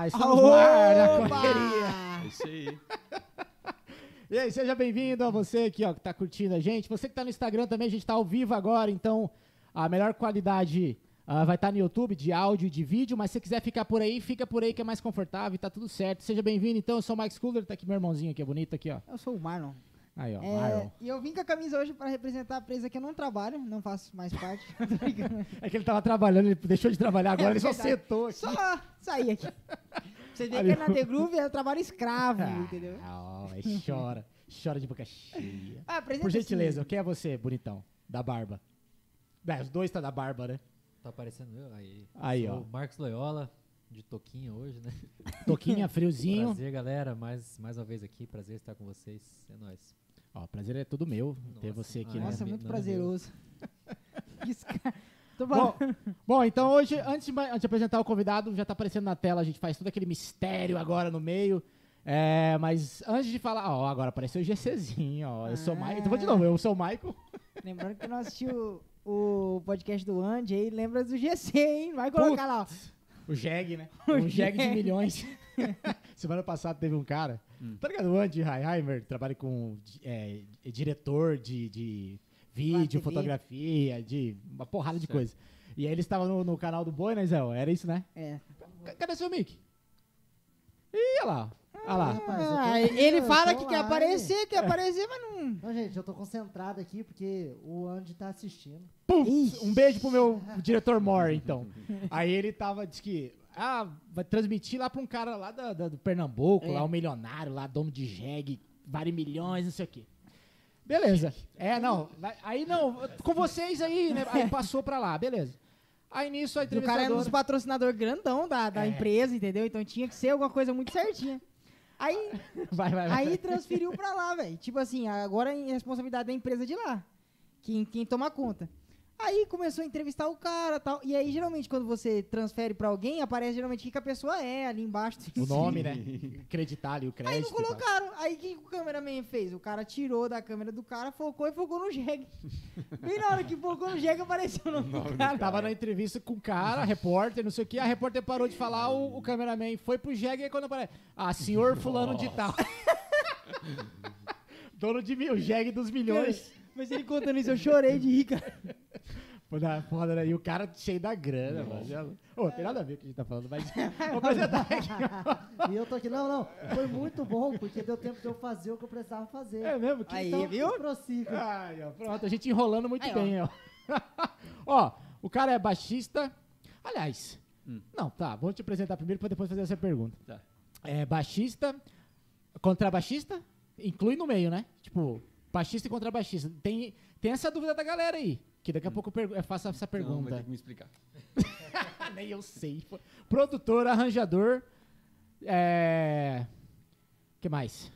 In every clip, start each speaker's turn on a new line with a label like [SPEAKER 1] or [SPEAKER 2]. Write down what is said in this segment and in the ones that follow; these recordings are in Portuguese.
[SPEAKER 1] Opa, estamos no ar na correria.
[SPEAKER 2] É isso aí.
[SPEAKER 1] E aí, seja bem-vindo a você aqui, ó, que tá curtindo a gente. Você que tá no Instagram também, a gente tá ao vivo agora, então a melhor qualidade ah, vai estar no YouTube, de áudio e de vídeo, mas se você quiser ficar por aí, fica por aí que é mais confortável e tá tudo certo. Seja bem-vindo, então, eu sou o Mike Schuller, tá aqui meu irmãozinho aqui, é bonito aqui, ó.
[SPEAKER 3] Eu sou o Marlon.
[SPEAKER 1] Aí, ó,
[SPEAKER 3] É,
[SPEAKER 1] Marlon.
[SPEAKER 3] e eu vim com a camisa hoje pra representar a presa que eu não trabalho, não faço mais parte.
[SPEAKER 1] É que ele tava trabalhando, ele deixou de trabalhar agora,
[SPEAKER 3] É
[SPEAKER 1] ele só
[SPEAKER 3] verdade.
[SPEAKER 1] sentou aqui.
[SPEAKER 3] Só saí aqui. Você vê que na The Groove é trabalho escravo,
[SPEAKER 1] Ah,
[SPEAKER 3] entendeu?
[SPEAKER 1] ó, chora, chora de boca cheia.
[SPEAKER 3] Ah,
[SPEAKER 1] Por gentileza,
[SPEAKER 3] assim.
[SPEAKER 1] quem é você, bonitão? Da barba. É, os dois tá da barba, né?
[SPEAKER 4] Tá aparecendo eu? Aí.
[SPEAKER 1] Aí,
[SPEAKER 4] Sou
[SPEAKER 1] ó.
[SPEAKER 4] o Marcos Loyola, de Toquinha hoje, né?
[SPEAKER 1] Toquinha, friozinho.
[SPEAKER 4] Prazer, galera. Mais, mais uma vez aqui. Prazer estar com vocês. É nóis.
[SPEAKER 1] Ó, prazer é todo meu ter
[SPEAKER 4] Nossa,
[SPEAKER 1] você aqui,
[SPEAKER 4] ah,
[SPEAKER 1] né?
[SPEAKER 3] Nossa,
[SPEAKER 4] é,
[SPEAKER 3] muito
[SPEAKER 4] é
[SPEAKER 3] prazeroso. Tô
[SPEAKER 1] Bom, bom, então hoje, antes de, antes de apresentar o convidado, já tá aparecendo na tela, a gente faz todo aquele mistério agora no meio. É, mas antes de falar, ó, agora apareceu o GCzinho, ó. Eu sou o Michael. Então vou de novo, eu sou o Michael.
[SPEAKER 3] Lembrando que não assistiu o podcast do Andy aí, lembra do GC, hein? Vai colocar lá, ó.
[SPEAKER 1] O Jeg, né?
[SPEAKER 3] O
[SPEAKER 1] Um Jeg de milhões. Semana passada teve um cara, tá ligado? O Andy Heiheimer, trabalha com é diretor de, de vídeo, fotografia, de uma porrada de
[SPEAKER 2] Certo.
[SPEAKER 1] coisa. E aí ele estava no, no canal do Boi, né, Zé? Era isso, né?
[SPEAKER 3] É.
[SPEAKER 1] C- Cadê seu mic? Ih, olha lá. Olha lá.
[SPEAKER 5] Rapaz, eu tô
[SPEAKER 3] Ah, ele fala que quer
[SPEAKER 5] online.
[SPEAKER 3] aparecer, quer aparecer, mas não.
[SPEAKER 5] Não, gente, eu tô concentrado aqui porque o Andy tá assistindo.
[SPEAKER 1] Pum! Um beijo pro meu diretor Moore, então. Aí ele tava, disse que, ah, vai transmitir lá pra um cara lá da, da- do Pernambuco,
[SPEAKER 3] É.
[SPEAKER 1] lá um milionário, lá dono de jegue, vários milhões, não sei o quê. Beleza. É, não, aí não, com vocês aí, né? Aí passou pra lá, beleza. Aí nisso a
[SPEAKER 3] E o cara era um
[SPEAKER 1] entrevistadora...
[SPEAKER 3] dos patrocinadores grandão da, da
[SPEAKER 1] É.
[SPEAKER 3] empresa, entendeu? Então tinha que ser alguma coisa muito certinha. Aí,
[SPEAKER 1] Vai, vai, vai.
[SPEAKER 3] aí transferiu pra lá, velho. Tipo assim, agora é responsabilidade da empresa de lá. Quem, quem toma conta. Aí começou a entrevistar o cara e tal. E aí, geralmente, quando você transfere pra alguém, aparece geralmente o que que a pessoa é ali embaixo.
[SPEAKER 1] O nome, né? Acreditar ali, o crédito.
[SPEAKER 3] Aí não colocaram. Aí o que o cameraman fez? O cara tirou da câmera do cara, focou e focou no jegue. E na hora que focou no jegue, apareceu o nome do cara.
[SPEAKER 1] Tava na entrevista com o cara, repórter, não sei o que, a repórter parou de falar, o, o cameraman foi pro Jeg e aí quando aparece, ah, senhor fulano de tal. Dono de mil, o Jeg dos milhões.
[SPEAKER 3] Mas ele contando isso, eu chorei de rir, cara.
[SPEAKER 1] Foda, foda, né? E o cara cheio da grana, mano. Ô, tem nada a ver com o que a gente tá falando, mas vou apresentar aqui.
[SPEAKER 5] E eu tô aqui, não, não, foi muito bom, porque deu tempo de eu fazer o que eu precisava fazer.
[SPEAKER 1] É mesmo? Que
[SPEAKER 3] Aí,
[SPEAKER 1] então-
[SPEAKER 3] viu?
[SPEAKER 5] Prossiga.
[SPEAKER 1] Ai, ó, pronto, a gente enrolando muito
[SPEAKER 3] Aí,
[SPEAKER 1] bem, ó. ó, o cara é baixista. Aliás,
[SPEAKER 2] Hum.
[SPEAKER 1] não, tá, vou te apresentar primeiro pra depois fazer essa pergunta.
[SPEAKER 2] Tá.
[SPEAKER 1] É baixista, contrabaixista, inclui no meio, né? Tipo, baixista e contrabaixista. Tem, tem essa dúvida da galera aí, que daqui a pouco eu, eu faço essa
[SPEAKER 2] Não, vai
[SPEAKER 1] pergunta.
[SPEAKER 2] ter que me explicar.
[SPEAKER 1] Nem eu sei. Produtor, arranjador, é... que mais?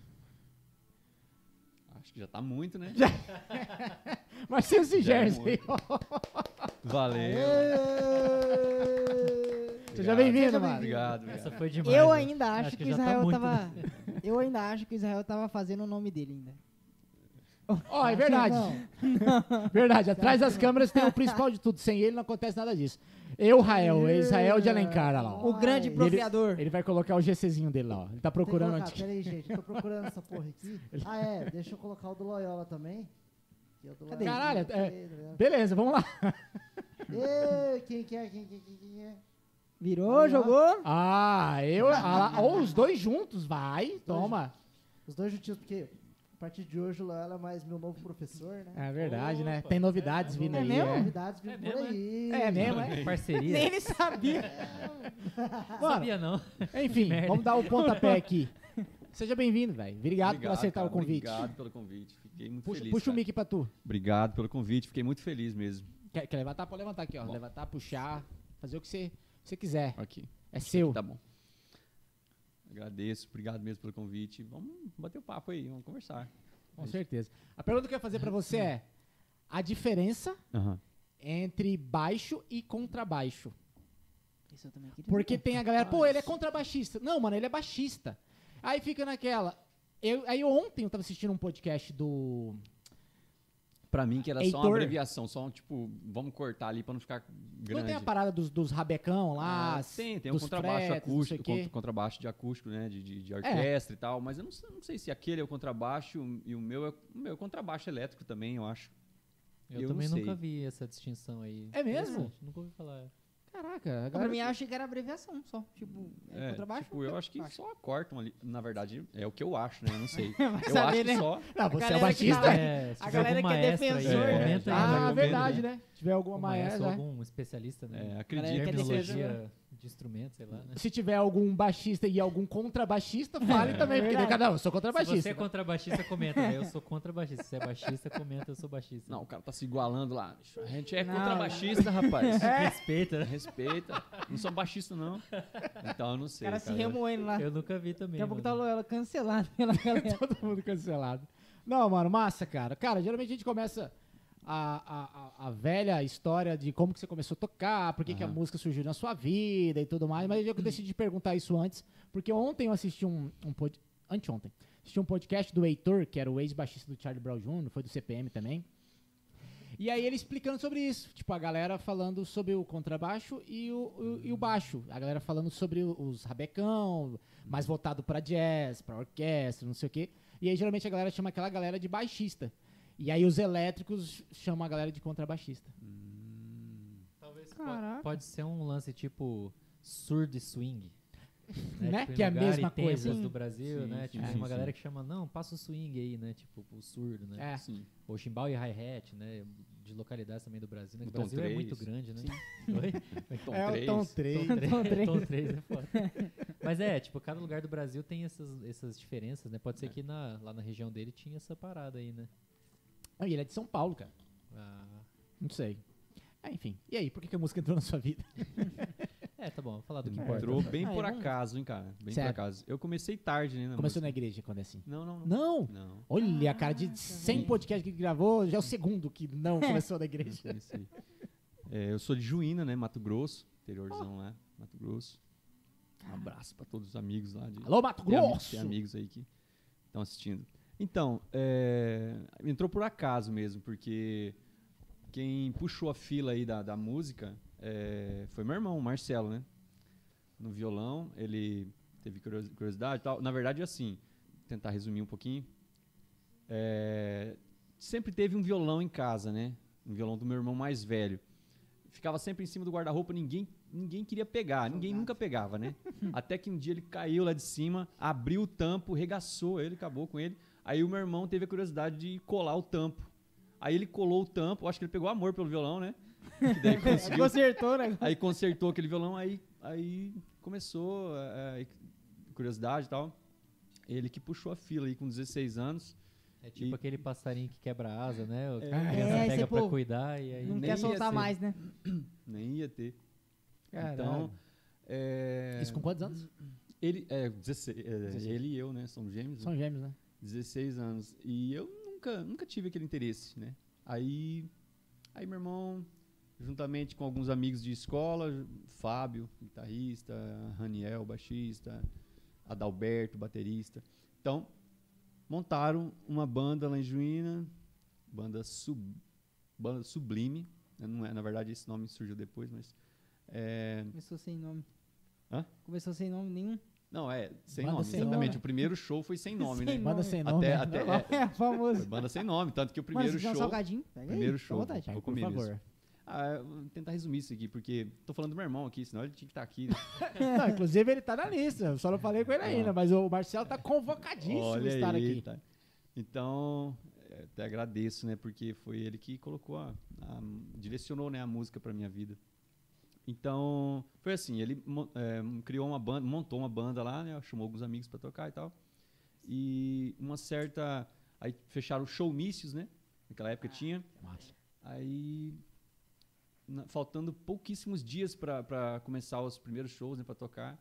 [SPEAKER 2] Acho que já tá muito, né?
[SPEAKER 1] Marcelo Sigers
[SPEAKER 2] Já é
[SPEAKER 1] ó.
[SPEAKER 2] Valeu.
[SPEAKER 1] Seja bem-vindo, mano.
[SPEAKER 2] Obrigado, obrigado.
[SPEAKER 4] Essa foi demais.
[SPEAKER 3] Eu
[SPEAKER 4] né?
[SPEAKER 3] ainda acho,
[SPEAKER 4] Acho
[SPEAKER 3] que,
[SPEAKER 4] que
[SPEAKER 3] o
[SPEAKER 4] já tá
[SPEAKER 3] Israel
[SPEAKER 4] muito,
[SPEAKER 3] tava. Eu ainda acho que o Israel tava fazendo o nome dele ainda.
[SPEAKER 1] Ó, é verdade. Verdade, atrás das câmeras tem o principal de tudo. Sem ele não acontece nada disso. Eu, Rael, é Israel de Alencar, olha lá. ó.
[SPEAKER 3] O grande
[SPEAKER 5] Ai.
[SPEAKER 1] E
[SPEAKER 3] procriador.
[SPEAKER 1] Ele vai colocar o GCzinho dele lá, ó. Ele tá procurando onde.
[SPEAKER 5] Peraí, gente, eu tô procurando essa porra aqui. Ah, é, deixa eu colocar o do Loyola também. Que é do
[SPEAKER 3] Cadê?
[SPEAKER 1] Caralho, é-
[SPEAKER 5] tá?
[SPEAKER 1] Beleza, vamos lá.
[SPEAKER 5] Ê, quem que é, quem, quem, quem, quem é?
[SPEAKER 3] Virou, jogou.
[SPEAKER 1] Ah, eu. ah, ou os dois juntos, vai, toma.
[SPEAKER 5] Os dois juntinhos, porque partir de hoje o Loyola é mais meu novo professor, né?
[SPEAKER 1] É verdade, né?
[SPEAKER 4] Opa,
[SPEAKER 1] Tem novidades
[SPEAKER 4] é,
[SPEAKER 1] vindo
[SPEAKER 3] é
[SPEAKER 1] aí.
[SPEAKER 3] mesmo?
[SPEAKER 1] É,
[SPEAKER 5] Novidades vindo
[SPEAKER 4] É
[SPEAKER 5] por
[SPEAKER 4] mesmo,
[SPEAKER 5] aí.
[SPEAKER 1] é mesmo, é?
[SPEAKER 4] Parceria.
[SPEAKER 3] Nem ele sabia.
[SPEAKER 1] Mano,
[SPEAKER 4] Sabia não.
[SPEAKER 1] enfim, vamos dar o pontapé aqui. Seja bem-vindo, velho. Obrigado, por aceitar
[SPEAKER 2] cara,
[SPEAKER 1] o convite.
[SPEAKER 2] Obrigado pelo convite. Fiquei muito
[SPEAKER 1] Puxa,
[SPEAKER 2] feliz.
[SPEAKER 1] puxa o
[SPEAKER 2] cara.
[SPEAKER 1] mic pra tu.
[SPEAKER 2] Obrigado pelo convite. Fiquei muito feliz mesmo.
[SPEAKER 1] Quer, quer levantar? Pode levantar aqui, ó.
[SPEAKER 2] Bom.
[SPEAKER 1] Levantar, puxar, fazer o que você, você quiser.
[SPEAKER 2] Aqui.
[SPEAKER 1] É seu.
[SPEAKER 2] Tá bom. Agradeço. Obrigado mesmo pelo convite. Vamos bater o papo aí. Vamos conversar.
[SPEAKER 1] Com certeza. A pergunta que eu ia fazer pra você é: a diferença entre baixo e contrabaixo?
[SPEAKER 3] Isso eu também queria.
[SPEAKER 1] Porque tem a galera, pô, ele é contrabaixista. Não, mano, ele é baixista. Aí fica naquela. Eu, aí ontem eu tava assistindo um podcast do.
[SPEAKER 2] Pra mim, que era só uma
[SPEAKER 1] Heitor.
[SPEAKER 2] abreviação, só um tipo, vamos cortar ali pra não ficar grande.
[SPEAKER 1] Não tem a parada dos, dos rabecão lá?
[SPEAKER 2] Ah, tem, tem um contrabaixo
[SPEAKER 1] fretes,
[SPEAKER 2] acústico.
[SPEAKER 1] É.
[SPEAKER 2] contra- contrabaixo de acústico, né? De, de, de orquestra e tal. Mas eu não, sei- não sei se aquele é o contrabaixo e o meu é o meu é contrabaixo elétrico também, eu acho.
[SPEAKER 4] Eu,
[SPEAKER 2] Eu
[SPEAKER 4] também nunca vi essa distinção aí.
[SPEAKER 1] É mesmo?
[SPEAKER 4] Nunca ouvi falar.
[SPEAKER 1] Caraca,
[SPEAKER 3] Pra
[SPEAKER 1] agora
[SPEAKER 3] mim, eu achei que era abreviação só. Tipo, é,
[SPEAKER 2] É,
[SPEAKER 3] contrabaixo.
[SPEAKER 2] tipo, eu acho que
[SPEAKER 3] baixo.
[SPEAKER 2] só cortam ali. Na verdade, é o que eu acho, né? Eu não sei. Eu
[SPEAKER 3] saber,
[SPEAKER 2] acho que
[SPEAKER 3] né?
[SPEAKER 2] só.
[SPEAKER 1] Não, você é
[SPEAKER 3] galera que
[SPEAKER 1] baixista?
[SPEAKER 3] tá-
[SPEAKER 4] É,
[SPEAKER 3] A galera que é defensor,
[SPEAKER 2] né?
[SPEAKER 4] comenta aí,
[SPEAKER 1] Ah, verdade, né? Se tiver algum
[SPEAKER 4] Um
[SPEAKER 1] maestro,
[SPEAKER 4] maestro,
[SPEAKER 1] né?
[SPEAKER 4] algum especialista, né?
[SPEAKER 2] É,
[SPEAKER 3] Galera
[SPEAKER 2] acredito.
[SPEAKER 3] que é
[SPEAKER 4] Terminologia de instrumento, sei lá, né?
[SPEAKER 1] Se tiver algum baixista e algum contrabaixista, fale também, porque
[SPEAKER 3] verdade.
[SPEAKER 1] cada um, eu sou
[SPEAKER 4] Se
[SPEAKER 1] contrabaixista.
[SPEAKER 4] você é contrabaixista, comenta. né? Eu sou contrabaixista. Se você é baixista, comenta. Eu sou baixista.
[SPEAKER 2] Não, o cara tá se igualando lá. bicho. A gente é
[SPEAKER 3] Não.
[SPEAKER 2] contrabaixista, rapaz.
[SPEAKER 4] Respeita, né?
[SPEAKER 2] Respeita. Não sou baixista, não. Então eu não
[SPEAKER 3] O
[SPEAKER 2] sei.
[SPEAKER 3] cara se
[SPEAKER 2] cara.
[SPEAKER 3] remoendo lá.
[SPEAKER 4] Eu nunca vi também.
[SPEAKER 3] Daqui a pouco tá ela cancelada.
[SPEAKER 1] Todo mundo cancelado. Não, mano, massa, cara. Cara, geralmente a gente começa a, a, a, velha história de como que você começou a tocar, por que, que a música surgiu na sua vida e tudo mais, mas eu decidi perguntar isso antes, porque ontem eu assisti um, um pod... anteontem, assisti um podcast do Heitor, que era o ex-baixista do Charlie Brown Jr., foi do CPM também, e aí ele explicando sobre isso, tipo, a galera falando sobre o contrabaixo e o, o- e o baixo. A galera falando sobre os rabecão, mais voltado pra jazz, pra orquestra, não sei o quê. E aí geralmente a galera chama aquela galera de baixista. E aí os elétricos chamam a galera de contrabaixista.
[SPEAKER 4] Talvez po-
[SPEAKER 3] Caraca.
[SPEAKER 4] pode ser um lance tipo surdo e swing.
[SPEAKER 1] Né?
[SPEAKER 4] Tipo, em
[SPEAKER 1] Que é a mesma coisa.
[SPEAKER 4] do Brasil,
[SPEAKER 2] Sim,
[SPEAKER 4] né?
[SPEAKER 2] sim,
[SPEAKER 4] Tipo,
[SPEAKER 2] sim,
[SPEAKER 4] tem uma
[SPEAKER 2] sim.
[SPEAKER 4] galera que chama, não, passa o swing aí, né? Tipo, o surdo, né?
[SPEAKER 1] É.
[SPEAKER 2] Sim.
[SPEAKER 4] Ou chimbal e hi-hat, né? De localidades também do Brasil, né?
[SPEAKER 2] O
[SPEAKER 4] O Brasil é
[SPEAKER 2] três.
[SPEAKER 4] muito grande, né? Oi?
[SPEAKER 2] Tom
[SPEAKER 1] é o
[SPEAKER 2] 3.
[SPEAKER 1] tom 3.
[SPEAKER 4] Tom 3,
[SPEAKER 3] Tom três.
[SPEAKER 4] Tom 3 é foda. Mas é, tipo, cada lugar do Brasil tem essas, essas diferenças, né? Pode ser que na, lá na região dele tinha essa parada aí, né?
[SPEAKER 1] Ah, e ele é de São Paulo, cara.
[SPEAKER 4] Ah,
[SPEAKER 1] Não sei. Ah, enfim. E aí, por que, que a música entrou na sua vida?
[SPEAKER 4] é, tá bom, vou falar do que importa.
[SPEAKER 2] Entrou bem
[SPEAKER 3] Ah,
[SPEAKER 2] por
[SPEAKER 3] é,
[SPEAKER 2] acaso, hein, cara? Bem
[SPEAKER 1] Sério?
[SPEAKER 2] por acaso. Eu comecei tarde, né? na
[SPEAKER 1] Começou na
[SPEAKER 2] música.
[SPEAKER 1] igreja quando é assim.
[SPEAKER 2] Não, não, não.
[SPEAKER 1] Não!
[SPEAKER 2] Não.
[SPEAKER 1] Olha, a cara de 100 podcasts que gravou, já é o segundo que não começou na igreja.
[SPEAKER 2] É, eu sou de Juína, né? Mato Grosso. Interiorzão lá, Mato Grosso. Um abraço pra todos os amigos lá. De,
[SPEAKER 1] Alô, Mato
[SPEAKER 2] tem,
[SPEAKER 1] Grosso!
[SPEAKER 2] tem amigos aí que estão assistindo. Então, é, entrou por acaso mesmo, porque quem puxou a fila aí da, da música é, foi meu irmão, Marcelo, né? No violão, ele teve curios- curiosidade e tal. Na verdade, assim, tentar resumir um pouquinho. É, sempre teve um violão em casa, né? Um violão do meu irmão mais velho. Ficava sempre em cima do guarda-roupa, ninguém, ninguém queria pegar, ninguém nunca pegava, né? Até que um dia ele caiu lá de cima, abriu o tampo, regaçou ele, acabou com ele. Aí o meu irmão teve a curiosidade de colar o tampo. Aí ele colou o tampo, acho que ele pegou amor pelo violão, né? Que daí conseguiu
[SPEAKER 3] Consertou, né?
[SPEAKER 2] Aí consertou aquele violão, aí, aí começou é, curiosidade e tal. Ele que puxou a fila aí com 16 anos.
[SPEAKER 4] É tipo
[SPEAKER 2] E-
[SPEAKER 4] aquele passarinho que quebra a asa, né? O
[SPEAKER 2] É.
[SPEAKER 4] criança
[SPEAKER 3] É,
[SPEAKER 4] pega
[SPEAKER 3] cê,
[SPEAKER 4] pra
[SPEAKER 3] pô,
[SPEAKER 4] cuidar e aí...
[SPEAKER 3] Não quer soltar mais, né?
[SPEAKER 2] Nem ia ter.
[SPEAKER 1] Caralho.
[SPEAKER 2] Então, é,
[SPEAKER 1] Isso com quantos anos?
[SPEAKER 2] ele, é, 16, é,
[SPEAKER 1] 16.
[SPEAKER 2] ele e eu, né? Somos gêmeos. né?
[SPEAKER 1] São gêmeos, né?
[SPEAKER 2] 16 anos. E eu nunca, nunca tive aquele interesse, né? Aí, aí meu irmão, juntamente com alguns amigos de escola, Fábio, guitarrista, Raniel, baixista, Adalberto, baterista. Então, montaram uma banda lá em Juína, banda, sub, banda Sublime. né? Não é, na verdade, esse nome surgiu depois, mas... é,
[SPEAKER 3] Começou sem nome.
[SPEAKER 2] Hã?
[SPEAKER 3] Começou sem nome nenhum.
[SPEAKER 2] Não, é, sem
[SPEAKER 1] Banda
[SPEAKER 2] nome,
[SPEAKER 1] sem
[SPEAKER 2] exatamente.
[SPEAKER 1] nome.
[SPEAKER 2] O primeiro show foi sem nome,
[SPEAKER 3] Sem
[SPEAKER 2] né?
[SPEAKER 1] Banda sem nome.
[SPEAKER 2] Até-
[SPEAKER 1] né?
[SPEAKER 2] até-
[SPEAKER 1] Não,
[SPEAKER 2] é.
[SPEAKER 3] É, famoso.
[SPEAKER 2] Foi banda sem nome, tanto que o
[SPEAKER 3] Mano,
[SPEAKER 2] primeiro
[SPEAKER 3] um
[SPEAKER 2] show...
[SPEAKER 3] salgadinho, pega aí.
[SPEAKER 2] primeiro
[SPEAKER 3] à
[SPEAKER 2] show.
[SPEAKER 3] vontade.
[SPEAKER 2] Vou
[SPEAKER 1] por
[SPEAKER 2] comer mesmo.
[SPEAKER 1] favor.
[SPEAKER 2] Ah, vou tentar resumir isso aqui, porque tô falando do meu irmão aqui, senão ele tinha que estar aqui. né?
[SPEAKER 1] Não, inclusive ele tá na lista, eu só não falei com ele ainda, mas o Marcelo tá convocadíssimo
[SPEAKER 2] Olha
[SPEAKER 1] estar
[SPEAKER 2] aí,
[SPEAKER 1] aqui.
[SPEAKER 2] tá. Então, é, até agradeço, né, porque foi ele que colocou a, a- direcionou, né, a música para minha vida. Então, foi assim, ele é, criou uma banda, montou uma banda lá, né, chamou alguns amigos para tocar e tal. E uma certa aí fecharam showmícios, né? Naquela época tinha.
[SPEAKER 1] Massa.
[SPEAKER 2] Aí, na- faltando pouquíssimos dias para começar os primeiros shows, né, para tocar.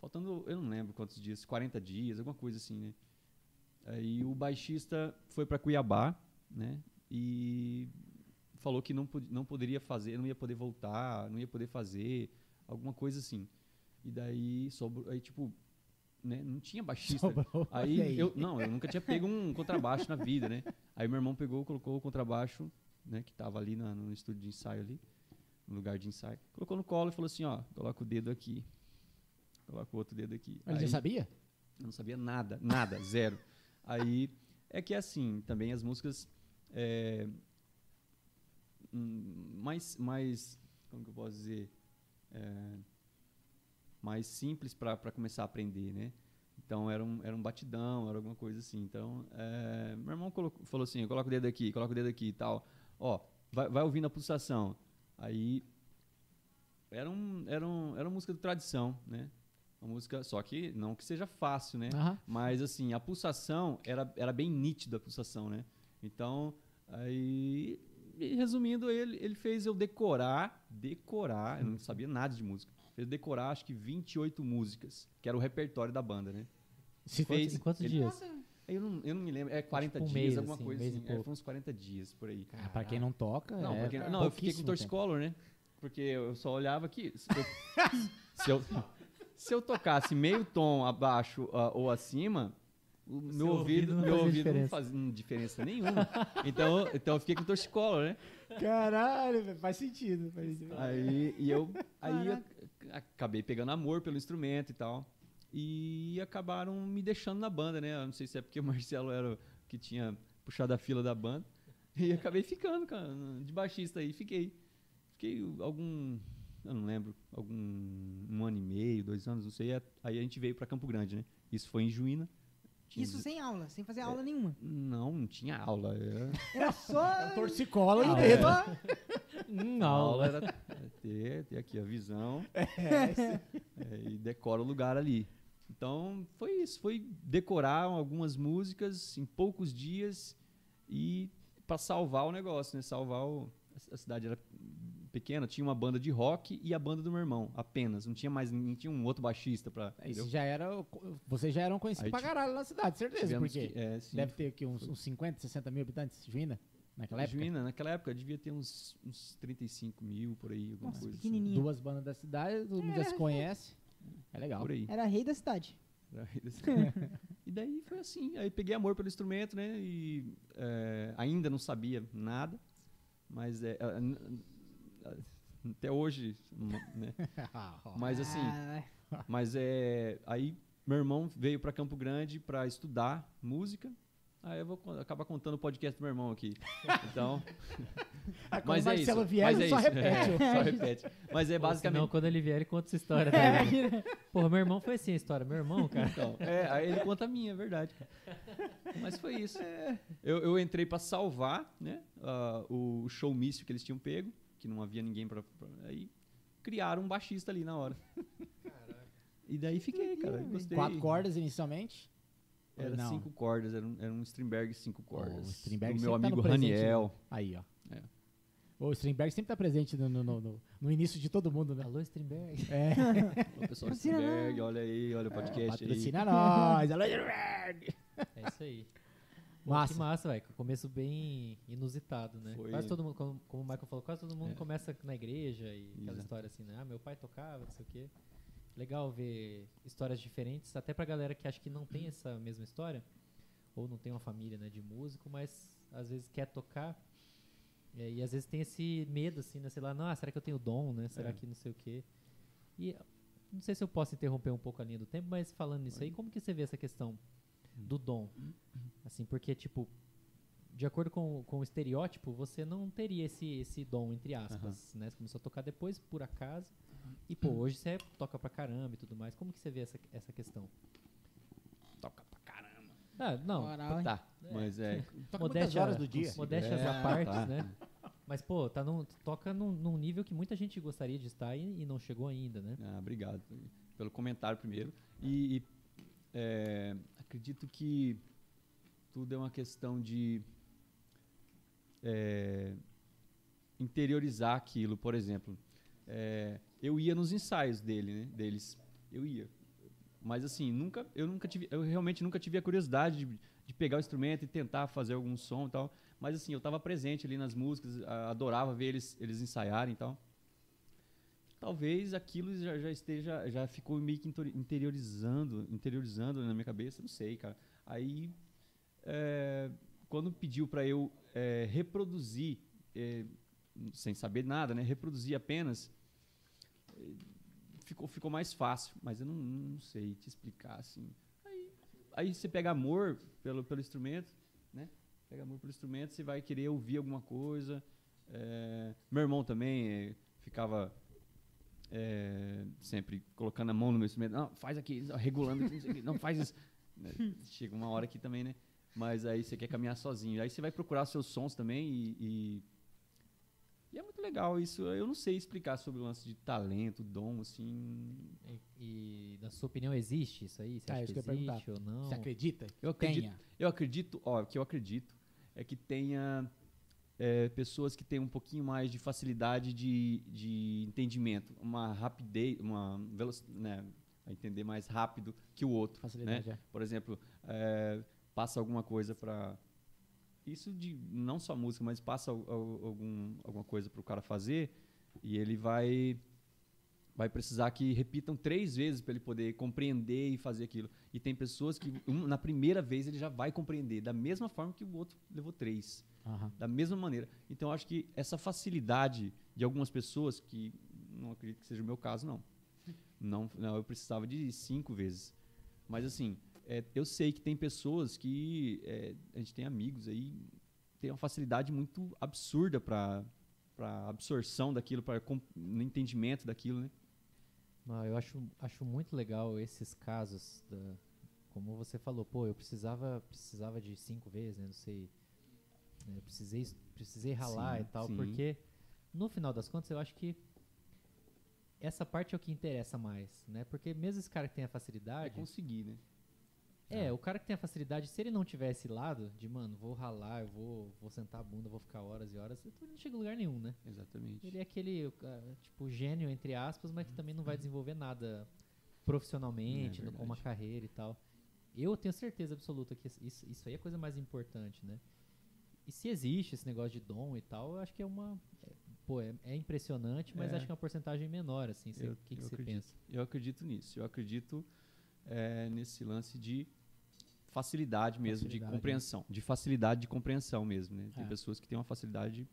[SPEAKER 2] Faltando, eu não lembro quantos dias, 40 dias, alguma coisa assim, né? Aí o baixista foi para Cuiabá, né? E falou que não, não poderia fazer, não ia poder voltar, não ia poder fazer, alguma coisa assim. E daí, sobrou, aí tipo, né, não tinha baixista.
[SPEAKER 1] Sobrou.
[SPEAKER 2] Aí
[SPEAKER 1] aí.
[SPEAKER 2] eu não, eu nunca tinha pego um contrabaixo na vida, né? Aí meu irmão pegou, colocou o contrabaixo, né, que tava ali na- no estúdio de ensaio ali, no lugar de ensaio. Colocou no colo e falou assim, ó, coloca o dedo aqui. Coloca o outro dedo aqui.
[SPEAKER 1] Ele
[SPEAKER 2] Aí-
[SPEAKER 1] já sabia?
[SPEAKER 2] eu não sabia nada, nada, zero. Aí é que é assim, também as músicas é, mais, mais, como que eu posso dizer, É, mais simples para começar a aprender, né? Então era um, era um batidão, era alguma coisa assim. Então é, meu irmão colocou- falou assim, coloca o dedo aqui, coloca o dedo aqui e tal. Ó, vai, vai ouvindo a pulsação. Aí era um, era um, era uma música de tradição, né? Uma música, só que não que seja fácil, né? Mas assim, a pulsação era, era bem nítida a pulsação, né? Então, aí, resumindo, ele, ele fez eu decorar, decorar, eu não sabia nada de música. Fez decorar acho que 28 músicas, que era o repertório da banda, né?
[SPEAKER 1] Se
[SPEAKER 2] Fez-
[SPEAKER 4] Em quantos
[SPEAKER 2] ele-
[SPEAKER 4] dias?
[SPEAKER 2] Eu não, eu não me lembro, é 40
[SPEAKER 4] Tipo um
[SPEAKER 2] dias,
[SPEAKER 4] mês,
[SPEAKER 2] alguma
[SPEAKER 4] assim, um
[SPEAKER 2] coisa
[SPEAKER 4] e
[SPEAKER 2] assim. É, foi uns 40 dias por aí.
[SPEAKER 1] Ah, pra quem não toca,
[SPEAKER 2] Não,
[SPEAKER 1] é
[SPEAKER 2] porque, não eu fiquei com torcicolor, né? Porque eu só olhava aqui. Se eu, se eu, se eu tocasse meio tom abaixo ah, ou acima, o meu
[SPEAKER 4] ouvido
[SPEAKER 2] ouvido,
[SPEAKER 4] não
[SPEAKER 2] meu ouvido não
[SPEAKER 4] diferença.
[SPEAKER 2] fazia diferença nenhuma. Então, então eu fiquei com torcicolor, né?
[SPEAKER 1] Caralho, faz sentido. Faz sentido.
[SPEAKER 2] Aí, e eu aí a- acabei pegando amor pelo instrumento e tal. E acabaram me deixando na banda, né? Eu não sei se é porque o Marcelo era o que tinha puxado a fila da banda. E acabei ficando, cara, de baixista aí. Fiquei. Fiquei algum. Eu não lembro. Algum. Um ano e meio, dois anos, não sei. Aí a gente veio pra Campo Grande, né? Isso foi em Juína.
[SPEAKER 3] Isso sem aula, sem fazer aula nenhuma.
[SPEAKER 2] Não, não tinha aula. Era...
[SPEAKER 3] Era só.
[SPEAKER 1] Torcicola no
[SPEAKER 3] era
[SPEAKER 1] dedo.
[SPEAKER 4] Hum,
[SPEAKER 2] A
[SPEAKER 4] aula.
[SPEAKER 2] aula era ter, ter aqui a visão
[SPEAKER 1] É,
[SPEAKER 2] é, e decora o lugar ali. Então foi isso, foi decorar algumas músicas em poucos dias e para salvar o negócio, né? Salvar o, a cidade era pequena, tinha uma banda de rock e a banda do meu irmão, apenas. Não tinha mais, não tinha um outro baixista para.
[SPEAKER 1] Isso já era. Vocês já eram conhecidos
[SPEAKER 2] Aí
[SPEAKER 1] pra caralho na cidade, certeza. Porque
[SPEAKER 2] é, sim.
[SPEAKER 1] deve ter aqui uns, uns 50, 60 mil habitantes, Juína, naquela época.
[SPEAKER 2] Juína, naquela época devia ter uns, uns 35 mil por aí, alguma
[SPEAKER 3] Nossa,
[SPEAKER 2] coisa. assim.
[SPEAKER 1] Duas bandas da cidade, todo mundo já se conhece. É legal.
[SPEAKER 2] Por aí.
[SPEAKER 3] Era rei da cidade.
[SPEAKER 2] Era rei desse- e daí foi assim. Aí peguei amor pelo instrumento, né? E é, ainda não sabia nada, mas é, a- até hoje, né? Mas assim,
[SPEAKER 3] Ah,
[SPEAKER 2] mas é aí meu irmão veio para Campo Grande para estudar música. Aí eu vou acabar contando o podcast do meu irmão aqui. Então,
[SPEAKER 1] Ah, Quando
[SPEAKER 2] mas é isso.
[SPEAKER 1] Marcelo vier,
[SPEAKER 2] mas é
[SPEAKER 1] só
[SPEAKER 2] isso.
[SPEAKER 1] repete.
[SPEAKER 2] É, só repete. Mas é basicamente
[SPEAKER 4] quando ele vier, ele conta essa história dele. Porra, meu irmão foi assim a história. Meu irmão, cara.
[SPEAKER 2] Então, é, aí ele conta a minha, é verdade. Mas foi isso. Eu, eu entrei pra salvar né, ah, o showmício que eles tinham pego, que não havia ninguém pra, pra- Aí criaram um baixista ali na hora. E daí fiquei, cara. Gostei.
[SPEAKER 1] Quatro cordas inicialmente.
[SPEAKER 2] Era
[SPEAKER 1] Não.
[SPEAKER 2] cinco cordas, era um, era um Strindberg cinco cordas.
[SPEAKER 1] Strindberg
[SPEAKER 2] do meu
[SPEAKER 1] tá
[SPEAKER 2] amigo
[SPEAKER 1] presente,
[SPEAKER 2] Raniel.
[SPEAKER 1] Aí, ó.
[SPEAKER 2] É.
[SPEAKER 1] O Strindberg sempre tá presente no, no, no- no- início de todo mundo, né?
[SPEAKER 4] Alô, Strindberg.
[SPEAKER 1] É,
[SPEAKER 2] O pessoal Strindberg, olha aí, olha o podcast aí.
[SPEAKER 1] patrocina nós. Alô, Strindberg.
[SPEAKER 4] É isso aí.
[SPEAKER 1] Massa.
[SPEAKER 4] Que massa, velho. Começo bem inusitado, né?
[SPEAKER 2] Foi.
[SPEAKER 4] Quase todo mundo, como, como o Michael falou, quase todo mundo
[SPEAKER 2] É.
[SPEAKER 4] começa na igreja e aquela
[SPEAKER 2] Exato.
[SPEAKER 4] história assim, né? Ah, meu pai tocava, não sei o quê. Legal ver histórias diferentes, até pra galera que acha que não tem essa mesma história, ou não tem uma família né, de músico, mas às vezes quer tocar. é, E, às vezes tem esse medo, assim, né? Sei lá, não, ah, será que eu tenho dom, né? Será
[SPEAKER 2] É.
[SPEAKER 4] que não sei o quê? E não sei se eu posso interromper um pouco a linha do tempo, mas falando nisso aí, como que você vê essa questão do dom? Assim, porque, tipo, de acordo com, com o estereótipo, você não teria esse, esse dom, entre aspas, né? Você começou a tocar depois, por acaso, e, pô, hoje você toca pra caramba e tudo mais. Como que você vê essa, essa questão?
[SPEAKER 2] Toca pra caramba.
[SPEAKER 4] Ah, não,
[SPEAKER 3] Moral?
[SPEAKER 2] Tá, mas é.
[SPEAKER 1] Toca muitas horas do dia.
[SPEAKER 4] Modéstias
[SPEAKER 2] É,
[SPEAKER 4] à parte,
[SPEAKER 2] tá.
[SPEAKER 4] né? Mas, pô, tá num, toca num, num nível que muita gente gostaria de estar e, e não chegou ainda, né?
[SPEAKER 2] Ah, obrigado pelo comentário primeiro. E, e, é, acredito que tudo é uma questão de é, interiorizar aquilo. Por exemplo, é, eu ia nos ensaios dele, né, deles. Eu ia. Mas assim, nunca, eu nunca tive, eu realmente nunca tive a curiosidade de, de pegar o instrumento e tentar fazer algum som e tal. Mas assim, eu estava presente ali nas músicas, adorava ver eles, eles ensaiarem e tal. Talvez aquilo já, já esteja, já ficou meio que interiorizando, interiorizando na minha cabeça, não sei, cara. Aí, é, quando pediu para eu é, reproduzir, é, sem saber nada, né, reproduzir apenas, é, ficou, ficou mais fácil, mas eu não, não sei te explicar assim. Aí, aí você pega amor pelo, pelo instrumento, né? Pega amor pelo instrumento, você vai querer ouvir alguma coisa. É, meu irmão também é, ficava é, sempre colocando a mão no meu instrumento. Não, faz aqui, regulando não, faz isso. Né, Chega uma hora aqui também, né? Mas aí você quer caminhar sozinho. Aí você vai procurar seus sons também e, e, e é muito legal isso. Eu não sei explicar sobre o lance de talento, dom, assim.
[SPEAKER 4] E, e, na sua opinião, existe isso aí? Você
[SPEAKER 1] Ah,
[SPEAKER 4] acha
[SPEAKER 1] isso
[SPEAKER 4] que
[SPEAKER 1] que
[SPEAKER 4] existe ou não?
[SPEAKER 1] Você acredita?
[SPEAKER 2] Eu acredito,
[SPEAKER 1] Tenha.
[SPEAKER 2] eu acredito, ó, o que eu acredito é que tenha é, pessoas que têm um pouquinho mais de facilidade de, de entendimento, uma rapidez, uma velocidade, né, a entender mais rápido que o outro.
[SPEAKER 1] Facilidade, é.
[SPEAKER 2] Por exemplo, é, passa alguma coisa para isso de não só música, mas passa al- al- algum, alguma coisa para o cara fazer e ele vai vai precisar que repitam três vezes para ele poder compreender e fazer aquilo. E tem pessoas que um, na primeira vez ele já vai compreender da mesma forma que o outro levou três
[SPEAKER 1] Aham.
[SPEAKER 2] da mesma maneira. Então eu acho que essa facilidade de algumas pessoas, que não acredito que seja o meu caso, não. Não, não eu precisava de cinco vezes. Mas assim, é, eu sei que tem pessoas que é, a gente tem amigos aí tem uma facilidade muito absurda para absorção daquilo, para entendimento daquilo, né?
[SPEAKER 4] Não, eu acho, acho muito legal esses casos, da, como você falou, pô, eu precisava, precisava de cinco vezes, né, não sei, né, eu precisei, precisei ralar
[SPEAKER 2] Sim,
[SPEAKER 4] e tal,
[SPEAKER 2] sim.
[SPEAKER 4] porque no final das contas eu acho que essa parte é o que interessa mais, né, porque mesmo esse cara que tem a
[SPEAKER 2] É
[SPEAKER 4] facilidade,
[SPEAKER 2] conseguir, né?
[SPEAKER 4] é, o cara que tem a facilidade, se ele não tiver esse lado de, mano, vou ralar, eu vou, vou sentar a bunda, vou ficar horas e horas, ele não chega em lugar nenhum, né.
[SPEAKER 2] Exatamente.
[SPEAKER 4] Ele é aquele, tipo, gênio, entre aspas, mas que também não vai desenvolver nada profissionalmente,
[SPEAKER 2] É
[SPEAKER 4] com uma carreira e tal. Eu tenho certeza absoluta que isso, isso aí é a coisa mais importante, né? E se existe esse negócio de dom e tal, eu acho que é uma. é- pô, é, é impressionante, mas
[SPEAKER 2] É.
[SPEAKER 4] acho que é uma porcentagem menor, assim. O que, você pensa?
[SPEAKER 2] Eu acredito nisso. Eu acredito é, nesse lance de facilidade mesmo,
[SPEAKER 1] Facilidade,
[SPEAKER 2] de compreensão. De facilidade de compreensão mesmo, né? Tem
[SPEAKER 1] É.
[SPEAKER 2] pessoas que têm uma facilidade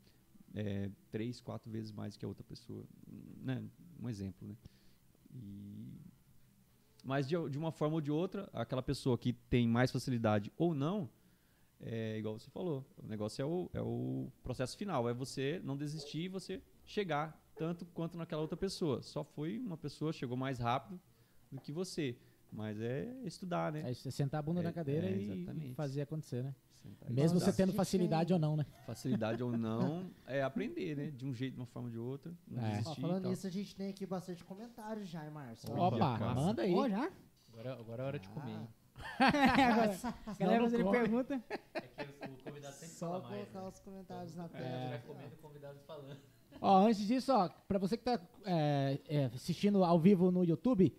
[SPEAKER 2] é, três, quatro vezes mais que a outra pessoa. Né? Um exemplo, né? E... Mas de, de uma forma ou de outra, aquela pessoa que tem mais facilidade ou não, é igual você falou, o negócio é o, é o processo final, é você não desistir e você chegar tanto quanto naquela outra pessoa. Só foi uma pessoa, chegou mais rápido do que você. Mas é estudar, né?
[SPEAKER 1] É você sentar a bunda
[SPEAKER 2] É,
[SPEAKER 1] na cadeira
[SPEAKER 2] é,
[SPEAKER 1] e-
[SPEAKER 2] exatamente.
[SPEAKER 1] fazer acontecer, né?
[SPEAKER 2] Sentar
[SPEAKER 1] Mesmo
[SPEAKER 2] estudar.
[SPEAKER 1] você tendo facilidade
[SPEAKER 5] é-
[SPEAKER 1] ou não, né?
[SPEAKER 2] Facilidade ou não, é aprender, né? De um jeito, de uma forma ou de outra. Não
[SPEAKER 1] É.
[SPEAKER 5] Ó,
[SPEAKER 2] desistir e
[SPEAKER 5] falando nisso, a gente tem aqui bastante comentários já, hein, Márcio?
[SPEAKER 2] Opa,
[SPEAKER 1] Opa, manda aí.
[SPEAKER 3] Ó, já?
[SPEAKER 4] Agora, agora é hora de comer, hein?
[SPEAKER 3] Agora, galera
[SPEAKER 1] come.
[SPEAKER 3] pergunta.
[SPEAKER 4] É que o convidado sempre
[SPEAKER 5] Só
[SPEAKER 4] fala mais,
[SPEAKER 5] colocar
[SPEAKER 4] né?
[SPEAKER 5] os comentários na
[SPEAKER 4] Quando
[SPEAKER 5] tela.
[SPEAKER 1] É.
[SPEAKER 4] vai comendo, o convidado falando.
[SPEAKER 1] Ó, antes disso, ó, pra você que tá é, é, assistindo ao vivo no YouTube,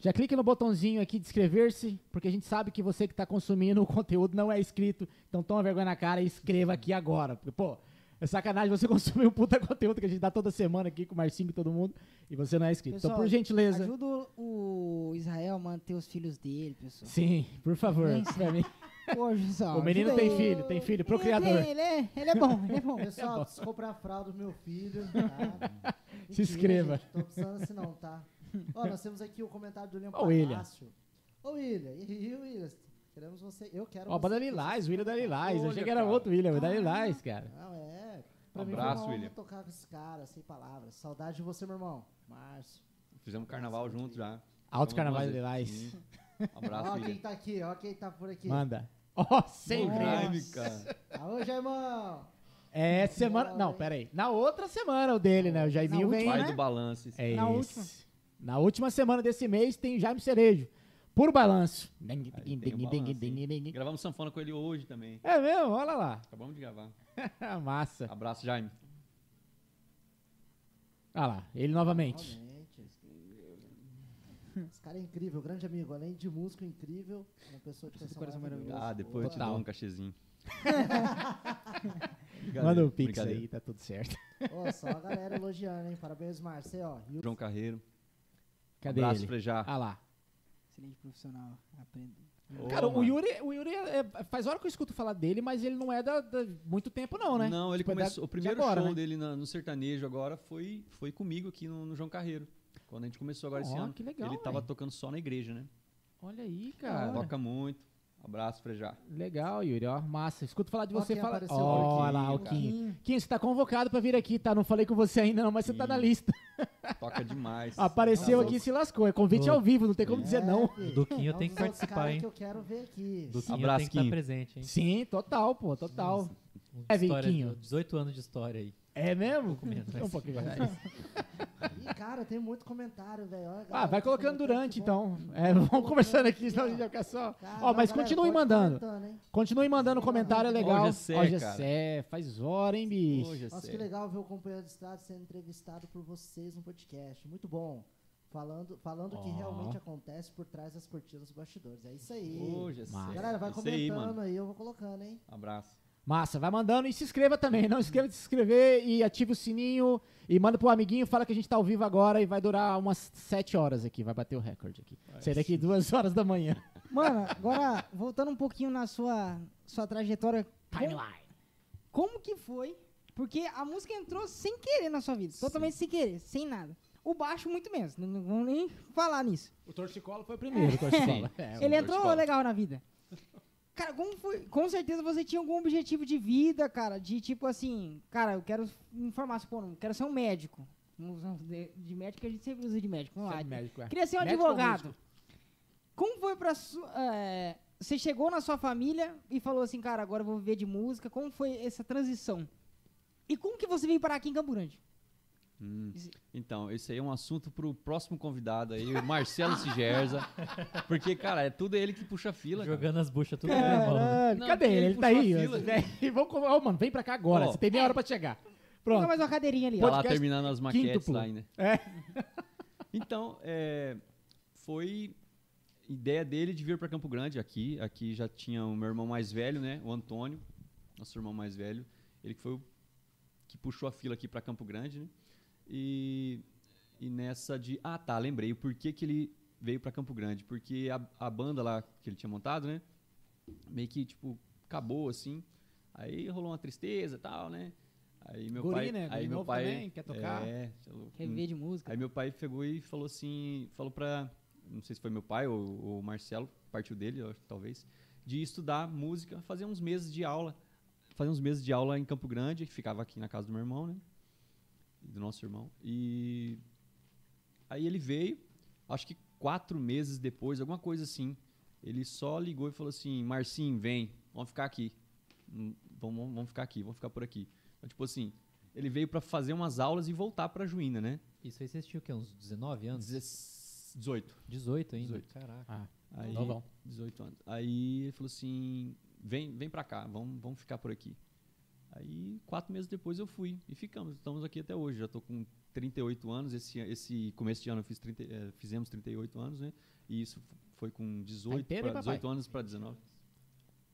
[SPEAKER 1] já clique no botãozinho aqui de inscrever-se, porque a gente sabe que você que tá consumindo o conteúdo não é inscrito, então toma vergonha na cara e inscreva aqui agora. Porque, pô, é sacanagem você consumir um puta conteúdo que a gente dá toda semana aqui com o Marcinho e todo mundo, e você não é inscrito. então,
[SPEAKER 3] Pessoal,
[SPEAKER 1] por gentileza,
[SPEAKER 3] Ajuda o Israel a manter os filhos dele, pessoal.
[SPEAKER 1] sim, por favor, pra mim.
[SPEAKER 3] Pô, pessoal,
[SPEAKER 1] O menino tem
[SPEAKER 3] aí.
[SPEAKER 1] filho, tem filho,
[SPEAKER 3] Ele
[SPEAKER 1] procriador.
[SPEAKER 3] tem, Ele é, ele é bom, ele é bom.
[SPEAKER 5] Pessoal, preciso comprar a fralda do meu filho, tá?
[SPEAKER 1] Se inscreva.
[SPEAKER 5] Gente, tô precisando assim não, tá? Ó, nós temos aqui o comentário do William
[SPEAKER 1] Ó, William.
[SPEAKER 5] Palácio. Ô, William, e aí, William? Queremos você, eu quero
[SPEAKER 1] Ó,
[SPEAKER 5] você.
[SPEAKER 1] banda Lilás, o William da Lilás. Eu achei que era
[SPEAKER 2] cara.
[SPEAKER 1] outro William, o da
[SPEAKER 5] Ah.
[SPEAKER 1] Lilás, cara.
[SPEAKER 5] Não, é.
[SPEAKER 2] Um
[SPEAKER 5] Pra mim
[SPEAKER 2] abraço, William.
[SPEAKER 5] tocar com esses caras, sem palavras. Saudade de você, meu irmão. Márcio.
[SPEAKER 2] Fizemos carnaval junto já.
[SPEAKER 1] Altos
[SPEAKER 2] Vamos
[SPEAKER 1] Carnavais
[SPEAKER 2] fazer.
[SPEAKER 1] Lilás.
[SPEAKER 2] Um abraço,
[SPEAKER 5] Ó, quem tá aqui, ó, quem tá por aqui.
[SPEAKER 1] Manda. Ó, sem ver.
[SPEAKER 2] Drive, cara.
[SPEAKER 5] Aô, Jaimão.
[SPEAKER 1] É semana. Não, pera aí. Na outra semana o dele, né? O Jaiminho vem.
[SPEAKER 2] Pai
[SPEAKER 3] né?
[SPEAKER 2] do balanço. esse
[SPEAKER 1] É
[SPEAKER 3] Na
[SPEAKER 1] isso.
[SPEAKER 3] última.
[SPEAKER 1] Na última semana desse mês tem Jaime Cerejo. Puro balanço.
[SPEAKER 2] Um. Gravamos sanfona com ele hoje também.
[SPEAKER 1] É mesmo? Olha lá.
[SPEAKER 2] Acabamos de gravar.
[SPEAKER 1] Massa.
[SPEAKER 2] Abraço, Jaime.
[SPEAKER 1] Olha lá. Ele novamente.
[SPEAKER 5] Esse cara é incrível, grande amigo. Além de músico incrível, uma pessoa de coração
[SPEAKER 3] coração
[SPEAKER 5] maravilhoso.
[SPEAKER 2] Ah, depois eu te dou um cachezinho.
[SPEAKER 1] Manda um pix aí, tá tudo certo.
[SPEAKER 5] Ó, só a galera elogiando, hein? Parabéns, Marcelo.
[SPEAKER 2] João Carreiro.
[SPEAKER 1] Cadê
[SPEAKER 2] Abraço,
[SPEAKER 1] ele?
[SPEAKER 2] Frejá.
[SPEAKER 1] Ah lá.
[SPEAKER 3] Excelente profissional. Aprende.
[SPEAKER 2] Ô,
[SPEAKER 1] Cara, o
[SPEAKER 2] mano.
[SPEAKER 1] Yuri, o Yuri é- é- faz hora que eu escuto falar dele, mas ele não é da, da- muito tempo não, né?
[SPEAKER 2] Não, ele
[SPEAKER 1] Tipo, é da-
[SPEAKER 2] começou. o
[SPEAKER 1] de
[SPEAKER 2] primeiro
[SPEAKER 1] agora,
[SPEAKER 2] show
[SPEAKER 1] né?
[SPEAKER 2] dele na- no sertanejo agora foi, foi comigo aqui no, no João Carreiro. Quando a gente começou agora esse
[SPEAKER 1] Ó,
[SPEAKER 2] ano.
[SPEAKER 1] que legal,
[SPEAKER 2] ele tava
[SPEAKER 1] velho.
[SPEAKER 2] tocando só na igreja, né?
[SPEAKER 1] Olha aí,
[SPEAKER 3] Da
[SPEAKER 1] cara.
[SPEAKER 2] Toca muito. Abraço, Frejá.
[SPEAKER 1] Legal, Yuri, ó, massa. Escuto falar de
[SPEAKER 5] Ó
[SPEAKER 1] você fala. Ó, olha lá, o
[SPEAKER 2] Quinho,
[SPEAKER 1] Quinho.
[SPEAKER 3] Quinho.
[SPEAKER 1] Quinho, você tá convocado pra vir aqui, tá? Não falei com você ainda não, mas você tá na lista.
[SPEAKER 2] Toca demais.
[SPEAKER 1] Apareceu
[SPEAKER 5] Não,
[SPEAKER 1] aqui e se lascou. É convite ao vivo, não tem como dizer
[SPEAKER 5] É,
[SPEAKER 1] não.
[SPEAKER 5] filho.
[SPEAKER 4] Duquinho
[SPEAKER 5] É um
[SPEAKER 4] tem que
[SPEAKER 5] outros
[SPEAKER 4] participar, hein?
[SPEAKER 5] que eu quero ver aqui.
[SPEAKER 4] Do Quinho
[SPEAKER 2] Abraço,
[SPEAKER 4] tem que estar presente, hein?
[SPEAKER 1] Sim, total, pô, total. É,
[SPEAKER 4] História de-
[SPEAKER 1] Viquinho.
[SPEAKER 4] 18 anos de história aí.
[SPEAKER 1] É mesmo? É um pouquinho mais.
[SPEAKER 5] Ih, cara, tem muito comentário, velho.
[SPEAKER 1] Ah,
[SPEAKER 5] galera
[SPEAKER 1] vai
[SPEAKER 5] tá
[SPEAKER 1] colocando durante,
[SPEAKER 5] que
[SPEAKER 1] então. É, vamos conversando aqui, senão a gente vai ficar só.
[SPEAKER 5] Cara,
[SPEAKER 1] Ó, mas
[SPEAKER 5] galera, pode
[SPEAKER 1] mandando. Continuem mandando comentário, é legal.
[SPEAKER 2] Ó, Gessé,
[SPEAKER 1] Ó,
[SPEAKER 2] cara.
[SPEAKER 1] Gessé, faz hora, hein, bicho?
[SPEAKER 2] Hoje é
[SPEAKER 5] Nossa, que legal ver o companheiro de estrada sendo entrevistado por vocês no podcast. Muito bom. Falando, falando o que realmente acontece por trás das cortinas dos bastidores. É isso aí.
[SPEAKER 2] Hoje é.
[SPEAKER 5] Galera, vai
[SPEAKER 2] Isso aí,
[SPEAKER 5] comentando aí,
[SPEAKER 2] mano.
[SPEAKER 5] eu vou colocando, hein?
[SPEAKER 2] Abraço.
[SPEAKER 1] Massa, vai mandando e se inscreva também. Não esqueça de se inscrever e ativa o sininho e manda pro amiguinho, fala que a gente tá ao vivo agora e vai durar umas 7 horas aqui, vai bater o recorde aqui. Sai daqui duas horas da manhã.
[SPEAKER 3] Mano, agora, voltando um pouquinho na sua, sua trajetória.
[SPEAKER 1] Timeline.
[SPEAKER 3] Como que foi? Porque a música entrou sem querer na sua vida. Totalmente sem querer, sem nada. O baixo, muito menos. Não, não vamos nem falar nisso.
[SPEAKER 1] O torcicolo foi o primeiro, o torcicolo. É,
[SPEAKER 3] Ele
[SPEAKER 1] o
[SPEAKER 3] entrou
[SPEAKER 1] torcicolo.
[SPEAKER 3] legal na vida. Cara, como foi? Com certeza você tinha algum objetivo de vida, cara, de tipo assim, cara, eu quero informar, pô, não quero ser um médico. De, de médico a gente sempre usa de médico, vamos lá.
[SPEAKER 1] Sempre médico, é.
[SPEAKER 3] Queria ser um
[SPEAKER 1] Médico
[SPEAKER 3] advogado. Como foi pra sua. é, você chegou na sua família e falou assim, cara, agora eu vou viver de música. Como foi essa transição? E como que você veio parar aqui em Campo Grande?
[SPEAKER 2] Hum. Então, esse aí é um assunto pro próximo convidado aí, o Marcelo Sigerza. Porque, cara, é tudo ele que puxa a fila. cara.
[SPEAKER 4] Jogando as buchas tudo?
[SPEAKER 1] Caralho,
[SPEAKER 2] Não,
[SPEAKER 1] cadê ele?
[SPEAKER 2] ele
[SPEAKER 1] Ele tá aí.
[SPEAKER 2] fila.
[SPEAKER 1] Vem, Vamos, com- ó, mano, vem pra cá agora.
[SPEAKER 2] Ó.
[SPEAKER 1] Você tem meia hora pra chegar.
[SPEAKER 3] Fica
[SPEAKER 1] Pronto.
[SPEAKER 3] mais uma cadeirinha ali,
[SPEAKER 2] Tá lá terminando as maquetes lá ainda.
[SPEAKER 1] É.
[SPEAKER 2] Então, é, foi ideia dele de vir para Campo Grande aqui. Aqui já tinha o meu irmão mais velho, né? O Antônio, nosso irmão mais velho. Ele que foi o que puxou a fila aqui para Campo Grande, né? E, e nessa de... Ah, tá, lembrei. O porquê que ele veio para Campo Grande. Porque a, a banda lá que ele tinha montado, né? Meio que, tipo, acabou, assim. Aí rolou uma tristeza e tal, né? Aí meu
[SPEAKER 1] Guri,
[SPEAKER 2] pai...
[SPEAKER 1] né? Guri
[SPEAKER 2] Aí meu
[SPEAKER 1] novo
[SPEAKER 2] pai...
[SPEAKER 1] também, quer tocar.
[SPEAKER 2] É.
[SPEAKER 3] Quer viver de música.
[SPEAKER 2] Aí meu pai pegou e falou assim, falou pra, não sei se foi meu pai ou o Marcelo, partiu dele, talvez, de estudar música, fazer uns meses de aula, fazer uns meses de aula em Campo Grande, que ficava aqui na casa do meu irmão, né? Do nosso irmão. E aí ele veio, acho que quatro meses depois, alguma coisa assim, ele só ligou e falou assim, Marcinho, vem, vamos ficar aqui. Hum, Vamos, vamos ficar aqui, vamos ficar por aqui. Então, tipo assim, ele veio pra fazer umas aulas e voltar pra Juína, né?
[SPEAKER 4] Isso aí vocês tinham o quê? Uns 19 anos?
[SPEAKER 2] 16 18.
[SPEAKER 4] 18 ainda?
[SPEAKER 2] 18.
[SPEAKER 4] Caraca.
[SPEAKER 1] Ah,
[SPEAKER 2] Aí,
[SPEAKER 1] Novão.
[SPEAKER 2] 18 anos. Aí ele falou assim: vem, vem pra cá, vamos, vamos ficar por aqui. Aí, quatro meses depois eu fui e ficamos. Estamos aqui até hoje. Já tô com 38 anos. Esse, esse começo de ano eu fiz 30, eh, fizemos 38 anos, né? E isso foi com 18,
[SPEAKER 1] inteiro, hein,
[SPEAKER 2] pra,
[SPEAKER 1] papai?
[SPEAKER 2] 18 anos para 19.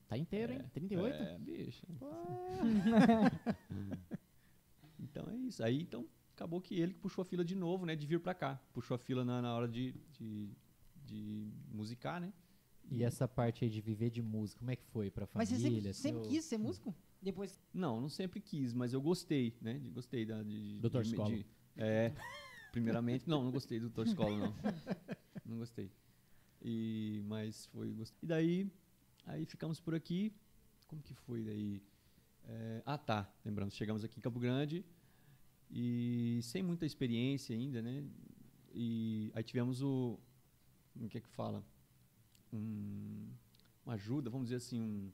[SPEAKER 1] Tá inteiro, hein?
[SPEAKER 2] É,
[SPEAKER 1] 38?
[SPEAKER 2] É, bicho. então é isso. Aí então acabou que ele que puxou a fila de novo, né? De vir pra cá. Puxou a fila na, na hora de, de, de musicar, né?
[SPEAKER 4] E essa parte aí de viver de música, como é que foi pra
[SPEAKER 3] Mas
[SPEAKER 4] família?
[SPEAKER 3] você sempre,
[SPEAKER 4] assim?
[SPEAKER 3] sempre quis ser músico? Depois.
[SPEAKER 2] Não, não sempre quis, mas eu gostei, né? De, gostei da, de,
[SPEAKER 1] Do
[SPEAKER 2] de-
[SPEAKER 1] torcicolo.
[SPEAKER 2] de- É, primeiramente, não, não gostei do torcicolo, não. Não gostei. E, mas foi, gostei. E daí, aí ficamos por aqui. Como que foi daí? É, ah, tá, lembrando, chegamos aqui em Campo Grande e sem muita experiência ainda, né? E aí tivemos o, o que é que fala? Um, uma ajuda, vamos dizer assim, um,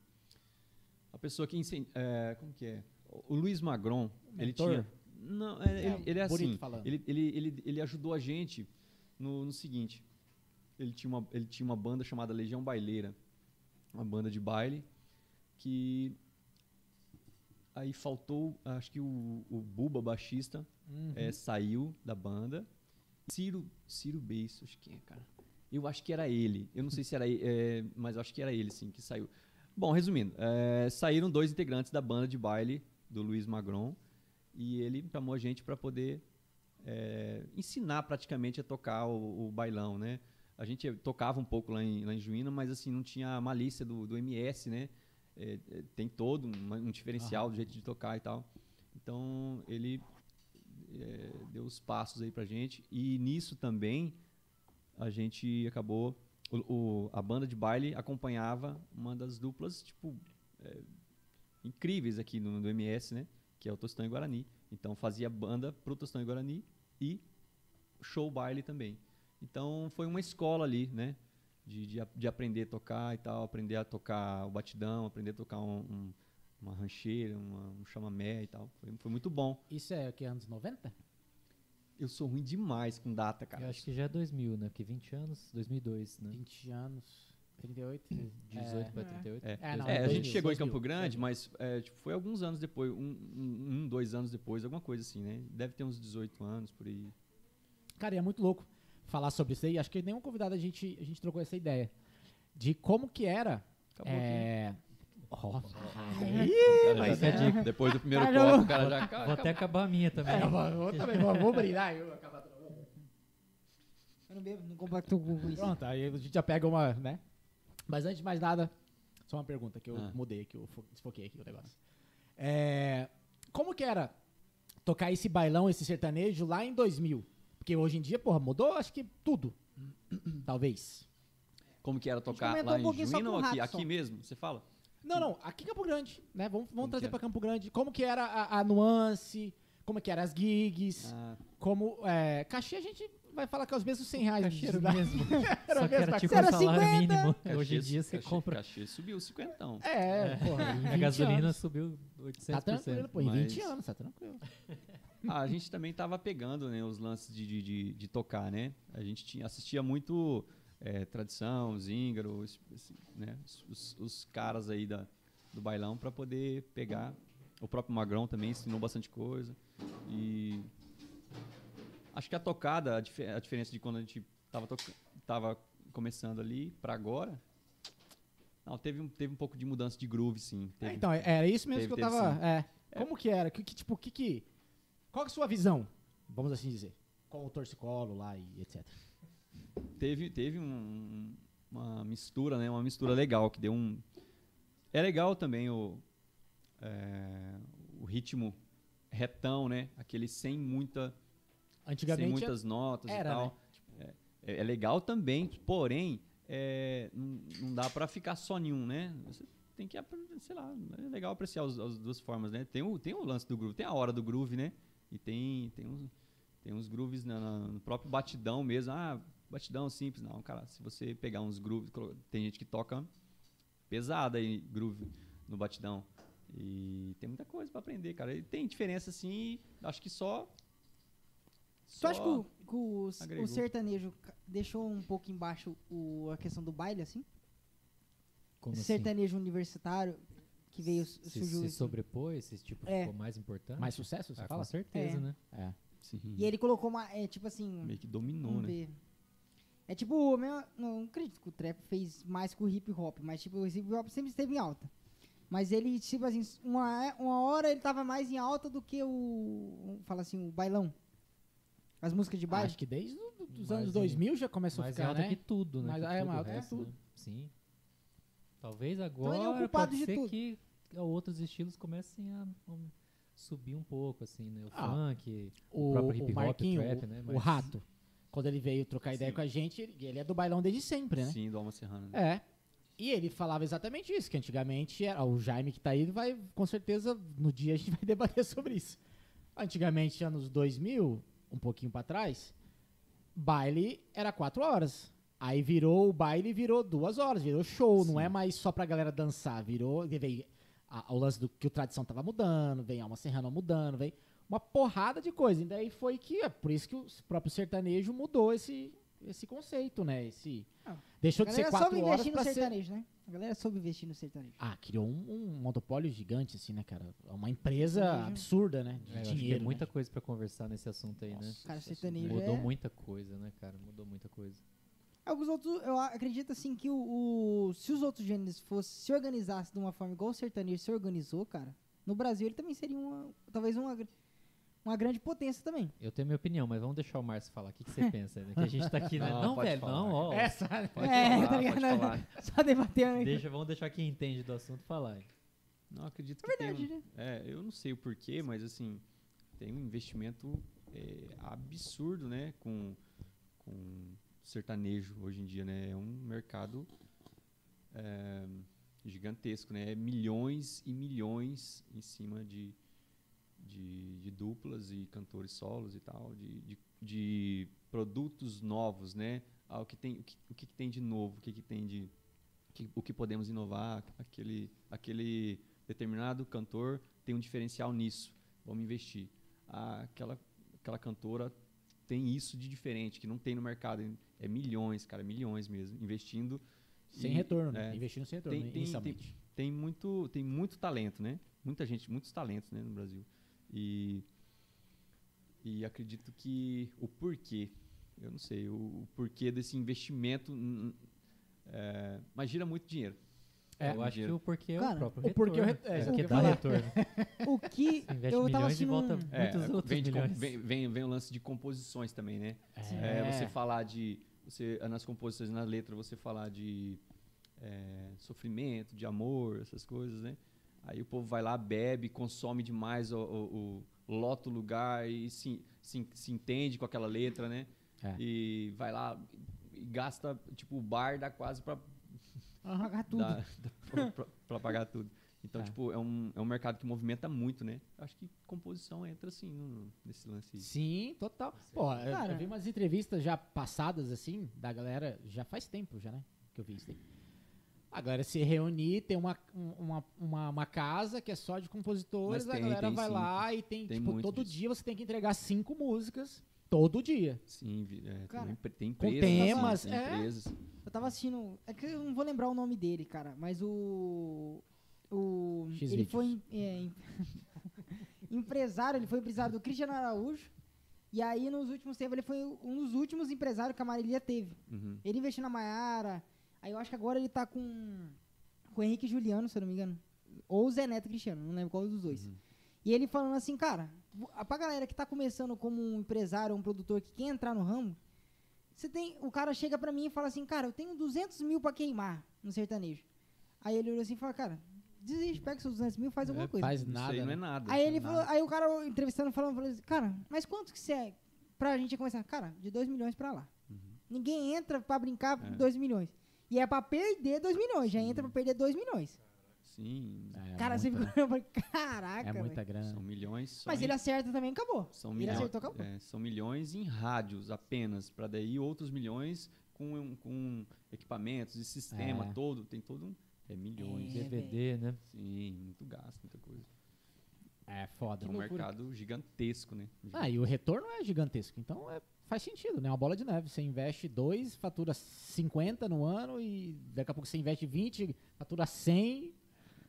[SPEAKER 2] a pessoa que incen- é, como que é? O Luiz Magron, ele
[SPEAKER 1] Mentor?
[SPEAKER 2] tinha não, é,
[SPEAKER 1] É,
[SPEAKER 2] ele, ele é assim, ele, ele, ele, ele ajudou a gente no, no seguinte, ele tinha, uma, ele tinha uma banda chamada Legião Baileira, uma banda de baile, que aí faltou, acho que o, o Buba, baixista,
[SPEAKER 1] Uhum.
[SPEAKER 2] é, saiu da banda. Ciro, Ciro Beiço, acho que é, cara. Eu acho que era ele. Eu não sei se era ele, é, mas acho que era ele, sim, que saiu. Bom, resumindo, é, saíram dois integrantes da banda de baile do Luiz Magron, e ele chamou a gente para poder é, ensinar praticamente a tocar o, o, bailão, né? A gente tocava um pouco lá em, lá em Juína, mas assim não tinha a malícia do, do MS, né? É, tem todo um, um diferencial do jeito de tocar e tal. Então ele deu os passos aí pra gente e nisso também a gente acabou o, o, a banda de baile acompanhava uma das duplas tipo é, incríveis aqui no, no MS, né? Que é o Tostão e Guarani. Então fazia banda pro Tostão e Guarani e show baile também. Então foi uma escola ali, né? De, de, de, aprender a tocar e tal, aprender a tocar o batidão, aprender a tocar um, um, uma rancheira, uma, um chamamé e tal. Foi, foi muito bom.
[SPEAKER 1] Isso é o que, anos 90?
[SPEAKER 2] Eu sou ruim demais com data, cara.
[SPEAKER 4] Eu acho que já é 2000, né? Porque 20 anos, 2002, né?
[SPEAKER 1] 20 anos, 38.
[SPEAKER 4] 18 é. para 38.
[SPEAKER 2] É, é, não, é a gente chegou 2000, em Campo Grande, 2000. mas é, tipo, foi alguns anos depois, um, um, dois anos depois, alguma coisa assim, né? Deve ter uns 18 anos por aí.
[SPEAKER 1] Cara, e é muito louco falar sobre isso aí. Acho que nenhum convidado a gente, a gente trocou essa ideia. De como que era. Acabou é, aqui. Oh,
[SPEAKER 2] mas é dica. Depois do primeiro copo, o cara já
[SPEAKER 4] Vou até acabar a minha também. É,
[SPEAKER 1] vou, também, vou, vou brindar. Eu, acabar
[SPEAKER 3] eu não bebo, não compacto com isso.
[SPEAKER 1] Pronto, aí a gente já pega uma, né? Mas antes de mais nada, só uma pergunta que eu ah. mudei aqui, eu desfoquei aqui o negócio. É, como que era tocar esse bailão, esse sertanejo lá em 2000? Porque hoje em dia, porra, mudou acho que tudo. Talvez.
[SPEAKER 2] Como que era tocar lá um em Juína ou aqui, aqui mesmo? Você fala?
[SPEAKER 1] Não, não, aqui em Campo Grande, né? Vamos, vamos trazer para Campo Grande. Como que era a, a, nuance, como que eram as gigs, ah. como... É, cachê a gente vai falar que é os mesmos 100 reais.
[SPEAKER 4] Cachê era o mesmo. era Só que era tipo um salário 50. mínimo. Cachê, Hoje em dia você
[SPEAKER 2] cachê,
[SPEAKER 4] compra...
[SPEAKER 2] Cachê subiu 50.
[SPEAKER 1] É, é. porra.
[SPEAKER 4] A gasolina anos. subiu 800%.
[SPEAKER 1] Tá tranquilo, pô, em Mas... 20 anos, tá tranquilo.
[SPEAKER 2] Ah, a gente também tava pegando né, os lances de, de, de, de tocar, né? A gente tinha, assistia muito é, Tradição, Zíngaro, né? Os, os, caras aí da, do bailão para poder pegar. O próprio Magrão também ensinou bastante coisa. E acho que a tocada, a, dif a diferença de quando a gente tava, tava começando ali para agora, não, teve um, teve um pouco de mudança de groove, sim.
[SPEAKER 1] É, então, é, era isso mesmo teve, que eu tava. É, como que era? Que, que, tipo, que, que, qual é a sua visão? Vamos assim dizer. Com o torcicolo lá e etc.
[SPEAKER 2] Teve, teve um, uma mistura, né? Uma mistura legal que deu um. É legal também o, é, o ritmo retão, né? Aquele sem muita.
[SPEAKER 1] Antigamente.
[SPEAKER 2] Sem muitas notas
[SPEAKER 1] era,
[SPEAKER 2] e tal. Né? É, é, legal também, porém, é, não, não, dá para ficar só nenhum, né? Você tem que, sei lá, é legal apreciar as, as, duas formas, né? Tem o, tem o lance do groove, tem a hora do groove, né? E tem, tem, uns, tem uns grooves na, no próprio batidão mesmo. Ah, batidão simples. Não, cara, se você pegar uns grooves, tem gente que toca pesada aí, groove no batidão. E tem muita coisa para aprender, cara. E tem diferença assim, acho que só.
[SPEAKER 3] Tu acha que, o, que o, o, sertanejo deixou um pouco embaixo o, a questão do baile, assim?
[SPEAKER 4] Como assim?
[SPEAKER 3] sertanejo universitário que veio
[SPEAKER 4] se, surgiu se sobrepôs, esse tipo é. ficou mais importante.
[SPEAKER 1] Mais sucesso, você
[SPEAKER 4] ah,
[SPEAKER 1] fala?
[SPEAKER 4] Com certeza,
[SPEAKER 3] é.
[SPEAKER 4] né?
[SPEAKER 1] É.
[SPEAKER 3] Sim. E ele colocou uma, é, tipo assim...
[SPEAKER 2] Meio que dominou, né? Ver.
[SPEAKER 3] É tipo, meu, não acredito que o trap fez mais que o hip hop, mas tipo, o hip hop sempre esteve em alta. Mas ele, tipo assim, uma, uma hora ele tava mais em alta do que o, fala assim, o bailão. As músicas de baile.
[SPEAKER 1] Acho que desde os anos 2000 já começou a ficar,
[SPEAKER 4] mais alta
[SPEAKER 1] né?
[SPEAKER 4] que tudo, né?
[SPEAKER 1] Mas,
[SPEAKER 4] é,
[SPEAKER 1] mais
[SPEAKER 4] alta
[SPEAKER 1] que tudo. Né?
[SPEAKER 4] Sim. Talvez agora então, ele é o pode ser tudo. que outros estilos comecem a, subir um pouco, assim, né? O ah, funk, o, o próprio hip hop, o, trap, né?
[SPEAKER 1] Mas... O rato. Quando ele veio trocar ideia Sim. com a gente, ele, ele, é do bailão desde sempre, né?
[SPEAKER 2] Sim, do Alma Serrana.
[SPEAKER 1] Né? É. E ele falava exatamente isso, que antigamente era, o Jaime que tá aí vai, com certeza, no dia a gente vai debater sobre isso. Antigamente, anos 2000, um pouquinho para trás, baile era quatro horas. Aí virou o baile virou duas horas, virou show, Sim. não é mais só pra galera dançar, virou. Veio a, o lance do que o tradição tava mudando, vem Alma Serrana mudando, vem uma porrada de coisa. E daí foi que, é por isso que o próprio sertanejo mudou esse, esse conceito, né? Esse, ah, deixou de ser quatro horas
[SPEAKER 3] investir no sertanejo, ser... né? A galera soube investir no sertanejo.
[SPEAKER 1] Ah, criou um, um monopólio gigante, assim, né, cara? É uma empresa absurda, né?
[SPEAKER 4] De é, dinheiro. Tem muita né? coisa para conversar nesse assunto aí, né? Nossa,
[SPEAKER 3] né? Cara, sertanejo
[SPEAKER 4] Mudou
[SPEAKER 3] é...
[SPEAKER 4] muita coisa, né, cara? Mudou muita coisa.
[SPEAKER 3] Alguns outros, eu acredito assim que o, o, se os outros gêneros fossem se organizassem de uma forma igual o sertanejo se organizou, cara, no Brasil ele também seria uma, talvez uma, uma grande potência também.
[SPEAKER 4] Eu tenho minha opinião, mas vamos deixar o Márcio falar. O que, que você pensa? né? Que a gente tá aqui, né?
[SPEAKER 2] Não,
[SPEAKER 4] velho,
[SPEAKER 2] falar.
[SPEAKER 4] não, ó.
[SPEAKER 1] Essa.
[SPEAKER 3] É,
[SPEAKER 2] falar,
[SPEAKER 3] tá
[SPEAKER 2] pode
[SPEAKER 3] ligado?
[SPEAKER 2] falar.
[SPEAKER 3] Só debatendo.
[SPEAKER 4] Deixa, vamos deixar quem entende do assunto falar.
[SPEAKER 2] Não acredito que
[SPEAKER 3] É verdade,
[SPEAKER 2] tenha-
[SPEAKER 3] né?
[SPEAKER 2] É, eu não sei o porquê, mas assim, tem um investimento é, absurdo, né, com, com sertanejo hoje em dia, né? É um mercado é, gigantesco, né? É milhões e milhões em cima de, de, de duplas e cantores solos e tal, de, de, de produtos novos, né? Ah, o que tem, o que, o que tem de novo, o que, que tem de que- o que podemos inovar, aquele, aquele determinado cantor tem um diferencial nisso, vamos investir. Ah, aquela, aquela cantora tem isso de diferente, que não tem no mercado. É milhões, cara, milhões mesmo, investindo.
[SPEAKER 1] Sem
[SPEAKER 2] E,
[SPEAKER 1] retorno, né?
[SPEAKER 2] é,
[SPEAKER 1] Investindo sem retorno,
[SPEAKER 2] Tem- tem-
[SPEAKER 1] inicialmente.
[SPEAKER 2] tem muito, tem muito talento, né? Muita gente, muitos talentos, né, no Brasil. E e acredito que o porquê, eu não sei, o, o porquê desse investimento, é, mas gira muito dinheiro.
[SPEAKER 1] É,
[SPEAKER 4] eu acho que o porquê é
[SPEAKER 3] Cara,
[SPEAKER 4] o próprio
[SPEAKER 1] o porquê é o
[SPEAKER 4] retorno.
[SPEAKER 1] re- é,
[SPEAKER 4] porque
[SPEAKER 1] que eu
[SPEAKER 4] dá retorno.
[SPEAKER 3] O que eu tava assistindo
[SPEAKER 4] volta
[SPEAKER 3] um-
[SPEAKER 2] É,
[SPEAKER 4] muitos outros
[SPEAKER 2] vem, com- vem, vem, vem o lance de composições também, né?
[SPEAKER 1] É.
[SPEAKER 2] É, você falar de. Você, nas composições, na letra, você falar de é, sofrimento, de amor, essas coisas, né? Aí o povo vai lá, bebe, consome demais, o, o, o- lota o lugar e se, se, se entende com aquela letra, né?
[SPEAKER 1] É.
[SPEAKER 2] E vai lá e gasta, tipo, o bar dá quase pra,
[SPEAKER 3] pagar tudo.
[SPEAKER 2] dá, dá pra, pra- pra pagar tudo. Então,
[SPEAKER 1] É.
[SPEAKER 2] tipo, é um, é um mercado que movimenta muito, né? Eu acho que composição entra, assim, no- nesse lance aí.
[SPEAKER 1] Sim, total. Pô, eu-
[SPEAKER 3] Cara.
[SPEAKER 1] eu vi umas entrevistas já passadas, assim, da galera, já faz tempo já, né? Que eu vi isso daí. A galera se reunir, tem uma, um- uma, uma, uma casa que é só de compositores,
[SPEAKER 2] Mas
[SPEAKER 1] a
[SPEAKER 2] tem,
[SPEAKER 1] galera
[SPEAKER 2] tem
[SPEAKER 1] vai
[SPEAKER 2] sim.
[SPEAKER 1] lá e tem,
[SPEAKER 2] Tem
[SPEAKER 1] tipo, todo
[SPEAKER 2] disso.
[SPEAKER 1] dia você tem que entregar cinco músicas. Todo dia.
[SPEAKER 2] Sim, é,
[SPEAKER 3] Cara,
[SPEAKER 2] tem, empre- tem
[SPEAKER 1] com
[SPEAKER 2] empresas. assim,
[SPEAKER 1] temas,
[SPEAKER 2] tem
[SPEAKER 1] é.
[SPEAKER 2] empresas.
[SPEAKER 3] Eu tava assistindo. É que eu não vou lembrar o nome dele, cara. Mas o. O.
[SPEAKER 1] X
[SPEAKER 3] ele
[SPEAKER 1] vídeos.
[SPEAKER 3] foi. é, em- empresário, ele foi empresário do Cristiano Araújo. E aí, nos últimos tempos, ele foi um dos últimos empresários que a Marília teve.
[SPEAKER 2] Uhum.
[SPEAKER 3] Ele investiu na Maiara. Aí eu acho que agora ele tá com. Com o Henrique Juliano, se eu não me engano. Ou o Zé Neto Cristiano, não lembro qual dos dois.
[SPEAKER 2] Uhum.
[SPEAKER 3] E ele falando assim, cara, pra galera que tá começando como um empresário, um produtor que quer entrar no ramo, você tem, o cara chega pra mim e fala assim, cara, eu tenho 200 mil pra queimar no sertanejo. Aí ele olhou assim e fala, cara, desiste, pega seus 200 mil e faz alguma
[SPEAKER 1] É,
[SPEAKER 3] coisa.
[SPEAKER 1] Faz nada.
[SPEAKER 2] aí não é
[SPEAKER 1] né?
[SPEAKER 2] nada.
[SPEAKER 3] Aí ele
[SPEAKER 2] é
[SPEAKER 3] falou,
[SPEAKER 2] nada.
[SPEAKER 3] aí o cara entrevistando falando, falou assim, cara, mas quanto que você é pra gente começar? Cara, de 2 milhões pra lá. Ninguém entra pra brincar
[SPEAKER 2] Uhum. É.
[SPEAKER 3] 2 milhões. E é pra perder 2 milhões, já entra pra perder 2 milhões.
[SPEAKER 2] Sim,
[SPEAKER 1] É,
[SPEAKER 3] cara, você
[SPEAKER 1] muita,
[SPEAKER 3] ficou caraca,
[SPEAKER 1] é muita grana.
[SPEAKER 2] são milhões só
[SPEAKER 3] Mas
[SPEAKER 2] em-
[SPEAKER 3] ele acerta também, acabou.
[SPEAKER 2] são
[SPEAKER 3] ele
[SPEAKER 2] milhões,
[SPEAKER 3] acertou, acabou.
[SPEAKER 2] é, são milhões em rádios apenas, para daí outros milhões com, com equipamentos e sistema
[SPEAKER 1] É.
[SPEAKER 2] todo, tem todo um é milhões.
[SPEAKER 3] É,
[SPEAKER 4] DVD, né?
[SPEAKER 2] Sim, muito gasto, muita coisa.
[SPEAKER 1] É foda.
[SPEAKER 2] É um mercado gigantesco, né?
[SPEAKER 1] Ah, e o retorno é gigantesco. Então é, faz sentido, né? Uma bola de neve. Você investe 2, fatura 50 no ano e daqui a pouco você investe 20, fatura 100.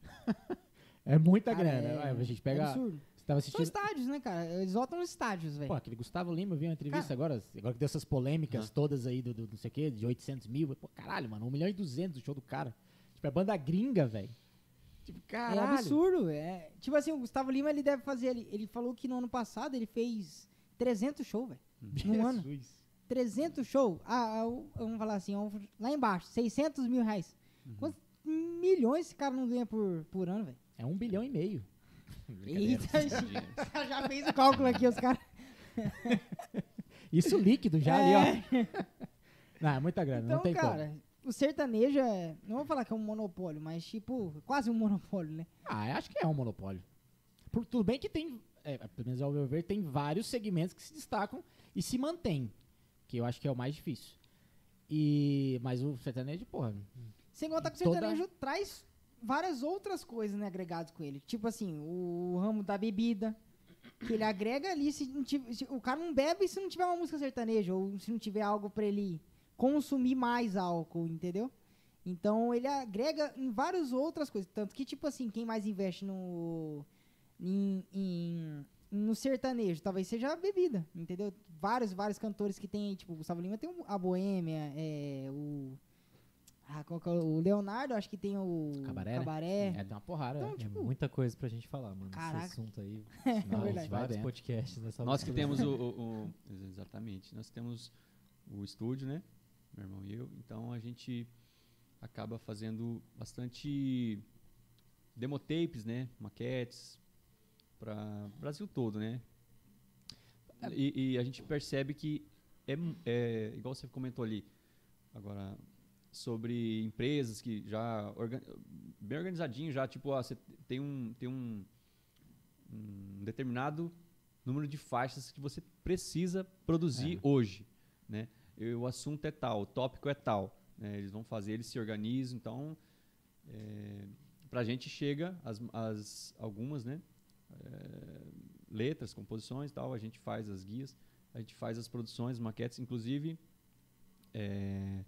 [SPEAKER 1] é muita
[SPEAKER 3] Cara,
[SPEAKER 1] grana.
[SPEAKER 3] é-
[SPEAKER 1] a gente
[SPEAKER 3] é
[SPEAKER 1] pega.
[SPEAKER 3] absurdo.
[SPEAKER 1] Você tava
[SPEAKER 3] São
[SPEAKER 1] assistindo.
[SPEAKER 3] estádios, né, cara? Eles voltam nos estádios, velho.
[SPEAKER 1] Pô, aquele Gustavo Lima, eu vi uma entrevista agora, agora que deu essas polêmicas
[SPEAKER 2] Aham.
[SPEAKER 1] todas aí do, do não sei o quê, de 800 mil. Pô, caralho, mano, 1 milhão e 200 o show do cara. Tipo, é banda gringa, velho. Tipo, caralho.
[SPEAKER 3] É absurdo. É, tipo assim, o Gustavo Lima, ele deve fazer... Ele, ele falou que no ano passado ele fez 300 shows, velho. Num ano.
[SPEAKER 1] Jesus.
[SPEAKER 3] 300 shows. Ah, ah, vamos falar assim, lá embaixo, 600 mil reais.
[SPEAKER 1] Uhum.
[SPEAKER 3] Quantos milhões esse cara não ganha por, por ano, velho?
[SPEAKER 1] É um bilhão e meio.
[SPEAKER 3] Eita, já fez o cálculo aqui, os caras...
[SPEAKER 1] Isso líquido já
[SPEAKER 3] É.
[SPEAKER 1] ali, ó. Não, é muita grana,
[SPEAKER 3] Então,
[SPEAKER 1] não tem
[SPEAKER 3] cara, o sertanejo é... Não vou falar que é um monopólio, mas tipo, quase um monopólio, né?
[SPEAKER 1] como. Ah, eu acho que é um monopólio. Por, tudo bem que tem, é, pelo menos ao meu ver, tem vários segmentos que se destacam e se mantêm. Que eu acho que é o mais difícil. E, mas o sertanejo, porra,
[SPEAKER 3] Sem contar que o
[SPEAKER 1] Toda-
[SPEAKER 3] sertanejo traz várias outras coisas, né, agregadas com ele. Tipo assim, o ramo da bebida, que ele agrega ali, se, se- o cara não bebe se não tiver uma música sertaneja, ou se não tiver algo pra ele consumir mais álcool, entendeu? Então ele agrega em várias outras coisas. Tanto que, tipo assim, quem mais investe no. em- em- no sertanejo, talvez seja a bebida, entendeu? Vários, vários cantores que tem tipo, o Gustavo Lima tem a Boêmia, é, o. Ah, é o Leonardo, acho que tem o
[SPEAKER 1] Cabaré, né?
[SPEAKER 3] Cabaré.
[SPEAKER 1] É, tem uma porrada.
[SPEAKER 3] Então,
[SPEAKER 1] né?
[SPEAKER 3] tipo,
[SPEAKER 4] é muita coisa pra gente falar, mano.
[SPEAKER 3] Caraca.
[SPEAKER 4] Esse assunto aí.
[SPEAKER 3] É
[SPEAKER 4] vários
[SPEAKER 1] Vai
[SPEAKER 4] podcasts nessa
[SPEAKER 2] Nós que temos o, o- o- Exatamente. Nós temos o estúdio, né? Meu irmão e eu. Então a gente acaba fazendo bastante demotapes, né? Maquetes para Brasil todo, né? E, e a gente percebe que é, é igual você comentou ali agora sobre empresas que já orga- bem organizadinho já tipo ah, você tem um tem um, um determinado número de faixas que você precisa produzir hoje, né? E o assunto é tal, o tópico é tal, né? Eles vão fazer, eles se organizam, então é, para a gente chega as, as algumas, né? Letras, composições, tal, a gente faz as guias, a gente faz as produções, maquetes, inclusive é,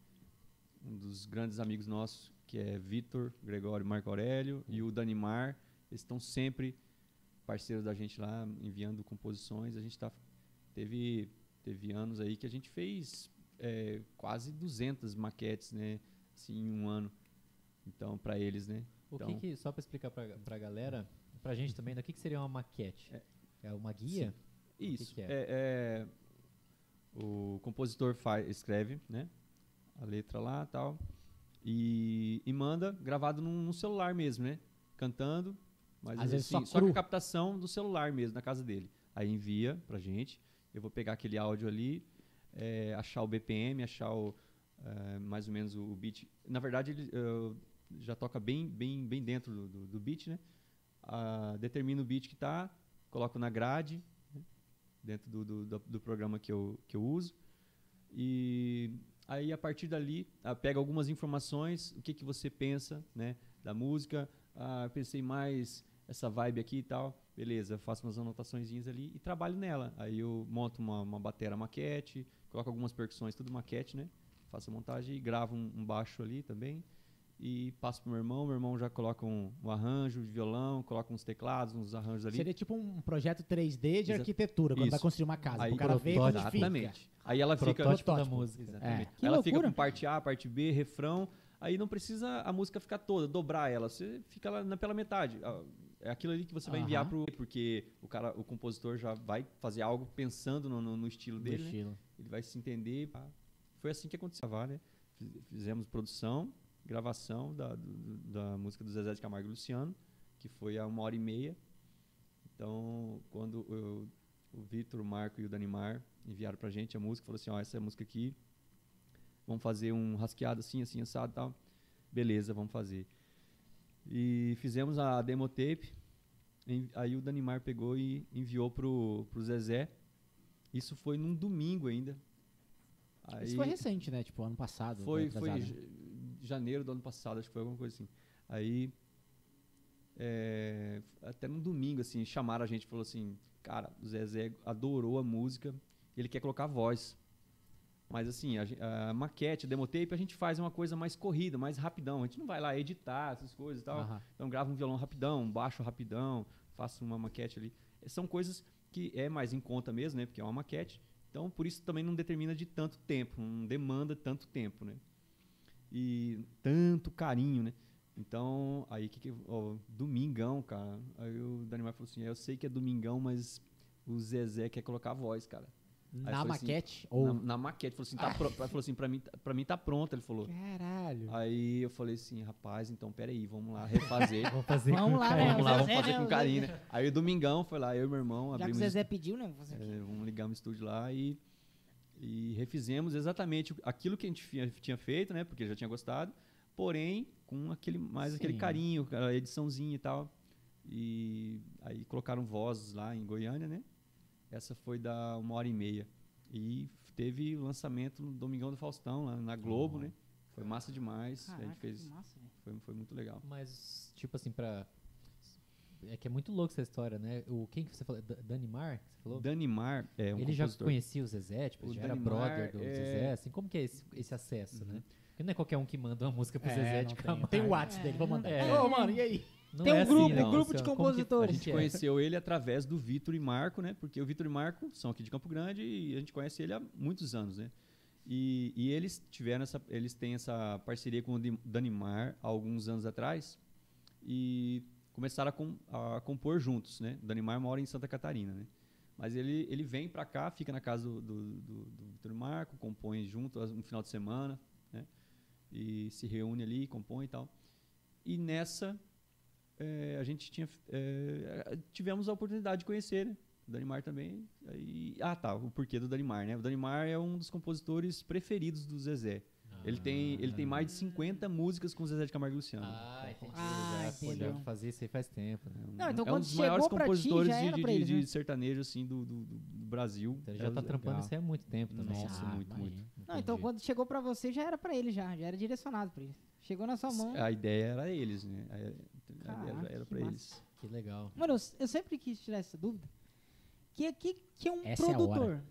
[SPEAKER 2] um dos grandes amigos nossos que é Vitor, Gregório, Marco Aurélio e o Danimar, eles estão sempre parceiros da gente lá, enviando composições. A gente tá, teve, teve anos aí que a gente fez é, quase 200 maquetes, né? Assim, em um ano. Então, para eles, né?
[SPEAKER 4] O que
[SPEAKER 2] Então-
[SPEAKER 4] que, só pra explicar pra, pra galera, pra gente também, né, o que, que seria uma maquete? É, uma guia?
[SPEAKER 2] Isso.
[SPEAKER 4] que é?
[SPEAKER 2] é? é- o compositor faz, escreve, né? A letra lá tal. E, e manda gravado num, num celular mesmo, né? Cantando. Mas
[SPEAKER 1] Às vezes
[SPEAKER 2] assim,
[SPEAKER 1] só
[SPEAKER 2] só com a captação do celular mesmo, na casa dele. Aí envia pra gente. Eu vou pegar aquele áudio ali, é, achar o BPM, achar o, é, mais ou menos o beat. Na verdade, ele já toca bem, bem, bem dentro do, do, do beat, né? Ah, determina o beat que tá, coloco na grade, né? dentro do, do, do- do programa que eu, que eu uso. E aí, a partir dali, ah, pega algumas informações, o que, que você pensa né, da música. Ah, pensei mais essa vibe aqui e tal. Beleza, faço umas anotaçõezinhas ali e trabalho nela. Aí eu monto uma, uma batera maquete, coloco algumas percussões, tudo maquete, né? Faço a montagem e gravo um, um baixo ali também. E passo pro meu irmão, meu irmão já coloca um, um arranjo de violão, coloca uns teclados, uns arranjos ali.
[SPEAKER 1] Seria tipo um projeto 3D de
[SPEAKER 2] Exa-
[SPEAKER 1] arquitetura, quando
[SPEAKER 2] Isso.
[SPEAKER 1] vai construir uma casa.
[SPEAKER 2] Aí
[SPEAKER 1] o cara vê.
[SPEAKER 2] Exatamente. Aí ela fica.
[SPEAKER 4] Protótipo da
[SPEAKER 1] Protótipo.
[SPEAKER 4] música.
[SPEAKER 2] Exatamente.
[SPEAKER 1] É.
[SPEAKER 2] Ela
[SPEAKER 3] loucura.
[SPEAKER 2] fica com parte A, parte B, refrão. Aí não precisa a música ficar toda, dobrar ela. Você fica lá na- pela metade. Ah, É aquilo ali que você vai enviar pro. Porque o cara, o compositor já vai fazer algo pensando no, no- no estilo dele. né?
[SPEAKER 1] estilo.
[SPEAKER 2] Ele vai se entender. Foi assim que aconteceu. Né? Fiz- Fizemos produção, gravação da, do- da música do Zezé de Camargo e Luciano, que foi a uma hora e meia. Então, quando eu- o Vitor, o Marco e o Danimar enviaram pra gente a música, falou assim, ó, essa é a música aqui, vamos fazer um rasqueado assim, assim, assado e tal. Beleza, vamos fazer. E fizemos a demo tape, aí o Danimar pegou e enviou pro, pro Zezé. Isso foi num domingo ainda. Aí
[SPEAKER 1] Isso foi recente, né? Tipo, ano passado.
[SPEAKER 2] foi,
[SPEAKER 1] né,
[SPEAKER 2] foi j- janeiro do ano passado, acho que foi alguma coisa assim. Aí, é, até no domingo, assim, chamaram a gente e falou assim, cara, o Zezé adorou a música, ele quer colocar voz. Mas assim, a, a maquete, a demotape, a gente faz uma coisa mais corrida, mais rapidão. A gente não vai lá editar essas coisas e tal.
[SPEAKER 1] Aham.
[SPEAKER 2] Então grava um violão rapidão, um baixo rapidão, faço uma maquete ali. São coisas que é mais em conta mesmo, né? Porque é uma maquete. Então por isso também não determina de tanto tempo, não demanda tanto tempo, né? E tanto carinho, né? Então, aí que, que ó, domingão, cara. Aí o Danimar falou assim: "É, "Eu sei que é domingão, mas o Zezé quer colocar a voz, cara". Aí
[SPEAKER 1] Na
[SPEAKER 2] assim,
[SPEAKER 1] maquete? ou...
[SPEAKER 2] Na, na maquete, falou assim: "Tá pronto". Falou assim: "Para mim, para mim tá pronto", ele falou.
[SPEAKER 1] Caralho.
[SPEAKER 2] Aí eu falei assim, rapaz, então peraí, vamos lá refazer.
[SPEAKER 4] Vamos fazer
[SPEAKER 3] Vamos
[SPEAKER 4] com
[SPEAKER 3] lá,
[SPEAKER 4] carinho.
[SPEAKER 3] né?
[SPEAKER 2] vamos lá, vamos fazer com carinho, né? Aí o domingão foi lá, eu e meu irmão,
[SPEAKER 3] Já que o
[SPEAKER 2] abrimos,
[SPEAKER 3] Zezé pediu, né?
[SPEAKER 2] É, vamos ligar um estúdio lá e, e refizemos exatamente aquilo que a gente tinha, feito, né? Porque já tinha gostado, porém com aquele mais aquele
[SPEAKER 1] Sim.
[SPEAKER 2] carinho, a ediçãozinha e tal. E aí colocaram vozes lá em Goiânia, né? Essa foi da uma hora e meia. E teve o lançamento no Domingão do Faustão, lá na Globo, né? Foi massa demais. a
[SPEAKER 3] Caraca,
[SPEAKER 2] gente fez.
[SPEAKER 3] que massa.
[SPEAKER 2] Foi, foi muito legal.
[SPEAKER 4] Mas, tipo assim, pra... É que é muito louco essa história, né? O, quem que você falou? Da- Danimar, você falou?
[SPEAKER 2] Danimar é um
[SPEAKER 4] ele já
[SPEAKER 2] compositor.
[SPEAKER 4] conhecia o Zezé, tipo,
[SPEAKER 2] O
[SPEAKER 4] já era
[SPEAKER 2] Danimar
[SPEAKER 4] brother do
[SPEAKER 2] é-
[SPEAKER 4] Zezé, assim, como que é esse, esse acesso, né? Porque não é qualquer um que manda uma música pro
[SPEAKER 1] É,
[SPEAKER 4] Zezé de
[SPEAKER 1] tem.
[SPEAKER 4] Camargo.
[SPEAKER 1] Tem o WhatsApp dele, vou mandar.
[SPEAKER 4] É.
[SPEAKER 1] Ô, mano, e aí?
[SPEAKER 4] Não
[SPEAKER 3] Tem um
[SPEAKER 4] é assim,
[SPEAKER 3] grupo,
[SPEAKER 4] não,
[SPEAKER 3] um grupo de
[SPEAKER 4] assim,
[SPEAKER 3] compositores.
[SPEAKER 2] A gente
[SPEAKER 4] é.
[SPEAKER 2] conheceu ele através do Vitor e Marco, né? Porque o Vitor e Marco são aqui de Campo Grande e a gente conhece ele há muitos anos, né? E, e eles tiveram essa, eles têm essa parceria com o Danimar há alguns anos atrás e começaram a, com- a compor juntos, né? O Danimar mora em Santa Catarina, né? Mas ele, ele vem pra cá, fica na casa do, do, do, do Vitor Marco, compõe junto no final de semana, né? E se reúne ali, compõe e tal. E nessa, eh, a gente tinha, eh, tivemos a oportunidade de conhecer, né? O Danimar também. Ah, tá, o porquê do Danimar, né? O Danimar é um dos compositores preferidos do Zezé. Ele tem, ele tem mais de 50 músicas com o Zezé de Camargo e Luciano.
[SPEAKER 4] Ah, entendi.
[SPEAKER 3] Ah,
[SPEAKER 4] já, já fazia isso aí faz tempo, né?
[SPEAKER 2] É um-
[SPEAKER 3] Não, então
[SPEAKER 2] é um
[SPEAKER 3] quando
[SPEAKER 2] dos
[SPEAKER 3] chegou
[SPEAKER 2] maiores
[SPEAKER 3] ti,
[SPEAKER 2] compositores
[SPEAKER 3] já
[SPEAKER 2] de,
[SPEAKER 3] era
[SPEAKER 2] de- de
[SPEAKER 3] né?
[SPEAKER 2] sertanejo assim do, do, do- do Brasil.
[SPEAKER 4] Então ele já
[SPEAKER 2] É
[SPEAKER 4] tá
[SPEAKER 2] legal.
[SPEAKER 4] trampando isso aí há muito tempo também.
[SPEAKER 2] Nossa,
[SPEAKER 1] Ah,
[SPEAKER 2] muito, muito.
[SPEAKER 3] Não, então quando chegou pra você já era pra ele já, já era direcionado pra ele. Chegou na sua mão.
[SPEAKER 2] A ideia era eles, né? A, a ideia
[SPEAKER 3] Caraca,
[SPEAKER 2] era pra
[SPEAKER 3] massa.
[SPEAKER 2] eles.
[SPEAKER 4] Que legal.
[SPEAKER 3] Mano, eu, eu sempre quis tirar essa dúvida. Que que, que é um
[SPEAKER 1] Essa é
[SPEAKER 3] produtor?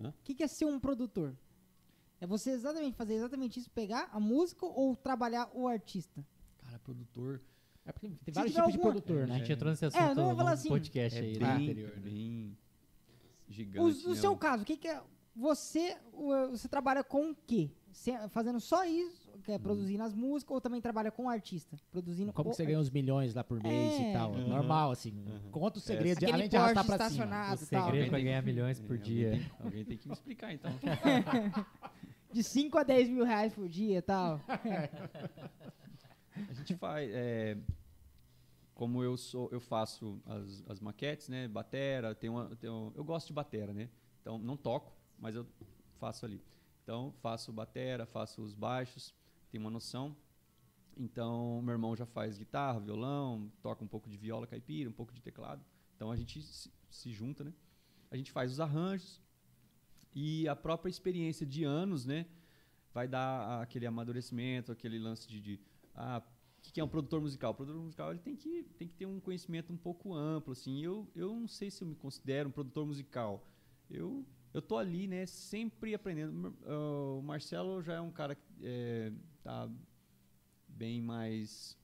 [SPEAKER 2] Hã?
[SPEAKER 3] O que, que é ser um produtor? É você exatamente fazer exatamente isso, pegar a música ou trabalhar o artista?
[SPEAKER 2] Cara, produtor.
[SPEAKER 1] É porque tem
[SPEAKER 3] Se
[SPEAKER 1] vários tipos de
[SPEAKER 3] alguma-
[SPEAKER 1] produtor,
[SPEAKER 4] A
[SPEAKER 1] né?
[SPEAKER 4] gente entrou nesse
[SPEAKER 3] É,
[SPEAKER 4] assunto
[SPEAKER 3] vou falar
[SPEAKER 4] no
[SPEAKER 3] assim,
[SPEAKER 4] podcast
[SPEAKER 2] É
[SPEAKER 4] aí
[SPEAKER 2] bem,
[SPEAKER 4] do anterior. né?
[SPEAKER 2] bem gigante.
[SPEAKER 3] no
[SPEAKER 2] né?
[SPEAKER 3] seu caso, o que, que é. Você, você trabalha com o quê? Fazendo só isso, que é
[SPEAKER 2] Uhum.
[SPEAKER 3] produzindo as músicas, ou também trabalha com o artista? Produzindo
[SPEAKER 1] Como
[SPEAKER 3] o
[SPEAKER 1] que você ganha uns milhões lá por mês
[SPEAKER 3] É.
[SPEAKER 1] e tal.
[SPEAKER 2] Uhum.
[SPEAKER 1] Normal, assim. Conta o segredo, de,
[SPEAKER 3] Aquele
[SPEAKER 1] além de arrastar pra cima.
[SPEAKER 4] O
[SPEAKER 3] estacionado e tal.
[SPEAKER 4] segredo pra ganhar milhões por
[SPEAKER 2] É,
[SPEAKER 4] dia.
[SPEAKER 2] Alguém tem, alguém tem que me explicar, então.
[SPEAKER 3] De 5 a 10 mil reais por dia e tal.
[SPEAKER 2] A gente faz. é, como eu sou, eu faço as, as maquetes, né? Batera, tem uma, tem eu gosto de batera, né? Então não toco, mas eu faço ali. Então faço batera, faço os baixos, tenho uma noção. Então meu irmão já faz guitarra, violão, toca um pouco de viola caipira, um pouco de teclado. Então a gente se, se junta, né? A gente faz os arranjos e a própria experiência de anos, né? Vai dar aquele amadurecimento, aquele lance de, de ah, o que que é um produtor musical? O produtor musical ele tem que, tem que ter um conhecimento um pouco amplo, assim. Eu, eu não sei se eu me considero um produtor musical. Eu, eu tô ali, né, sempre aprendendo. Ah, O Marcelo já é um cara que é, tá bem mais...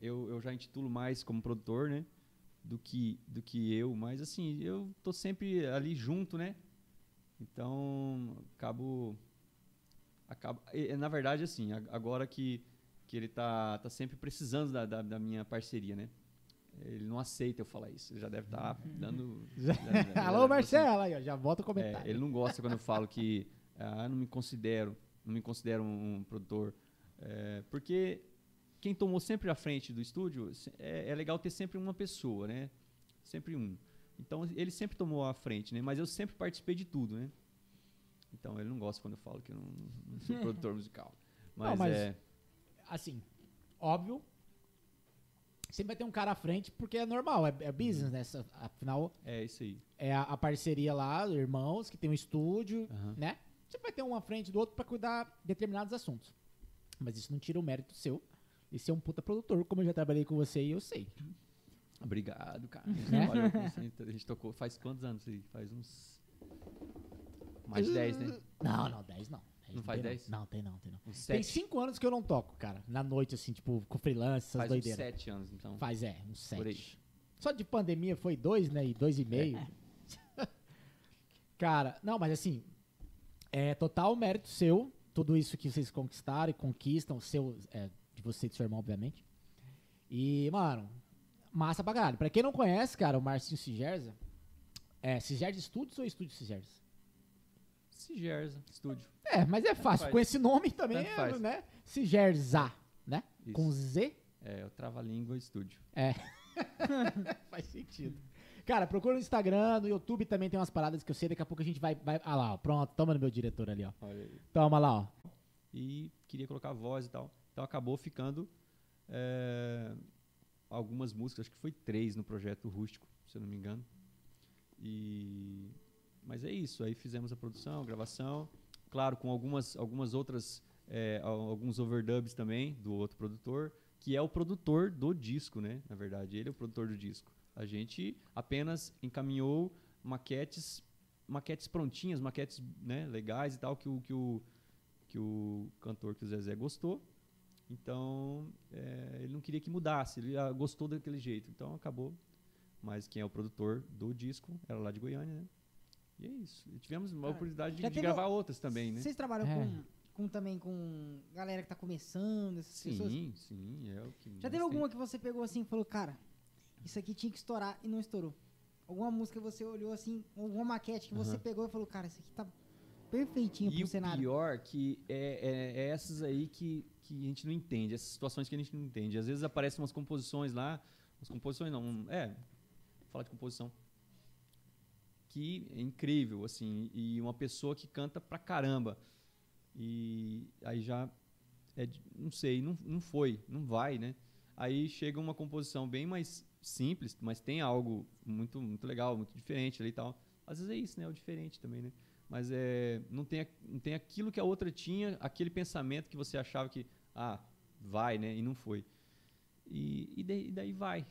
[SPEAKER 2] Eu, eu já intitulo mais como produtor, né, do que, do que eu. Mas, assim, eu tô sempre ali junto, né? Então, acabo... acabo na verdade, assim, agora que que ele tá, tá sempre precisando da, da, da minha parceria, né? Ele não aceita eu falar isso. Ele já deve estar dando. já- já-
[SPEAKER 1] Alô, Marcelo, aí, ó, já volta o
[SPEAKER 2] É,
[SPEAKER 1] comentário.
[SPEAKER 2] ele não gosta quando eu falo que ah, não me considero, não me considero um, um produtor, É, porque quem tomou sempre a frente do estúdio é, é legal ter sempre uma pessoa, né? Sempre um. Então ele sempre tomou a frente, né? Mas eu sempre participei de tudo, né? Então ele não gosta quando eu falo que eu não, não sou produtor musical. Mas,
[SPEAKER 1] mas-
[SPEAKER 2] é
[SPEAKER 1] Assim, óbvio, sempre vai ter um cara à frente, porque é normal, é, é business, né? Essa- Afinal,
[SPEAKER 2] é isso aí.
[SPEAKER 1] é a, a parceria lá, irmãos, que tem um estúdio,
[SPEAKER 2] Aham.
[SPEAKER 1] né? Sempre vai ter um à frente do outro pra cuidar de determinados assuntos. Mas isso não tira o mérito seu de ser um puta produtor, como eu já trabalhei com você e eu sei.
[SPEAKER 2] Obrigado, cara.
[SPEAKER 1] Né?
[SPEAKER 2] Olha, a gente tocou faz quantos anos? aí? Faz uns. Mais de 10, né?
[SPEAKER 1] Não, não, 10 não. 10
[SPEAKER 2] Não faz
[SPEAKER 1] tem
[SPEAKER 2] 10?
[SPEAKER 1] Não, tem não, tem não.
[SPEAKER 2] Uns
[SPEAKER 1] Tem
[SPEAKER 2] 7.
[SPEAKER 1] 5 anos que eu não toco, cara. Na noite, assim, tipo, com freelance, essas
[SPEAKER 2] Faz uns
[SPEAKER 1] doideiras.
[SPEAKER 2] 7 anos, então.
[SPEAKER 1] Faz, é, uns
[SPEAKER 2] Por aí.
[SPEAKER 1] 7. Só de pandemia foi dois, né? E dois e meio. Cara, não, mas assim, é total mérito seu, tudo isso que vocês conquistaram e conquistam, seu, é, de você e do seu irmão, obviamente. E, mano, massa pra caralho. Pra quem não conhece, cara, o Marcinho Sigerza, é Sigerza Studios ou Estúdio Sigerza?
[SPEAKER 2] Sigerza, estúdio.
[SPEAKER 1] É, mas é fácil. Com esse nome também,
[SPEAKER 2] Tanto
[SPEAKER 1] é,
[SPEAKER 2] faz.
[SPEAKER 1] né? Sigerza, né?
[SPEAKER 2] Isso.
[SPEAKER 1] Com Z,
[SPEAKER 2] É, o Trava-Língua Estúdio.
[SPEAKER 1] Faz sentido. Cara, procura no Instagram, no YouTube também tem umas paradas que eu sei, daqui a pouco a gente vai. vai ah lá, ó, pronto, toma no meu diretor ali, ó. Toma lá, ó.
[SPEAKER 2] E queria colocar voz e tal. Então acabou ficando é, algumas músicas, acho que foi três no projeto Rústico, se eu não me engano. E mas é isso, aí fizemos a produção, a gravação, claro, com algumas algumas outras é, al- alguns overdubs também do outro produtor, que é o produtor do disco, né? Na verdade, ele é o produtor do disco. A gente apenas encaminhou maquetes maquetes prontinhas, maquetes né, legais e tal que o que o que o cantor, que o Zezé gostou. Então, é, ele não queria que mudasse, ele ah, gostou daquele jeito. Então, acabou. Mas quem é o produtor do disco era lá de Goiânia, né? E é isso. E tivemos uma
[SPEAKER 3] Cara,
[SPEAKER 2] oportunidade de, de gravar outras também, né?
[SPEAKER 3] Vocês trabalham
[SPEAKER 1] É.
[SPEAKER 3] com, com também com galera que tá começando, essas pessoas?
[SPEAKER 2] Sim, sim, é o que.
[SPEAKER 3] Já teve
[SPEAKER 2] tem.
[SPEAKER 3] alguma que você pegou assim e falou, cara, isso aqui tinha que estourar e não estourou? Alguma música que você olhou assim, alguma maquete que você
[SPEAKER 2] Aham.
[SPEAKER 3] pegou e falou, cara, isso aqui tá perfeitinho
[SPEAKER 2] E
[SPEAKER 3] pro
[SPEAKER 2] o
[SPEAKER 3] cenário.
[SPEAKER 2] pior que é, é- é essas aí que, que a gente não entende, essas situações que a gente não entende. Às vezes aparecem umas composições lá, umas composições não, um- é, falar de composição, que é incrível, assim, e uma pessoa que canta pra caramba. E aí já, é não sei, não, não foi, não vai, né? Aí chega uma composição bem mais simples, mas tem algo muito, muito legal, muito diferente ali e tal. Às vezes é isso, né? É o diferente também, né? Mas é, não, tem, não tem aquilo que a outra tinha, aquele pensamento que você achava que, ah, vai, né? E não foi. E, e daí, e daí vai.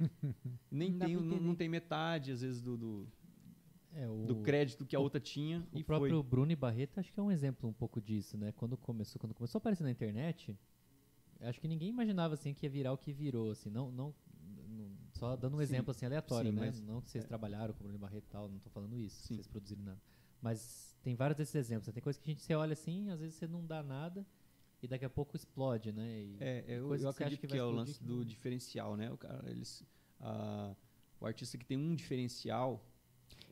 [SPEAKER 2] Nem
[SPEAKER 3] Não
[SPEAKER 2] tem, não, não tem metade, às vezes, do, do,
[SPEAKER 4] É, o,
[SPEAKER 2] do crédito que a outra tinha
[SPEAKER 4] o próprio
[SPEAKER 2] foi.
[SPEAKER 4] Bruno e Barreto acho que é um exemplo um pouco disso, né? Quando começou, quando começou a aparecer na internet, acho que ninguém imaginava assim que ia virar o que virou, assim, não, não, só dando um
[SPEAKER 2] Sim,
[SPEAKER 4] exemplo assim aleatório,
[SPEAKER 2] sim,
[SPEAKER 4] né?
[SPEAKER 2] mas-
[SPEAKER 4] não que vocês
[SPEAKER 2] é.
[SPEAKER 4] trabalharam com o Bruno e Barreto e tal, não tô falando isso,
[SPEAKER 2] Sim.
[SPEAKER 4] vocês produziram nada. Mas tem vários desses exemplos, né? tem coisa que a gente você olha assim, às vezes você não dá nada e daqui a pouco explode, né? E-
[SPEAKER 2] É, eu, eu acredito
[SPEAKER 4] que
[SPEAKER 2] que, é o lance
[SPEAKER 4] que
[SPEAKER 2] do diferencial, né? O, cara, eles, ah, o artista que tem um diferencial.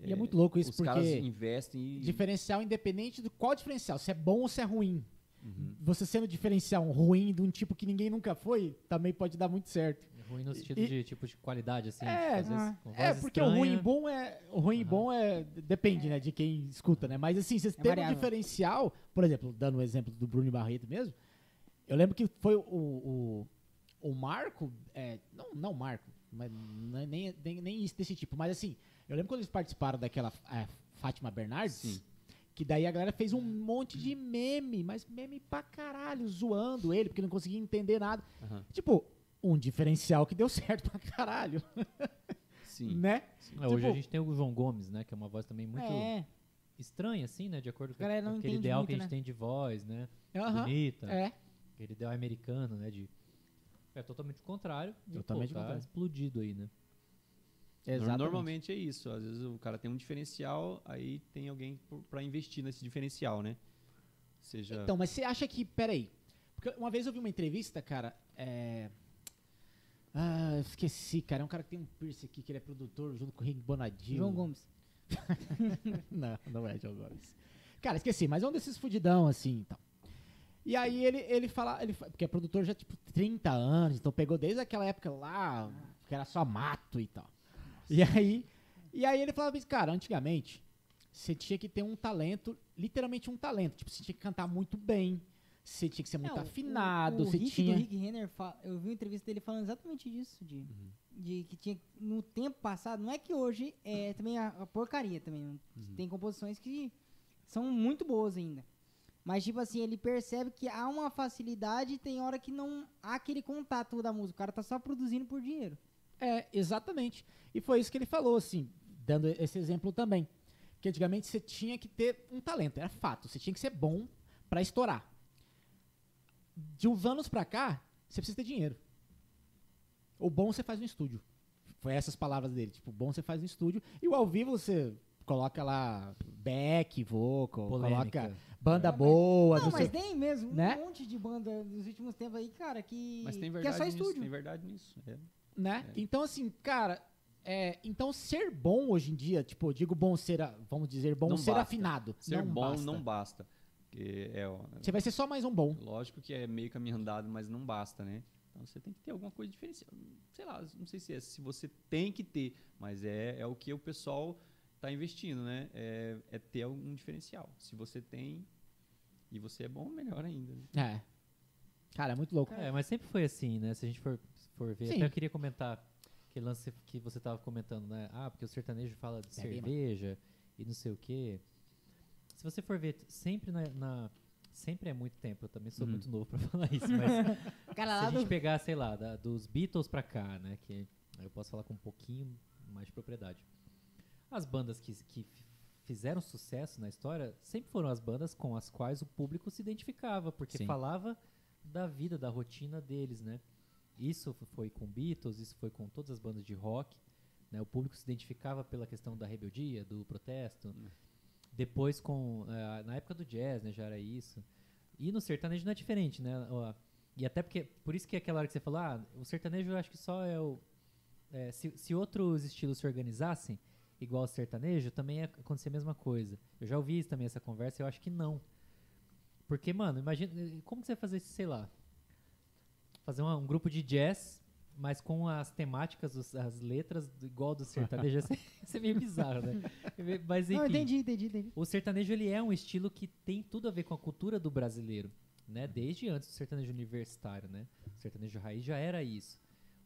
[SPEAKER 1] E é muito louco isso,
[SPEAKER 2] os
[SPEAKER 1] porque
[SPEAKER 2] caras investem e.
[SPEAKER 1] Diferencial independente do qual diferencial, se é bom ou se é ruim.
[SPEAKER 2] Uhum.
[SPEAKER 1] Você sendo diferencial ruim de um tipo que ninguém nunca foi, também pode dar muito certo.
[SPEAKER 4] Ruim no sentido
[SPEAKER 1] E-
[SPEAKER 4] de tipo de qualidade, assim.
[SPEAKER 1] É,
[SPEAKER 4] às vezes,
[SPEAKER 3] ah,
[SPEAKER 1] É, porque o
[SPEAKER 4] estranha.
[SPEAKER 1] ruim e bom é. O ruim e bom é. Depende, né, de quem escuta, né? Mas assim, vocês têm um diferencial, por exemplo, dando o exemplo do Bruno Barreto mesmo, eu lembro que foi o. O, o Marco. É, não, não Marco, mas é nem, nem, nem isso desse tipo, mas assim, eu lembro quando eles participaram daquela é, Fátima Bernardes.
[SPEAKER 2] Sim.
[SPEAKER 1] Que daí a galera fez um monte de meme, mas meme pra caralho, zoando ele, porque não conseguia entender nada.
[SPEAKER 2] Aham.
[SPEAKER 1] Tipo, um diferencial que deu certo pra caralho,
[SPEAKER 2] Sim.
[SPEAKER 1] né?
[SPEAKER 4] É, hoje a
[SPEAKER 1] Tipo-
[SPEAKER 4] gente tem o João Gomes, né? Que é uma voz também muito
[SPEAKER 3] É,
[SPEAKER 4] estranha, assim, né? De acordo com
[SPEAKER 3] A não
[SPEAKER 4] aquele ideal
[SPEAKER 3] muito,
[SPEAKER 4] que a gente
[SPEAKER 3] né?
[SPEAKER 4] tem de voz, né? Bonita.
[SPEAKER 1] É.
[SPEAKER 4] Aquele ideal americano, né? De... É totalmente o contrário.
[SPEAKER 1] Totalmente
[SPEAKER 4] pô, tá
[SPEAKER 1] contrário.
[SPEAKER 4] explodido aí, né?
[SPEAKER 1] Exatamente.
[SPEAKER 2] Normalmente é isso. Às vezes o cara tem um diferencial, aí tem alguém pra investir nesse diferencial, né? Seja.
[SPEAKER 1] Então, mas você acha que. Peraí. Porque uma vez eu vi uma entrevista, cara. É. Ah, eu esqueci, cara. É um cara que tem um piercing aqui, que ele é produtor junto com o Rick Bonadinho.
[SPEAKER 3] João Gomes.
[SPEAKER 1] não, não é João Gomes. Cara, esqueci, mas é um desses fudidão, assim, então. E aí ele, ele fala, ele, porque é produtor já, tipo, 30 anos, então pegou desde aquela época lá, que era só mato e tal. E aí, e aí ele falava assim, cara, antigamente, você tinha que ter um talento, literalmente um talento, tipo, você tinha que cantar muito bem, você tinha que ser muito
[SPEAKER 3] É, o-
[SPEAKER 1] afinado,
[SPEAKER 3] o, o
[SPEAKER 1] você
[SPEAKER 3] Rick
[SPEAKER 1] tinha...
[SPEAKER 3] do Rick Renner, eu vi uma entrevista dele falando exatamente disso, de,
[SPEAKER 2] Uhum.
[SPEAKER 3] de que tinha no tempo passado, não é que hoje é também a, a porcaria também,
[SPEAKER 2] Uhum.
[SPEAKER 3] tem composições que são muito boas ainda. Mas tipo assim, ele percebe que há uma facilidade e tem hora que não há aquele contato da música, o cara tá só produzindo por dinheiro.
[SPEAKER 1] É, exatamente. E foi isso que ele falou, assim, dando esse exemplo também. Que antigamente você tinha que ter um talento, era fato. Você tinha que ser bom pra estourar. De uns anos pra cá, você precisa ter dinheiro. O bom você faz no estúdio. Foi essas palavras dele. Tipo, o bom você faz no estúdio. E o ao vivo você coloca lá back, vocal,
[SPEAKER 4] Polêmica.
[SPEAKER 1] coloca banda
[SPEAKER 3] É, mas-
[SPEAKER 1] boa,
[SPEAKER 3] não,
[SPEAKER 1] não,
[SPEAKER 3] mas
[SPEAKER 1] sei.
[SPEAKER 3] tem mesmo
[SPEAKER 1] né?
[SPEAKER 3] um monte de banda nos últimos tempos aí, cara, que,
[SPEAKER 2] Mas tem
[SPEAKER 3] que
[SPEAKER 2] verdade
[SPEAKER 3] é só
[SPEAKER 2] nisso.
[SPEAKER 3] estúdio.
[SPEAKER 2] Tem verdade nisso. é.
[SPEAKER 1] né?
[SPEAKER 2] É.
[SPEAKER 1] Então, assim, cara, é, então ser bom hoje em dia, tipo, eu digo bom ser, vamos dizer, bom
[SPEAKER 2] Não
[SPEAKER 1] ser
[SPEAKER 2] basta.
[SPEAKER 1] afinado.
[SPEAKER 2] Ser
[SPEAKER 1] não
[SPEAKER 2] bom
[SPEAKER 1] basta.
[SPEAKER 2] não basta. Porque é,
[SPEAKER 1] Você vai ser só mais um bom.
[SPEAKER 2] lógico que é meio caminho andado, mas não basta, né? Então você tem que ter alguma coisa diferencial. Sei lá, não sei se é se você tem que ter, mas é, é o que o pessoal está investindo, né? É, é ter algum diferencial. Se você tem e você é bom, melhor ainda. né?
[SPEAKER 1] É. Cara, é muito louco.
[SPEAKER 4] É, mas sempre foi assim, né? Se a gente for, for ver.
[SPEAKER 1] Sim.
[SPEAKER 4] Até eu queria comentar aquele lance que você tava comentando, né? Ah, porque o sertanejo fala de
[SPEAKER 1] É bem
[SPEAKER 4] cerveja e não sei o quê. Se você for ver, sempre na. na- sempre é muito tempo, eu também sou
[SPEAKER 2] Uhum.
[SPEAKER 4] muito novo pra falar isso, mas
[SPEAKER 3] Cara,
[SPEAKER 4] se a gente
[SPEAKER 3] do,
[SPEAKER 4] pegar, sei lá, da- dos Beatles pra cá, né? Que aí eu posso falar com um pouquinho mais de propriedade. As bandas que, que fizeram sucesso na história sempre foram as bandas com as quais o público se identificava, porque
[SPEAKER 2] Sim.
[SPEAKER 4] falava da vida, da rotina deles, né? Isso foi com Beatles, isso foi com todas as bandas de rock. Né? O público se identificava pela questão da rebeldia, do protesto. Depois, com eh, na época do jazz, né, já era isso. E no sertanejo não é diferente, né? Ó, E até porque, por isso que aquela hora que você falou, ah, o sertanejo eu acho que só é o... é, se, se outros estilos se organizassem, igual o sertanejo, também ia acontecer a mesma coisa. Eu já ouvi isso também, essa conversa, eu acho que não. Porque, mano, imagina, como que você vai fazer, sei lá, fazer uma- um grupo de jazz, mas com as temáticas, os- as letras do- igual do sertanejo, ia ser meio bizarro, né? Mas enfim,
[SPEAKER 3] Não, entendi, entendi, entendi.
[SPEAKER 4] o sertanejo ele é um estilo que tem tudo a ver com a cultura do brasileiro, né? Desde antes do sertanejo universitário, né? O sertanejo raiz já era isso.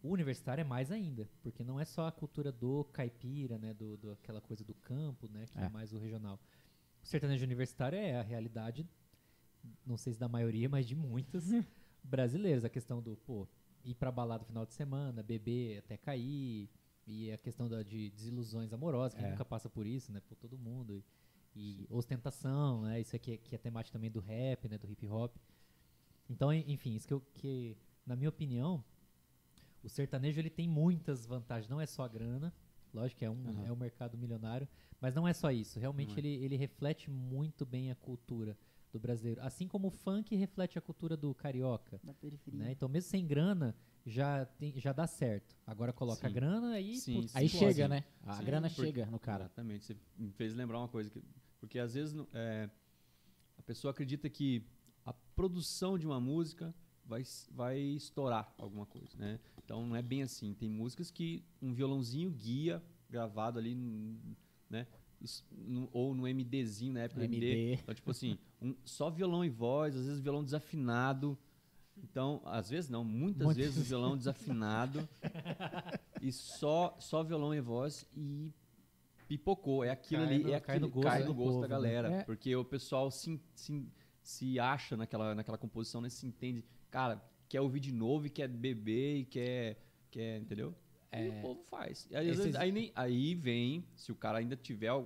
[SPEAKER 4] O universitário é mais ainda, porque não é só a cultura do caipira, né? Do, do aquela coisa do campo, né? Que é.
[SPEAKER 1] É.
[SPEAKER 4] mais o regional. O sertanejo universitário é a realidade, não sei se da maioria, mas de muitos brasileiros. A questão do, pô, ir pra balada no final de semana, beber até cair, e a questão da, de desilusões amorosas, quem
[SPEAKER 1] É.
[SPEAKER 4] nunca passa por isso, né? Por todo mundo. E, e ostentação, né? Isso aqui é, que é temática também do rap, né? Do hip hop. Então, en- enfim, isso que, eu, que na minha opinião, o sertanejo ele tem muitas vantagens. Não é só a grana, lógico que é um,
[SPEAKER 2] Aham.
[SPEAKER 4] é um mercado milionário, mas não é só isso. Realmente
[SPEAKER 2] é.
[SPEAKER 4] ele, ele reflete muito bem a cultura do brasileiro. Assim como o funk reflete a cultura do carioca.
[SPEAKER 3] Da periferia.
[SPEAKER 4] Né? Então, mesmo sem grana, já, tem, já dá certo. Agora coloca a
[SPEAKER 2] Sim.
[SPEAKER 4] grana aí.
[SPEAKER 2] Sim,
[SPEAKER 4] putz,
[SPEAKER 1] Aí
[SPEAKER 2] Explode.
[SPEAKER 1] chega, né? A
[SPEAKER 2] Sim,
[SPEAKER 1] grana
[SPEAKER 2] por-
[SPEAKER 1] chega no cara.
[SPEAKER 2] Exatamente. Você me fez lembrar uma coisa. Que, porque às vezes é, a pessoa acredita que a produção de uma música vai, vai estourar alguma coisa, né? Então não é bem assim. Tem músicas que um violãozinho guia gravado ali, né? Ou no MDzinho, na época do MD.
[SPEAKER 1] MD.
[SPEAKER 2] Então, tipo assim, um- só violão e voz, às vezes violão desafinado. Então, às vezes não, muitas vezes o violão desafinado e só, só violão e voz e pipocou. É aquilo
[SPEAKER 4] Cai
[SPEAKER 2] ali,
[SPEAKER 4] no-
[SPEAKER 2] é
[SPEAKER 4] cai
[SPEAKER 2] aquilo,
[SPEAKER 4] no gosto
[SPEAKER 2] cai
[SPEAKER 4] do
[SPEAKER 2] no gosto
[SPEAKER 4] povo,
[SPEAKER 2] da
[SPEAKER 4] né?
[SPEAKER 2] galera.
[SPEAKER 1] É.
[SPEAKER 2] Porque o pessoal se, se, se acha naquela, naquela composição, né? Se entende, cara, quer ouvir de novo e quer beber e quer, quer entendeu? E o povo faz. Aí,
[SPEAKER 1] Esses-
[SPEAKER 2] vezes, aí, nem- aí vem, se o cara ainda tiver a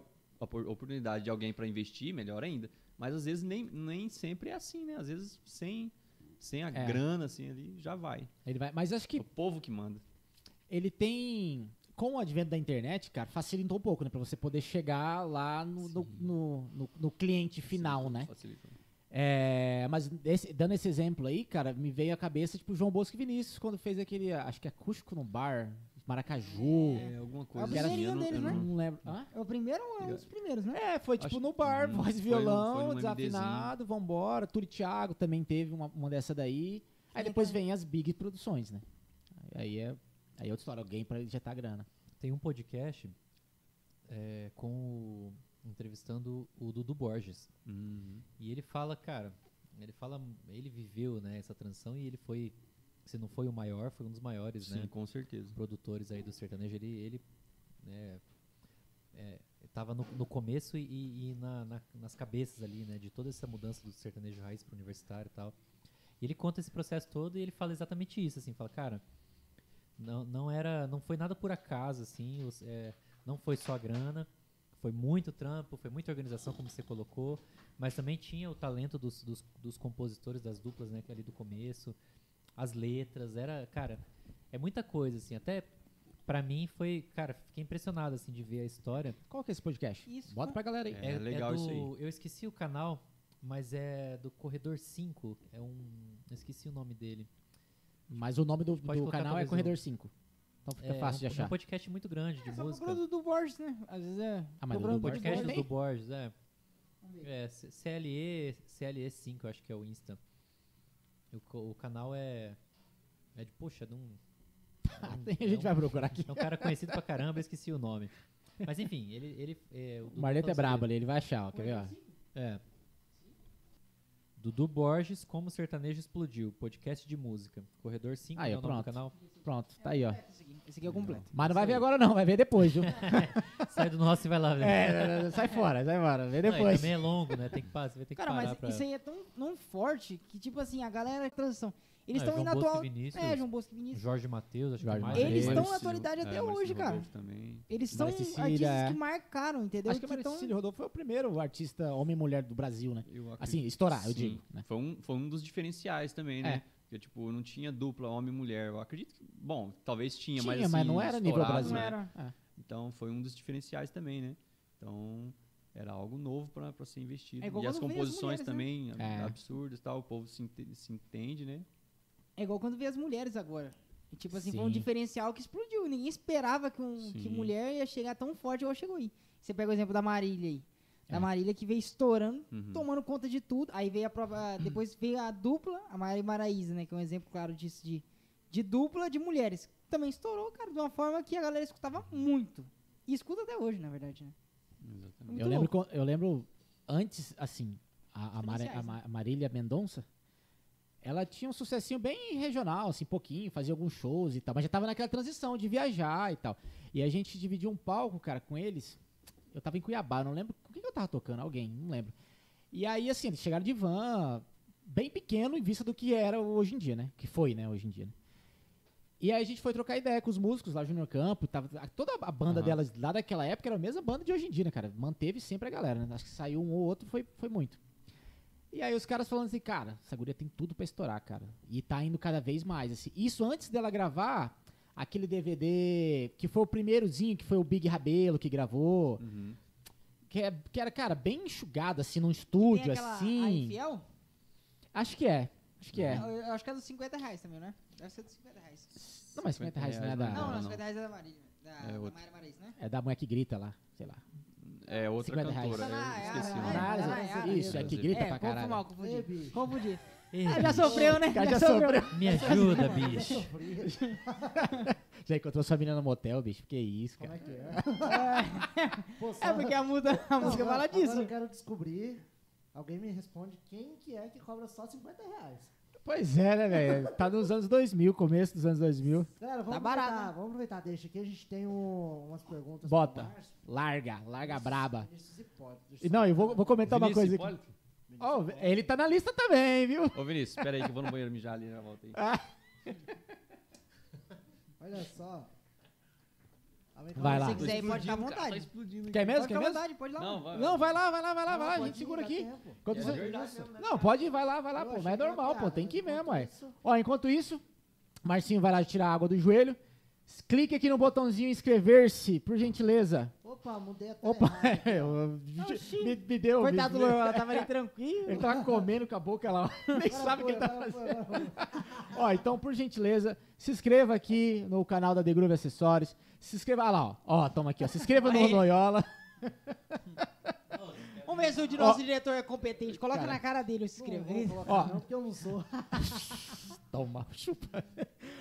[SPEAKER 2] opor- oportunidade de alguém para investir, melhor ainda. Mas às vezes nem, nem sempre é assim, né? Às vezes sem, sem a
[SPEAKER 1] É.
[SPEAKER 2] grana, assim, ali, já vai.
[SPEAKER 1] Ele vai, mas acho que
[SPEAKER 2] O povo que manda.
[SPEAKER 1] ele tem. Com o advento da internet, cara, facilitou um pouco, né? Pra você poder chegar lá no, no, no, no- cliente final, né?
[SPEAKER 2] Facilita.
[SPEAKER 1] É, mas esse- dando esse exemplo aí, cara, me veio à cabeça, tipo, João Bosco e Vinícius, quando fez aquele, acho que acústico no bar, Maracaju.
[SPEAKER 2] É, alguma coisa
[SPEAKER 3] a primeirinha
[SPEAKER 2] eu não-
[SPEAKER 3] deles,
[SPEAKER 2] eu
[SPEAKER 3] né?
[SPEAKER 2] não-
[SPEAKER 1] Não lembro. Hã?
[SPEAKER 3] É o primeiro ou é um dos primeiros, né?
[SPEAKER 1] É, foi tipo
[SPEAKER 2] Acho-
[SPEAKER 1] no bar,
[SPEAKER 2] Hum,
[SPEAKER 1] voz e
[SPEAKER 2] foi no- foi
[SPEAKER 1] violão,
[SPEAKER 2] num
[SPEAKER 1] desafinado, vambora. Turi Thiago também teve uma, uma dessa daí. Aí depois vem as big produções, né? Aí é, aí é outra história, alguém pra injetar grana.
[SPEAKER 4] Tem um podcast é, com o, entrevistando o Dudu Borges.
[SPEAKER 2] Uhum.
[SPEAKER 4] E ele fala, cara, ele fala, ele viveu né, essa transição e ele foi, se não foi o maior, foi um dos maiores,
[SPEAKER 2] Sim,
[SPEAKER 4] né?
[SPEAKER 2] com certeza.
[SPEAKER 4] produtores aí do sertanejo, ele, ele né, é, tava no, no começo e, e- na- na- nas cabeças ali, né, de toda essa mudança do sertanejo raiz pro universitário e tal. E ele conta esse processo todo e ele fala exatamente isso, assim, fala, cara, não, não era, não foi nada por acaso, assim, os- é, não foi só a grana, foi muito trampo, foi muita organização, como você colocou, mas também tinha o talento dos, dos, dos compositores das duplas, né, que ali do começo, as letras, era, cara, é muita coisa, assim, até pra mim foi, cara, fiquei impressionado, assim, de ver a história.
[SPEAKER 1] Qual que é esse podcast?
[SPEAKER 3] Isso,
[SPEAKER 1] Bota pra galera aí.
[SPEAKER 2] É legal
[SPEAKER 4] do,
[SPEAKER 2] isso aí.
[SPEAKER 4] Eu esqueci o canal, mas é do Corredor 5, é um, eu esqueci o nome dele.
[SPEAKER 1] Mas o nome do, do canal é Corredor 5. Então fica
[SPEAKER 4] é
[SPEAKER 1] fácil de achar.
[SPEAKER 4] um podcast muito grande de
[SPEAKER 3] É
[SPEAKER 4] música.
[SPEAKER 3] procura do, do Borges, né? Às vezes é.
[SPEAKER 1] Ah, mas do Borges
[SPEAKER 4] Podcast do Borges, é. É, CLE, CLE5, eu acho que é o Insta. O, o canal é. É de, poxa, de um. é um-
[SPEAKER 1] a gente
[SPEAKER 4] é
[SPEAKER 1] vai procurar aqui.
[SPEAKER 4] É um cara conhecido pra caramba, esqueci o nome. Mas enfim, ele. ele é, o
[SPEAKER 1] O é brabo ali, ele vai achar, ó, quer ver? Ó?
[SPEAKER 4] É. Dudu Borges, Como o Sertanejo Explodiu, podcast de música. Corredor 5
[SPEAKER 1] Aí,
[SPEAKER 4] é o nome do
[SPEAKER 1] pronto.
[SPEAKER 4] canal.
[SPEAKER 1] Pronto, tá aí, ó.
[SPEAKER 3] Esse aqui, esse aqui é o completo.
[SPEAKER 1] Mas não vai ver agora não, vai ver depois, viu?
[SPEAKER 4] Sai do nosso e vai lá ver.
[SPEAKER 1] é, sai fora, sai fora, vê
[SPEAKER 4] Não,
[SPEAKER 1] depois.
[SPEAKER 4] também é longo, né? Tem que, pa- você vai ter que
[SPEAKER 3] Cara,
[SPEAKER 4] parar
[SPEAKER 3] mas
[SPEAKER 4] pra...
[SPEAKER 3] isso aí é tão, tão forte que, tipo assim, a galera é transição. Eles estão indo
[SPEAKER 4] Bosco
[SPEAKER 3] atual.
[SPEAKER 4] Vinícius,
[SPEAKER 3] É, João Bosco e Vinícius.
[SPEAKER 4] Jorge Matheus, acho
[SPEAKER 1] Jorge
[SPEAKER 4] que mais.
[SPEAKER 1] Mateus.
[SPEAKER 3] Eles estão na atualidade até
[SPEAKER 2] é,
[SPEAKER 3] hoje, cara.
[SPEAKER 2] Também.
[SPEAKER 3] Eles são
[SPEAKER 1] Maria Cecília,
[SPEAKER 3] artistas
[SPEAKER 1] é.
[SPEAKER 3] que marcaram, entendeu?
[SPEAKER 1] Acho que a Maria
[SPEAKER 3] tão-
[SPEAKER 1] Rodolfo foi o primeiro artista homem e mulher do Brasil, né?
[SPEAKER 2] Eu
[SPEAKER 1] Assim, estourar, eu
[SPEAKER 2] Sim.
[SPEAKER 1] digo. Né?
[SPEAKER 2] Foi, um, foi um dos diferenciais também, né?
[SPEAKER 1] É.
[SPEAKER 2] Porque, tipo, não tinha dupla homem e mulher. Eu acredito que, bom, talvez tinha,
[SPEAKER 1] Tinha,
[SPEAKER 2] mas assim,
[SPEAKER 1] mas não era nível Brasil.
[SPEAKER 3] Não
[SPEAKER 2] né?
[SPEAKER 3] era.
[SPEAKER 1] É.
[SPEAKER 2] Então foi um dos diferenciais também, né? Então era algo novo para ser investido.
[SPEAKER 3] É
[SPEAKER 2] e as
[SPEAKER 3] vê as
[SPEAKER 2] composições
[SPEAKER 3] mulheres, né?
[SPEAKER 2] também ab-
[SPEAKER 1] É.
[SPEAKER 2] absurdas, tal, o povo se, se entende, né?
[SPEAKER 3] É igual quando vê as mulheres agora. E, tipo assim, foi um
[SPEAKER 1] Sim.
[SPEAKER 3] diferencial que explodiu. Ninguém esperava que, um, que
[SPEAKER 2] Sim.
[SPEAKER 3] mulher ia chegar tão forte igual chegou aí. Você pega o exemplo da Marília aí. Da
[SPEAKER 1] É.
[SPEAKER 3] Marília que veio estourando,
[SPEAKER 2] Uhum.
[SPEAKER 3] tomando conta de tudo. Aí veio a prova. Depois veio a dupla, a Maria e Maraísa, né? Que é um exemplo claro disso, de, de dupla de mulheres. Também estourou, cara, de uma forma que a galera escutava muito. E escuta até hoje, na verdade, né?
[SPEAKER 2] Exatamente.
[SPEAKER 1] Eu lembro, eu lembro antes, assim, a, a, Mari-
[SPEAKER 3] Diferenciais,
[SPEAKER 1] a Ma- a Marília Mendonça, ela tinha um sucessinho bem regional, assim, pouquinho, fazia alguns shows e tal, mas já tava naquela transição de viajar e tal. E a gente dividiu um palco, cara, com eles. Eu tava em Cuiabá, não lembro com quem que eu tava tocando, alguém, não lembro. E aí, assim, eles chegaram de van, bem pequeno em vista do que era hoje em dia, né? Que foi, né, hoje em dia. né? E aí a gente foi trocar ideia com os músicos lá, Junior Campo, tava, toda a banda
[SPEAKER 2] Aham.
[SPEAKER 1] delas lá daquela época era a mesma banda de hoje em dia, né, cara? Manteve sempre a galera, né? Acho que saiu um ou outro, foi, foi muito. E aí os caras falando assim, cara, essa guria tem tudo pra estourar, cara. E tá indo cada vez mais, assim. Isso antes dela gravar aquele DVD que foi o primeirozinho, que foi o Big Rabelo que gravou,
[SPEAKER 2] Uhum.
[SPEAKER 1] que, é, que era, cara, bem enxugado, assim, num estúdio,
[SPEAKER 3] aquela A
[SPEAKER 1] assim.
[SPEAKER 3] Infiel?
[SPEAKER 1] Acho que é, acho que é.
[SPEAKER 3] Eu, eu acho que é dos 50 reais também, né? Deve ser dos 50 reais.
[SPEAKER 1] Não, mas 50 reais não é
[SPEAKER 2] reais
[SPEAKER 1] da...
[SPEAKER 3] Não, não,
[SPEAKER 2] não.
[SPEAKER 3] 50 reais é da Marília. Da,
[SPEAKER 2] É
[SPEAKER 3] da. Mayra Maraíza, né?
[SPEAKER 1] É da mulher que grita lá, sei lá.
[SPEAKER 2] É outra
[SPEAKER 1] 50 reais.
[SPEAKER 2] cantora,
[SPEAKER 3] Ah,
[SPEAKER 2] né?
[SPEAKER 3] é,
[SPEAKER 2] Esqueci o nome.
[SPEAKER 1] isso, é que grita
[SPEAKER 3] é,
[SPEAKER 1] pra caralho.
[SPEAKER 3] mal, confundi. Confundi.
[SPEAKER 4] Ei,
[SPEAKER 3] Ah, já sofreu, né?
[SPEAKER 1] Cara, já sofreu.
[SPEAKER 4] Me ajuda, bicho.
[SPEAKER 1] Já encontrou sua menina no motel, bicho? Que isso,
[SPEAKER 5] Como
[SPEAKER 1] cara.
[SPEAKER 5] é que é? Pô,
[SPEAKER 3] É porque a, muda, a
[SPEAKER 5] Não,
[SPEAKER 3] música
[SPEAKER 5] agora-
[SPEAKER 3] fala
[SPEAKER 5] Agora
[SPEAKER 3] disso.
[SPEAKER 5] eu quero descobrir. Alguém me responde quem que é que cobra só 50 reais.
[SPEAKER 1] Pois é, né, velho? Tá nos anos 2000, começo dos anos 2000.
[SPEAKER 5] Galera, vamos
[SPEAKER 3] Tá barato,
[SPEAKER 5] aproveitar,
[SPEAKER 3] né?
[SPEAKER 5] vamos aproveitar, deixa aqui, a gente tem um- umas perguntas
[SPEAKER 1] Bota. Larga, larga braba.
[SPEAKER 5] Vinícius Hipólito, deixa
[SPEAKER 1] E não, eu vou, vou comentar uma
[SPEAKER 2] Vinícius
[SPEAKER 1] coisa aqui. Ó, ele tá na lista também, viu?
[SPEAKER 2] Ô, Vinícius, espera aí que eu vou no banheiro mijar ali na volta aí.
[SPEAKER 5] Olha só.
[SPEAKER 1] Vai lá.
[SPEAKER 3] Se quiser, pode ficar à
[SPEAKER 2] Explodindo, cara,
[SPEAKER 3] vontade.
[SPEAKER 2] Tá explodindo
[SPEAKER 1] Quer mesmo?
[SPEAKER 3] Pode
[SPEAKER 1] Quer
[SPEAKER 3] ficar à
[SPEAKER 1] mesmo?
[SPEAKER 3] vontade, pode ir lá.
[SPEAKER 2] Não, vai.
[SPEAKER 1] Não, vai lá, vai lá, vai lá, vai lá. A gente segura aqui.
[SPEAKER 5] tempo.
[SPEAKER 1] Quando
[SPEAKER 2] É
[SPEAKER 1] você-
[SPEAKER 2] né?
[SPEAKER 1] Não, pode ir, vai lá, vai lá, pô. Mas é normal, pô.
[SPEAKER 5] piada.
[SPEAKER 1] Tem que ir mesmo,
[SPEAKER 5] Enquanto
[SPEAKER 1] ué.
[SPEAKER 5] isso-
[SPEAKER 1] Ó, enquanto isso, Marcinho vai lá tirar a água do joelho. Clique aqui no botãozinho inscrever-se, por gentileza.
[SPEAKER 5] Opa, mudei até
[SPEAKER 1] Opa, eu-
[SPEAKER 3] Oxi.
[SPEAKER 1] me, me deu.
[SPEAKER 3] Coitado do
[SPEAKER 1] me,
[SPEAKER 3] Loyola, tava ali tranquilo.
[SPEAKER 1] Ele tava comendo com a boca lá. Nem sabe o que ele tá fazendo. Ó, então, por gentileza, se inscreva aqui no canal da The Groove Acessórios. Se inscreva ah lá, ó. Ó, toma aqui, ó. Se inscreva no. Noiola.
[SPEAKER 3] Vamos ver se o nosso diretor é competente. Coloca
[SPEAKER 1] Cara.
[SPEAKER 3] na cara dele o se
[SPEAKER 5] Não vou
[SPEAKER 3] inscrever.
[SPEAKER 5] colocar
[SPEAKER 1] Ó.
[SPEAKER 5] não, porque eu não sou.
[SPEAKER 1] Toma, chupa.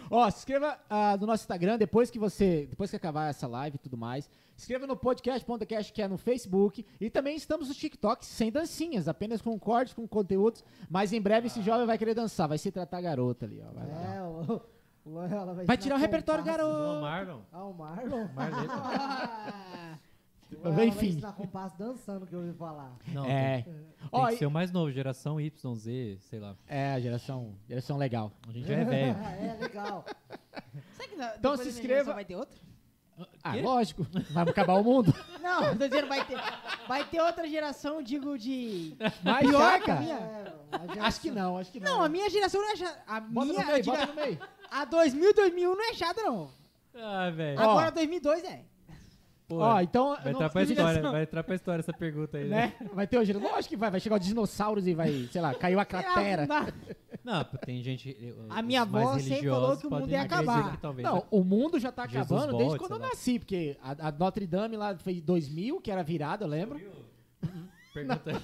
[SPEAKER 1] Ó, se inscreva ah, no nosso Instagram depois que você, depois que acabar essa live e tudo mais. Se inscreva no podcast.cast que é no Facebook e também estamos no TikTok sem dancinhas, apenas com cortes, com conteúdos, mas em breve esse jovem vai querer dançar, vai se tratar garota ali, ó. Vai, lá.
[SPEAKER 5] É, o, o Loyola vai
[SPEAKER 1] Vai tirar o repertório, garoto.
[SPEAKER 4] Não, Marlon.
[SPEAKER 5] Ah, o Marlon?
[SPEAKER 4] Marleta.
[SPEAKER 3] Ah,
[SPEAKER 5] O Loyola
[SPEAKER 1] Enfim.
[SPEAKER 5] vai ensinar compasso dançando, que eu ouvi falar.
[SPEAKER 4] Não,
[SPEAKER 1] É.
[SPEAKER 4] tem, tem que
[SPEAKER 1] e-
[SPEAKER 4] ser o mais novo, geração Y, Z, sei lá.
[SPEAKER 1] é, a geração, geração legal.
[SPEAKER 4] A gente já é velho.
[SPEAKER 5] é, legal.
[SPEAKER 3] será que na-
[SPEAKER 1] Então se inscreva.
[SPEAKER 3] Vai ter outro?
[SPEAKER 1] Ah,
[SPEAKER 4] Quê?
[SPEAKER 1] lógico. Vai acabar o mundo.
[SPEAKER 3] Não, tô dizendo vai ter. Vai ter outra geração, digo, de.
[SPEAKER 1] Mas
[SPEAKER 3] Pior
[SPEAKER 1] já,
[SPEAKER 3] que a
[SPEAKER 1] cara.
[SPEAKER 3] minha.
[SPEAKER 5] É,
[SPEAKER 1] Acho que não, acho que não.
[SPEAKER 3] Não, a minha geração não é chata. A
[SPEAKER 1] Bota
[SPEAKER 3] minha.
[SPEAKER 1] no meio,
[SPEAKER 3] eu digo,
[SPEAKER 1] bota no meio.
[SPEAKER 3] a 2000, 2001 não é chata, não.
[SPEAKER 4] Ah, velho.
[SPEAKER 1] Ó.
[SPEAKER 3] Agora 2002 é.
[SPEAKER 4] Pô,
[SPEAKER 1] Ó, então...
[SPEAKER 4] vai
[SPEAKER 1] não-
[SPEAKER 4] entrar pra história, vai entrar pra história essa pergunta aí, né?
[SPEAKER 1] né? Vai ter hoje. Lógico que vai. Vai chegar os dinossauros e vai, sei lá, caiu a cratera.
[SPEAKER 3] Não
[SPEAKER 4] tem gente.
[SPEAKER 3] A minha avó sempre falou que o mundo ia acabar.
[SPEAKER 4] que talvez
[SPEAKER 1] Não, o mundo já tá
[SPEAKER 4] Jesus
[SPEAKER 1] acabando desde quando eu
[SPEAKER 4] lá.
[SPEAKER 1] nasci, porque a, a Notre Dame lá fez 2000, que era virada, eu lembro.
[SPEAKER 4] Pergunta.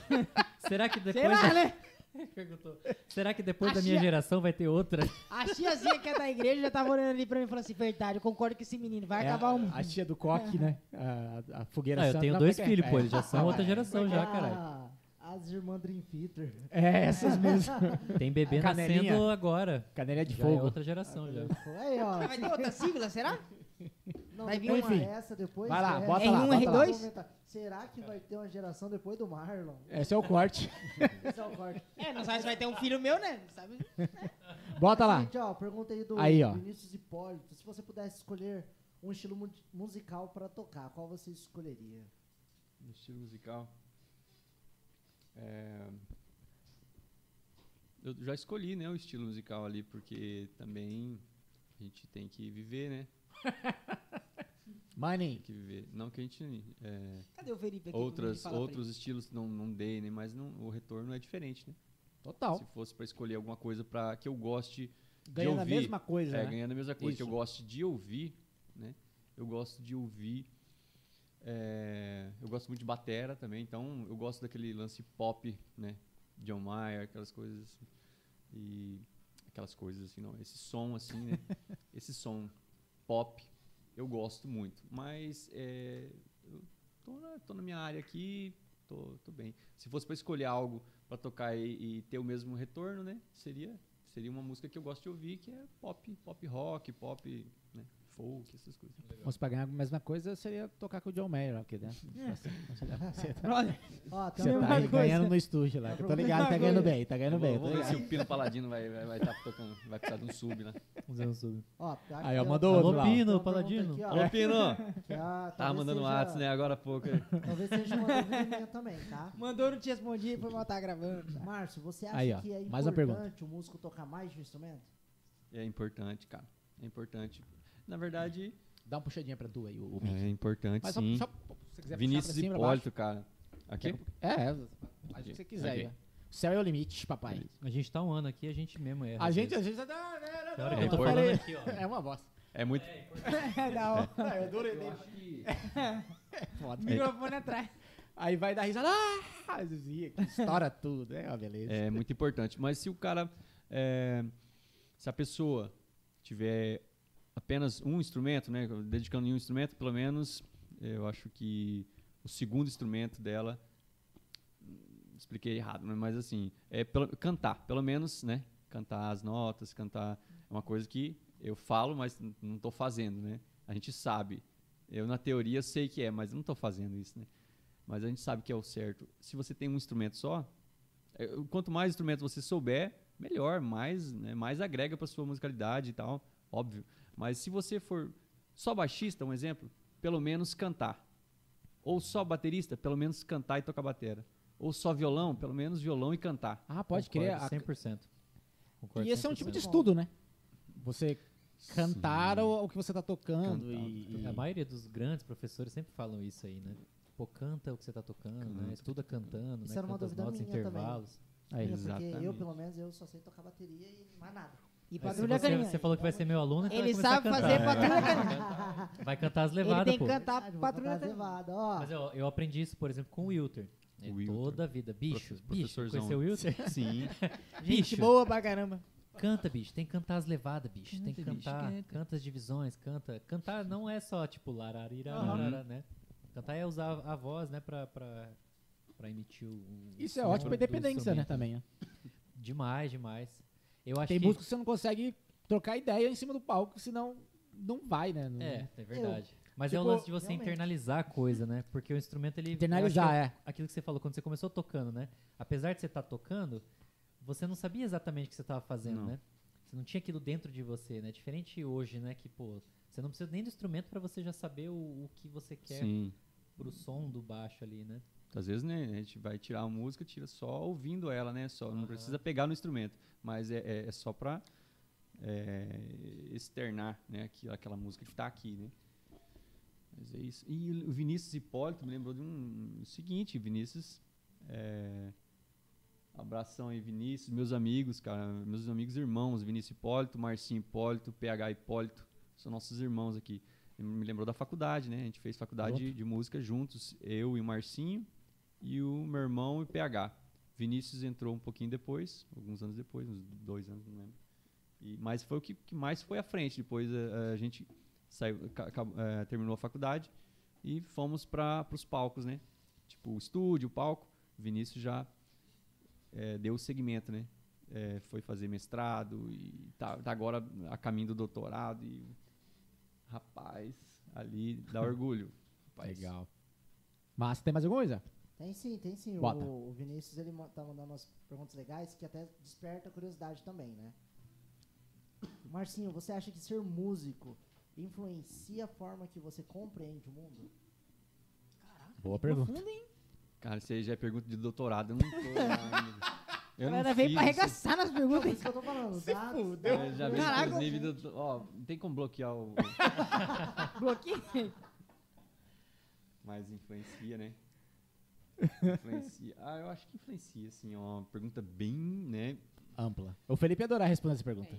[SPEAKER 4] Será que depois.
[SPEAKER 3] Será, né?
[SPEAKER 4] Perguntou. Será que depois
[SPEAKER 3] A
[SPEAKER 4] da minha
[SPEAKER 3] tia-
[SPEAKER 4] geração vai ter outra?
[SPEAKER 3] A tiazinha que é da igreja já tava olhando ali pra mim e falando assim: verdade, eu concordo com esse menino, vai
[SPEAKER 1] É,
[SPEAKER 3] acabar o mundo.
[SPEAKER 1] A tia do coque, né? A, a fogueira
[SPEAKER 4] Ah, eu tenho
[SPEAKER 1] Não,
[SPEAKER 4] dois
[SPEAKER 1] é é?
[SPEAKER 4] filhos, pô,
[SPEAKER 1] É.
[SPEAKER 4] eles já são outra geração já, caralho.
[SPEAKER 5] As irmãs Dream Theater.
[SPEAKER 1] É, essas mesmo.
[SPEAKER 4] Tem bebê nascendo agora.
[SPEAKER 1] Canelinha de
[SPEAKER 4] Já é
[SPEAKER 1] fogo.
[SPEAKER 4] outra geração já.
[SPEAKER 5] Aí, ó.
[SPEAKER 3] Vai ter outra sigla, será?
[SPEAKER 5] Não,
[SPEAKER 3] vai vir
[SPEAKER 1] uma-
[SPEAKER 5] essa, depois
[SPEAKER 1] Vai lá,
[SPEAKER 5] essa.
[SPEAKER 1] bota
[SPEAKER 3] R1,
[SPEAKER 1] lá, bota lá.
[SPEAKER 3] R2?
[SPEAKER 5] Será que vai ter uma geração depois do Marlon?
[SPEAKER 1] Esse é o corte.
[SPEAKER 5] Esse é o corte.
[SPEAKER 3] É, não sabe se vai ter um filho meu, né? Não sabe?
[SPEAKER 1] Bota lá.
[SPEAKER 5] Gente, ó, pergunta aí do
[SPEAKER 1] Aí, ó.
[SPEAKER 5] Vinícius Hipólito. Se você pudesse escolher um estilo mu- musical pra tocar, qual você escolheria?
[SPEAKER 2] No estilo musical. É, Eu já escolhi, né, o estilo musical ali, porque também a gente tem que viver, né? Tem que viver. Não que a gente. é,
[SPEAKER 3] Cadê o Felipe aqui?
[SPEAKER 2] outras, outros estilos não, não dei, né? Mas não, o retorno é diferente, né?
[SPEAKER 1] Total.
[SPEAKER 2] Se fosse pra escolher alguma coisa para que eu goste
[SPEAKER 1] Ganhando a
[SPEAKER 2] ouvir.
[SPEAKER 1] mesma coisa,
[SPEAKER 2] É,
[SPEAKER 1] né?
[SPEAKER 2] ganhando a mesma coisa. Que eu
[SPEAKER 1] Isso.
[SPEAKER 2] gosto de ouvir, né? Eu gosto de ouvir. é, eu gosto muito de batera também, então eu gosto daquele lance pop, né? John Mayer, aquelas coisas assim. E aquelas coisas assim, não. Esse som assim, né? Esse som pop, eu gosto muito. Mas é, tô na, tô na minha área aqui, tô, tô bem. Se fosse para escolher algo para tocar e, e ter o mesmo retorno, né? Seria seria uma música que eu gosto de ouvir, que é pop, pop rock, pop, né? Folk, essas coisas.
[SPEAKER 1] Fosse pra ganhar a mesma coisa, seria tocar com o John Mayer aqui dentro. Você, você tá,
[SPEAKER 5] Ó, tem
[SPEAKER 1] você tá ganhando no estúdio lá. que eu tô ligado, tá ganhando bem, tá ganhando bem.
[SPEAKER 2] Vamos
[SPEAKER 1] tô
[SPEAKER 2] ver se o Pino Paladino vai vai, vai tá tocando, vai precisar de um sub, né?
[SPEAKER 4] Fazer um sub.
[SPEAKER 5] Ó, tá
[SPEAKER 1] Aí, ó, mandou
[SPEAKER 5] tem
[SPEAKER 1] outro lá.
[SPEAKER 5] pergunta
[SPEAKER 4] Pino,
[SPEAKER 5] aqui,
[SPEAKER 4] Paladino.
[SPEAKER 5] ó,
[SPEAKER 2] Alô, Pino!
[SPEAKER 5] ah,
[SPEAKER 2] Tava
[SPEAKER 5] talvez
[SPEAKER 2] mandando
[SPEAKER 5] seja-
[SPEAKER 2] WhatsApp, né? Agora há pouco.
[SPEAKER 5] Talvez seja uma dúvida minha também, tá?
[SPEAKER 3] mandou, não te respondi, foi mal tá gravando. tá?
[SPEAKER 5] Márcio, você acha
[SPEAKER 1] Aí, ó,
[SPEAKER 5] que é
[SPEAKER 1] mais uma pergunta.
[SPEAKER 5] importante o músico tocar mais de um instrumento?
[SPEAKER 2] É importante, cara. É importante. Na verdade,
[SPEAKER 1] Dá uma puxadinha pra tu aí, o,
[SPEAKER 2] é importante
[SPEAKER 1] Mas só,
[SPEAKER 2] sim.
[SPEAKER 1] só, se você quiser
[SPEAKER 2] Vinícius
[SPEAKER 1] cima,
[SPEAKER 2] Hipólito, cara. Aqui?
[SPEAKER 1] baixo. É, faz o que você quiser. O céu é o limite, papai.
[SPEAKER 4] A gente tá um ano aqui, a gente mesmo erra.
[SPEAKER 1] A gente, a gente... Não, não, não,
[SPEAKER 4] hora
[SPEAKER 1] não,
[SPEAKER 4] que eu tô
[SPEAKER 1] eu
[SPEAKER 4] falando aqui, ó.
[SPEAKER 1] É uma bosta.
[SPEAKER 2] É muito.
[SPEAKER 3] É da hora.
[SPEAKER 1] Ah, eu adorei dele. Foda.
[SPEAKER 3] Microfone atrás.
[SPEAKER 1] Aí vai dar risada. Ah, Zizia, que estoura tudo. É uma beleza.
[SPEAKER 2] É muito importante. Mas se o cara. é, se a pessoa tiver apenas um instrumento, né? Dedicando em um instrumento, pelo menos eu acho que o segundo instrumento dela. Expliquei errado, né, mas assim, é pelo- cantar, pelo menos, né? Cantar as notas, cantar é uma coisa que eu falo, mas não estou fazendo, né? A gente sabe. Eu na teoria sei que é, mas não estou fazendo isso, né? Mas a gente sabe que é o certo. Se você tem um instrumento só, é, quanto mais instrumentos você souber, melhor, mais, né, mais agrega para sua musicalidade e tal, óbvio. Mas se você for só baixista, um exemplo, pelo menos cantar. Ou só baterista, pelo menos cantar e tocar batera. Ou só violão, pelo menos violão e cantar.
[SPEAKER 1] Ah, pode
[SPEAKER 4] Concordo
[SPEAKER 1] crer. A-
[SPEAKER 4] 100%. Concordo
[SPEAKER 1] E esse é um tipo de
[SPEAKER 4] 100%.
[SPEAKER 1] estudo, né? Você cantar
[SPEAKER 2] Sim.
[SPEAKER 1] o, que você tá tocando.
[SPEAKER 2] Cantar.
[SPEAKER 1] E, e-
[SPEAKER 4] A maioria dos grandes professores sempre falam isso aí, né? Pô, canta o que você tá tocando, né?
[SPEAKER 2] Canta.
[SPEAKER 4] Estuda cantando,
[SPEAKER 5] Isso
[SPEAKER 4] né?
[SPEAKER 5] era uma
[SPEAKER 4] Canta as
[SPEAKER 5] dúvida
[SPEAKER 4] notas,
[SPEAKER 5] também.
[SPEAKER 4] intervalos.
[SPEAKER 1] Aí.
[SPEAKER 5] É, Porque eu, pelo menos, eu só sei tocar bateria e mais nada.
[SPEAKER 3] E
[SPEAKER 4] Mas
[SPEAKER 3] pra trilha
[SPEAKER 4] você,
[SPEAKER 3] canina.
[SPEAKER 4] você falou que vai ser meu aluno, então
[SPEAKER 3] Ele
[SPEAKER 4] vai
[SPEAKER 3] sabe
[SPEAKER 4] a cantar.
[SPEAKER 3] fazer
[SPEAKER 4] né?
[SPEAKER 3] patrulha canina.
[SPEAKER 4] Vai cantar as
[SPEAKER 3] Ele
[SPEAKER 4] levadas,
[SPEAKER 3] tem que
[SPEAKER 4] pô.
[SPEAKER 3] cantar
[SPEAKER 5] Ah,
[SPEAKER 3] patrulha
[SPEAKER 5] cantar
[SPEAKER 3] canina.
[SPEAKER 5] levada, ó.
[SPEAKER 4] Mas eu, eu aprendi isso, por exemplo, com o Wilter. É
[SPEAKER 2] O Wilter.
[SPEAKER 4] Toda a vida. Bicho,
[SPEAKER 2] Profe-
[SPEAKER 4] bicho.
[SPEAKER 2] professorzão.
[SPEAKER 4] Conheceu o Wilter?
[SPEAKER 2] Sim.
[SPEAKER 3] Gente
[SPEAKER 4] bicho,
[SPEAKER 3] boa pra caramba.
[SPEAKER 4] canta, bicho. Tem que cantar as levadas, bicho. tem que
[SPEAKER 2] Canta, bicho,
[SPEAKER 4] cantar.
[SPEAKER 2] canta.
[SPEAKER 4] Canta as divisões, canta. Cantar não é só, tipo, lararirarara, né? Cantar é usar a voz, né, pra, pra, pra emitir o...
[SPEAKER 1] Isso é ótimo pra
[SPEAKER 4] do
[SPEAKER 1] independência, né, também. né?
[SPEAKER 4] Demais, demais. Eu acho
[SPEAKER 1] Tem
[SPEAKER 4] que...
[SPEAKER 1] música que você não consegue trocar ideia em cima do palco, senão não vai, né? Não-
[SPEAKER 4] É, é verdade. Mas é o
[SPEAKER 1] Tipo,
[SPEAKER 4] lance de você
[SPEAKER 5] realmente.
[SPEAKER 4] internalizar a coisa, né? Porque o instrumento, ele... eu
[SPEAKER 1] Internalizar,
[SPEAKER 4] é
[SPEAKER 1] é.
[SPEAKER 4] aquilo que você falou quando você começou tocando, né? Apesar de você estar tocando, você não sabia exatamente o que você estava fazendo,
[SPEAKER 2] Não.
[SPEAKER 4] né? Você não tinha aquilo dentro de você, né? Diferente hoje, né? Que, pô, você não precisa nem do instrumento para você já saber o, o que você quer
[SPEAKER 2] Sim.
[SPEAKER 4] pro som do baixo ali, né?
[SPEAKER 2] Às vezes, né, a gente vai tirar a música, tira só ouvindo ela, né? Só, não
[SPEAKER 4] Aham.
[SPEAKER 2] precisa pegar no instrumento. Mas é, é- é só pra é, externar, né? Aquilo, aquela música que tá aqui, né? Mas é isso. E o Vinícius Hipólito me lembrou de um o seguinte, Vinícius. É, abração aí, Vinícius, meus amigos, cara, meus amigos irmãos, Vinícius Hipólito, Marcinho Hipólito, PH Hipólito, são nossos irmãos aqui. Me lembrou da faculdade, né? A gente fez faculdade de, de música juntos, eu e o Marcinho, e o meu irmão e PH. Vinícius entrou um pouquinho depois, alguns anos depois, uns dois anos, não lembro. E, mas foi o que, que mais foi à frente. Depois eh, a, gente saiu, ca- eh, terminou a faculdade e fomos para os palcos, né? Tipo, o estúdio, o palco. Vinícius já eh, deu o segmento, né? Eh, foi fazer mestrado e tá, tá agora a caminho do doutorado. E, rapaz, ali dá orgulho. Rapaz.
[SPEAKER 1] Legal. Mas tem mais alguma coisa?
[SPEAKER 5] Tem sim, tem sim.
[SPEAKER 1] Bota.
[SPEAKER 5] O, o Vinícius ele tá mandando umas perguntas legais que até desperta a curiosidade também, né? Marcinho, você acha que ser músico influencia a forma que você compreende o mundo?
[SPEAKER 1] Boa pergunta.
[SPEAKER 3] Profundo, hein?
[SPEAKER 2] Cara, isso aí já é pergunta de doutorado. Eu não tô. Eu
[SPEAKER 3] A
[SPEAKER 2] não
[SPEAKER 3] galera veio pra arregaçar nas perguntas.
[SPEAKER 5] é isso que eu tô falando. dados,
[SPEAKER 1] fudeu.
[SPEAKER 2] Eu já vi
[SPEAKER 3] Caraca.
[SPEAKER 2] níveis do. Ó, não tem como bloquear o.
[SPEAKER 3] Bloqueei.
[SPEAKER 2] Mas influencia, né? Influencia. Ah, eu acho que influencia, assim, é uma pergunta bem, né?
[SPEAKER 1] Ampla. O Felipe ia adorar responder essa pergunta.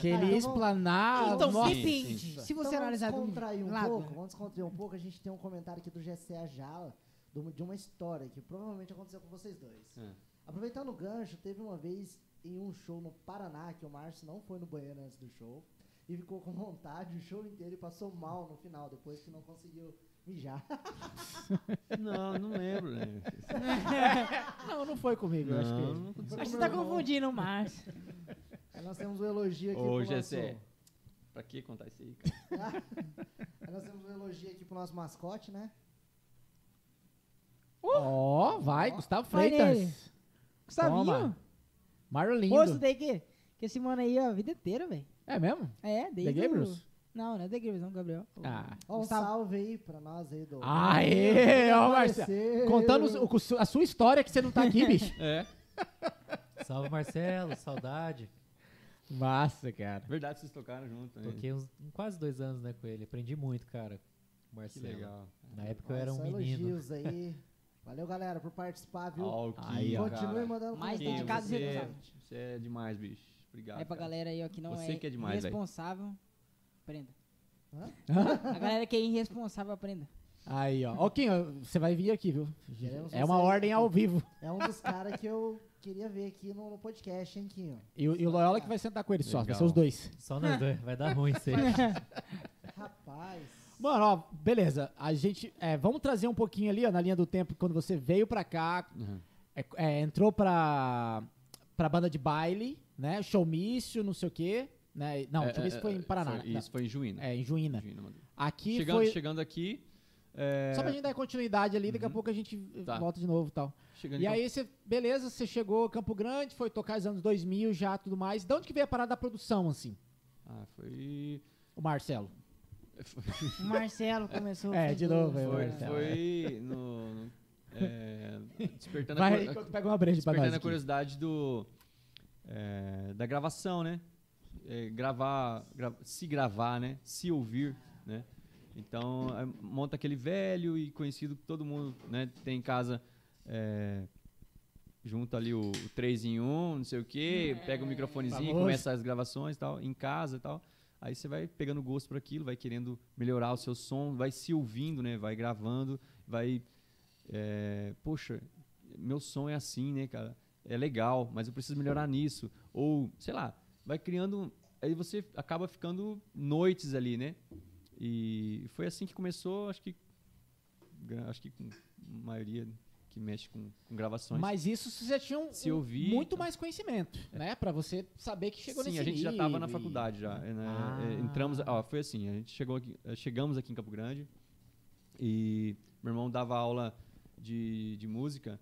[SPEAKER 1] Que ele ia
[SPEAKER 5] então
[SPEAKER 1] explanar.
[SPEAKER 3] Então,
[SPEAKER 1] nossa.
[SPEAKER 3] depende.
[SPEAKER 2] sim.
[SPEAKER 3] Se você
[SPEAKER 5] então
[SPEAKER 3] analisar
[SPEAKER 5] vamos
[SPEAKER 3] do
[SPEAKER 5] descontrair um
[SPEAKER 3] lado,
[SPEAKER 5] pouco, vamos descontrair um pouco. A gente tem um comentário aqui do GCA Jala, do- de uma história que provavelmente aconteceu com vocês dois.
[SPEAKER 2] É.
[SPEAKER 5] Aproveitando o gancho, teve uma vez em um show no Paraná que o Márcio não foi no banheiro antes do show e ficou com vontade o show inteiro e passou mal no final, depois que não conseguiu mijar.
[SPEAKER 2] Não, não lembro, né?
[SPEAKER 1] Não, não foi comigo. eu acho que...
[SPEAKER 2] Não, não.
[SPEAKER 3] Acho que você tá confundindo o Márcio.
[SPEAKER 5] Nós temos um elogio aqui
[SPEAKER 2] Ô,
[SPEAKER 5] pro
[SPEAKER 2] Gessé,
[SPEAKER 5] nosso...
[SPEAKER 2] pra que contar isso aí, cara?
[SPEAKER 5] Nós temos um elogio aqui pro nosso mascote, né?
[SPEAKER 1] Ó, vai,
[SPEAKER 5] Ó.
[SPEAKER 1] Gustavo Freitas.
[SPEAKER 3] Gustavinho?
[SPEAKER 1] Toma.
[SPEAKER 3] Pô, que, que esse mano aí, ó, a vida inteira, velho.
[SPEAKER 1] É mesmo?
[SPEAKER 3] É, desde
[SPEAKER 1] The
[SPEAKER 3] o-
[SPEAKER 1] Gabriels?
[SPEAKER 3] Não, não é The Gabriels, não, Gabriel.
[SPEAKER 1] Ah.
[SPEAKER 5] Ó, um
[SPEAKER 3] Gustavo.
[SPEAKER 5] salve aí pra nós aí do...
[SPEAKER 1] Aê, ó,
[SPEAKER 5] Apareceu.
[SPEAKER 1] Marcelo. Contando os- o- a sua história que você não tá aqui, bicho.
[SPEAKER 2] É,
[SPEAKER 4] Salve Marcelo, saudade.
[SPEAKER 1] Massa, cara.
[SPEAKER 2] verdade, vocês tocaram junto. né?
[SPEAKER 4] Toquei uns quase dois anos né, com ele. Aprendi muito, cara. com o
[SPEAKER 2] Que
[SPEAKER 4] Marcelo.
[SPEAKER 2] legal.
[SPEAKER 4] Na época eu era um
[SPEAKER 5] só
[SPEAKER 4] menino.
[SPEAKER 5] elogios aí. Valeu, galera, por participar, viu?
[SPEAKER 2] Ó, o
[SPEAKER 1] Aí,
[SPEAKER 2] Kim,
[SPEAKER 1] ó.
[SPEAKER 5] Continue
[SPEAKER 2] cara.
[SPEAKER 5] mandando
[SPEAKER 3] Mais
[SPEAKER 5] comentários.
[SPEAKER 3] dedicado e
[SPEAKER 2] você,
[SPEAKER 3] responsável.
[SPEAKER 2] você é demais, bicho. Obrigado.
[SPEAKER 3] Aí pra
[SPEAKER 2] cara.
[SPEAKER 3] galera aí, ó, que não
[SPEAKER 2] Você
[SPEAKER 3] é,
[SPEAKER 2] que é demais, velho.
[SPEAKER 3] responsável, aprenda.
[SPEAKER 5] Hã?
[SPEAKER 3] A galera que é irresponsável, aprenda.
[SPEAKER 1] Aí, ó. Ó, Kim, ó, você vai vir aqui, viu?
[SPEAKER 5] Queremos
[SPEAKER 1] É uma
[SPEAKER 5] você.
[SPEAKER 1] ordem ao vivo.
[SPEAKER 5] É um dos caras que eu queria ver aqui no, no podcast, hein, Quinho?
[SPEAKER 1] E, o- e o Loyola que vai sentar com ele só. Vai ser os dois.
[SPEAKER 4] Só nós dois. Vai dar ruim isso aí.
[SPEAKER 5] Rapaz.
[SPEAKER 1] Mano, ó, beleza. A gente. é, vamos trazer um pouquinho ali, ó, na linha do tempo, quando você veio pra cá,
[SPEAKER 2] Uhum.
[SPEAKER 1] é, é, entrou pra, pra banda de baile, né? Showmício, não sei o quê. Né? Não,
[SPEAKER 2] É,
[SPEAKER 1] showmício
[SPEAKER 2] é,
[SPEAKER 1] foi em Paraná.
[SPEAKER 2] foi-
[SPEAKER 1] né?
[SPEAKER 2] isso foi em Juína.
[SPEAKER 1] É, em Juína.
[SPEAKER 2] Juína.
[SPEAKER 1] Aqui
[SPEAKER 2] chegando,
[SPEAKER 1] foi.
[SPEAKER 2] chegando aqui. é,
[SPEAKER 1] Só pra gente dar continuidade ali, daqui a
[SPEAKER 2] Uhum.
[SPEAKER 1] pouco a gente
[SPEAKER 2] Tá.
[SPEAKER 1] volta de novo e tal.
[SPEAKER 2] chegando
[SPEAKER 1] E aí, você, beleza, você chegou a Campo Grande, foi tocar nos anos 2000 já, tudo mais. De onde que veio a parada da produção, assim,
[SPEAKER 2] Ah, foi.
[SPEAKER 1] o Marcelo?
[SPEAKER 3] O Marcelo começou.
[SPEAKER 1] É,
[SPEAKER 3] a
[SPEAKER 1] de novo, é,
[SPEAKER 2] Foi,
[SPEAKER 1] Marcelo.
[SPEAKER 2] foi no. no- é, despertando
[SPEAKER 1] Vai
[SPEAKER 2] a,
[SPEAKER 1] enquanto pega uma breja pra nós
[SPEAKER 2] despertando a curiosidade do. é, da gravação, né? É, gravar, gra- se gravar, né? Se ouvir, né? Então, é, monta aquele velho e conhecido que todo mundo né, tem em casa. É, junta ali o, 3 em 1, não sei o quê, pega o microfonezinho,
[SPEAKER 1] Famoso.
[SPEAKER 2] começa as gravações tal, em casa e tal. Aí você vai pegando gosto por aquilo, vai querendo melhorar o seu som, vai se ouvindo, né? Vai gravando, vai. é, poxa, meu som é assim, né, cara? É legal, mas eu preciso melhorar nisso. Ou, sei lá, vai criando. Aí você acaba ficando noites ali, né? E foi assim que começou, acho que. Acho que com a maioria que mexe com, com gravações.
[SPEAKER 1] Mas isso você já tinha um,
[SPEAKER 2] Se ouvir,
[SPEAKER 1] muito
[SPEAKER 2] então.
[SPEAKER 1] mais conhecimento, né? Pra você saber que chegou
[SPEAKER 2] Sim,
[SPEAKER 1] nesse
[SPEAKER 2] a gente já estava na faculdade já. né?
[SPEAKER 1] Ah.
[SPEAKER 2] É, Entramos, ó, foi assim, a gente chegou aqui, eh, chegamos aqui em Campo Grande e meu irmão dava aula de, de música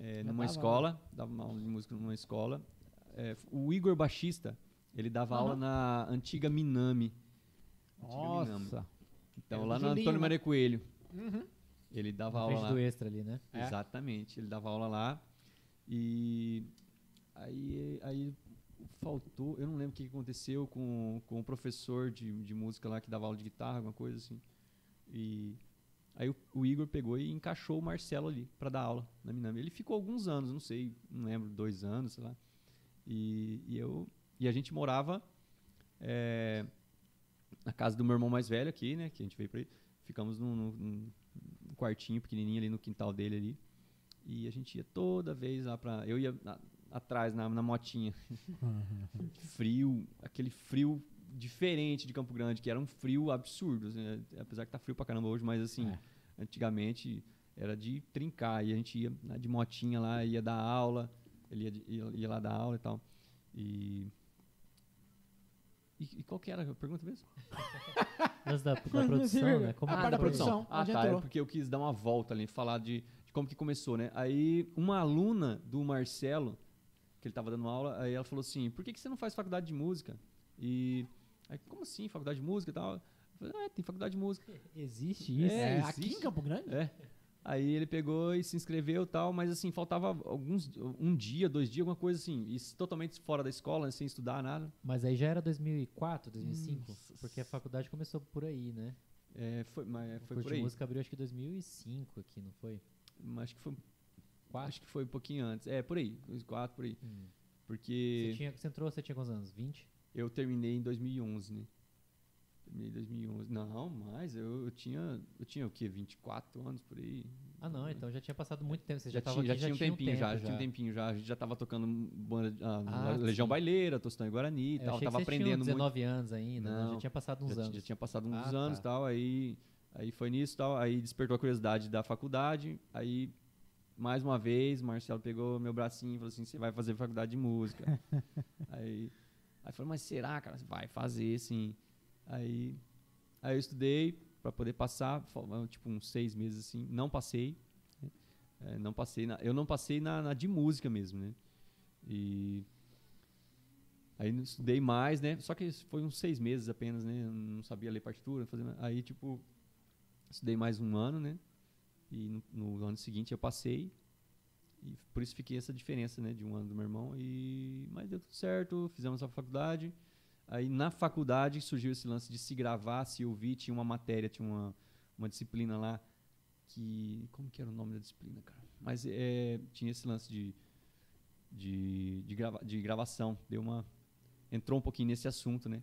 [SPEAKER 1] Já
[SPEAKER 2] numa
[SPEAKER 1] dava
[SPEAKER 2] escola, dava uma aula de música numa escola. Eh, o Igor baixista, ele dava aula
[SPEAKER 1] Aham.
[SPEAKER 2] na antiga Minami. Antiga Minami.
[SPEAKER 1] Nossa.
[SPEAKER 2] Então
[SPEAKER 1] É,
[SPEAKER 2] lá no Antônio
[SPEAKER 1] né?
[SPEAKER 2] Maria Coelho.
[SPEAKER 1] Uhum.
[SPEAKER 2] Ele dava
[SPEAKER 4] Na
[SPEAKER 2] aula lá.
[SPEAKER 4] do extra ali, né?
[SPEAKER 1] É.
[SPEAKER 2] Exatamente, ele dava aula lá e aí, aí faltou, eu não lembro o que que aconteceu com, com o professor de, de música lá que dava aula de guitarra, alguma coisa assim. E aí o, o Igor pegou e encaixou o Marcelo ali para dar aula na Minami. Ele ficou alguns anos, não sei, não lembro, dois anos, sei lá. E, e eu e a gente morava eh, na casa do meu irmão mais velho aqui, né, que a gente veio para aí. Ficamos num, num- num um quartinho pequenininho ali no quintal dele ali. E a gente ia toda vez lá pra. Eu ia na- atrás na, na motinha. frio, aquele frio diferente de Campo Grande, que era um frio absurdo. assim, né? Apesar que tá frio pra caramba hoje, mas assim,
[SPEAKER 1] É.
[SPEAKER 2] antigamente era de trincar. E a gente ia né, de motinha lá, ia dar aula. Ele ia, ia, ia lá dar aula e tal. E. E, e qual que era a pergunta mesmo?
[SPEAKER 4] Lance da, da produção, né? Como
[SPEAKER 1] A
[SPEAKER 4] que
[SPEAKER 1] parte da produção.
[SPEAKER 2] Ah, tá.
[SPEAKER 1] entrou.
[SPEAKER 2] É porque eu quis dar uma volta ali, falar de, de como que começou, né? Aí, uma aluna do Marcelo, que ele tava dando aula, aí ela falou assim: por que, que você não faz faculdade de música? E. Aí, como assim, faculdade de música e tal? Eu falei, ah, tem faculdade de música.
[SPEAKER 4] Existe isso?
[SPEAKER 1] É,
[SPEAKER 2] É,
[SPEAKER 1] aqui
[SPEAKER 2] existe.
[SPEAKER 1] em Campo Grande?
[SPEAKER 2] É. Aí ele pegou e se inscreveu e tal, mas assim, faltava alguns, um dia, dois dias, alguma coisa assim, isso totalmente fora da escola, sem estudar nada.
[SPEAKER 4] Mas aí já era 2004, 2005?
[SPEAKER 2] Nossa.
[SPEAKER 4] Porque a faculdade começou por aí, né?
[SPEAKER 2] É, foi, mas
[SPEAKER 4] O
[SPEAKER 2] foi
[SPEAKER 4] Curte
[SPEAKER 2] por aí.
[SPEAKER 4] Música abriu acho que em 2005 aqui, não foi?
[SPEAKER 2] Mas Acho que foi,
[SPEAKER 4] Quatro?
[SPEAKER 2] acho que foi um pouquinho antes. É, por aí, uns quatro por aí.
[SPEAKER 4] Hum.
[SPEAKER 2] Porque
[SPEAKER 4] Você, tinha, você entrou, você tinha quantos anos? 20?
[SPEAKER 2] eu terminei em 2011, né? Terminei em 2011. Não, mais, eu, eu tinha, eu tinha o quê? 24 anos por aí.
[SPEAKER 4] Ah, não, então já tinha passado muito tempo. Você já,
[SPEAKER 2] já,
[SPEAKER 4] tava
[SPEAKER 2] tinha,
[SPEAKER 4] aqui,
[SPEAKER 2] já tinha um tempinho, já,
[SPEAKER 4] tempo
[SPEAKER 2] já tinha um tempinho já. A gente já tava tocando banda, ah,
[SPEAKER 4] Ah,
[SPEAKER 2] Legião
[SPEAKER 4] sim.
[SPEAKER 2] Baileira, Tostão e Guarani e
[SPEAKER 4] Eu
[SPEAKER 2] tal. Tava
[SPEAKER 4] você tinha
[SPEAKER 2] aprendendo muito.
[SPEAKER 4] 19 anos ainda, não,
[SPEAKER 2] Não,
[SPEAKER 4] já tinha passado uns
[SPEAKER 2] já,
[SPEAKER 4] anos.
[SPEAKER 2] já tinha passado uns
[SPEAKER 4] Ah,
[SPEAKER 2] anos
[SPEAKER 4] tá.
[SPEAKER 2] e tal, aí, aí foi nisso e tal, aí despertou a curiosidade da faculdade, aí mais uma vez, o Marcelo pegou meu bracinho e falou assim, você vai fazer faculdade de música. aí, aí falei, mas será, cara? Vai fazer, sim. Aí, aí eu estudei para poder passar, tipo uns seis meses assim, não passei? É, não passei, na- eu não passei na, na de música mesmo, né? E Aí estudei mais, né? Só que foi uns seis meses apenas, né? Eu não sabia ler partitura, nada. aí tipo estudei mais um ano, né? E no, no ano seguinte eu passei e por isso fiquei essa diferença, né? De um ano do meu irmão e mas deu tudo certo, fizemos a faculdade. Aí na faculdade surgiu esse lance de se gravar, se ouvir, tinha uma matéria, tinha uma, uma disciplina lá que como que era o nome da disciplina, cara? Mas é, tinha esse lance de de, de, grava, de gravação, deu uma entrou um pouquinho nesse assunto, né?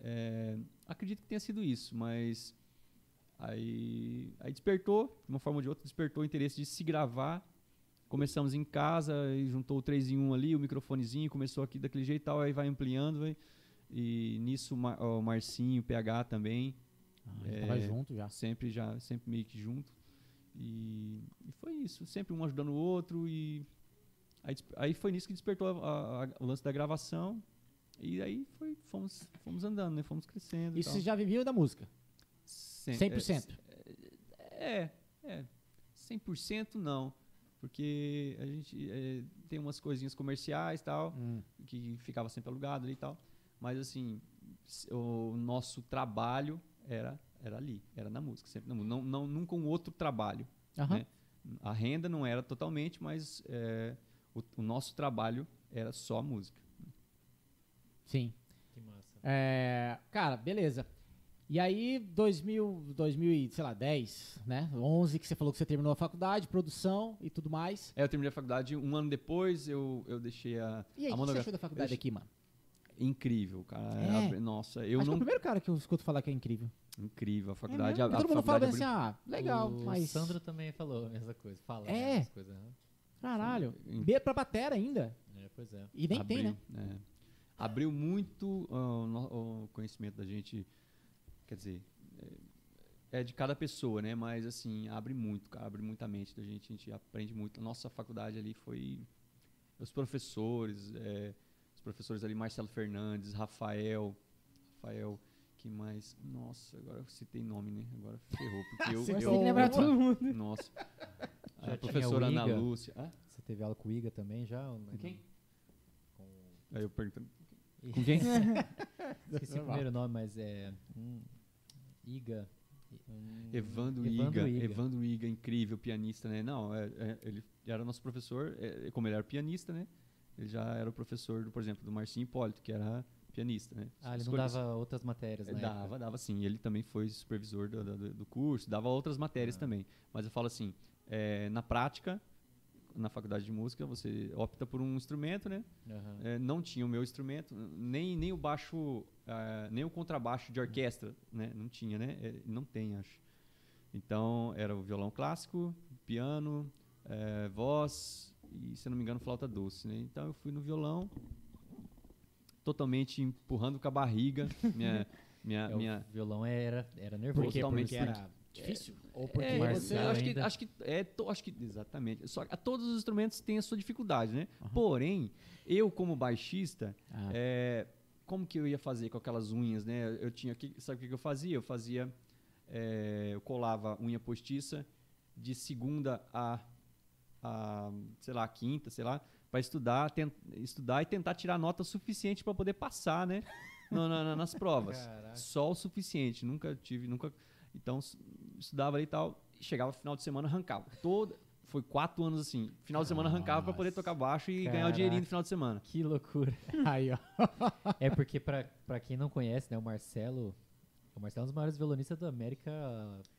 [SPEAKER 2] É, acredito que tenha sido isso, mas aí, aí despertou, de uma forma ou de outra, despertou o interesse de se gravar. Começamos em casa e juntou o 3 em 1 ali, o microfonezinho, começou aqui daquele jeito e tal, aí vai ampliando, vai. E nisso o Mar- o Marcinho, o PH também,
[SPEAKER 1] A gente tava
[SPEAKER 2] É,
[SPEAKER 1] junto já.
[SPEAKER 2] sempre já, sempre meio que junto. E, e foi isso, sempre um ajudando o outro e aí, aí foi nisso que despertou a- a- o lance da gravação. E aí foi, fomos, fomos andando, né? Fomos crescendo. e
[SPEAKER 1] Isso
[SPEAKER 2] tal.
[SPEAKER 1] você já vivia da música?
[SPEAKER 2] Cem-
[SPEAKER 1] 100%?
[SPEAKER 2] É, é. 100% não. Porque a gente é, tem umas coisinhas comerciais e tal,
[SPEAKER 1] Hum.
[SPEAKER 2] que ficava sempre alugado ali e tal. Mas assim, o nosso trabalho era, era ali, era na música, sempre na música. Não, não, nunca um outro trabalho.
[SPEAKER 1] Aham.
[SPEAKER 2] né? A renda não era totalmente, mas é, o, o nosso trabalho era só a música.
[SPEAKER 1] Sim.
[SPEAKER 4] Que massa.
[SPEAKER 1] É, cara, beleza. E aí, 2000, 2000 e, sei lá, 10, né? 11, que você falou que você terminou a faculdade, produção e tudo mais.
[SPEAKER 2] Aí eu terminei a faculdade, um ano depois eu, eu deixei a,
[SPEAKER 1] E aí,
[SPEAKER 2] a
[SPEAKER 1] o que você
[SPEAKER 2] monografia.
[SPEAKER 1] achou da faculdade aqui, mano?
[SPEAKER 2] Incrível, cara.
[SPEAKER 1] É?
[SPEAKER 2] Abri- Nossa, eu
[SPEAKER 1] Acho que é
[SPEAKER 2] não.
[SPEAKER 1] o primeiro cara que eu escuto falar que é incrível.
[SPEAKER 2] Incrível, a faculdade.
[SPEAKER 1] É
[SPEAKER 2] a, a
[SPEAKER 1] Todo mundo fala assim, ah, legal,
[SPEAKER 4] o
[SPEAKER 1] mas...
[SPEAKER 4] Sandro também falou a mesma coisa. Fala
[SPEAKER 1] É?
[SPEAKER 4] as coisas. né?
[SPEAKER 1] Caralho. B pra batera ainda.
[SPEAKER 4] É, pois é.
[SPEAKER 1] E nem tem, né?
[SPEAKER 2] abriu, é. Abriu muito ah, o no- o conhecimento da gente. Quer dizer, é, é de cada pessoa, né? Mas assim, abre muito, cara, abre muita mente da gente, a gente aprende muito. A nossa faculdade ali foi os professores, é, professores ali, Marcelo Fernandes, Rafael, Rafael, que mais? Nossa, agora eu citei nome, né? Agora ferrou, porque eu,
[SPEAKER 1] Você
[SPEAKER 2] eu
[SPEAKER 3] tem que lembrar todo mundo.
[SPEAKER 2] nossa.
[SPEAKER 4] Já
[SPEAKER 2] A professora Ana
[SPEAKER 4] Iga?
[SPEAKER 2] Lúcia. Hã?
[SPEAKER 4] Você teve aula com o Iga também já? não?
[SPEAKER 2] Quem?
[SPEAKER 4] Com...
[SPEAKER 2] Aí eu perguntando.
[SPEAKER 4] Com
[SPEAKER 2] quem?
[SPEAKER 4] Esqueci o primeiro nome, mas é. hum, Iga. hum,
[SPEAKER 2] Evandro, Iga, Evandro Iga, incrível pianista, né? Não, é- é- ele era nosso professor, é, como ele era pianista, né? Ele já era o professor, do, por exemplo, do Marcinho Hipólito, que era pianista, né?
[SPEAKER 4] Ah, ele não dava outras matérias,
[SPEAKER 2] É,
[SPEAKER 4] né?
[SPEAKER 2] Dava, dava sim. Ele também foi supervisor do, do, do curso, dava outras matérias
[SPEAKER 4] Ah.
[SPEAKER 2] também. Mas eu falo assim, é, na prática, na faculdade de música, você opta por um instrumento, né? É, não tinha o meu instrumento, nem, nem o baixo, ah, nem o contrabaixo de orquestra, né? Não tinha, né? É, não tem, acho. Então, era o violão clássico, piano, eh, voz e, se eu não me engano, flauta doce, né? Então, eu fui no violão, totalmente empurrando com a barriga, minha... minha,
[SPEAKER 4] É,
[SPEAKER 2] minha
[SPEAKER 4] O violão era, era nervoso.
[SPEAKER 2] Totalmente
[SPEAKER 1] Porque era difícil? Ou porque
[SPEAKER 2] é,
[SPEAKER 1] você...
[SPEAKER 2] Acho que, acho que é, to- acho que exatamente. Só que a todos os instrumentos têm a sua dificuldade, né? Porém, eu como baixista,
[SPEAKER 1] Ah.
[SPEAKER 2] é, como que eu ia fazer com aquelas unhas, né? Eu tinha que, sabe o que que eu fazia? Eu fazia, é, eu colava unha postiça de segunda a, a sei lá, quinta, sei lá, para estudar, estudar e tentar tirar nota suficiente para poder passar, né? no- na- na- nas provas.
[SPEAKER 4] Caraca.
[SPEAKER 2] Só o suficiente. Nunca tive, nunca. Então estudava ali e tal. Chegava final de semana arrancava. Toda, foi quatro anos assim. Final de semana arrancava para poder tocar baixo e ganhar o
[SPEAKER 4] Caraca.
[SPEAKER 2] dinheirinho no final de semana.
[SPEAKER 4] Que loucura.
[SPEAKER 1] Aí, ó.
[SPEAKER 4] É porque, pra, pra quem não conhece, né, o Marcelo, O Marcelo é um dos maiores violonistas da América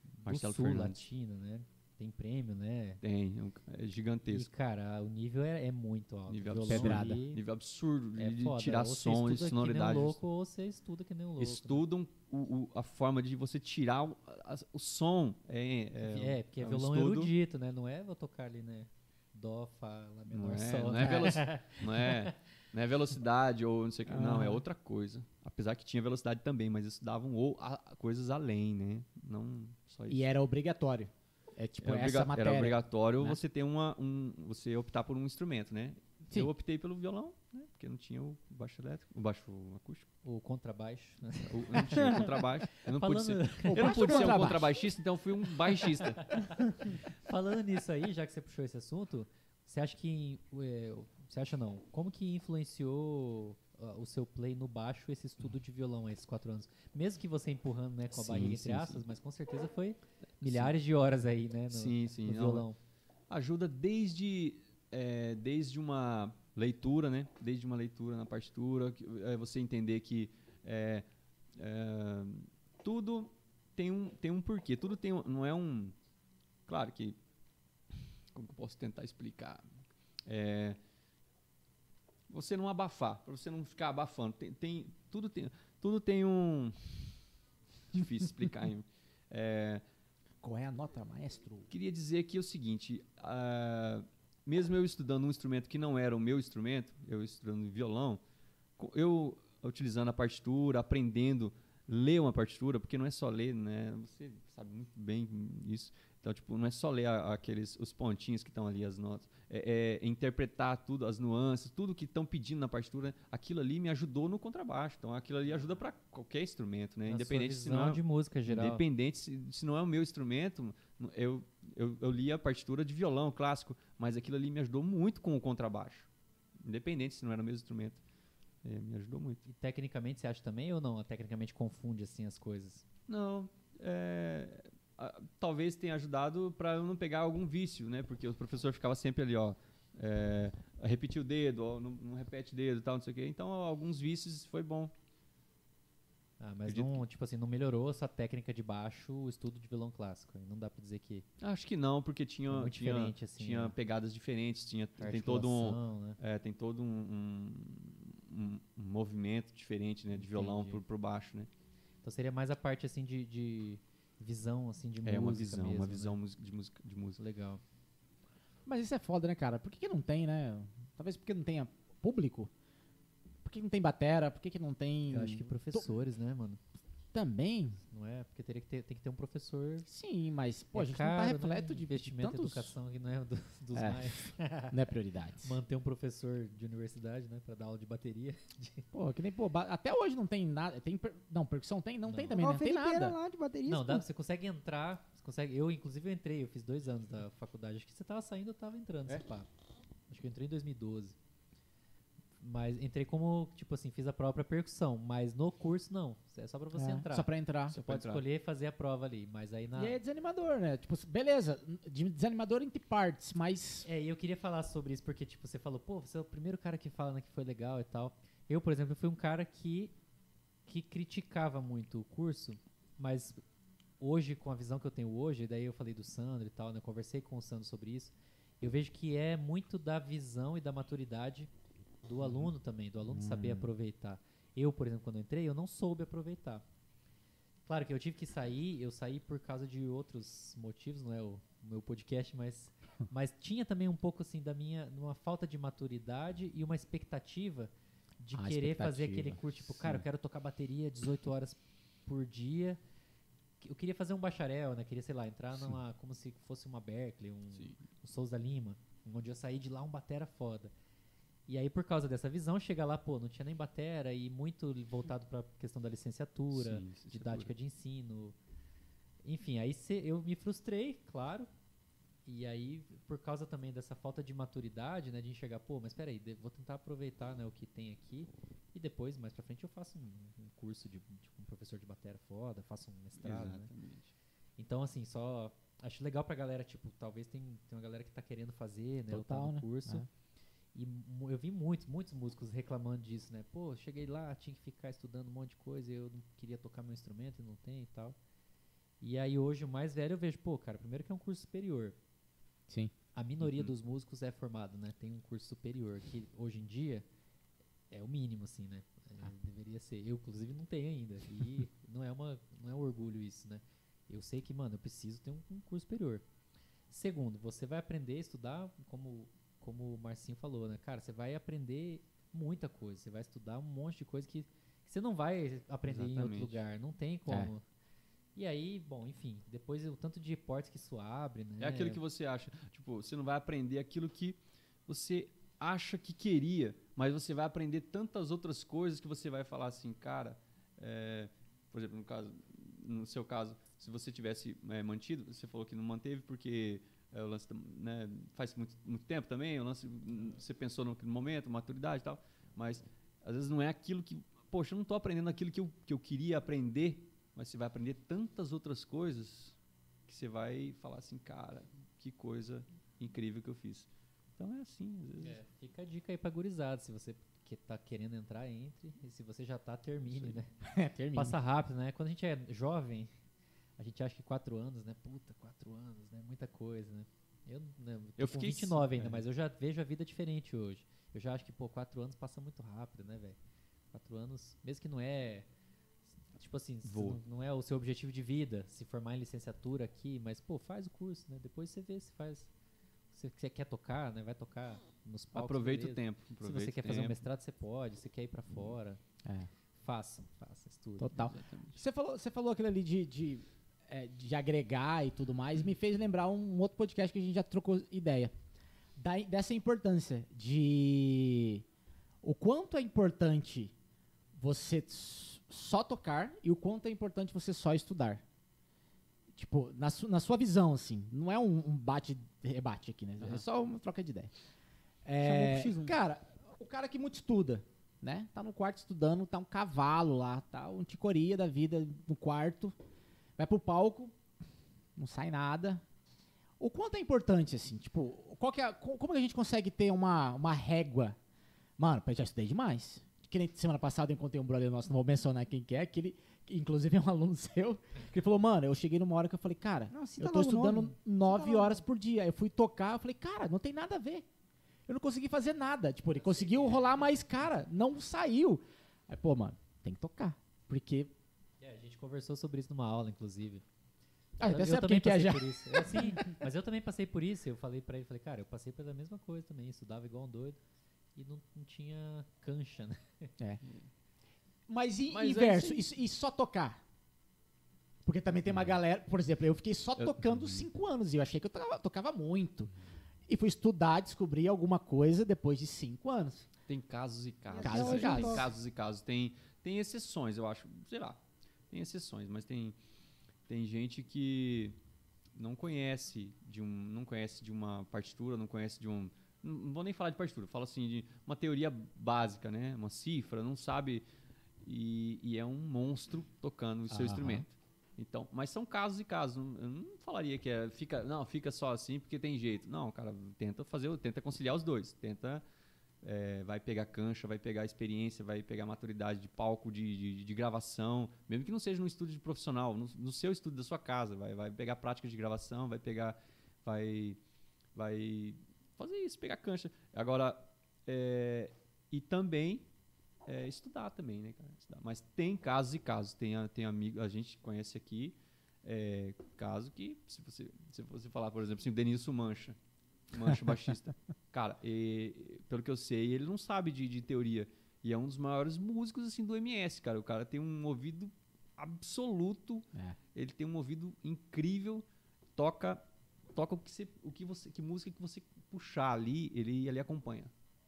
[SPEAKER 4] do
[SPEAKER 2] Marcelo
[SPEAKER 4] Sul,
[SPEAKER 2] Fernandes.
[SPEAKER 4] Latina, né? Tem prêmio, né?
[SPEAKER 2] Tem, é um- é
[SPEAKER 4] E,
[SPEAKER 2] gigantesco.
[SPEAKER 4] cara, o nível é, é muito alto.
[SPEAKER 2] Nível absurdo.
[SPEAKER 1] Pedrada.
[SPEAKER 4] ali
[SPEAKER 2] Nível absurdo
[SPEAKER 4] é
[SPEAKER 2] de
[SPEAKER 4] foda.
[SPEAKER 2] tirar
[SPEAKER 4] Ou
[SPEAKER 2] e
[SPEAKER 4] que nem um louco, ou você estuda que nem um louco. né?
[SPEAKER 2] Estudam o- o- a forma de você tirar o, a- o som. É, é,
[SPEAKER 4] É, porque é
[SPEAKER 2] um
[SPEAKER 4] violão
[SPEAKER 2] estudo.
[SPEAKER 4] erudito, né? Não é vou tocar ali, né? Dó, Fá, Lá menor,
[SPEAKER 2] Não é,
[SPEAKER 4] Sol.
[SPEAKER 2] não é
[SPEAKER 4] né?
[SPEAKER 2] veloci- não é, não é velocidade ou não sei o que. Não, é
[SPEAKER 1] Ah.
[SPEAKER 2] outra coisa. Apesar que tinha velocidade também, mas estudavam ou a- coisas além, né? Não só isso.
[SPEAKER 1] E era obrigatório. É tipo
[SPEAKER 2] Era
[SPEAKER 1] essa matéria.
[SPEAKER 2] Era obrigatório
[SPEAKER 1] né?
[SPEAKER 2] você ter uma, um, você optar por um instrumento, né?
[SPEAKER 1] Sim.
[SPEAKER 2] Eu optei pelo violão, né? Porque não tinha o baixo elétrico, o baixo acústico,
[SPEAKER 4] O contrabaixo. né?
[SPEAKER 2] o, não tinha o contrabaixo. Eu não pude
[SPEAKER 4] Falando,
[SPEAKER 2] ser, eu não pude ser um contrabaixista, então eu fui um baixista.
[SPEAKER 4] falando nisso aí, já que você puxou esse assunto, você acha que. é, você acha não? Como que influenciou ah, o seu play no baixo esse estudo de violão, esses quatro anos? Mesmo que você empurrando né, com a
[SPEAKER 2] Sim,
[SPEAKER 4] barriga,
[SPEAKER 2] sim,
[SPEAKER 4] entre aspas,
[SPEAKER 2] sim.
[SPEAKER 4] mas com certeza foi milhares de horas aí, né? No,
[SPEAKER 2] sim, sim.
[SPEAKER 4] no
[SPEAKER 2] não,
[SPEAKER 4] violão.
[SPEAKER 2] ajuda desde é, desde uma leitura, né? Desde uma leitura na partitura, que, é, você entender que é, é, tudo tem um tem um porquê, tudo tem um, não é um, claro que como que eu posso tentar explicar? É, você não abafar, para você não ficar abafando, tem, tem tudo tem tudo tem um difícil explicar. hein? É,
[SPEAKER 1] Qual é a nota, maestro?
[SPEAKER 2] queria dizer aqui o seguinte: ah, mesmo eu estudando um instrumento que não era o meu instrumento, eu estudando violão, eu utilizando a partitura, aprendendo ler uma partitura, porque não é só ler, né? Você sabe muito bem isso. Então, tipo, não é só ler a- aqueles os pontinhos que estão ali as notas, é, é interpretar tudo, as nuances, tudo que estão pedindo na partitura. Aquilo ali me ajudou no contrabaixo. Então, aquilo ali ajuda para qualquer instrumento, né?
[SPEAKER 4] Na
[SPEAKER 2] Independente se não é-
[SPEAKER 4] de música geral.
[SPEAKER 2] Independente se, se não é o meu instrumento, eu, eu, eu li a partitura de violão clássico, mas aquilo ali me ajudou muito com o contrabaixo. Independente se não era o mesmo instrumento. É, me ajudou muito.
[SPEAKER 4] E tecnicamente você acha também ou não? Tecnicamente confunde assim as coisas?
[SPEAKER 2] Não, é, talvez tenha ajudado para eu não pegar algum vício, né? Porque o professor ficava sempre ali, ó. É, repetir o dedo, ó, não, não repete o dedo, tal, não sei o quê. Então, alguns vícios foi bom.
[SPEAKER 4] Ah, mas não, tipo assim, não melhorou essa técnica de baixo o estudo de violão clássico. Não dá pra dizer que
[SPEAKER 2] Acho que não, porque tinha,
[SPEAKER 4] É
[SPEAKER 2] tinha,
[SPEAKER 4] assim,
[SPEAKER 2] tinha
[SPEAKER 4] né?
[SPEAKER 2] pegadas diferentes, tinha, tem todo um,
[SPEAKER 4] né?
[SPEAKER 2] É, tem todo um, um- um- movimento diferente, né? De violão pro baixo, né?
[SPEAKER 4] Então seria mais a parte assim de, de visão assim de
[SPEAKER 2] É
[SPEAKER 4] música
[SPEAKER 2] uma visão,
[SPEAKER 4] mesmo,
[SPEAKER 2] uma
[SPEAKER 4] né?
[SPEAKER 2] visão de música. De música.
[SPEAKER 4] Legal.
[SPEAKER 1] Mas isso é foda, né, cara? Por que, que não tem, né? Talvez porque não tenha público? Por que que não tem batera? Por que, que não tem.
[SPEAKER 4] Eu acho que professores, né, mano?
[SPEAKER 1] Também?
[SPEAKER 4] Não é? Porque teria que ter, tem que ter um professor.
[SPEAKER 1] Sim, mas, pô,
[SPEAKER 4] é
[SPEAKER 1] a gente
[SPEAKER 4] caro,
[SPEAKER 1] não tá
[SPEAKER 4] né?
[SPEAKER 1] repleto de
[SPEAKER 4] investimento
[SPEAKER 1] de
[SPEAKER 4] em
[SPEAKER 1] tantos...
[SPEAKER 4] educação que não é do- dos
[SPEAKER 1] É.
[SPEAKER 4] mais.
[SPEAKER 1] Não é prioridade.
[SPEAKER 4] Manter um professor de universidade, né, Pra dar aula de bateria.
[SPEAKER 1] Pô, que nem, pô, até hoje não tem nada. Tem per- Não, percussão tem? Não,
[SPEAKER 4] Não.
[SPEAKER 1] tem também, né? Não tem nada.
[SPEAKER 3] lá de bateria.
[SPEAKER 4] Não, dá, você consegue entrar, você consegue. Eu, inclusive, eu entrei, eu fiz dois anos da faculdade. Acho que você tava saindo, eu tava entrando,
[SPEAKER 2] É?
[SPEAKER 4] se pá. Acho que eu entrei em 2012. Mas entrei como, tipo assim, fiz a própria percussão. Mas no curso, não. É só pra você
[SPEAKER 1] É,
[SPEAKER 4] entrar.
[SPEAKER 1] Só pra entrar.
[SPEAKER 4] Você
[SPEAKER 2] pra
[SPEAKER 4] pode
[SPEAKER 2] entrar.
[SPEAKER 4] escolher fazer a prova ali. Mas aí na.
[SPEAKER 1] E é desanimador, né? Tipo, beleza, de- desanimador entre partes, mas.
[SPEAKER 4] É, e eu queria falar sobre isso, porque, tipo, você falou, pô, você é o primeiro cara que fala né, que foi legal e tal. Eu, por exemplo, fui um cara que, que criticava muito o curso, mas hoje, com a visão que eu tenho hoje, daí eu falei do Sandro e tal, né? Eu conversei com o Sandro sobre isso. Eu vejo que é muito da visão e da maturidade do aluno também, do aluno saber aproveitar. Eu, por exemplo, quando eu entrei, eu não soube aproveitar. Claro que eu tive que sair, eu saí por causa de outros motivos, não é o, meu podcast, mas, mas tinha também um pouco assim da minha, uma falta de maturidade e uma expectativa de
[SPEAKER 1] Ah,
[SPEAKER 4] querer fazer
[SPEAKER 1] expectativa,
[SPEAKER 4] aquele curso, tipo, cara, eu quero tocar bateria 18 horas por dia. Eu queria fazer um bacharel, né? Queria, sei lá, entrar numa, como se fosse uma Berkeley, um, um Souza Lima, onde eu saí de lá um batera foda. E aí, por causa dessa visão, chega lá, pô, não tinha nem batera e muito voltado pra questão da licenciatura,
[SPEAKER 2] Sim, licenciatura.
[SPEAKER 4] didática de ensino. Enfim, aí cê- eu me frustrei, claro. E aí, por causa também dessa falta de maturidade, né, de enxergar, pô, mas peraí, de- vou tentar aproveitar né, o que tem aqui e depois, mais pra frente, eu faço um, um curso de, de um professor de batera foda, faço um mestrado, né?
[SPEAKER 2] Exatamente.
[SPEAKER 4] Então, assim, só acho legal pra galera, tipo, talvez tem, tem uma galera que tá querendo fazer, né, ou tá
[SPEAKER 1] Total,
[SPEAKER 4] no
[SPEAKER 1] né?
[SPEAKER 4] curso.
[SPEAKER 1] É.
[SPEAKER 4] E eu vi muitos, muitos músicos reclamando disso, né? Pô, cheguei lá, tinha que ficar estudando um monte de coisa, eu não queria tocar meu instrumento e não tem e tal. E aí hoje, o mais velho, eu vejo, pô, cara, primeiro que é um curso superior.
[SPEAKER 1] Sim.
[SPEAKER 4] A minoria
[SPEAKER 2] Uhum.
[SPEAKER 4] dos músicos é formado, né? Tem um curso superior, que hoje em dia é o mínimo, assim, né? É, Deveria ser. Eu, inclusive, não tenho ainda. E não é, uma, não é um orgulho isso, né? Eu sei que, mano, eu preciso ter um, um curso superior. Segundo, você vai aprender a estudar, como, como o Marcinho falou, né? Cara, você vai aprender muita coisa. Você vai estudar um monte de coisa que, você não vai aprender em outro
[SPEAKER 2] Exatamente.
[SPEAKER 4] lugar. Não tem como. E aí, bom, enfim, depois o tanto de portas que isso abre, né?
[SPEAKER 2] É aquilo que você acha. Tipo, você não vai aprender aquilo que você acha que queria, mas você vai aprender tantas outras coisas que você vai falar assim, cara. é, por exemplo, no caso, no seu caso, se você tivesse é, mantido, você falou que não manteve porque é, o lance, né, faz muito, muito tempo também, o lance, hum, você pensou no, no momento, maturidade e tal, mas às vezes não é aquilo que, poxa, eu não estou aprendendo aquilo que eu, que eu queria aprender, mas você vai aprender tantas outras coisas que você vai falar assim, cara, que coisa incrível que eu fiz. Então é assim, às vezes.
[SPEAKER 4] É, fica a dica aí pra gurizada. Se você que tá querendo entrar, entre. E se você já tá, termine, né?
[SPEAKER 1] É, termina.
[SPEAKER 4] Passa rápido, né? Quando a gente é jovem, a gente acha que quatro anos, né? Puta, quatro anos, né? Muita coisa, né? Eu, né, tô
[SPEAKER 2] Eu
[SPEAKER 4] com
[SPEAKER 2] fiquei
[SPEAKER 4] 29 ainda,
[SPEAKER 2] é.
[SPEAKER 4] mas eu já vejo a vida diferente hoje. Eu já acho que, pô, quatro anos passa muito rápido, né, velho? Quatro anos, mesmo que não é. Tipo assim, se não, não é o seu objetivo de vida, se formar em licenciatura aqui, mas, pô, faz o curso, né? Depois você vê se faz. Se você quer tocar, né? Vai tocar nos palcos.
[SPEAKER 2] Aproveita o
[SPEAKER 4] beleza.
[SPEAKER 2] tempo.
[SPEAKER 4] Se
[SPEAKER 2] aproveita
[SPEAKER 4] você quer
[SPEAKER 2] o
[SPEAKER 4] fazer um
[SPEAKER 2] tempo.
[SPEAKER 4] mestrado, você pode. Se quer ir pra fora,
[SPEAKER 1] É.
[SPEAKER 4] façam, façam, estudem.
[SPEAKER 1] Total. Você falou, você falou aquilo ali de, de, é, de agregar e tudo mais, me fez lembrar um outro podcast que a gente já trocou ideia. Da, dessa importância de o quanto é importante você só tocar e o quanto é importante você só estudar. Tipo, na, su- na sua visão, assim, não é um, um bate-rebate aqui, né? É
[SPEAKER 2] Aham.
[SPEAKER 1] só uma troca de ideia. É,
[SPEAKER 3] Chamou pro X1.
[SPEAKER 1] cara, o cara que muito estuda, né? Tá no quarto estudando, tá um cavalo lá, tá um ticoria da vida no quarto, vai pro palco, não sai nada. O quanto é importante, assim, tipo, qual que é, como que a gente consegue ter uma, uma régua? Mano, eu já estudei demais. Que nem semana passada eu encontrei um brother nosso, não vou mencionar quem que é, que ele, inclusive é um aluno seu, que ele falou, mano, eu cheguei numa hora que eu falei, cara,
[SPEAKER 3] Não, cita
[SPEAKER 1] eu tô
[SPEAKER 3] logo o
[SPEAKER 1] estudando
[SPEAKER 3] nome.
[SPEAKER 1] nove
[SPEAKER 3] logo.
[SPEAKER 1] horas por dia. Eu fui tocar, eu falei, cara, não tem nada a ver. Eu não consegui fazer nada. Tipo, ele conseguiu rolar, mas, cara, não saiu. Aí, pô, mano, tem que tocar. Porque.
[SPEAKER 4] É, gente conversou sobre isso numa aula, inclusive.
[SPEAKER 1] Ah,
[SPEAKER 4] eu,
[SPEAKER 1] até
[SPEAKER 4] eu
[SPEAKER 1] sabe
[SPEAKER 4] também
[SPEAKER 1] é
[SPEAKER 4] passei
[SPEAKER 1] já.
[SPEAKER 4] por isso. É, sim, mas eu também passei por isso. Eu falei pra ele, falei, cara, eu passei pela mesma coisa também, estudava igual um doido e não, não tinha cancha, né?
[SPEAKER 1] Mas e
[SPEAKER 2] Mas é
[SPEAKER 1] inverso?
[SPEAKER 2] assim-
[SPEAKER 1] E, e só tocar? Porque também tem uma galera. Por exemplo, eu fiquei só
[SPEAKER 2] Eu-
[SPEAKER 1] tocando cinco anos e eu achei que eu tocava, tocava muito. E fui estudar, descobrir alguma coisa depois de cinco anos.
[SPEAKER 2] Tem casos e casos.
[SPEAKER 1] Casos e
[SPEAKER 2] Tem
[SPEAKER 1] casos.
[SPEAKER 2] casos e casos. Tem, tem exceções, eu acho. Sei lá. Tem exceções, mas tem, tem gente que não conhece de um, não conhece de uma partitura, não conhece de um, não vou nem falar de partitura, falo assim de uma teoria básica, né? Uma cifra, não sabe e, e é um monstro tocando o seu
[SPEAKER 1] Aham.
[SPEAKER 2] instrumento. Então, mas são casos e casos. Eu não falaria que é, fica, não, fica só assim porque tem jeito. Não, cara, tenta fazer, tenta conciliar os dois. Tenta é, vai pegar cancha, vai pegar experiência, vai pegar maturidade de palco, de, de, de gravação, mesmo que não seja num estúdio de profissional, no, no seu estúdio da sua casa, vai, vai pegar prática de gravação, vai pegar, vai, vai fazer isso, pegar cancha. Agora, é, e também é, estudar também, né, cara? Estudar. Mas tem casos e casos, tem, tem amigo, a gente conhece aqui, é, caso que, se você, se você falar, por exemplo, assim, o Denilson Mancha, Mancha o baixista. Cara, e- pelo que eu sei, ele não sabe de, de teoria. E é um dos maiores músicos assim do MS, cara. O cara tem um ouvido absoluto.
[SPEAKER 1] É.
[SPEAKER 2] Ele tem um ouvido incrível. Toca toca o que você, o que você, que música que você puxar ali, ele ele acompanha.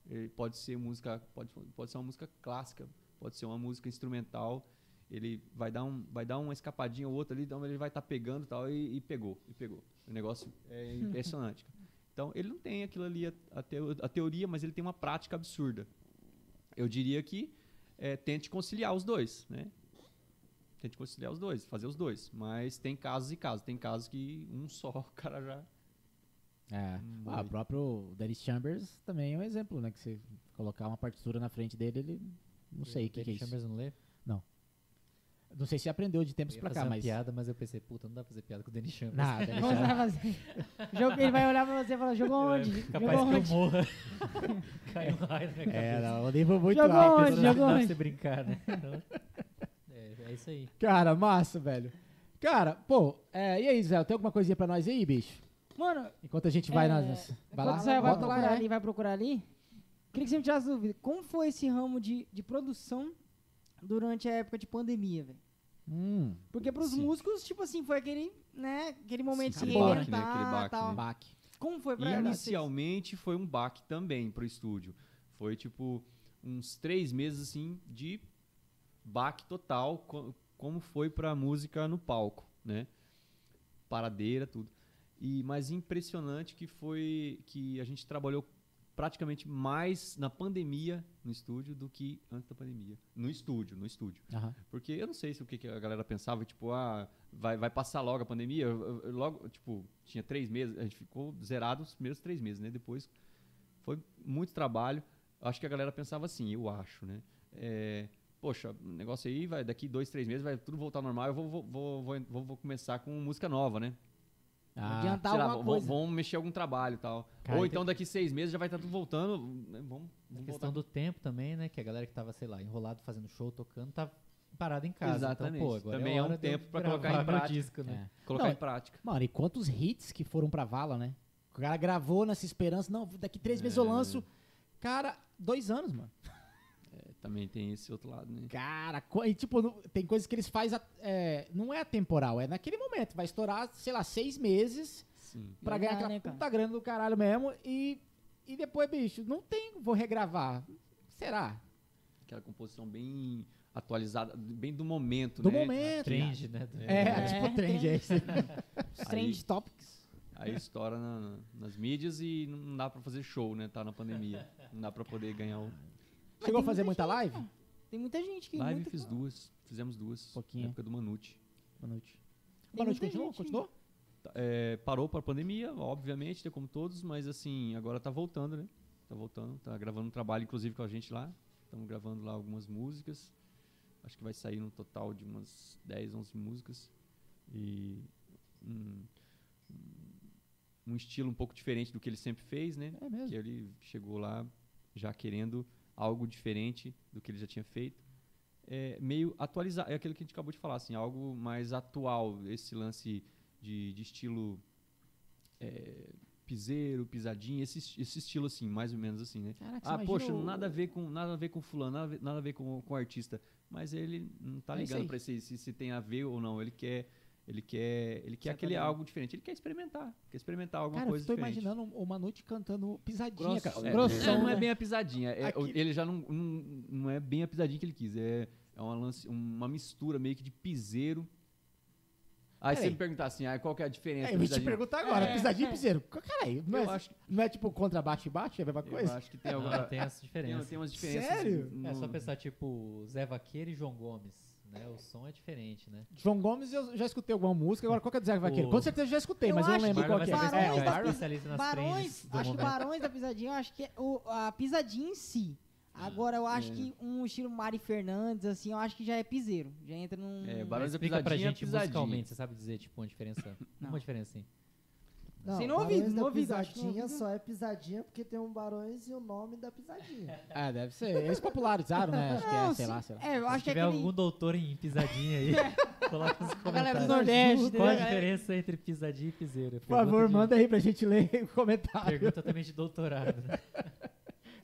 [SPEAKER 2] Ele pode ser música, pode pode ser uma música clássica, pode ser uma música instrumental. Ele vai dar um vai dar uma escapadinha ou outra ali, então ele vai estar pegando e tal e, e pegou, e pegou. O negócio é impressionante. Então, ele não tem aquilo ali, a, a teoria, mas ele tem uma prática absurda. Eu diria que é, tente conciliar os dois, né? Tente conciliar os dois, fazer os dois. Mas tem casos e casos. Tem casos que um só o cara já
[SPEAKER 1] É.
[SPEAKER 2] Hum,
[SPEAKER 1] Ah, o próprio Dennis Chambers também é um exemplo, né? Que você colocar uma partitura na frente dele, ele. Não sei o que, que é isso.
[SPEAKER 4] Chambers não lê?
[SPEAKER 1] Não sei se aprendeu de
[SPEAKER 4] Eu
[SPEAKER 1] tempos pra
[SPEAKER 4] fazer
[SPEAKER 1] cá,
[SPEAKER 4] uma
[SPEAKER 1] mas.
[SPEAKER 4] piada, mas eu pensei, puta, não dá pra fazer piada com o Dennis Chambers.
[SPEAKER 1] Nada,
[SPEAKER 3] Não vai fazer. Jogo- Ele vai olhar pra você e falar, jogou onde?
[SPEAKER 4] Capaz
[SPEAKER 3] Jogou
[SPEAKER 4] que eu
[SPEAKER 3] onde?
[SPEAKER 4] morra. Cai um raio na minha cabeça.
[SPEAKER 1] É, não, o nível muito
[SPEAKER 3] Jogou
[SPEAKER 1] alto.
[SPEAKER 3] onde?
[SPEAKER 4] Dá
[SPEAKER 3] Jogou
[SPEAKER 4] pra
[SPEAKER 3] onde?
[SPEAKER 4] você brincar, né? Então, é, é isso aí.
[SPEAKER 1] Cara, massa, velho. Cara, pô, é, e aí, Zé, tem alguma coisinha pra nós aí, bicho?
[SPEAKER 3] Mano,
[SPEAKER 1] Enquanto a gente vai
[SPEAKER 3] É,
[SPEAKER 1] nas. Vai lá,
[SPEAKER 3] você vai
[SPEAKER 1] bota lá,
[SPEAKER 3] procurar
[SPEAKER 1] é.
[SPEAKER 3] ali, vai procurar ali. Queria que você me tirasse dúvida. Como foi esse ramo de, de produção durante a época de pandemia, velho?
[SPEAKER 1] Hum,
[SPEAKER 3] Porque pros
[SPEAKER 2] Sim.
[SPEAKER 3] músicos, tipo assim, foi aquele, né, aquele momento
[SPEAKER 2] Sim,
[SPEAKER 3] de
[SPEAKER 1] aquele baque,
[SPEAKER 2] né? Aquele baque,
[SPEAKER 3] tal.
[SPEAKER 2] né?
[SPEAKER 1] baque.
[SPEAKER 3] Como foi pra?
[SPEAKER 2] Inicialmente foi um baque também pro estúdio. Foi tipo uns três meses assim de baque total, co- como foi pra música no palco, né? Paradeira, tudo. E mas impressionante que foi que a gente trabalhou praticamente mais na pandemia no estúdio do que antes da pandemia. No estúdio, no estúdio.
[SPEAKER 1] Aham.
[SPEAKER 2] Porque eu não sei se o que, a galera pensava, tipo, ah, vai, vai passar logo a pandemia. Eu- eu- eu logo, tipo, tinha três meses, a gente ficou zerado os primeiros três meses, né? Depois foi muito trabalho. Acho que a galera pensava assim, eu acho, né? É, poxa, o negócio aí vai daqui dois, três meses, vai tudo voltar ao normal. Eu vou, vou, vou, vou- vou começar com música nova, né?
[SPEAKER 1] Ah,
[SPEAKER 3] Adiantar
[SPEAKER 2] lá,
[SPEAKER 3] alguma coisa.
[SPEAKER 2] vão mexer algum trabalho e tal.
[SPEAKER 1] Cara,
[SPEAKER 2] Ou
[SPEAKER 1] tem-
[SPEAKER 2] então daqui seis meses já vai estar tudo voltando. né? Vamos,
[SPEAKER 4] A
[SPEAKER 2] vamos
[SPEAKER 4] questão
[SPEAKER 2] voltar.
[SPEAKER 4] do tempo também, né? Que a galera que tava, sei lá, enrolado fazendo show, tocando, tá parada em casa.
[SPEAKER 2] Exatamente.
[SPEAKER 4] Então, pô, agora
[SPEAKER 2] Também
[SPEAKER 4] é,
[SPEAKER 2] é um tempo pra
[SPEAKER 4] gravar
[SPEAKER 2] colocar em prática.
[SPEAKER 4] disco, né?
[SPEAKER 1] é.
[SPEAKER 2] Colocar
[SPEAKER 1] Não,
[SPEAKER 2] em prática.
[SPEAKER 1] Mano, e quantos hits que foram pra vala, né? O cara gravou nessa esperança. Não, daqui três meses eu
[SPEAKER 2] É.
[SPEAKER 1] lanço. Cara, dois anos, mano.
[SPEAKER 2] É, também tem esse outro lado, né?
[SPEAKER 1] Cara, e, tipo, não- tem coisas que eles fazem. não é atemporal, é naquele momento. Vai estourar, sei lá, seis meses
[SPEAKER 2] Sim.
[SPEAKER 1] pra ganhar aquela
[SPEAKER 3] né, cara?
[SPEAKER 1] puta grana do caralho mesmo. E, e depois, bicho, não tem, vou regravar. Será?
[SPEAKER 2] Aquela composição bem atualizada, bem do momento,
[SPEAKER 1] Do
[SPEAKER 2] né?
[SPEAKER 1] momento.
[SPEAKER 4] Trend, né?
[SPEAKER 1] É,
[SPEAKER 3] É,
[SPEAKER 1] tipo, trend é esse.
[SPEAKER 3] Os Trend Topics.
[SPEAKER 2] Aí estoura na- nas mídias e não dá pra fazer show, né? Tá na pandemia. Não dá pra poder ganhar o...
[SPEAKER 1] Chegou a fazer
[SPEAKER 3] muita
[SPEAKER 1] muita live?
[SPEAKER 3] Tem muita gente que...
[SPEAKER 2] Live
[SPEAKER 3] muita-
[SPEAKER 2] fiz duas. Fizemos duas.
[SPEAKER 1] Pouquinho.
[SPEAKER 2] Na época do Manute.
[SPEAKER 1] Boa noite.
[SPEAKER 3] Tem
[SPEAKER 1] Boa noite,
[SPEAKER 3] muita
[SPEAKER 1] continuou?
[SPEAKER 3] gente.
[SPEAKER 1] Continuou?
[SPEAKER 2] Tá, é, parou pra pandemia, obviamente, né, como todos, mas assim, agora tá voltando, né? Tá voltando, tá gravando um trabalho, inclusive, com a gente lá. Estamos gravando lá algumas músicas. Acho que vai sair no total de umas 10, 11 músicas. E um, um estilo um pouco diferente do que ele sempre fez, né?
[SPEAKER 1] É mesmo.
[SPEAKER 2] Que ele chegou lá já querendo algo diferente do que ele já tinha feito. É meio atualizar, é aquilo que a gente acabou de falar, assim, algo mais atual, esse lance de, de estilo é, piseiro, pisadinha, esse, es- esse estilo assim, mais ou menos assim, né?
[SPEAKER 1] Caraca,
[SPEAKER 2] Ah, poxa,
[SPEAKER 1] o-
[SPEAKER 2] nada a ver com nada a ver com fulano, nada a ver, nada a ver com, com o artista, mas ele não tá
[SPEAKER 1] É
[SPEAKER 2] ligando para se, se se tem a ver ou não, ele quer ele quer ele quer aquele
[SPEAKER 3] Exatamente.
[SPEAKER 2] algo diferente, ele quer experimentar, quer experimentar alguma
[SPEAKER 1] Cara, eu
[SPEAKER 2] coisa
[SPEAKER 1] tô
[SPEAKER 2] diferente.
[SPEAKER 1] imaginando o Manute cantando pisadinha,
[SPEAKER 2] Grosso,
[SPEAKER 1] cara.
[SPEAKER 2] é,
[SPEAKER 1] Grossão,
[SPEAKER 2] é, não é
[SPEAKER 1] né?
[SPEAKER 2] bem a pisadinha. é-
[SPEAKER 1] Aqui-
[SPEAKER 2] Ele já não, não, não é bem a pisadinha que ele quis. É, é uma, lance- uma mistura meio que de piseiro. Aí
[SPEAKER 1] Peraí.
[SPEAKER 2] você me perguntar assim, ah, qual que é a diferença?
[SPEAKER 1] É, eu vou te perguntar agora,
[SPEAKER 3] É.
[SPEAKER 1] pisadinha e piseiro. Caralho, não,
[SPEAKER 2] Eu
[SPEAKER 1] é,
[SPEAKER 2] acho,
[SPEAKER 1] não é tipo contrabaixo e baixo? É a mesma
[SPEAKER 2] eu
[SPEAKER 1] coisa?
[SPEAKER 2] acho que tem
[SPEAKER 4] Não,
[SPEAKER 2] alguma...
[SPEAKER 4] tem essa
[SPEAKER 2] Tem,
[SPEAKER 4] diferença.
[SPEAKER 2] tem umas diferenças.
[SPEAKER 1] Sério?
[SPEAKER 2] no-
[SPEAKER 4] É só pensar, tipo, Zé Vaqueiro e João Gomes. Né? O som é diferente, né?
[SPEAKER 1] João Gomes, eu já escutei alguma música, agora qual que é Zé Vaqueiro?
[SPEAKER 4] O-
[SPEAKER 1] Com certeza já escutei,
[SPEAKER 3] Eu
[SPEAKER 1] mas eu não lembro qual que é.
[SPEAKER 3] Barões
[SPEAKER 1] É,
[SPEAKER 3] da
[SPEAKER 4] especialista nas
[SPEAKER 3] Barões, acho que
[SPEAKER 4] momento.
[SPEAKER 3] Barões da Pisadinha, eu acho que é o, a pisadinha em si. Agora eu acho
[SPEAKER 2] É.
[SPEAKER 3] que um estilo Mari Fernandes, assim, eu acho que já é piseiro. Já entra num.
[SPEAKER 2] É, Barões da
[SPEAKER 4] explica pra
[SPEAKER 2] Pisadinha é
[SPEAKER 4] gente
[SPEAKER 2] pisadinha.
[SPEAKER 4] musicalmente, você sabe dizer, tipo, uma diferença?
[SPEAKER 3] Não.
[SPEAKER 4] Uma diferença, sim.
[SPEAKER 5] Não,
[SPEAKER 3] Sim,
[SPEAKER 5] Barões da
[SPEAKER 3] ouvido, acho que no
[SPEAKER 5] Pisadinha
[SPEAKER 3] ouvido.
[SPEAKER 5] só é pisadinha porque tem um Barões e o nome da pisadinha.
[SPEAKER 1] É, deve ser. Eles popularizaram, né? Acho que é,
[SPEAKER 3] Não,
[SPEAKER 1] sei lá, sei lá.
[SPEAKER 3] É, eu
[SPEAKER 4] Se
[SPEAKER 3] acho que é
[SPEAKER 4] tiver
[SPEAKER 3] aquele...
[SPEAKER 4] algum doutor em pisadinha aí, coloca nos
[SPEAKER 3] A galera do
[SPEAKER 4] comentários.
[SPEAKER 3] Nordeste,
[SPEAKER 4] Qual a
[SPEAKER 3] né, galera?
[SPEAKER 4] diferença entre pisadinha e piseiro?
[SPEAKER 1] Por favor, manda aí pra gente ler o comentário.
[SPEAKER 4] Pergunta também de doutorado. né?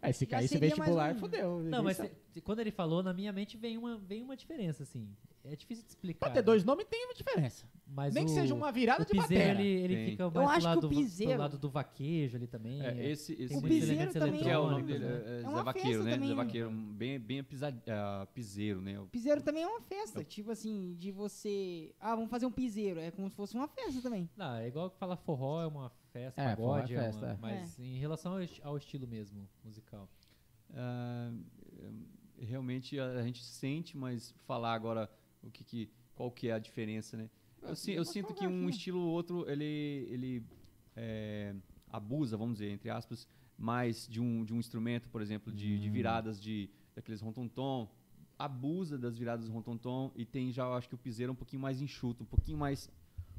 [SPEAKER 1] Aí se cair esse vestibular,
[SPEAKER 3] um-
[SPEAKER 1] fodeu.
[SPEAKER 4] Não, mas se- quando ele falou, na minha mente vem uma, vem uma diferença, assim. É difícil de explicar.
[SPEAKER 1] Pra ter dois nomes tem uma diferença.
[SPEAKER 4] Mas
[SPEAKER 1] Nem
[SPEAKER 4] o,
[SPEAKER 1] que seja uma virada
[SPEAKER 4] o
[SPEAKER 1] de
[SPEAKER 4] piseiro,
[SPEAKER 1] batera.
[SPEAKER 4] ele, ele fica
[SPEAKER 3] Eu
[SPEAKER 4] mais
[SPEAKER 3] acho
[SPEAKER 4] pro
[SPEAKER 3] que
[SPEAKER 4] lado,
[SPEAKER 3] o
[SPEAKER 4] do-
[SPEAKER 3] piseiro-
[SPEAKER 4] pro lado do vaquejo ali também.
[SPEAKER 2] É, esse, esse
[SPEAKER 4] Tem
[SPEAKER 3] O
[SPEAKER 4] muitos
[SPEAKER 3] piseiro
[SPEAKER 4] elementos
[SPEAKER 3] também
[SPEAKER 2] que é o nome
[SPEAKER 4] eletrônicos,
[SPEAKER 2] dele,
[SPEAKER 4] né?
[SPEAKER 2] é,
[SPEAKER 3] É
[SPEAKER 2] Zé
[SPEAKER 3] uma
[SPEAKER 2] Vaqueiro,
[SPEAKER 3] festa
[SPEAKER 2] né?
[SPEAKER 3] também,
[SPEAKER 2] Zé
[SPEAKER 3] né?
[SPEAKER 2] Vaqueiro, bem, bem a pisa, a piseiro, né? O-
[SPEAKER 3] Piseiro também é uma festa.
[SPEAKER 2] Eu-
[SPEAKER 3] Tipo assim, de você. Ah, vamos fazer um piseiro. É como se fosse uma festa também.
[SPEAKER 4] Não, é igual que falar forró é uma festa,
[SPEAKER 1] É, forró é
[SPEAKER 4] pagode é, uma-
[SPEAKER 1] festa, é.
[SPEAKER 4] mas em relação ao, esti- ao estilo mesmo, musical.
[SPEAKER 2] Ah, é, realmente a, a gente sente, mas falar agora o que, que qual que é a diferença, né? Eu, si- eu sinto que um estilo ou outro ele ele é, abusa, vamos dizer, entre aspas, mais de um, de um instrumento, por exemplo, de,
[SPEAKER 1] Hum.
[SPEAKER 2] de viradas de daqueles rontontom, abusa das viradas do rontontom e tem já, eu acho que o piseiro é um pouquinho mais enxuto, um pouquinho mais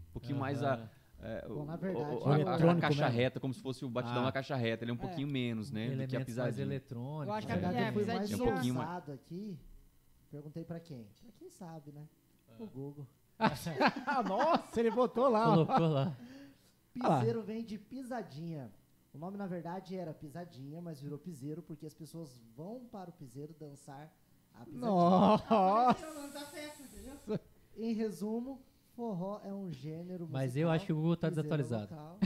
[SPEAKER 2] um pouquinho mais a, é,
[SPEAKER 5] Bom, na verdade,
[SPEAKER 2] o-
[SPEAKER 5] o
[SPEAKER 2] a- a, a,
[SPEAKER 1] eletrônico
[SPEAKER 2] caixa
[SPEAKER 1] mesmo.
[SPEAKER 2] reta, como se fosse o batidão
[SPEAKER 1] Ah.
[SPEAKER 2] da caixa reta, ele é um
[SPEAKER 3] É.
[SPEAKER 2] pouquinho menos, né, do que a
[SPEAKER 4] Elementos mais
[SPEAKER 2] pisadinha.
[SPEAKER 4] eletrônicos.
[SPEAKER 3] Eu acho que
[SPEAKER 5] Na
[SPEAKER 3] a-
[SPEAKER 4] né?
[SPEAKER 3] é,
[SPEAKER 5] eu mais
[SPEAKER 3] pisadinha-
[SPEAKER 2] É um pouquinho mais-
[SPEAKER 5] engraçado aqui. Perguntei pra quem? Pra quem sabe, né? O Google.
[SPEAKER 1] Ah, nossa, ele botou lá. ó.
[SPEAKER 4] Colocou lá.
[SPEAKER 1] Ah lá.
[SPEAKER 5] Piseiro vem de pisadinha. O nome, na verdade, era pisadinha, mas virou piseiro porque as pessoas vão para o piseiro dançar a pisadinha.
[SPEAKER 1] Nossa.
[SPEAKER 5] Em resumo, forró é um gênero
[SPEAKER 4] Mas
[SPEAKER 5] musical,
[SPEAKER 4] eu acho que o Google tá
[SPEAKER 5] piseiro
[SPEAKER 4] desatualizado.
[SPEAKER 5] local.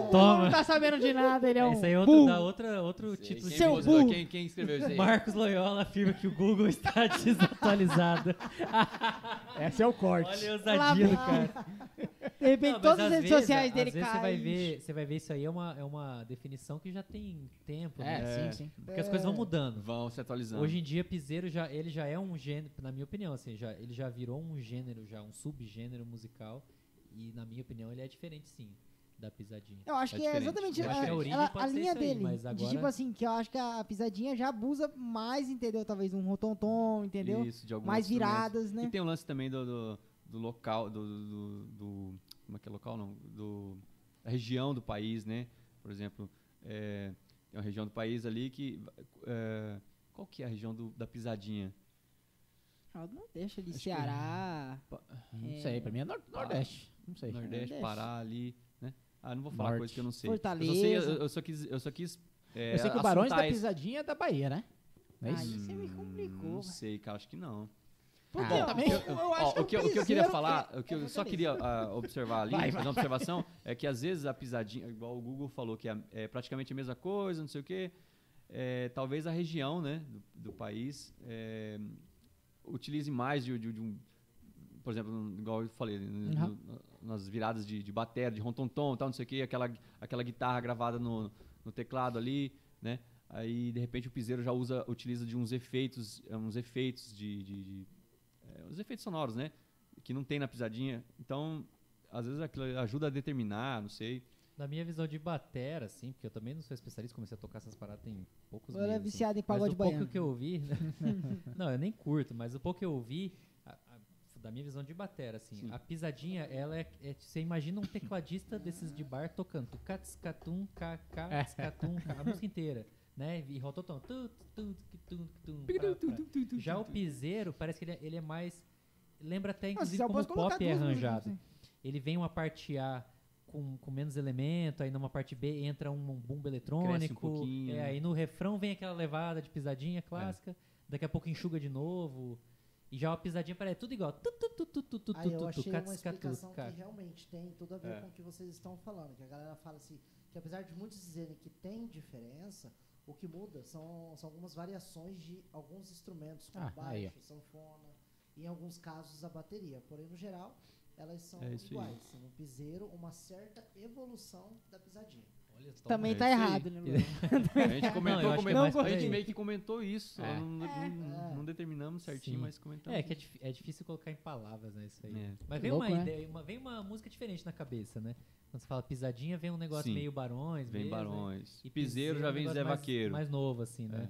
[SPEAKER 3] O
[SPEAKER 4] Toma.
[SPEAKER 3] não tá sabendo de nada, ele é um.
[SPEAKER 4] Esse aí é outro, dá outra, outro
[SPEAKER 2] Sei,
[SPEAKER 4] título
[SPEAKER 2] quem
[SPEAKER 4] de
[SPEAKER 3] Seu.
[SPEAKER 2] Quem, quem escreveu isso aí?
[SPEAKER 4] Marcos Loyola afirma que o Google está desatualizado.
[SPEAKER 1] Esse é o corte.
[SPEAKER 4] Olha a ousadia do
[SPEAKER 3] Lá
[SPEAKER 4] cara.
[SPEAKER 3] De repente,
[SPEAKER 4] Não,
[SPEAKER 3] todas as redes
[SPEAKER 4] vezes-
[SPEAKER 3] sociais dele
[SPEAKER 4] vezes Você vai,
[SPEAKER 3] caem.
[SPEAKER 4] ver, você vai ver isso aí é uma, é uma definição que já tem tempo, né?
[SPEAKER 1] É,
[SPEAKER 2] É.
[SPEAKER 1] sim, sim.
[SPEAKER 4] Porque as coisas vão
[SPEAKER 5] É.
[SPEAKER 4] mudando.
[SPEAKER 2] Vão se atualizando.
[SPEAKER 4] Hoje em dia, piseiro já, ele já é um gênero, na minha opinião, assim, já, ele já virou um gênero, já um subgênero musical. E na minha opinião, ele é diferente, sim, da pisadinha.
[SPEAKER 3] Eu acho
[SPEAKER 2] É
[SPEAKER 3] que é
[SPEAKER 2] diferente.
[SPEAKER 3] exatamente
[SPEAKER 4] Eu acho
[SPEAKER 3] a,
[SPEAKER 4] que a
[SPEAKER 3] ela- a linha
[SPEAKER 4] aí,
[SPEAKER 3] dele.
[SPEAKER 4] mas
[SPEAKER 3] De
[SPEAKER 4] agora-
[SPEAKER 3] tipo assim, que eu acho que a pisadinha já abusa mais, entendeu? Talvez um rotom-tom, entendeu?
[SPEAKER 2] Isso, de alguns
[SPEAKER 3] mais viradas, né?
[SPEAKER 2] E tem o lance também do, do, do local, do, do, do- Como é que é local? Não. Do, da região do país, né? Por exemplo, é, tem uma região do país ali que. é, qual que é a região do- da pisadinha?
[SPEAKER 3] Ah, Não deixa de
[SPEAKER 1] Acho que-
[SPEAKER 3] Ceará.
[SPEAKER 1] Não
[SPEAKER 3] É.
[SPEAKER 1] sei, pra mim é nor- Nordeste. Não sei.
[SPEAKER 2] Nordeste,
[SPEAKER 3] Nordeste.
[SPEAKER 2] Pará ali, né? Ah, não vou falar
[SPEAKER 1] Norte.
[SPEAKER 2] coisa que eu não sei.
[SPEAKER 3] Fortaleza.
[SPEAKER 2] Eu só, sei, eu, eu só quis. Eu só quis é,
[SPEAKER 1] Eu sei que o Barões da Pisadinha é da Bahia, né? Não é isso?
[SPEAKER 3] você me
[SPEAKER 2] Hum,
[SPEAKER 3] complicou,
[SPEAKER 2] Não
[SPEAKER 3] velho.
[SPEAKER 2] sei, cara, acho que não.
[SPEAKER 1] Por
[SPEAKER 3] Ah, eu-?
[SPEAKER 2] Eu- eu-
[SPEAKER 3] eu
[SPEAKER 2] ó,
[SPEAKER 3] acho que
[SPEAKER 2] o, que, eu-
[SPEAKER 3] o
[SPEAKER 2] que eu queria falar,
[SPEAKER 3] é-
[SPEAKER 2] o que eu
[SPEAKER 3] é
[SPEAKER 2] só queria ah, observar ali,
[SPEAKER 1] Vai,
[SPEAKER 2] fazer
[SPEAKER 1] vai.
[SPEAKER 2] uma observação, é que às vezes a pisadinha, igual o Google falou, que é, é praticamente a mesma coisa, não sei o quê, é, talvez a região né, do, do país é, utilize mais de, de- de um. Por exemplo, igual eu falei,
[SPEAKER 1] Uhum.
[SPEAKER 2] no- nas viradas de, de bateria, de rontontom, tal, não sei o quê, aquela, aquela guitarra gravada no, no teclado ali, né? Aí, de repente, o piseiro já usa, utiliza de uns efeitos, uns efeitos de, de- é, os efeitos sonoros, né? Que não tem na pisadinha. Então, às vezes aquilo ajuda a determinar, não sei.
[SPEAKER 4] Na minha visão de batera, assim, porque eu também não sou especialista, comecei a tocar essas paradas tem poucos
[SPEAKER 3] Ela é
[SPEAKER 4] meses. assim.
[SPEAKER 3] viciada em
[SPEAKER 4] Mas
[SPEAKER 3] pagode
[SPEAKER 4] o pouco
[SPEAKER 3] baiano.
[SPEAKER 4] que eu ouvi, não, eu nem curto, mas o pouco que eu ouvi, a- a- da minha visão de batera, assim,
[SPEAKER 2] Sim.
[SPEAKER 4] a pisadinha, ela é, é- você imagina um tecladista desses de bar tocando tucatscatum, cacatscatum, a música inteira, né? E pra. Já o piseiro, parece que ele é, ele é mais, lembra até
[SPEAKER 3] Nossa,
[SPEAKER 4] inclusive
[SPEAKER 3] você
[SPEAKER 4] como o pop é arranjado.
[SPEAKER 3] assim.
[SPEAKER 4] Ele vem uma parte A com, com menos elemento, aí numa parte B entra um, um bumbo eletrônico.
[SPEAKER 2] pouquinho,
[SPEAKER 4] é,
[SPEAKER 2] né?
[SPEAKER 4] aí no refrão vem aquela levada de pisadinha clássica, daqui a pouco enxuga de novo. E já uma pisadinha parece tudo igual. Tu, tu, tu, tu, tu, tu,
[SPEAKER 5] Aí
[SPEAKER 4] tu,
[SPEAKER 5] eu achei uma explicação
[SPEAKER 4] ca-
[SPEAKER 5] que realmente tem tudo a ver
[SPEAKER 2] É.
[SPEAKER 5] com o que vocês estão falando. Que a galera fala assim, que apesar de muitos dizerem que tem diferença, o que muda são, são algumas variações de alguns instrumentos, como
[SPEAKER 1] Ah, aí,
[SPEAKER 5] baixo, sanfona, e em alguns casos a bateria. Porém, no geral, elas são
[SPEAKER 2] É aí.
[SPEAKER 5] iguais. No piseiro, uma certa evolução da pisadinha.
[SPEAKER 4] Olha só,
[SPEAKER 3] Também
[SPEAKER 2] É
[SPEAKER 3] tá
[SPEAKER 2] aí.
[SPEAKER 3] errado, né?
[SPEAKER 2] A gente comentou,
[SPEAKER 4] que
[SPEAKER 2] comentou-
[SPEAKER 4] é mais
[SPEAKER 2] a gente meio que comentou isso.
[SPEAKER 1] É.
[SPEAKER 2] Não, não-
[SPEAKER 5] É.
[SPEAKER 2] não determinamos certinho,
[SPEAKER 4] Sim.
[SPEAKER 2] mas comentamos.
[SPEAKER 4] É, que é, dif- é difícil colocar em palavras, né, isso aí.
[SPEAKER 2] É.
[SPEAKER 4] Mas vem
[SPEAKER 1] Louco,
[SPEAKER 4] uma
[SPEAKER 1] né?
[SPEAKER 4] ideia, uma, vem uma música diferente na cabeça, né? Quando você fala pisadinha, vem um negócio
[SPEAKER 2] Sim.
[SPEAKER 4] meio barões,
[SPEAKER 2] Vem
[SPEAKER 4] mesmo, né?
[SPEAKER 2] Barões.
[SPEAKER 4] E
[SPEAKER 2] Piseiro já
[SPEAKER 4] é um
[SPEAKER 2] vem
[SPEAKER 4] negócio
[SPEAKER 2] Zé
[SPEAKER 4] mais-
[SPEAKER 2] Vaqueiro.
[SPEAKER 4] Mais novo, assim, né?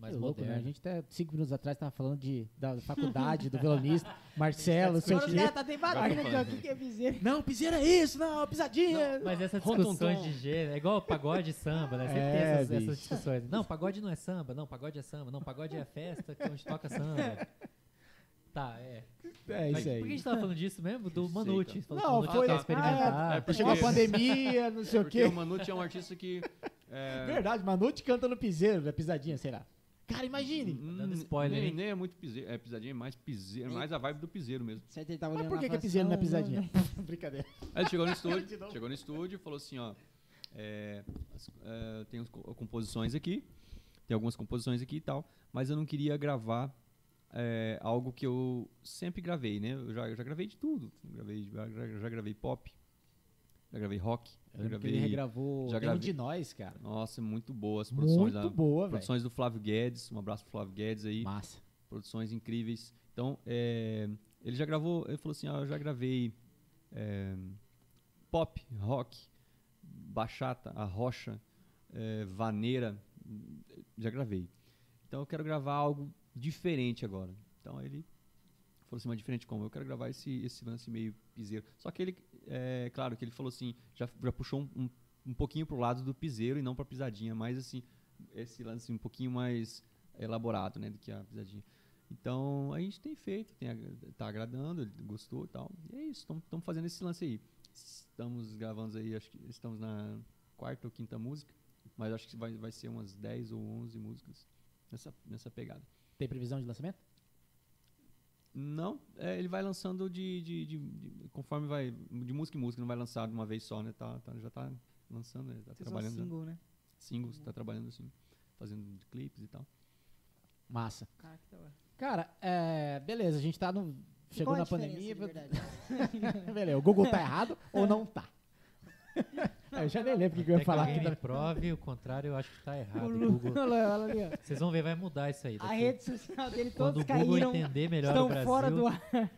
[SPEAKER 4] Mais
[SPEAKER 1] Que louco, né? A gente até cinco minutos atrás tava falando de, da faculdade, do violonista, Marcelo, não sei o
[SPEAKER 3] Agora os
[SPEAKER 1] quê.
[SPEAKER 3] caras tá debatendo aqui, ó, o que que é piseiro.
[SPEAKER 1] Não, piseira é isso, não, pisadinha.
[SPEAKER 4] Não, mas essas discussões de gênero, é igual pagode e samba, né? Sempre
[SPEAKER 1] É,
[SPEAKER 4] tem essas,
[SPEAKER 1] bicho.
[SPEAKER 4] essas discussões. Não, pagode não é samba, não, pagode é samba, não, pagode é festa que a gente toca samba. Tá, é.
[SPEAKER 1] É
[SPEAKER 4] Mas
[SPEAKER 1] isso
[SPEAKER 4] por que a
[SPEAKER 1] aí.
[SPEAKER 4] gente tava falando disso mesmo? Do
[SPEAKER 2] Sei,
[SPEAKER 4] Manute.
[SPEAKER 1] Não,
[SPEAKER 4] Manute
[SPEAKER 1] foi. Ah,
[SPEAKER 4] experimentar.
[SPEAKER 2] é, porque-
[SPEAKER 1] chegou a pandemia, não sei o
[SPEAKER 2] Porque
[SPEAKER 1] quê.
[SPEAKER 2] o Manute é um artista que. é,
[SPEAKER 1] Verdade, Manute canta no piseiro, da pisadinha, sei lá. Cara, imagine.
[SPEAKER 2] hum,
[SPEAKER 4] dando spoiler,
[SPEAKER 2] nem, nem é muito piseiro. É pisadinha, é mais piseiro, é mais a vibe do piseiro mesmo.
[SPEAKER 3] Ele tava
[SPEAKER 1] Mas por que, que é piseiro na
[SPEAKER 3] falou assim,
[SPEAKER 1] pisadinha? Brincadeira.
[SPEAKER 2] Aí ele chegou no estúdio, chegou no estúdio e falou assim, ó, é, é, tem composições aqui, tem algumas composições aqui e tal, mas eu não queria gravar é, algo que eu sempre gravei, né? Eu já, eu já gravei de tudo, gravei, já, já- já gravei pop, já gravei rock, já gravei,
[SPEAKER 1] ele regravou
[SPEAKER 2] já gravei-
[SPEAKER 1] de nós, cara.
[SPEAKER 2] nossa, muito boas as produções,
[SPEAKER 1] Muito
[SPEAKER 2] da,
[SPEAKER 1] boa, velho.
[SPEAKER 2] produções do Flávio Guedes, um abraço pro Flávio Guedes aí,
[SPEAKER 1] Massa.
[SPEAKER 2] produções incríveis. Então, é, ele já gravou, ele falou assim, ó, eu já gravei é, pop, rock, bachata, a rocha, é, vaneira, já gravei. Então eu quero gravar algo diferente agora. Então ele falou assim, mas diferente como? Eu quero gravar esse, esse lance meio piseiro. Só que ele, é claro que ele falou assim, já, já puxou um, um, um pouquinho pro lado do piseiro e não pra pisadinha, mas assim, esse lance um pouquinho mais elaborado, né, do que a pisadinha. Então a gente tem feito, tem, tá agradando, ele gostou e tal. E é isso, estamos fazendo esse lance aí. Estamos gravando aí, acho que estamos na quarta ou quinta música, mas acho que vai, vai ser umas 10 ou 11 músicas nessa, nessa pegada.
[SPEAKER 1] Tem previsão de lançamento?
[SPEAKER 2] Não, é, ele vai lançando de, de, de- de- conforme vai, de música em música, não vai lançar de uma vez só, né? Tá, tá- já tá lançando, né? Tá
[SPEAKER 3] Vocês são
[SPEAKER 2] trabalhando. já.
[SPEAKER 3] single, né?
[SPEAKER 2] Singles, tá trabalhando assim, fazendo clipes e tal.
[SPEAKER 1] Massa.
[SPEAKER 3] Cara, que da hora.
[SPEAKER 1] Cara, é, beleza, a gente tá no. Chegou
[SPEAKER 3] é
[SPEAKER 1] na pandemia.
[SPEAKER 3] de verdade?
[SPEAKER 1] beleza, o Google tá errado ou não tá? eu já nem lembro o que, eu ia falar
[SPEAKER 4] alguém
[SPEAKER 1] aqui.
[SPEAKER 4] me prove o contrário, eu acho que tá errado.
[SPEAKER 3] O
[SPEAKER 4] O Google-. Vocês vão ver, vai mudar isso aí.
[SPEAKER 3] A
[SPEAKER 4] daqui.
[SPEAKER 3] rede social dele
[SPEAKER 4] Quando
[SPEAKER 3] todos
[SPEAKER 4] o Google
[SPEAKER 3] caíram,
[SPEAKER 4] entender melhor o
[SPEAKER 3] estão
[SPEAKER 4] Brasil,
[SPEAKER 3] fora do ar.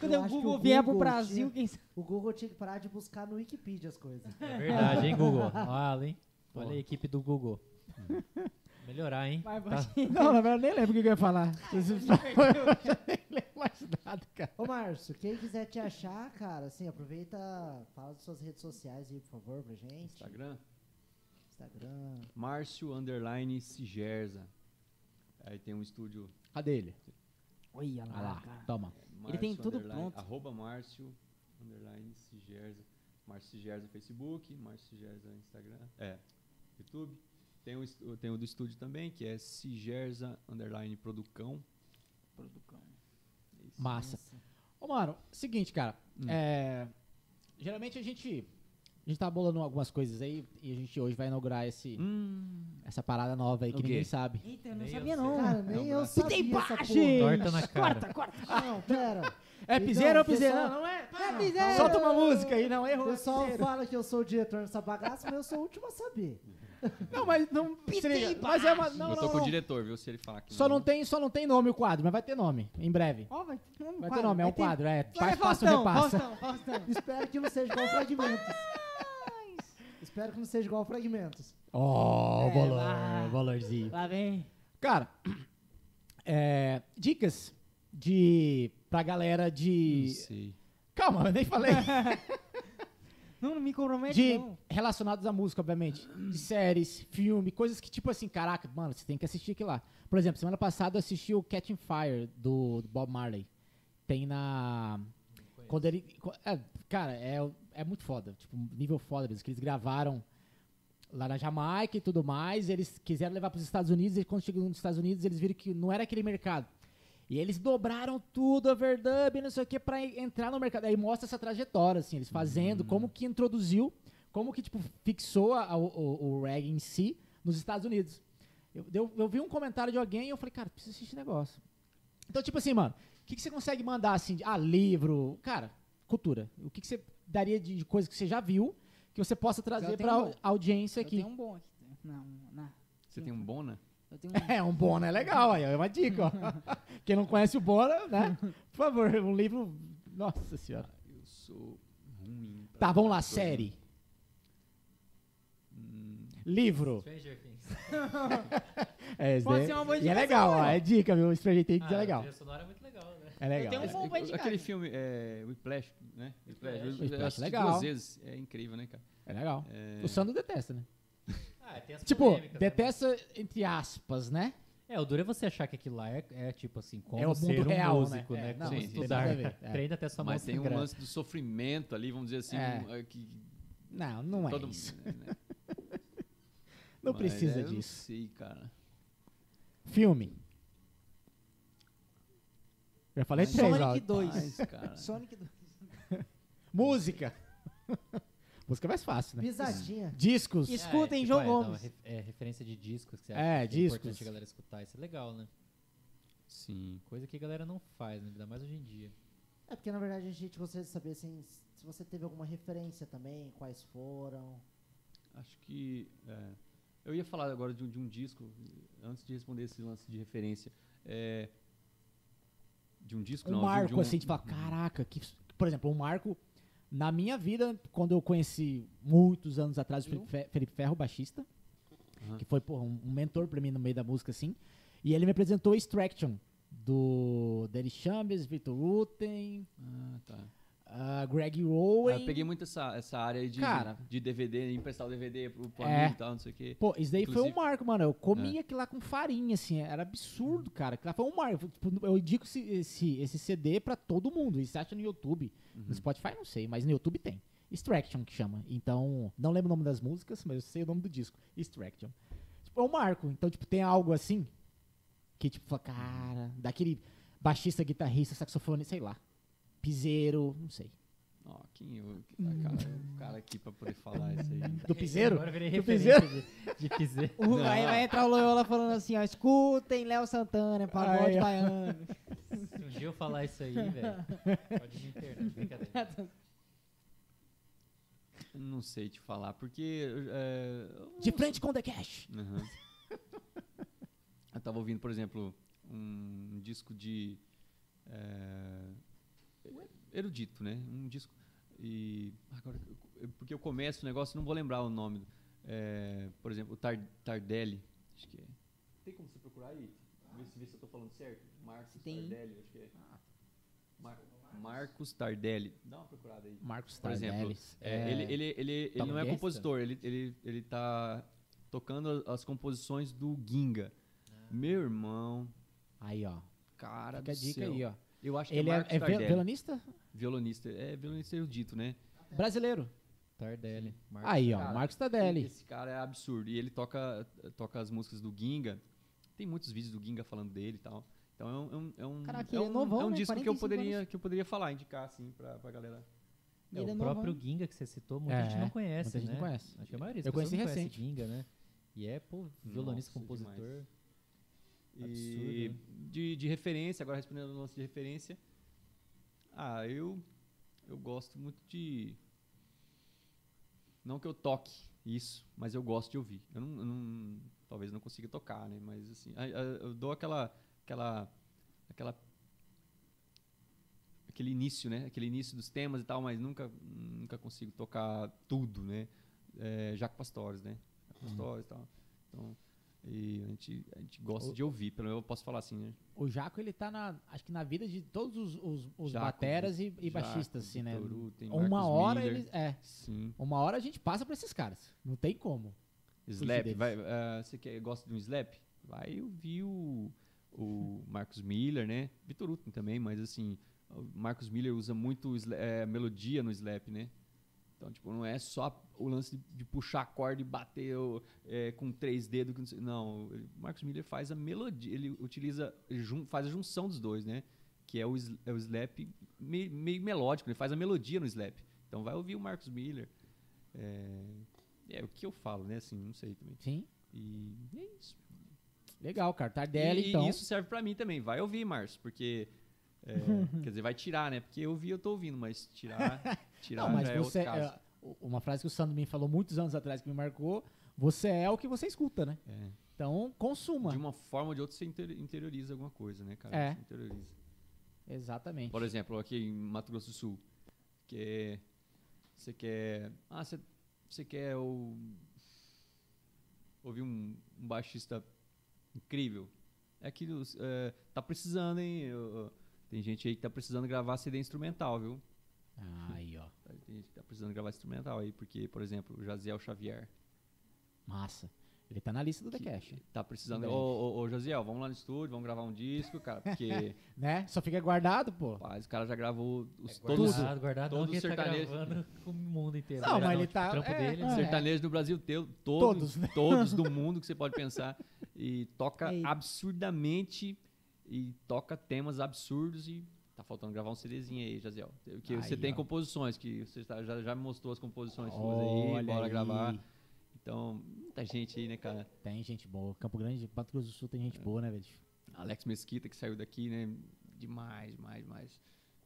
[SPEAKER 3] Quando
[SPEAKER 5] Eu
[SPEAKER 3] o Google
[SPEAKER 5] o
[SPEAKER 3] vier pro Brasil,
[SPEAKER 5] tinha-
[SPEAKER 3] quem sabe?
[SPEAKER 5] O Google tinha que parar de buscar no Wikipedia as coisas.
[SPEAKER 4] É verdade, hein, Google? Olha, hein? Olha a equipe do Google. Melhorar, hein?
[SPEAKER 3] Vai,
[SPEAKER 4] Tá.
[SPEAKER 1] Não, na verdade, eu nem lembro o que eu ia falar. eu nada, cara.
[SPEAKER 5] Ô, Márcio, quem quiser te achar, cara, assim, aproveita, fala das suas redes sociais aí, por favor, pra gente.
[SPEAKER 2] Instagram,
[SPEAKER 5] Instagram.
[SPEAKER 2] Márcio Underline Sigerza. Aí tem um estúdio.
[SPEAKER 1] Cadê ele?
[SPEAKER 3] Olha
[SPEAKER 1] Olha lá,
[SPEAKER 3] cara.
[SPEAKER 1] toma.
[SPEAKER 3] Ele tem
[SPEAKER 2] Márcio
[SPEAKER 3] tudo pronto.
[SPEAKER 2] Arroba Márcio Underline Sigerza. Márcio Sigerza Facebook, Márcio Sigerza Instagram. É, YouTube. Tem o, tem o do estúdio também, que é Sigerza Underline Producão. É isso.
[SPEAKER 1] Massa. Ô, mano, seguinte, cara.
[SPEAKER 2] Hum.
[SPEAKER 1] é, geralmente a gente. A gente tá bolando algumas coisas aí e a gente hoje vai inaugurar esse,
[SPEAKER 2] Hum,
[SPEAKER 1] essa parada nova aí que
[SPEAKER 2] O
[SPEAKER 1] ninguém sabe.
[SPEAKER 3] Eita, eu não
[SPEAKER 4] Nem
[SPEAKER 3] sabia
[SPEAKER 4] eu
[SPEAKER 3] não.
[SPEAKER 5] Cara, nem
[SPEAKER 2] Não,
[SPEAKER 5] eu sabia
[SPEAKER 3] tem imagem!
[SPEAKER 4] Torta na cara.
[SPEAKER 3] Corta, corta.
[SPEAKER 5] Não, pera.
[SPEAKER 1] É
[SPEAKER 5] Então,
[SPEAKER 1] piseiro ou piseiro? Não, não é?
[SPEAKER 3] É piseiro!
[SPEAKER 1] Solta uma música aí, não
[SPEAKER 5] O
[SPEAKER 1] errou. é
[SPEAKER 5] pessoal fala que eu sou o diretor dessa bagaça, mas eu sou o último a saber.
[SPEAKER 1] Não, mas não. se liga, mas é uma. Não,
[SPEAKER 2] eu tô
[SPEAKER 1] não,
[SPEAKER 2] com o
[SPEAKER 1] não.
[SPEAKER 2] diretor, viu? Se ele falar que
[SPEAKER 1] Só não, tem, só não tem nome o quadro, mas vai ter nome, em breve.
[SPEAKER 3] Ó, vai ter nome,
[SPEAKER 1] Vai ter nome, é um quadro, é.
[SPEAKER 3] Vai,
[SPEAKER 1] Faz, passa ou repassa.
[SPEAKER 3] Faustão, Faustão.
[SPEAKER 5] Espero que não seja igual fragmentos. Espero que não seja igual fragmentos.
[SPEAKER 1] Ó,
[SPEAKER 3] É,
[SPEAKER 1] valor,
[SPEAKER 3] lá.
[SPEAKER 1] valorzinho.
[SPEAKER 3] Lá vem.
[SPEAKER 1] Cara, é, dicas de. pra galera
[SPEAKER 2] Não
[SPEAKER 1] de.
[SPEAKER 2] sei.
[SPEAKER 1] Calma, eu nem falei.
[SPEAKER 3] Não, não me compromete
[SPEAKER 1] de
[SPEAKER 3] não.
[SPEAKER 1] relacionados à música, obviamente. De séries, filme, coisas que, tipo assim, caraca, mano, você tem que assistir aquilo lá. Por exemplo, semana passada eu assisti o Catching Fire do, do Bob Marley. Tem na. Quando ele. é, cara, é, é muito foda. Tipo, nível foda mesmo. Que eles gravaram lá na Jamaica e tudo mais. Eles quiseram levar para os Estados Unidos. E quando chegou nos Estados Unidos, eles viram que não era aquele mercado. E eles dobraram tudo, overdub, não sei o que, pra en- entrar no mercado. Aí mostra essa trajetória, assim, eles fazendo, como que introduziu, como que, tipo, fixou a- o, o, o reggae em si nos Estados Unidos. Eu, eu, eu vi um comentário de alguém e eu falei, cara, preciso assistir esse negócio. Então, tipo assim, mano, o que, que você consegue mandar, assim, de, ah, livro, cara, cultura. O que, que você daria de, de coisa que você já viu, que você possa trazer pra
[SPEAKER 3] um bom.
[SPEAKER 1] audiência
[SPEAKER 3] Eu
[SPEAKER 1] aqui?
[SPEAKER 3] tenho um bom aqui. Não, não.
[SPEAKER 2] Você tem um?
[SPEAKER 3] Eu tenho um...
[SPEAKER 1] É, um Bona é legal, aí é uma dica, ó. Quem não conhece o Bona, né? Por favor, um livro. Nossa senhora.
[SPEAKER 2] Eu sou ruim.
[SPEAKER 1] Tá, vamos lá, série.
[SPEAKER 2] Hum,
[SPEAKER 1] Livro.
[SPEAKER 4] Stranger Things.
[SPEAKER 1] É,
[SPEAKER 3] Pode
[SPEAKER 1] daí-
[SPEAKER 3] ser uma boa
[SPEAKER 1] E é legal, ó.
[SPEAKER 3] ó.
[SPEAKER 1] É dica, viu? Stranger Things
[SPEAKER 4] Ah,
[SPEAKER 1] é legal.
[SPEAKER 4] A trilha sonora é muito legal, né?
[SPEAKER 1] É legal.
[SPEAKER 3] tenho um
[SPEAKER 2] Mas,
[SPEAKER 3] bom
[SPEAKER 2] é,
[SPEAKER 3] pra indicar
[SPEAKER 2] aquele
[SPEAKER 3] aqui.
[SPEAKER 2] filme, é, Whiplash, né? Whiplash. Eu-
[SPEAKER 1] Whiplash,
[SPEAKER 2] eu assisti
[SPEAKER 1] legal.
[SPEAKER 2] duas vezes. É incrível, né, cara?
[SPEAKER 1] É legal.
[SPEAKER 2] É,
[SPEAKER 1] O Sandro detesta, né?
[SPEAKER 4] Ah, tem as
[SPEAKER 1] Tipo, detesta entre aspas, né?
[SPEAKER 4] É, o duro é você achar que aquilo lá é, é tipo assim, como
[SPEAKER 1] É o
[SPEAKER 4] ser
[SPEAKER 1] mundo
[SPEAKER 4] um
[SPEAKER 1] real,
[SPEAKER 4] músico,
[SPEAKER 1] né?
[SPEAKER 4] né?
[SPEAKER 1] É, não,
[SPEAKER 4] como
[SPEAKER 2] sim, sim,
[SPEAKER 4] estudar. Treina até sua
[SPEAKER 2] Mas tem um lance do sofrimento ali, vamos dizer assim,
[SPEAKER 1] É.
[SPEAKER 2] um, é, que
[SPEAKER 1] Não, não é
[SPEAKER 2] todo
[SPEAKER 1] isso.
[SPEAKER 2] mundo, né?
[SPEAKER 1] Não
[SPEAKER 2] Mas,
[SPEAKER 1] precisa
[SPEAKER 2] é, eu Não
[SPEAKER 1] disso.
[SPEAKER 2] sei, cara.
[SPEAKER 1] Filme. Já falei
[SPEAKER 5] Mas
[SPEAKER 1] três, ó.
[SPEAKER 3] Sonic 2.
[SPEAKER 2] Mas, cara,
[SPEAKER 3] Sonic 2.
[SPEAKER 1] Música. Música é mais fácil, né?
[SPEAKER 5] Pisadinha.
[SPEAKER 1] Discos.
[SPEAKER 3] Escutem,
[SPEAKER 4] é,
[SPEAKER 3] João
[SPEAKER 4] é, não,
[SPEAKER 3] Gomes.
[SPEAKER 4] ref- é, referência de discos que você
[SPEAKER 1] É,
[SPEAKER 4] acha que é
[SPEAKER 1] discos.
[SPEAKER 4] importante a galera escutar. Isso é legal, né?
[SPEAKER 2] sim.
[SPEAKER 4] Coisa que a galera não faz, né? Ainda mais hoje em dia.
[SPEAKER 5] É porque, na verdade, a gente gostaria de saber assim, se você teve alguma referência também, quais foram.
[SPEAKER 2] Acho que. é, eu ia falar agora de um, de um disco, antes de responder esse lance de referência. É, de um disco,
[SPEAKER 1] um
[SPEAKER 2] não. de-
[SPEAKER 1] marco,
[SPEAKER 2] de um,
[SPEAKER 1] assim, de falar, caraca, que, por exemplo, um marco Na minha vida, quando eu conheci muitos anos atrás o? Felipe Fe- Felipe Ferro, baixista,
[SPEAKER 2] Aham.
[SPEAKER 1] que foi porra, um um mentor pra mim no meio da música, assim. E ele me apresentou Extraction, do Derek Chambers, Victor Rutten,
[SPEAKER 2] Ah, tá.
[SPEAKER 1] Ah, Greg
[SPEAKER 2] Ah,
[SPEAKER 1] Owen.
[SPEAKER 2] eu peguei muito essa, essa área aí de,
[SPEAKER 1] Cara.
[SPEAKER 2] de DVD, emprestar o DVD pro, pro
[SPEAKER 1] É.
[SPEAKER 2] e tal, não sei o quê.
[SPEAKER 1] Pô, isso daí foi um
[SPEAKER 2] Inclusive-
[SPEAKER 1] marco, mano. Eu comia aquilo lá com farinha, assim. Era absurdo, cara. Aquilo lá foi um marco. Tipo, eu indico esse, esse, esse CD pra todo mundo. Isso você acha no YouTube.
[SPEAKER 2] Uhum.
[SPEAKER 1] No Spotify, não sei, mas no YouTube tem. Extraction que chama. Então, não lembro o nome das músicas, mas eu sei o nome do disco. Extraction. Tipo, é um marco. Então, tipo, tem algo assim que, tipo, fala, cara, daquele baixista, guitarrista, saxofone, sei lá. Piseiro, não sei.
[SPEAKER 2] Ó, quem eu, cara, o cara aqui pra poder falar isso aí.
[SPEAKER 1] Do piseiro?
[SPEAKER 4] Agora virei
[SPEAKER 1] Do
[SPEAKER 4] referência de, de piseiro.
[SPEAKER 3] O- aí vai entrar o Loyola falando assim, ó, escutem Léo Santana, pagode
[SPEAKER 1] Aí, ó.
[SPEAKER 3] baiano.
[SPEAKER 4] Se um dia eu falar isso aí, velho, pode me internar, brincadeira.
[SPEAKER 2] Não sei te falar, porque. é, eu
[SPEAKER 1] De frente com The Cash.
[SPEAKER 2] Aham. Eu tava ouvindo, por exemplo, um disco de. é, erudito, né? Um disco. E. Agora, porque eu começo o negócio, não vou lembrar o nome. É, por exemplo, o Tar, Tardelli. Acho que é. Tem como você procurar aí? Ver se, ver se eu tô falando certo. Marcos
[SPEAKER 3] Tem.
[SPEAKER 2] Tardelli, acho que é. Mar- Marcos Tardelli. Dá uma procurada aí.
[SPEAKER 1] Marcos
[SPEAKER 2] Por exemplo,
[SPEAKER 1] Tardellis.
[SPEAKER 2] É, ele, ele, ele, ele não é compositor, ele, ele, ele tá tocando as composições do Ginga. Meu irmão,
[SPEAKER 1] Aí, ó.
[SPEAKER 2] cara
[SPEAKER 1] Fica a
[SPEAKER 2] do
[SPEAKER 1] dica
[SPEAKER 2] céu.
[SPEAKER 1] aí, ó.
[SPEAKER 2] Eu acho
[SPEAKER 1] Ele
[SPEAKER 2] que é
[SPEAKER 1] é,
[SPEAKER 2] Marcos
[SPEAKER 1] é vi-
[SPEAKER 2] Tardelli.
[SPEAKER 1] violonista?
[SPEAKER 2] Violonista. É violonista erudito, né?
[SPEAKER 1] Brasileiro.
[SPEAKER 4] Tardelli. Marcos
[SPEAKER 1] Aí, ó.
[SPEAKER 2] Cara,
[SPEAKER 1] Marcos Tardelli.
[SPEAKER 2] Esse cara é absurdo. E ele toca, toca as músicas do Ginga. Tem muitos vídeos do Ginga falando dele e tal. Então é um, é um, é um,
[SPEAKER 3] Caraca,
[SPEAKER 2] é
[SPEAKER 3] ele é
[SPEAKER 2] um,
[SPEAKER 3] novão,
[SPEAKER 2] é um
[SPEAKER 3] né?
[SPEAKER 2] disco que eu
[SPEAKER 3] 45
[SPEAKER 2] poderia,
[SPEAKER 3] anos.
[SPEAKER 2] que eu poderia falar, indicar, assim, pra, pra galera.
[SPEAKER 4] É,
[SPEAKER 3] Ele é
[SPEAKER 4] o
[SPEAKER 3] novão.
[SPEAKER 4] próprio Ginga que você citou, muita
[SPEAKER 1] É,
[SPEAKER 4] gente não conhece,
[SPEAKER 1] muita gente
[SPEAKER 4] né?
[SPEAKER 1] não conhece.
[SPEAKER 4] Acho que a maioria das
[SPEAKER 1] Eu
[SPEAKER 4] pessoas
[SPEAKER 1] conheci
[SPEAKER 4] não
[SPEAKER 1] recente.
[SPEAKER 4] Ginga, né? E é, pô, violonista,
[SPEAKER 2] Nossa,
[SPEAKER 4] compositor.
[SPEAKER 2] demais. E
[SPEAKER 4] Absurdo, né?
[SPEAKER 2] de, de referência, agora respondendo o lance de referência. Ah, eu eu gosto muito de não que eu toque isso, mas eu gosto de ouvir. Eu não, eu não- talvez não consiga tocar, né? Mas assim, eu dou aquela aquela aquela aquele início, né? Aquele início dos temas e tal, mas nunca nunca consigo tocar tudo, né? É, Jaco Pastores, né? Jaco Pastores e tal. Então, e a gente, a gente gosta
[SPEAKER 1] O-
[SPEAKER 2] de ouvir, pelo menos eu posso falar assim, né?
[SPEAKER 1] O Jaco, ele tá na, acho que na vida de todos os, os, os
[SPEAKER 2] Jaco,
[SPEAKER 1] bateras e, e baixistas, assim, né?
[SPEAKER 2] Uten,
[SPEAKER 1] Uma hora
[SPEAKER 2] Miller.
[SPEAKER 1] eles, é,
[SPEAKER 2] Sim.
[SPEAKER 1] uma hora a gente passa pra esses caras. Não tem como.
[SPEAKER 2] Slap, vai, ah, você quer, gosta de um slap? Vai ouvir o, o Marcos Miller, né? Vitor Uten também, mas assim, o Marcos Miller usa muito eh, melodia no slap, né? Então, tipo, não é só o lance de, de puxar a corda e bater o- eh, com três dedos. não o Marcos Miller faz a melodia, ele utiliza, jun- faz a junção dos dois, né? Que é o, é o slap meio, meio melódico, ele faz a melodia no slap. Então vai ouvir o Marcos Miller. É, é o que eu falo, né? Assim, não sei também.
[SPEAKER 1] Sim.
[SPEAKER 2] E é isso.
[SPEAKER 1] Legal, cara. Tardelli,
[SPEAKER 2] e,
[SPEAKER 1] então.
[SPEAKER 2] e isso serve pra mim também. Vai ouvir, Márcio, porque. é, quer dizer, vai tirar, né? Porque eu vi, eu tô ouvindo, mas tirar. tirar
[SPEAKER 1] Não, mas
[SPEAKER 2] é
[SPEAKER 1] você. é, u- uma frase que o Sandro me falou muitos anos atrás que me marcou: você é o que você escuta, né?
[SPEAKER 2] É.
[SPEAKER 1] Então, consuma.
[SPEAKER 2] De uma forma ou de outra, você inter- interioriza alguma coisa, né, cara?
[SPEAKER 1] É.
[SPEAKER 2] Você interioriza.
[SPEAKER 1] Exatamente.
[SPEAKER 2] Por exemplo, aqui em Mato Grosso do Sul, que é, você quer, ah, você, você quer o, ouvir um, um baixista incrível, é aquilo, é, tá precisando, hein? eu- tem gente aí que tá precisando gravar CD instrumental, viu?
[SPEAKER 1] Aí,
[SPEAKER 2] Tem gente que tá precisando gravar instrumental aí, porque, por exemplo, o Jaziel Xavier
[SPEAKER 1] Massa. Ele tá na lista do The Cash.
[SPEAKER 2] tá precisando, ô, ô, ô, Jaziel, vamos lá no estúdio, vamos gravar um disco, cara, porque,
[SPEAKER 1] Né? Só fica guardado, pô.
[SPEAKER 2] rapaz, o cara já gravou os,
[SPEAKER 4] É
[SPEAKER 2] todos,
[SPEAKER 4] guardado, guardado,
[SPEAKER 2] todos os
[SPEAKER 4] ele tá
[SPEAKER 2] sertanejos.
[SPEAKER 4] gravando com o mundo inteiro.
[SPEAKER 1] Não, mas ele
[SPEAKER 4] tipo,
[SPEAKER 1] tá-
[SPEAKER 4] O trampo
[SPEAKER 1] é,
[SPEAKER 4] dele,
[SPEAKER 1] é.
[SPEAKER 4] né?
[SPEAKER 2] sertanejo do Brasil teu,
[SPEAKER 1] Todos,
[SPEAKER 2] todos,
[SPEAKER 1] né?
[SPEAKER 2] todos, do mundo que você pode pensar e toca
[SPEAKER 3] Ei.
[SPEAKER 2] absurdamente e toca temas absurdos e tá faltando gravar um CDzinho aí, Jaziel. Que você
[SPEAKER 1] Aí,
[SPEAKER 2] tem
[SPEAKER 1] ó.
[SPEAKER 2] composições que você tá- já, já me mostrou as composições suas aí, bora
[SPEAKER 1] aí.
[SPEAKER 2] gravar. Então, muita gente aí, né, cara?
[SPEAKER 1] Tem gente boa. Campo Grande, Mato Grosso do Sul tem gente
[SPEAKER 2] É.
[SPEAKER 1] boa, né, velho?
[SPEAKER 2] Alex Mesquita que saiu daqui, né? Demais, demais, demais.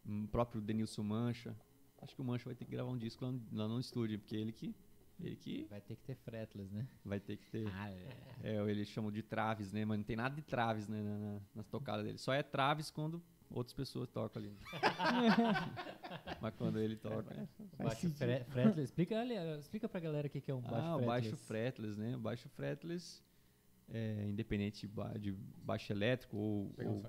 [SPEAKER 2] O próprio Denilson Mancha. Acho que o Mancha vai ter que gravar um disco lá no, lá no estúdio, porque ele que ele que
[SPEAKER 4] Vai ter que ter fretless, né?
[SPEAKER 2] vai ter que ter
[SPEAKER 1] Ah, é.
[SPEAKER 2] É, ele chamam de traves, né? Mas não tem nada de traves né, na- na- nas tocadas dele. Só é traves quando outras pessoas tocam ali. Mas quando ele toca.
[SPEAKER 4] Baixo fre- fretless. Explica, ali, explica pra galera o que que é um baixo
[SPEAKER 2] ah,
[SPEAKER 4] fretless.
[SPEAKER 2] baixo fretless, né? O baixo fretless, é, independente de, ba- de baixo elétrico ou, ou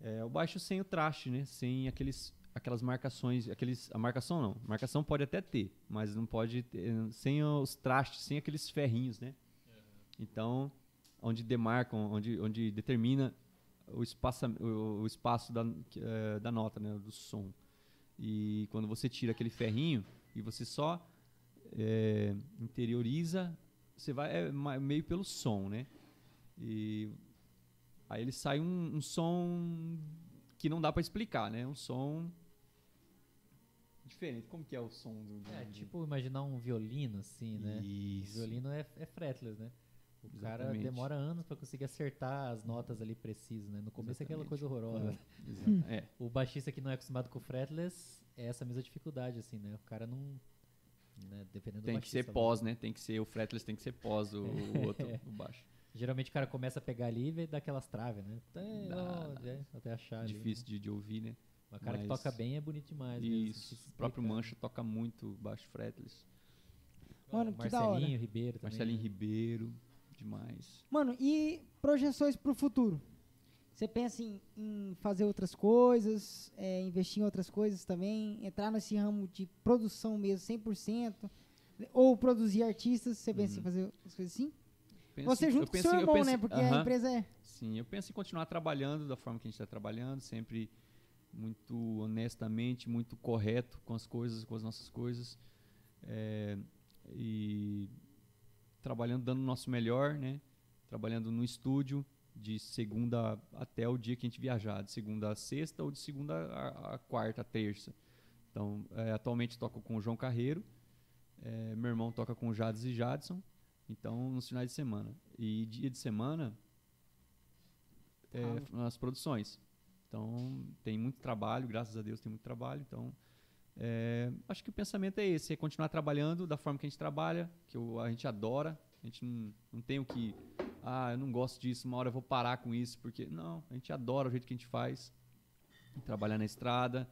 [SPEAKER 2] é, o baixo sem o traste, né? Sem aqueles, aquelas marcações, aqueles, a marcação não, marcação pode até ter, mas não pode ter, sem os trastes, sem aqueles ferrinhos, né? Então, onde demarcam, onde, onde determina o espaço, o, espaço da, é, da nota, né? Do som. E quando você tira aquele ferrinho e você só é, interioriza, você vai é, meio pelo som, né? E aí ele sai um, um som que não dá pra explicar, né? Um som diferente. Como que é o som do?
[SPEAKER 4] É, tipo imaginar um violino, assim, né?
[SPEAKER 2] Isso.
[SPEAKER 4] O violino é, é fretless, né? O cara
[SPEAKER 2] Exatamente.
[SPEAKER 4] demora anos pra conseguir acertar as notas ali precisas, né? No começo é aquela
[SPEAKER 2] Exatamente.
[SPEAKER 4] coisa horrorosa.
[SPEAKER 2] Exato. É.
[SPEAKER 4] O baixista que não é acostumado com fretless é essa mesma dificuldade, assim, né? O cara não... Né? Dependendo do
[SPEAKER 2] Tem que ser pós, né? Tem que ser o fretless, tem que ser pós o, o outro, o baixo.
[SPEAKER 4] Geralmente o cara começa a pegar ali e vê daquelas traves, né? Até,
[SPEAKER 2] Dá,
[SPEAKER 4] ó, é, até achar ali,
[SPEAKER 2] Difícil de, de ouvir, né?
[SPEAKER 4] né? Mas o cara que
[SPEAKER 2] mas-
[SPEAKER 4] toca bem é bonito demais. mesmo,
[SPEAKER 2] Isso.
[SPEAKER 4] difícil
[SPEAKER 2] O próprio. Mancha toca muito baixo fretless.
[SPEAKER 3] Mano, que.
[SPEAKER 4] Marcelinho Ribeiro também.
[SPEAKER 2] Marcelinho
[SPEAKER 4] né?
[SPEAKER 2] Ribeiro, demais.
[SPEAKER 3] Mano, e projeções pro futuro? Você pensa em, em fazer outras coisas, é, investir em outras coisas também, entrar nesse ramo de produção mesmo, 100%? Ou produzir artistas, você pensa em
[SPEAKER 2] Uhum.
[SPEAKER 3] fazer as coisas assim?
[SPEAKER 2] Penso-
[SPEAKER 3] Você junto com seu
[SPEAKER 2] em- eu
[SPEAKER 3] irmão,
[SPEAKER 2] penso
[SPEAKER 3] né?
[SPEAKER 2] em-
[SPEAKER 3] Porque a
[SPEAKER 2] Aham.
[SPEAKER 3] empresa é...
[SPEAKER 2] Sim, eu penso em continuar trabalhando da forma que a gente está trabalhando, sempre muito honestamente, muito correto com as coisas, com as nossas coisas. é, e trabalhando, dando o nosso melhor, né? Trabalhando no estúdio de segunda até o dia que a gente viajar, de segunda a sexta ou de segunda a, a quarta, a terça. Então, é, atualmente toco com o João Carreiro, é, meu irmão toca com o Jades e Jadson, então nos finais de semana. E dia de semana, é, nas produções. Então, tem muito trabalho, graças a Deus tem muito trabalho. Então, é, acho que o pensamento é esse, é continuar trabalhando da forma que a gente trabalha, que o- a gente adora. A gente não, não tem o que, ah, eu não gosto disso, uma hora eu vou parar com isso, porque não, a gente adora o jeito que a gente faz. Trabalhar na estrada,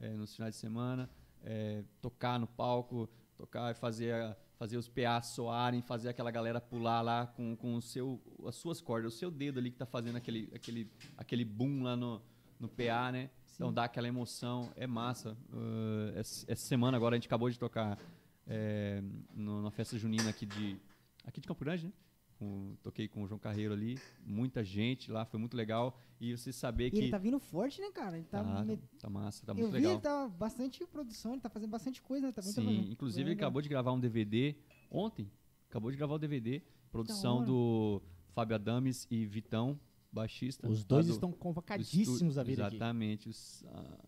[SPEAKER 2] é, nos finais de semana, é, tocar no palco, tocar e fazer, fazer os PA soarem, fazer aquela galera pular lá com, com o seu, as suas cordas, o seu dedo ali que tá fazendo aquele, aquele, aquele boom lá no, no PA, né? Então dá aquela emoção, é massa. Uh, essa, essa semana agora a gente acabou de tocar é, no- na festa junina aqui de, aqui de Campo Grande, né? Com- toquei com o João Carreiro ali, muita gente lá, foi muito legal. E você saber
[SPEAKER 3] E
[SPEAKER 2] que.
[SPEAKER 3] ele tá vindo forte, né, cara? Ele tá...
[SPEAKER 2] tá,
[SPEAKER 3] me-
[SPEAKER 2] tá massa, tá
[SPEAKER 3] Eu
[SPEAKER 2] muito
[SPEAKER 3] vi,
[SPEAKER 2] legal.
[SPEAKER 3] ele tá bastante produção, ele tá fazendo bastante coisa, né? Tá
[SPEAKER 2] Sim,
[SPEAKER 3] trabalhando.
[SPEAKER 2] inclusive ele acabou de gravar um DVD ontem. Acabou de gravar o DVD. Produção do Fábio Adames e Vitão, baixista.
[SPEAKER 1] Os
[SPEAKER 2] lá
[SPEAKER 1] dois
[SPEAKER 2] do-
[SPEAKER 1] estão convocadíssimos a vir aqui.
[SPEAKER 2] Exatamente. ah,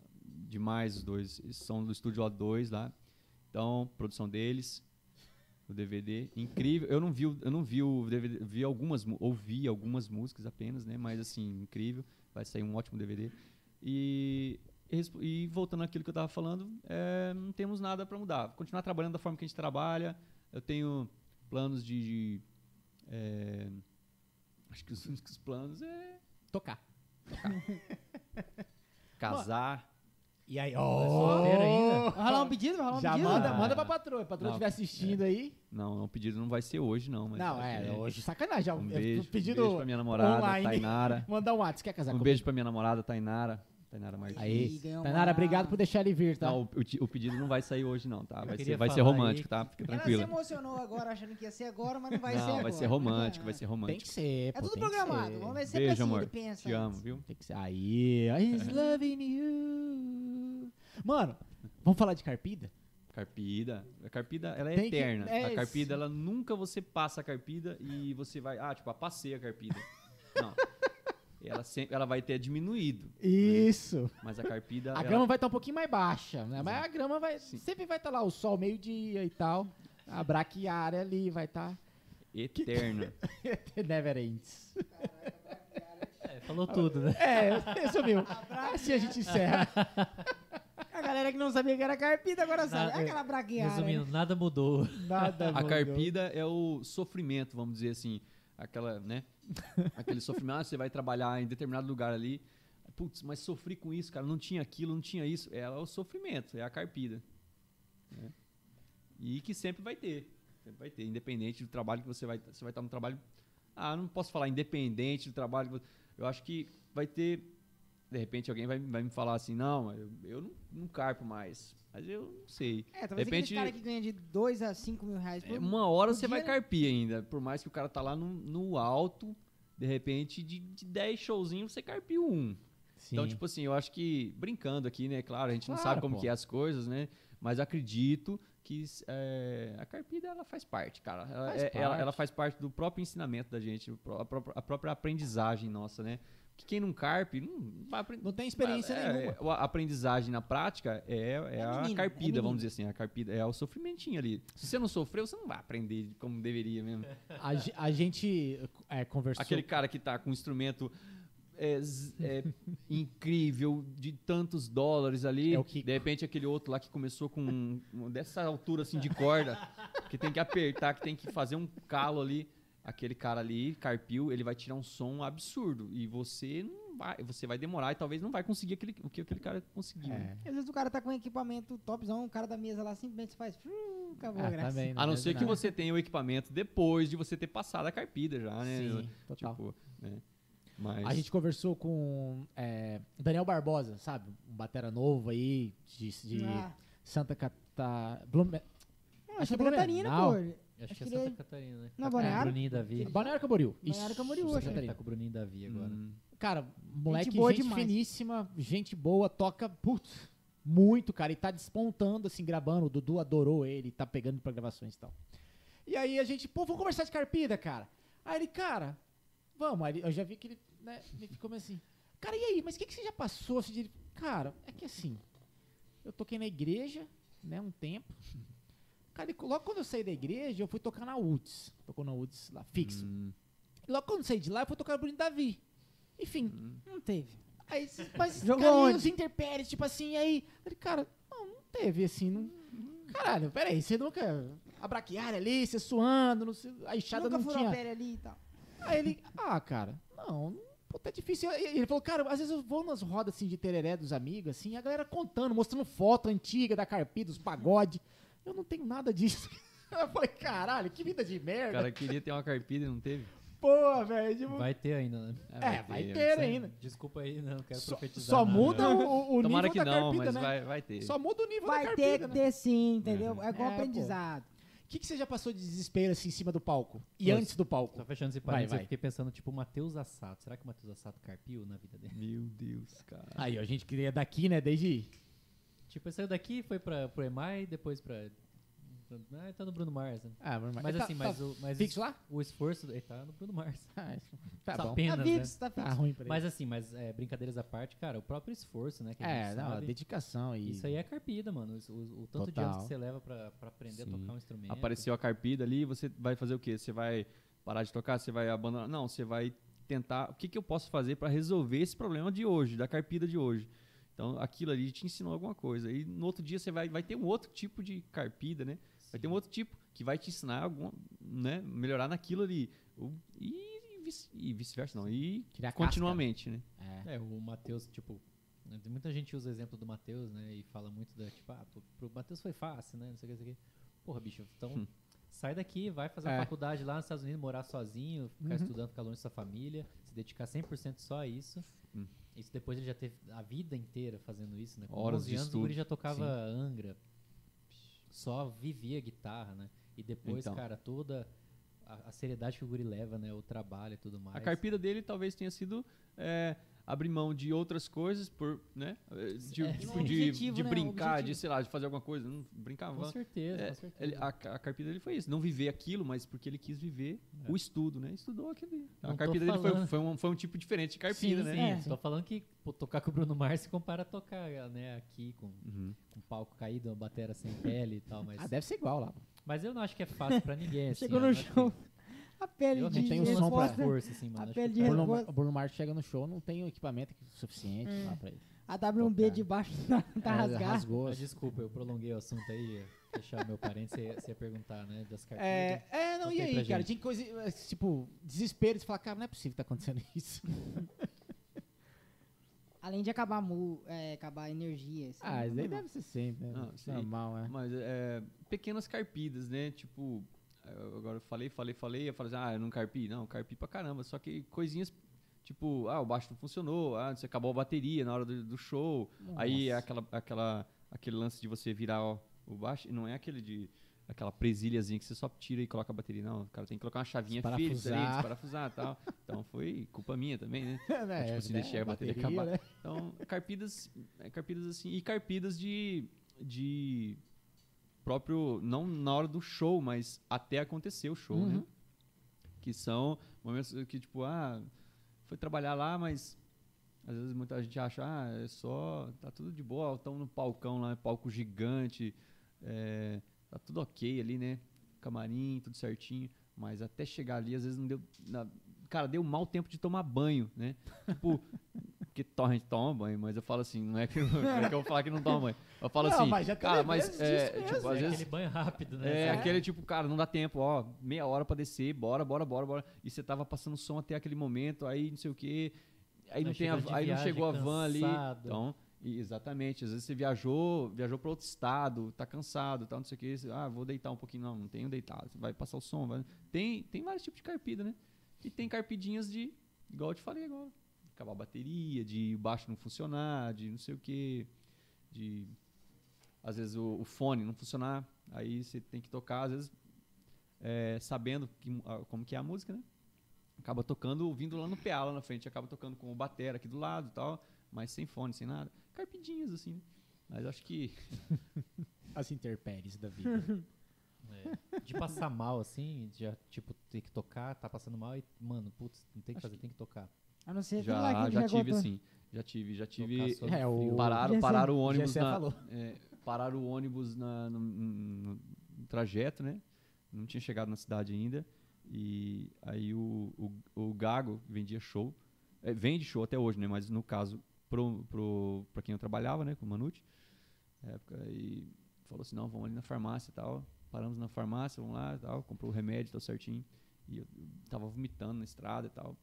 [SPEAKER 2] demais os dois. Eles são do estúdio O2 lá. Então, produção deles. O DVD. Incrível. Eu não vi, o- eu não vi o DVD. Vi algumas, ouvi algumas músicas apenas, né? Mas assim, incrível. Vai sair um ótimo DVD. E, e e voltando àquilo que eu estava falando, é, não temos nada para mudar. Continuar trabalhando da forma que a gente trabalha. Eu tenho planos de. de, é, acho que os únicos planos é
[SPEAKER 1] Tocar.
[SPEAKER 2] casar.
[SPEAKER 1] E aí,
[SPEAKER 4] solteiro ainda?
[SPEAKER 3] Vai rolar um pedido? Vai rolar um
[SPEAKER 1] Já
[SPEAKER 3] pedido?
[SPEAKER 1] manda,
[SPEAKER 2] Ah.
[SPEAKER 1] manda pra patroa. A patroa
[SPEAKER 2] Não,
[SPEAKER 1] estiver assistindo aí.
[SPEAKER 2] Não, não, o pedido não vai ser hoje, não. Mas
[SPEAKER 1] Não, é, hoje sacanagem. Já,
[SPEAKER 2] Um
[SPEAKER 1] é,
[SPEAKER 2] beijo,
[SPEAKER 1] pedido
[SPEAKER 2] um beijo pra minha namorada,
[SPEAKER 1] online.
[SPEAKER 2] Tainara.
[SPEAKER 1] Mandar um WhatsApp. Quer casar
[SPEAKER 2] Um
[SPEAKER 1] comigo?
[SPEAKER 2] beijo pra minha namorada, Tainara. Tainara Martins.
[SPEAKER 1] Aí. Tainara,
[SPEAKER 3] uma-
[SPEAKER 1] obrigado por deixar ele vir, tá?
[SPEAKER 2] Não, o, o pedido não vai sair hoje, não, tá? Vai ser, vai ser romântico,
[SPEAKER 4] aí
[SPEAKER 2] tá? Fica
[SPEAKER 3] Ela se
[SPEAKER 2] tranquila.
[SPEAKER 3] emocionou agora achando que ia ser agora, mas não vai ser
[SPEAKER 2] Não,
[SPEAKER 3] agora.
[SPEAKER 2] vai ser romântico, vai ser
[SPEAKER 1] Tem
[SPEAKER 2] romântico.
[SPEAKER 1] que ser,
[SPEAKER 3] É
[SPEAKER 1] pô,
[SPEAKER 3] tudo
[SPEAKER 1] tem que
[SPEAKER 3] programado.
[SPEAKER 1] ser.
[SPEAKER 3] Vamos ver se é
[SPEAKER 2] Beijo,
[SPEAKER 3] assim,
[SPEAKER 2] amor.
[SPEAKER 3] pensa
[SPEAKER 2] Te amo, viu?
[SPEAKER 1] Tem que ser. Aí, he's loving you. Mano, vamos falar de carpida?
[SPEAKER 2] Carpida. A carpida, ela é
[SPEAKER 1] Tem que-
[SPEAKER 2] eterna.
[SPEAKER 1] é
[SPEAKER 2] a carpida,
[SPEAKER 1] isso.
[SPEAKER 2] ela nunca você passa a carpida e você vai, ah, tipo, ah, passei a carpida. Não. Ela sempre, ela vai ter diminuído.
[SPEAKER 1] Isso.
[SPEAKER 2] Mas a carpida,
[SPEAKER 1] A
[SPEAKER 2] ela-
[SPEAKER 1] grama vai estar um pouquinho mais baixa, né? Mas a grama vai. Sempre vai estar lá o sol meio-dia e tal. A braquiária ali vai estar.
[SPEAKER 2] eterna.
[SPEAKER 1] Never ends.
[SPEAKER 4] É, falou tudo, né?
[SPEAKER 1] É, resumiu. Assim a gente encerra.
[SPEAKER 3] A galera que não sabia que era carpida agora sabe.
[SPEAKER 4] Nada-
[SPEAKER 3] É aquela bragueada.
[SPEAKER 4] Resumindo, nada mudou.
[SPEAKER 1] Nada
[SPEAKER 2] A
[SPEAKER 1] mudou.
[SPEAKER 2] carpida é o sofrimento, vamos dizer assim. Aquela, né? Aquele sofrimento, ah, você vai trabalhar em determinado lugar ali, putz, mas sofri com isso, cara, não tinha aquilo, não tinha isso. É o sofrimento, é a carpida. né? E que sempre vai ter. Sempre vai ter, independente do trabalho que você vai. Você vai estar no trabalho. Ah, não posso falar independente do trabalho. que você- Eu acho que vai ter. De repente alguém vai, vai me falar assim, não, eu, eu não, não carpo mais. Mas eu não sei.
[SPEAKER 3] É, talvez
[SPEAKER 2] De repente-
[SPEAKER 3] aquele cara que ganha de 2 a 5 mil reais por
[SPEAKER 2] É, uma hora
[SPEAKER 3] por
[SPEAKER 2] você vai
[SPEAKER 3] dia, né?
[SPEAKER 2] carpir ainda. Por mais que o cara tá lá no, no alto, de repente, de, de 10 showzinhos, você carpiu um. Então, tipo assim, eu acho que, brincando aqui, né? Claro, a gente não
[SPEAKER 1] Claro,
[SPEAKER 2] sabe como
[SPEAKER 1] pô.
[SPEAKER 2] que é as coisas, né? Mas acredito que é, a carpida, ela faz parte, cara. Ela
[SPEAKER 1] Faz
[SPEAKER 2] é- ela,
[SPEAKER 1] parte.
[SPEAKER 2] ela faz parte do próprio ensinamento da gente, a própria aprendizagem nossa, né? Porque quem não carpe, não vai aprender.
[SPEAKER 1] Não tem experiência
[SPEAKER 2] é,
[SPEAKER 1] nenhuma.
[SPEAKER 2] é, a aprendizagem na prática é, é,
[SPEAKER 3] É
[SPEAKER 2] a
[SPEAKER 3] menino, é
[SPEAKER 2] carpida,
[SPEAKER 3] menino.
[SPEAKER 2] vamos dizer assim. A carpida é o sofrimentinho ali. Se você não sofreu, você não vai aprender como deveria mesmo.
[SPEAKER 1] A, a gente é, conversou.
[SPEAKER 2] Aquele cara que tá com um instrumento é, é, incrível, de tantos dólares ali.
[SPEAKER 1] É o Kiko.
[SPEAKER 2] de repente, aquele outro lá que começou com um- dessa altura assim de corda, que tem que apertar, que tem que fazer um calo ali. Aquele cara ali, carpil, ele vai tirar um som absurdo. E você não vai, você vai demorar e talvez não vai conseguir aquele, o que aquele cara conseguiu.
[SPEAKER 1] É.
[SPEAKER 3] Às vezes o cara tá com equipamento topzão, o cara da mesa lá simplesmente faz. "Fru", Acabou a
[SPEAKER 1] Ah,
[SPEAKER 3] graça.
[SPEAKER 1] também,
[SPEAKER 2] A não
[SPEAKER 1] é
[SPEAKER 2] ser que
[SPEAKER 1] verdade.
[SPEAKER 2] você tenha o equipamento depois de você ter passado a carpida já, né?
[SPEAKER 1] Sim, total.
[SPEAKER 2] Tipo, né? Mas...
[SPEAKER 1] A gente conversou com é, Daniel Barbosa, sabe? Um batera novo aí, de, de
[SPEAKER 3] Ah,
[SPEAKER 1] Santa Catarina. Blume...
[SPEAKER 3] não,
[SPEAKER 1] Acho
[SPEAKER 3] Santa
[SPEAKER 1] que é
[SPEAKER 3] Catarina, pô.
[SPEAKER 4] Acho, que é Santa
[SPEAKER 3] ele-
[SPEAKER 4] Catarina, né?
[SPEAKER 3] Não,
[SPEAKER 4] Tá
[SPEAKER 3] Balneário?
[SPEAKER 4] Bruninho e Davi.
[SPEAKER 1] Balneário Camboriú.
[SPEAKER 3] Balneário Camboriú,
[SPEAKER 1] Santa
[SPEAKER 3] acho que.
[SPEAKER 4] Tá com o Bruninho e Davi agora.
[SPEAKER 2] Hum,
[SPEAKER 1] Cara, moleque, gente,
[SPEAKER 3] boa demais.
[SPEAKER 1] finíssima, gente boa, toca, putz, muito, cara, e tá despontando, assim, gravando. O Dudu adorou ele, tá pegando pra gravações e tal. E aí a gente, pô, vamos conversar de carpida, cara. Aí ele, cara, vamos. Aí eu já vi que ele, né, ele ficou meio assim, cara, e aí, mas o que, que você já passou? Assim, de... Cara, é que assim, eu toquei na igreja, né, um tempo. Cara, logo quando eu saí da igreja, eu fui tocar na UTS. Tocou na UTS lá, fixo.
[SPEAKER 2] hum,
[SPEAKER 1] E logo quando eu saí de lá, eu fui tocar no Bruno Davi. Enfim,
[SPEAKER 3] Não teve.
[SPEAKER 1] Aí, mas,
[SPEAKER 3] Jogou
[SPEAKER 1] os interpéries, tipo assim, aí. Cara, não, não teve, assim, não. Caralho, peraí, você nunca. A braquiária ali, você suando, não sei, a enxada
[SPEAKER 3] Nunca
[SPEAKER 1] não
[SPEAKER 3] furou a
[SPEAKER 1] tinha.
[SPEAKER 3] pele ali e tal.
[SPEAKER 1] Aí ele, ah, cara, não, não puta, é difícil. E Ele falou, cara, às vezes eu vou nas rodas assim de tereré dos amigos, assim, a galera contando, mostrando foto antiga da carpida, dos pagode. Eu não tenho nada disso. Eu falei, caralho, que vida de
[SPEAKER 2] O
[SPEAKER 1] merda.
[SPEAKER 2] cara queria ter uma carpida e não teve.
[SPEAKER 1] Pô, velho. Tipo,
[SPEAKER 4] Vai ter ainda, né?
[SPEAKER 1] é, vai
[SPEAKER 2] né?
[SPEAKER 1] ter ainda.
[SPEAKER 4] Desculpa aí, não quero
[SPEAKER 1] Só,
[SPEAKER 4] profetizar.
[SPEAKER 1] só
[SPEAKER 4] nada.
[SPEAKER 1] muda o, o
[SPEAKER 2] Tomara
[SPEAKER 1] nível
[SPEAKER 2] que
[SPEAKER 1] da
[SPEAKER 2] não,
[SPEAKER 1] carpida,
[SPEAKER 2] mas
[SPEAKER 1] né?
[SPEAKER 2] vai, vai ter.
[SPEAKER 1] Só muda o nível da
[SPEAKER 3] Vai
[SPEAKER 1] carpida,
[SPEAKER 3] ter que
[SPEAKER 1] né?
[SPEAKER 3] ter sim, entendeu? É com
[SPEAKER 1] É, pô.
[SPEAKER 3] aprendizado.
[SPEAKER 1] O que, que você já passou de desespero assim em cima do palco? E
[SPEAKER 4] Pô,
[SPEAKER 1] antes do palco?
[SPEAKER 4] Só fechando esse
[SPEAKER 1] Vai,
[SPEAKER 4] parênteses,
[SPEAKER 1] vai.
[SPEAKER 4] eu fiquei pensando, tipo, o Matheus Assato. Será que o Matheus Assato carpiu na vida dele?
[SPEAKER 2] Meu Deus, cara.
[SPEAKER 1] Aí, ó, a gente queria daqui, né? Desde.
[SPEAKER 4] Tipo, saiu daqui, foi pra, pro EMAI, depois pra... Ah, tá no Bruno Mars, né?
[SPEAKER 1] Ah,
[SPEAKER 4] Mas
[SPEAKER 1] tá-
[SPEAKER 4] assim,
[SPEAKER 1] tá
[SPEAKER 4] mas, o, mas
[SPEAKER 1] fixo lá?
[SPEAKER 4] o esforço... Ele tá no Bruno Mars.
[SPEAKER 1] Ah, isso- tá
[SPEAKER 4] Só
[SPEAKER 1] bom.
[SPEAKER 4] apenas,
[SPEAKER 3] tá
[SPEAKER 4] né?
[SPEAKER 3] fixo, tá
[SPEAKER 1] Tá
[SPEAKER 3] fixo.
[SPEAKER 1] ruim pra ele.
[SPEAKER 4] Mas assim, mas é, brincadeiras à parte, cara, o próprio esforço, né? Que a
[SPEAKER 1] é,
[SPEAKER 4] gente
[SPEAKER 1] não, a dedicação e.
[SPEAKER 4] Isso aí é carpida, mano. O, o- o tanto de
[SPEAKER 1] Total.
[SPEAKER 4] anos que você leva pra, pra aprender
[SPEAKER 2] Sim.
[SPEAKER 4] a tocar um instrumento.
[SPEAKER 2] Apareceu a carpida ali, você vai fazer o quê? Você vai parar de tocar? Você vai abandonar? Não, você vai tentar. O que, que eu posso fazer para resolver esse problema de hoje, da carpida de hoje? Então, aquilo ali te ensinou alguma coisa. E no outro dia você vai, vai ter um outro tipo de carpida, né? Vai ter um outro tipo que vai te ensinar algum, né? Melhorar naquilo ali. E, e vice-versa, não. E
[SPEAKER 1] Criar casca.
[SPEAKER 2] continuamente, né?
[SPEAKER 1] É.
[SPEAKER 4] É, o Matheus, tipo. né, tem Muita gente usa o exemplo do Matheus, né? E fala muito da, tipo, ah, pro, pro Matheus foi fácil, né? Não sei o que, não sei o que. Porra, bicho, então
[SPEAKER 2] Hum.
[SPEAKER 4] sai daqui, vai fazer
[SPEAKER 1] É.
[SPEAKER 4] uma faculdade lá nos Estados Unidos, morar sozinho, ficar
[SPEAKER 1] Uhum.
[SPEAKER 4] estudando, ficar longe da sua família, se dedicar 100% só a isso.
[SPEAKER 2] Hum.
[SPEAKER 4] Isso depois ele já teve a vida inteira fazendo isso, né? Com
[SPEAKER 2] Horas
[SPEAKER 4] 11
[SPEAKER 2] de
[SPEAKER 4] anos
[SPEAKER 2] estudo,
[SPEAKER 4] o Guri já tocava Angra, só vivia guitarra, né? E depois,
[SPEAKER 2] Então.
[SPEAKER 4] cara, toda a, a seriedade que o Guri leva, né? O trabalho e tudo mais.
[SPEAKER 2] A carpida dele talvez tenha sido é, abrir mão de outras coisas por, né? De,
[SPEAKER 4] É,
[SPEAKER 2] tipo,
[SPEAKER 3] sim.
[SPEAKER 2] de,
[SPEAKER 3] Objetivo,
[SPEAKER 2] de
[SPEAKER 3] né?
[SPEAKER 2] brincar, de
[SPEAKER 3] Objetivo.
[SPEAKER 2] sei lá, de fazer alguma coisa. Não brincava.
[SPEAKER 4] Com certeza,
[SPEAKER 2] É,
[SPEAKER 4] com certeza.
[SPEAKER 2] ele- a, a carpida dele foi isso, não viver aquilo, mas porque ele quis viver
[SPEAKER 4] É.
[SPEAKER 2] o estudo, né? Estudou aquilo ali.
[SPEAKER 4] Não
[SPEAKER 2] A carpida dele foi, foi, um, foi um tipo diferente de carpida,
[SPEAKER 1] Sim,
[SPEAKER 2] né?
[SPEAKER 4] Sim, tô falando que pô, tocar com o Bruno Mars se compara a tocar né, aqui com,
[SPEAKER 2] Uhum.
[SPEAKER 4] com palco caído, uma batera sem pele e tal, mas,
[SPEAKER 1] Ah, deve ser igual lá.
[SPEAKER 4] mas eu não acho que é fácil pra ninguém. assim,
[SPEAKER 3] Chegou no show,
[SPEAKER 4] que-
[SPEAKER 3] A pele
[SPEAKER 4] Eu
[SPEAKER 3] de
[SPEAKER 1] não tenho
[SPEAKER 4] tenho
[SPEAKER 1] som pra-
[SPEAKER 3] resposta.
[SPEAKER 4] força, assim, mano.
[SPEAKER 3] A pele de
[SPEAKER 1] Bruno,
[SPEAKER 3] resposta.
[SPEAKER 1] o Bruno Mars chega no show, não tem o equipamento suficiente
[SPEAKER 3] Hum.
[SPEAKER 1] lá pra ele.
[SPEAKER 3] A WB
[SPEAKER 1] Tocar.
[SPEAKER 3] debaixo tá, tá
[SPEAKER 1] É,
[SPEAKER 3] rasgada.
[SPEAKER 1] rasgou.
[SPEAKER 4] Desculpa, eu prolonguei o assunto aí, o meu parente, você, ia- perguntar, né, das cartas.
[SPEAKER 1] É, é, não, e
[SPEAKER 4] aí
[SPEAKER 1] cara?
[SPEAKER 4] gente.
[SPEAKER 1] Tinha coisa, tipo, desespero de falar, cara, não é possível que tá acontecendo isso.
[SPEAKER 3] Além de acabar, mu, é, acabar a energia. assim,
[SPEAKER 1] Ah, isso daí
[SPEAKER 3] normal.
[SPEAKER 1] deve ser sempre, né?
[SPEAKER 2] Não, sim.
[SPEAKER 1] Normal, é.
[SPEAKER 2] Mas é, pequenas carpidas, né? Tipo, eu- agora eu falei, falei, falei, eu falei assim, ah, eu não carpi. Não, carpi pra caramba. Só que coisinhas, tipo, ah, o baixo não funcionou, ah, você acabou a bateria na hora do, do show. Aí é
[SPEAKER 1] Nossa.
[SPEAKER 2] aquela, aquela, aquele lance de você virar ó, o baixo, não é aquele de aquela presilhazinha que você só tira e coloca a bateria. Não, o cara tem que colocar uma chavinha fixa ali,
[SPEAKER 1] Desparafusar.
[SPEAKER 2] e tal. Então foi culpa minha também, né?
[SPEAKER 1] É,
[SPEAKER 2] tipo, se deixar a bateria acabar.
[SPEAKER 1] né?
[SPEAKER 2] Então, carpidas, é, carpidas assim, e carpidas de, de próprio, não na hora do show, mas até acontecer o show, né?
[SPEAKER 1] Uhum.
[SPEAKER 2] Que são momentos que, tipo, ah, foi trabalhar lá, mas às vezes muita gente acha, ah, é só, tá tudo de boa, estamos no palcão lá, palco gigante, é, tá tudo ok ali, né? Camarim, tudo certinho, mas até chegar ali, às vezes não deu, na- cara, deu mau tempo de tomar banho, né? Tipo, porque to- a gente toma banho, mas eu falo assim, não é que, não é que eu vou falar que não toma banho. Eu falo
[SPEAKER 1] Não,
[SPEAKER 2] assim,
[SPEAKER 1] mas
[SPEAKER 2] cara, mas é,
[SPEAKER 1] mesmo,
[SPEAKER 2] tipo, às
[SPEAKER 4] É
[SPEAKER 2] vezes
[SPEAKER 4] aquele banho rápido, né?
[SPEAKER 2] é,
[SPEAKER 4] Assim,
[SPEAKER 2] aquele tipo, cara, não dá tempo, ó, meia hora pra descer, bora, bora, bora, bora. E você tava passando som até aquele momento, aí não sei o quê. Aí não,
[SPEAKER 4] Aí
[SPEAKER 2] tem a, aí não chegou a van ali.
[SPEAKER 4] cansado.
[SPEAKER 2] Então, e- exatamente. Às vezes você viajou, viajou para outro estado, tá cansado, tal, não sei o quê. Você, ah, vou deitar um pouquinho. Não, não tenho deitado. Você vai passar o som. vai- Tem, tem vários tipos de carpida, né? E tem carpidinhas de, igual eu te falei agora. Acabar a bateria, de o baixo não funcionar, de não sei o quê. De às vezes o, o fone não funcionar, aí você tem que tocar, às vezes é, sabendo que, como que é a música, né? Acaba tocando, ouvindo lá no PA, lá na frente, acaba tocando com o batera aqui do lado e tal, mas sem fone, sem nada. Carpidinhas, assim, né? Mas acho que
[SPEAKER 1] As interpéries da vida.
[SPEAKER 4] é, de passar mal, assim, de já, tipo, ter que tocar, tá passando mal e, mano, putz, não tem que
[SPEAKER 3] Acho
[SPEAKER 4] fazer, tem que tocar.
[SPEAKER 3] A não ser aquele lá
[SPEAKER 2] já,
[SPEAKER 3] que
[SPEAKER 2] já tive, assim. Já tive, já tive.
[SPEAKER 1] É, o-.
[SPEAKER 2] Pararam,
[SPEAKER 3] Gessé.
[SPEAKER 2] pararam o ônibus
[SPEAKER 1] Gessé
[SPEAKER 2] na,
[SPEAKER 1] falou.
[SPEAKER 2] é, pararam o ônibus na- no, no- no trajeto, né? Não tinha chegado na cidade ainda. E aí o, o, o Gago vendia show. É, vende show até hoje, né? Mas no caso, pro, pro, pra quem eu trabalhava, né? Com o Manute. Na época, e falou assim, não, vamos ali na farmácia e tal. Paramos na farmácia, vamos lá e tal. Comprou o remédio, tal certinho. E eu, eu tava vomitando na estrada e tal.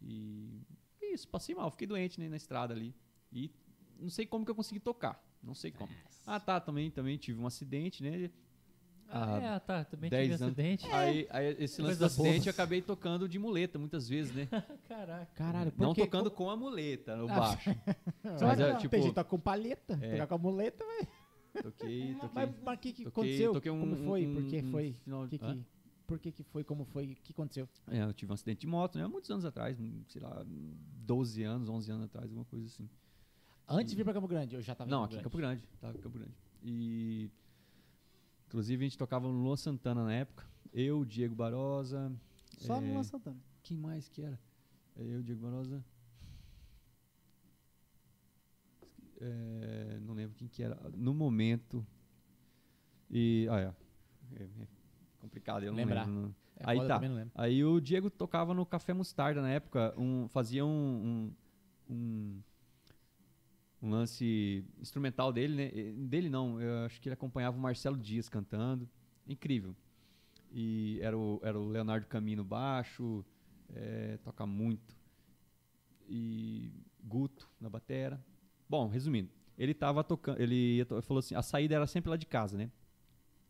[SPEAKER 2] E isso, passei mal, fiquei doente né, na estrada ali. E não sei como que eu consegui tocar. Não sei como. Ah, tá, também, também tive um acidente, né?
[SPEAKER 4] Ah, é, tá, também
[SPEAKER 2] 10
[SPEAKER 4] tive
[SPEAKER 2] anos.
[SPEAKER 4] acidente.
[SPEAKER 2] Aí, aí esse lance do acidente eu acabei tocando de muleta muitas vezes, né?
[SPEAKER 4] Caraca.
[SPEAKER 1] Caralho, por
[SPEAKER 2] Não
[SPEAKER 1] quê?
[SPEAKER 2] tocando com a muleta no
[SPEAKER 1] Ah,
[SPEAKER 2] baixo.
[SPEAKER 1] Mas
[SPEAKER 2] Mas é,
[SPEAKER 1] é,
[SPEAKER 2] tipo,
[SPEAKER 1] Tem gente que toca com palheta,
[SPEAKER 2] é.
[SPEAKER 1] tocar com a muleta, velho.
[SPEAKER 2] Toquei, toquei.
[SPEAKER 1] Mas o que, que
[SPEAKER 2] toquei-
[SPEAKER 1] aconteceu?
[SPEAKER 2] toquei um-
[SPEAKER 1] como foi?
[SPEAKER 2] um-
[SPEAKER 1] Por que
[SPEAKER 2] um
[SPEAKER 1] foi?
[SPEAKER 2] final-
[SPEAKER 1] Que que-? Por que que foi? Como foi? O que aconteceu?
[SPEAKER 2] É, eu tive um acidente de moto, né? Muitos anos atrás, hum, sei lá, 12 anos, 11 anos atrás, alguma coisa assim.
[SPEAKER 1] Antes de vir pra Campo Grande, eu já tava
[SPEAKER 2] Não,
[SPEAKER 1] em
[SPEAKER 2] aqui em
[SPEAKER 1] Campo
[SPEAKER 2] Grande. Tava em Campo Grande. E. Inclusive a gente tocava no Luan Santana na época. Eu, Diego Barosa.
[SPEAKER 3] Só no
[SPEAKER 2] é,
[SPEAKER 3] Luan Santana.
[SPEAKER 2] Quem mais que era? É Eu, Diego Barosa. É, não lembro quem que era. No momento. E. Ah, é. É, é complicado, eu não
[SPEAKER 1] Lembrar.
[SPEAKER 2] lembro.
[SPEAKER 1] É
[SPEAKER 2] Aí tá. Aí o Diego tocava no Café Mostarda na época, um, fazia um, um, um, um lance instrumental dele, né? Dele não, eu acho que ele acompanhava o Marcelo Dias cantando. Incrível. E era o, era o Leonardo Camino baixo, eh, toca muito. E Guto na batera. Bom, resumindo, ele tava tocando, ele falou assim, a saída era sempre lá de casa, né?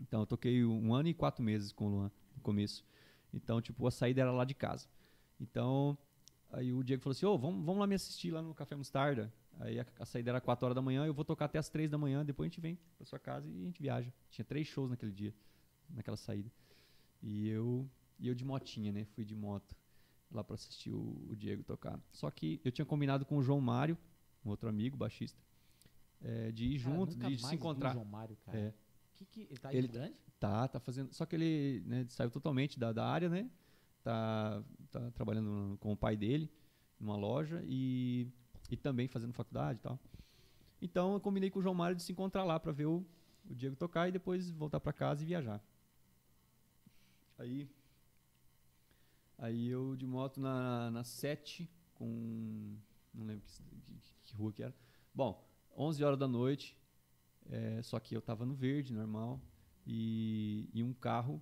[SPEAKER 2] Então eu toquei um ano e quatro meses com o Luan no começo. Então, tipo, a saída era lá de casa. Então, aí o Diego falou assim, ô, vamos, vamos lá me assistir lá no Café Mostarda. Aí a, a saída era 4 horas da manhã, eu vou tocar até as 3 da manhã, depois a gente vem pra sua casa e a gente viaja. Tinha três shows naquele dia, naquela saída. E eu, e eu de motinha, né? Fui de moto lá pra assistir o, o Diego tocar. Só que eu tinha combinado com o João Mário, um outro amigo, baixista, eh, de ir
[SPEAKER 1] Cara,
[SPEAKER 2] junto, de se encontrar.
[SPEAKER 1] João Mário, cara.
[SPEAKER 2] É.
[SPEAKER 1] Que que, ele tá
[SPEAKER 2] Ele-
[SPEAKER 1] Grande?
[SPEAKER 2] Tá, tá fazendo. Só que ele né, saiu totalmente da, da área, né? Tá, tá trabalhando com o pai dele numa loja e, e também fazendo faculdade e tal. Então eu combinei com o João Mário de se encontrar lá para ver o, o Diego tocar e depois voltar para casa e viajar. Aí, aí eu de moto na, na 7 com. Não lembro que, que- que rua que era. Bom, 11 horas da noite, é, só que eu tava no verde, normal, e, e um carro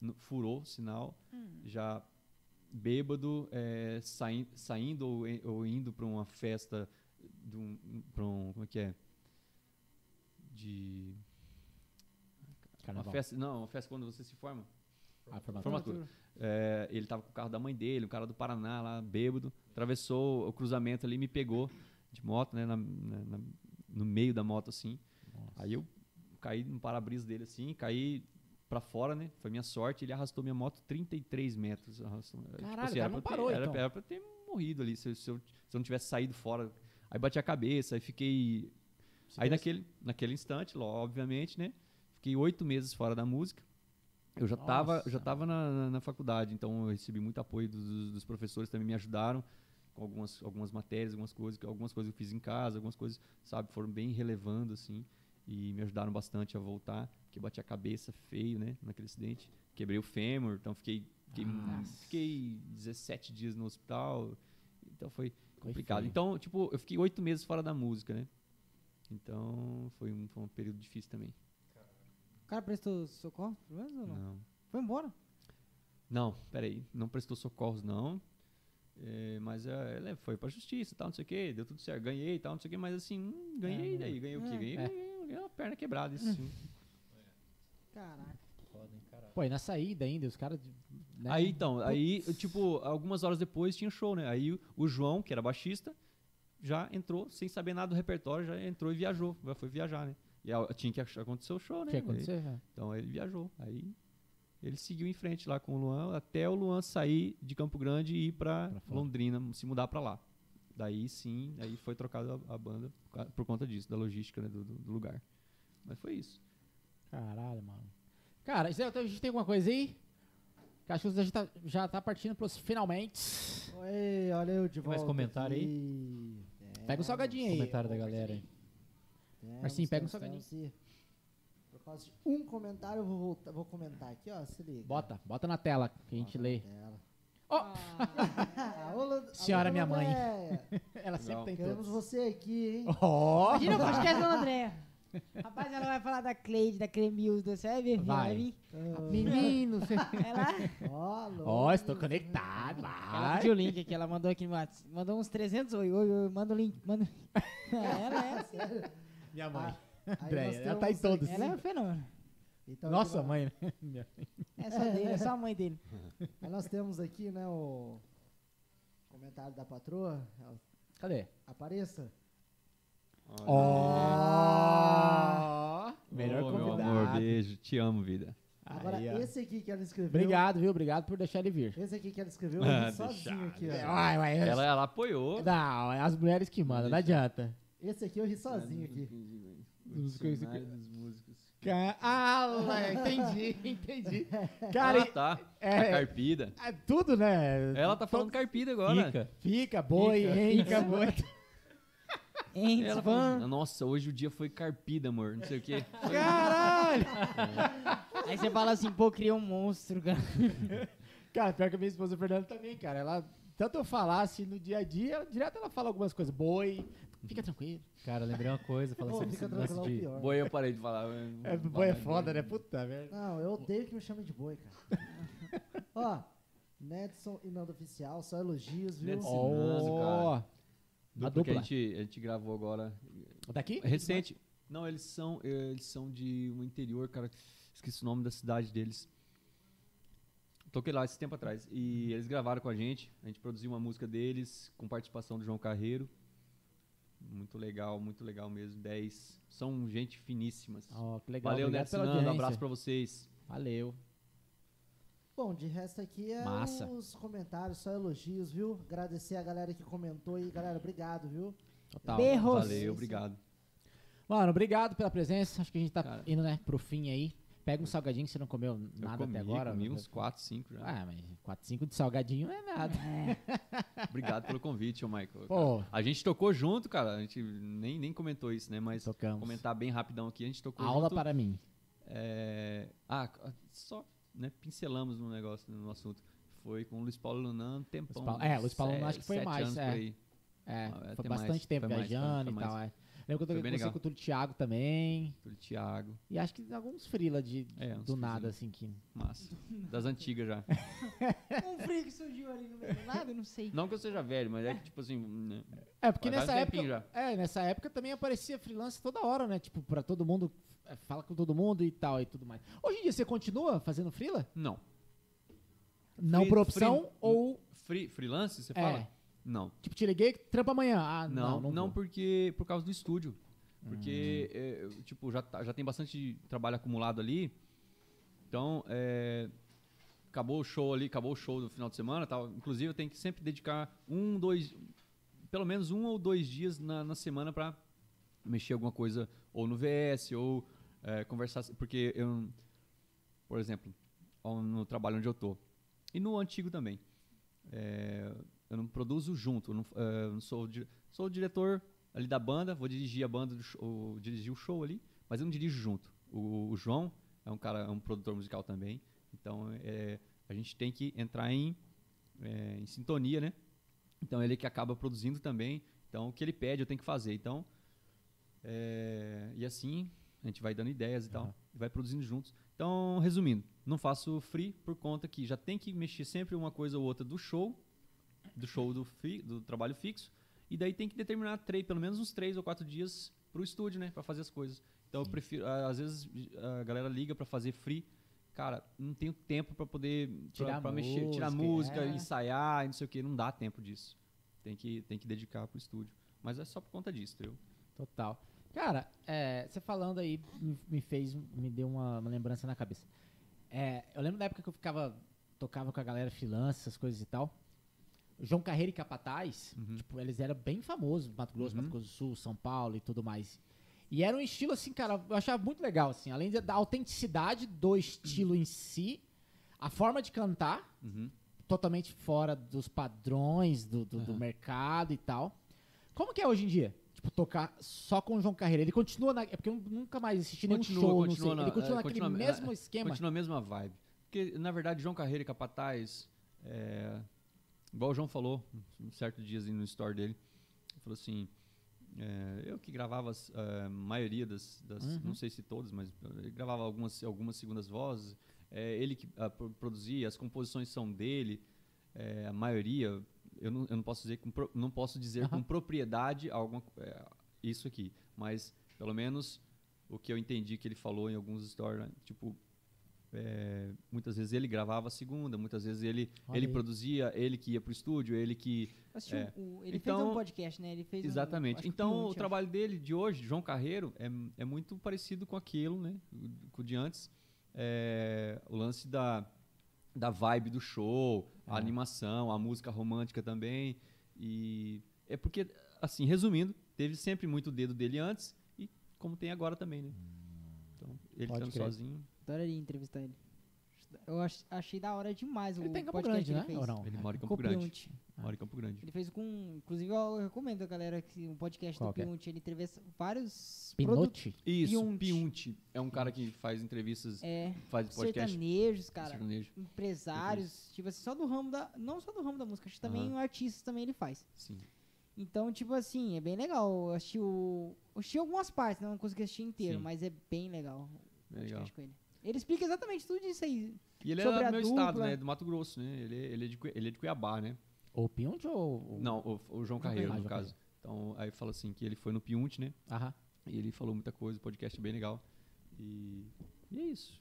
[SPEAKER 2] no- furou o sinal, já bêbado, é, saí- saindo ou, ou indo para uma festa de um, pra um. Como é que é? De. Uma
[SPEAKER 1] Carnaval.
[SPEAKER 2] festa. Não, uma festa quando você se forma.
[SPEAKER 1] Ah, formatura.
[SPEAKER 2] Formatura. É, ele tava com o carro da mãe dele, um cara do Paraná lá, bêbado, atravessou o cruzamento ali, me pegou de moto, né, na- na- no meio da moto assim. Aí eu caí no para-brisa dele assim, caí pra fora, né? Foi minha sorte, ele arrastou minha moto 33 metros. Arrastou, Tipo
[SPEAKER 1] Caralho, o
[SPEAKER 2] era
[SPEAKER 1] cara não
[SPEAKER 2] ter-
[SPEAKER 1] parou,
[SPEAKER 2] era,
[SPEAKER 1] então.
[SPEAKER 2] era pra ter morrido ali, se, eu- se eu, se eu não tivesse saído fora. Aí bati a cabeça, aí fiquei
[SPEAKER 1] Se
[SPEAKER 2] Aí naquele, naquele instante, obviamente, né? Fiquei oito meses fora da música. Eu já estava
[SPEAKER 1] Nossa.
[SPEAKER 2] já tava na, na, na faculdade, então eu recebi muito apoio dos, dos professores, também me ajudaram com algumas, algumas matérias, algumas coisas, que- algumas coisas eu fiz em casa, algumas coisas, sabe, foram bem relevando, assim, e me ajudaram bastante a voltar, porque eu bati a cabeça feio, né, naquele acidente. Quebrei o fêmur, então fiquei, fiquei,
[SPEAKER 1] Nossa.
[SPEAKER 2] fiquei 17 dias no hospital, então foi
[SPEAKER 1] Foi
[SPEAKER 2] complicado.
[SPEAKER 1] feio.
[SPEAKER 2] Então, tipo, eu fiquei oito meses fora da música, né? Então, foi um, foi um período difícil também.
[SPEAKER 3] O cara prestou socorro, pelo menos, ou não?
[SPEAKER 2] Não.
[SPEAKER 3] Foi embora.
[SPEAKER 2] Não, peraí. Não prestou socorros, não. É, mas é, ele foi pra justiça tal, não sei o quê. Deu tudo certo. Ganhei e tal, não sei o quê. Mas assim, hum, ganhei
[SPEAKER 1] É,
[SPEAKER 2] daí. Ganhei o quê?
[SPEAKER 3] é.
[SPEAKER 2] Ganhei,
[SPEAKER 1] É.
[SPEAKER 2] ganhei, ganhei uma perna quebrada, isso sim.
[SPEAKER 3] Caraca.
[SPEAKER 1] Pô, e na saída ainda, os caras. né?
[SPEAKER 2] Aí então, aí, tipo, algumas horas depois tinha show, né? Aí o, João, que era baixista, já entrou, sem saber nada do repertório, já entrou e viajou. Já foi viajar, né? E a- tinha que acontecer o show, né?
[SPEAKER 1] Tinha que acontecer, é.
[SPEAKER 2] Então ele viajou. Aí ele seguiu em frente lá com o Luan, até o Luan sair de Campo Grande e ir pra
[SPEAKER 1] Pra.
[SPEAKER 2] Londrina, se mudar pra lá. Daí sim, aí foi trocada a, banda por conta disso, da logística né, do, do- lugar. Mas foi isso.
[SPEAKER 1] Caralho, mano. Cara, Zé, a gente tem alguma coisa aí? Que acho que a gente tá- já tá partindo pros finalmente.
[SPEAKER 5] Oi, olha eu de
[SPEAKER 4] Tem mais
[SPEAKER 5] volta
[SPEAKER 4] comentário aí?
[SPEAKER 5] aqui.
[SPEAKER 1] Pega o salgadinho aí.
[SPEAKER 4] Comentário da galera aí.
[SPEAKER 1] Marcinho, pega um salgadinho.
[SPEAKER 5] temos. Por causa de um comentário, eu vou, voltar, vou comentar aqui, ó. Se liga.
[SPEAKER 1] Bota, bota na tela que a gente
[SPEAKER 5] Bota
[SPEAKER 1] lê.
[SPEAKER 5] na tela.
[SPEAKER 1] Ó.
[SPEAKER 5] Ah,
[SPEAKER 1] Senhora minha mãe. Ela sempre
[SPEAKER 2] Legal.
[SPEAKER 1] tem
[SPEAKER 5] Queremos
[SPEAKER 1] todos.
[SPEAKER 5] você aqui, hein?
[SPEAKER 1] Ó!
[SPEAKER 3] Imagina o podcast da André. Rapaz, ela vai falar da Cleide, da Cremilda, você vai ver? Ela
[SPEAKER 1] Vai.
[SPEAKER 3] vir.
[SPEAKER 5] Ah,
[SPEAKER 1] Menino,
[SPEAKER 3] Ela,
[SPEAKER 5] Ó,
[SPEAKER 1] ó, estou conectado.
[SPEAKER 3] ela
[SPEAKER 1] Vai.
[SPEAKER 3] pediu o link aqui, ela mandou aqui no WhatsApp. Mandou uns 300 oi, oi, oi, manda o link. Manda... ela é,
[SPEAKER 5] Sério?
[SPEAKER 1] Minha mãe.
[SPEAKER 5] Nós
[SPEAKER 1] ela tá em todos.
[SPEAKER 3] ela é um fenômeno.
[SPEAKER 5] Então,
[SPEAKER 1] Nossa,
[SPEAKER 5] aqui,
[SPEAKER 1] mãe. né? Minha-
[SPEAKER 3] É só dele, é só a mãe dele.
[SPEAKER 5] Aí nós temos aqui, né, o comentário da patroa. Ela-
[SPEAKER 1] Cadê?
[SPEAKER 5] Apareça.
[SPEAKER 1] Ó! Melhor
[SPEAKER 2] Ô, meu
[SPEAKER 1] convidado.
[SPEAKER 2] amor, beijo. Te amo, vida.
[SPEAKER 5] Agora,
[SPEAKER 1] Aí,
[SPEAKER 5] esse aqui que ela escreveu.
[SPEAKER 1] Obrigado, viu? Obrigado por deixar ele vir.
[SPEAKER 5] Esse aqui que ela escreveu,
[SPEAKER 2] Ah,
[SPEAKER 5] sozinho aqui, ó.
[SPEAKER 2] Ela, ela apoiou.
[SPEAKER 1] Não, é as mulheres que mandam, não adianta.
[SPEAKER 5] Esse aqui eu ri sozinho aqui.
[SPEAKER 1] Dos
[SPEAKER 2] músicos.
[SPEAKER 1] Ah, entendi, entendi. Cara,
[SPEAKER 2] ah, tá.
[SPEAKER 1] é-
[SPEAKER 2] A carpida.
[SPEAKER 1] é tudo, né?
[SPEAKER 2] Ela tá falando carpida agora.
[SPEAKER 4] Fica.
[SPEAKER 1] Fica, boi,
[SPEAKER 2] Fica.
[SPEAKER 1] enca, boi.
[SPEAKER 3] Hein,
[SPEAKER 2] Ela falou, Nossa, hoje o dia foi carpida, amor. Não sei o quê.
[SPEAKER 1] Caralho!
[SPEAKER 3] Aí você fala assim, pô, criou um monstro, cara.
[SPEAKER 1] Cara, pior que a minha esposa Fernanda também, cara. Ela, tanto eu falasse no dia a dia, ela- direto ela fala algumas coisas. Boi, fica tranquilo.
[SPEAKER 4] Cara, lembrei uma coisa, falando sobre
[SPEAKER 5] fica tranquilo, é o
[SPEAKER 4] de...
[SPEAKER 5] pior.
[SPEAKER 2] Boi eu parei de falar.
[SPEAKER 1] É, boi é foda, né? Puta merda.
[SPEAKER 5] Não, eu odeio que me chamem de boi, cara. Ó, Nedson e Nando Oficial, só elogios, viu?
[SPEAKER 2] Nedson. Ensinando,
[SPEAKER 1] Ó,
[SPEAKER 2] cara.
[SPEAKER 1] a
[SPEAKER 2] Dupla que a
[SPEAKER 1] dupla.
[SPEAKER 2] gente, a gente gravou agora.
[SPEAKER 1] Daqui?
[SPEAKER 2] É recente. Não, eles são, eles são de um interior, cara. Esqueci o nome da cidade deles. Toquei lá esse tempo atrás. E eles gravaram com a gente. A gente produziu uma música deles, com participação do João Carreiro. Muito legal, muito legal mesmo. 10. São gente finíssimas.
[SPEAKER 1] Ó, que legal.
[SPEAKER 2] Valeu, Neto
[SPEAKER 1] pela
[SPEAKER 2] Nando. Um
[SPEAKER 1] audiência.
[SPEAKER 2] abraço pra vocês.
[SPEAKER 1] Valeu.
[SPEAKER 5] Bom, de resto aqui é
[SPEAKER 1] Massa.
[SPEAKER 5] os comentários, só elogios, viu? Agradecer a galera que comentou aí. Galera, obrigado, viu?
[SPEAKER 1] Total.
[SPEAKER 3] Berros.
[SPEAKER 2] Valeu, obrigado.
[SPEAKER 1] Mano, obrigado pela presença. Acho que a gente tá
[SPEAKER 2] Cara.
[SPEAKER 1] indo, né, pro fim aí. Pega um salgadinho que você não comeu
[SPEAKER 2] Eu
[SPEAKER 1] nada
[SPEAKER 2] comi,
[SPEAKER 1] até agora.
[SPEAKER 2] comi uns 4, 5 já.
[SPEAKER 1] Ah, mas 4, 5 de salgadinho não é nada.
[SPEAKER 2] Obrigado pelo convite, ô Michael.
[SPEAKER 1] Pô.
[SPEAKER 2] A gente tocou junto, cara. A gente nem, nem comentou isso, né? Mas
[SPEAKER 1] Tocamos.
[SPEAKER 2] comentar bem rapidão aqui. A gente tocou
[SPEAKER 1] Aula
[SPEAKER 2] junto.
[SPEAKER 1] para mim.
[SPEAKER 2] É, Ah, c- só né, pincelamos no negócio, no assunto. Foi com o Luiz Paulo Lunan tempão.
[SPEAKER 1] Luiz Paulo- é, Luiz Paulo Lunan acho que foi mais, é. É,
[SPEAKER 2] Ah,
[SPEAKER 1] foi bastante
[SPEAKER 2] mais,
[SPEAKER 1] tempo
[SPEAKER 2] foi mais,
[SPEAKER 1] viajando
[SPEAKER 2] foi
[SPEAKER 1] e
[SPEAKER 2] mais.
[SPEAKER 1] tal. É. Lembro que eu toquei
[SPEAKER 2] bem
[SPEAKER 1] com o Túlio Thiago também.
[SPEAKER 2] Túlio Thiago.
[SPEAKER 1] E acho que alguns frila de,
[SPEAKER 2] É, uns
[SPEAKER 1] do nada, assim, que...
[SPEAKER 2] Massa. Das antigas já.
[SPEAKER 3] Um frio que surgiu ali no meio do nada, eu não sei.
[SPEAKER 2] Não que eu seja velho, mas é que, tipo assim. né,
[SPEAKER 1] É, porque
[SPEAKER 2] Faz
[SPEAKER 1] nessa época.
[SPEAKER 2] já.
[SPEAKER 1] É, nessa época também aparecia freelance toda hora, né? Tipo, pra todo mundo. é, Fala com todo mundo e tal e tudo mais. Hoje em dia você continua fazendo freela?
[SPEAKER 2] Não.
[SPEAKER 1] Não
[SPEAKER 2] Free-
[SPEAKER 1] por opção
[SPEAKER 2] free-
[SPEAKER 1] ou.
[SPEAKER 2] Free, freelance, você
[SPEAKER 1] É.
[SPEAKER 2] fala? Não.
[SPEAKER 1] Tipo, te liguei, trampa amanhã. Ah,
[SPEAKER 2] Não,
[SPEAKER 1] não,
[SPEAKER 2] não,
[SPEAKER 1] não.
[SPEAKER 2] porque por causa do estúdio. Porque, é, eu, tipo, já, tá- já tem bastante trabalho acumulado ali. Então, é, acabou o show ali, acabou o show do final de semana. Tal. Inclusive, eu tenho que sempre dedicar um, dois, pelo menos um ou dois dias na, na semana pra mexer alguma coisa ou no VS ou é, conversar. Porque eu, por exemplo, no trabalho onde eu tô e no antigo também, é, eu não produzo junto. Eu não, é, eu não sou, sou o diretor ali da banda, vou dirigir a banda, do show, dirigir o show ali, mas eu não dirijo junto. O, o João é um cara, é um produtor musical também, então é, a gente tem que entrar em, é, em sintonia, né? Então ele que acaba produzindo também, então o que ele pede eu tenho que fazer. Então, é, e assim a gente vai dando ideias e tal, e vai produzindo juntos. Então, resumindo, não faço free por conta que já tem que mexer sempre uma coisa ou outra do show, do show do, fi, do trabalho fixo, e daí tem que determinar três, pelo menos uns três ou quatro dias pro estúdio, né, para fazer as coisas. Então eu prefiro, às vezes a galera liga para fazer free, cara, não tenho tempo para poder pra-
[SPEAKER 1] Tirar
[SPEAKER 2] pra mexer, tirar
[SPEAKER 1] música,
[SPEAKER 2] música,
[SPEAKER 1] é.
[SPEAKER 2] ensaiar, e não sei o que, não dá tempo disso. Tem que tem que dedicar pro estúdio. Mas é só por conta disso, entendeu?
[SPEAKER 1] Total. Cara, é, você falando aí me, me fez, me deu uma, uma lembrança na cabeça. É, eu lembro da época que eu ficava, tocava com a galera freelance, essas coisas e tal. João Carreira e Capataz,
[SPEAKER 2] Uhum.
[SPEAKER 1] tipo, eles eram bem famosos, Mato Grosso, Mato Grosso do Sul, São Paulo e tudo mais. E era um estilo assim, cara, eu achava muito legal, assim, além da autenticidade do estilo em si, a forma de cantar,
[SPEAKER 2] Uhum.
[SPEAKER 1] totalmente fora dos padrões do, do, do mercado e tal. Como que é hoje em dia? Tipo, tocar só com o João Carreira. Ele continua na. É porque eu nunca mais assisti nenhum
[SPEAKER 2] Continua,
[SPEAKER 1] show,
[SPEAKER 2] continua na-
[SPEAKER 1] ele continua
[SPEAKER 2] é,
[SPEAKER 1] naquele
[SPEAKER 2] continua-
[SPEAKER 1] mesmo
[SPEAKER 2] é,
[SPEAKER 1] esquema.
[SPEAKER 2] Continua a mesma vibe. Porque, na verdade, João Carreira e Capataz, é, igual o João falou, um certo dia no store dele, ele falou assim, é, eu que gravava a maioria das, das-
[SPEAKER 1] Uhum.
[SPEAKER 2] não sei se todas, mas ele gravava algumas, algumas segundas vozes, é, ele que pro- produzia, as composições são dele, é, a maioria, eu não, eu não posso dizer com, pro- não posso dizer
[SPEAKER 1] Aham.
[SPEAKER 2] com propriedade alguma, é, isso aqui, mas pelo menos o que eu entendi que ele falou em alguns stories, né, tipo, é, muitas vezes ele gravava a segunda, muitas vezes ele,
[SPEAKER 1] Olha
[SPEAKER 2] ele
[SPEAKER 1] aí.
[SPEAKER 2] produzia, ele que ia pro estúdio, ele que.
[SPEAKER 3] Assistiu
[SPEAKER 2] É.
[SPEAKER 3] o- ele
[SPEAKER 2] Então-
[SPEAKER 3] fez um podcast, né? Ele fez um-
[SPEAKER 2] Exatamente.
[SPEAKER 3] acho que
[SPEAKER 2] então, o
[SPEAKER 3] acho.
[SPEAKER 2] trabalho dele de hoje, João Carreiro, é, é muito parecido com aquilo, né? Com o de antes. É, o lance da, da vibe do show, a
[SPEAKER 1] É.
[SPEAKER 2] animação, a música romântica também. E é porque, assim, resumindo, teve sempre muito o dedo dele antes e como tem agora também, né? Então, ele
[SPEAKER 1] Pode
[SPEAKER 2] sozinho,
[SPEAKER 3] Adoraria entrevistar ele. Eu ach- achei da hora demais o
[SPEAKER 1] Ele tem Campo
[SPEAKER 3] podcast
[SPEAKER 1] Grande,
[SPEAKER 3] que
[SPEAKER 1] né?
[SPEAKER 3] ele
[SPEAKER 1] Ou
[SPEAKER 3] fez.
[SPEAKER 1] não?
[SPEAKER 2] ele mora em Campo
[SPEAKER 3] Com o
[SPEAKER 2] Grande.
[SPEAKER 3] Pinhute.
[SPEAKER 2] Mora em Campo Grande.
[SPEAKER 3] Ele fez com. Inclusive, eu recomendo a galera que um podcast
[SPEAKER 1] Qual
[SPEAKER 3] do
[SPEAKER 1] que é?
[SPEAKER 3] Pinhute. Ele entrevista vários. produ-
[SPEAKER 1] Pinote?
[SPEAKER 2] Isso,
[SPEAKER 3] Piunte.
[SPEAKER 2] Piunte. É um cara que faz entrevistas,
[SPEAKER 3] É,
[SPEAKER 2] faz podcast
[SPEAKER 3] sertanejos, cara.
[SPEAKER 2] sertanejo.
[SPEAKER 3] Empresários. Tipo assim, só do ramo da. Não só do ramo da música, acho que também
[SPEAKER 2] Aham.
[SPEAKER 3] artistas também ele faz.
[SPEAKER 2] Sim.
[SPEAKER 3] Então, tipo assim, é bem legal. Eu assisti, o, eu assisti algumas partes, não consegui assistir inteiro,
[SPEAKER 2] Sim.
[SPEAKER 3] mas é bem legal. o
[SPEAKER 2] É legal.
[SPEAKER 3] podcast com ele. Ele explica exatamente tudo isso aí.
[SPEAKER 2] E ele
[SPEAKER 3] Sobre
[SPEAKER 2] é do meu
[SPEAKER 3] dupla.
[SPEAKER 2] estado, né? Do Mato Grosso, né? Ele, ele, é, de, ele é de Cuiabá, né?
[SPEAKER 1] O Pionte ou.
[SPEAKER 2] Não, o, o João Carreiro,
[SPEAKER 1] Ah,
[SPEAKER 2] no
[SPEAKER 1] João
[SPEAKER 2] caso. Então, aí fala assim que ele foi no Piunte, né?
[SPEAKER 1] Aham.
[SPEAKER 2] E ele falou muita coisa, o podcast é bem legal. E, e é isso.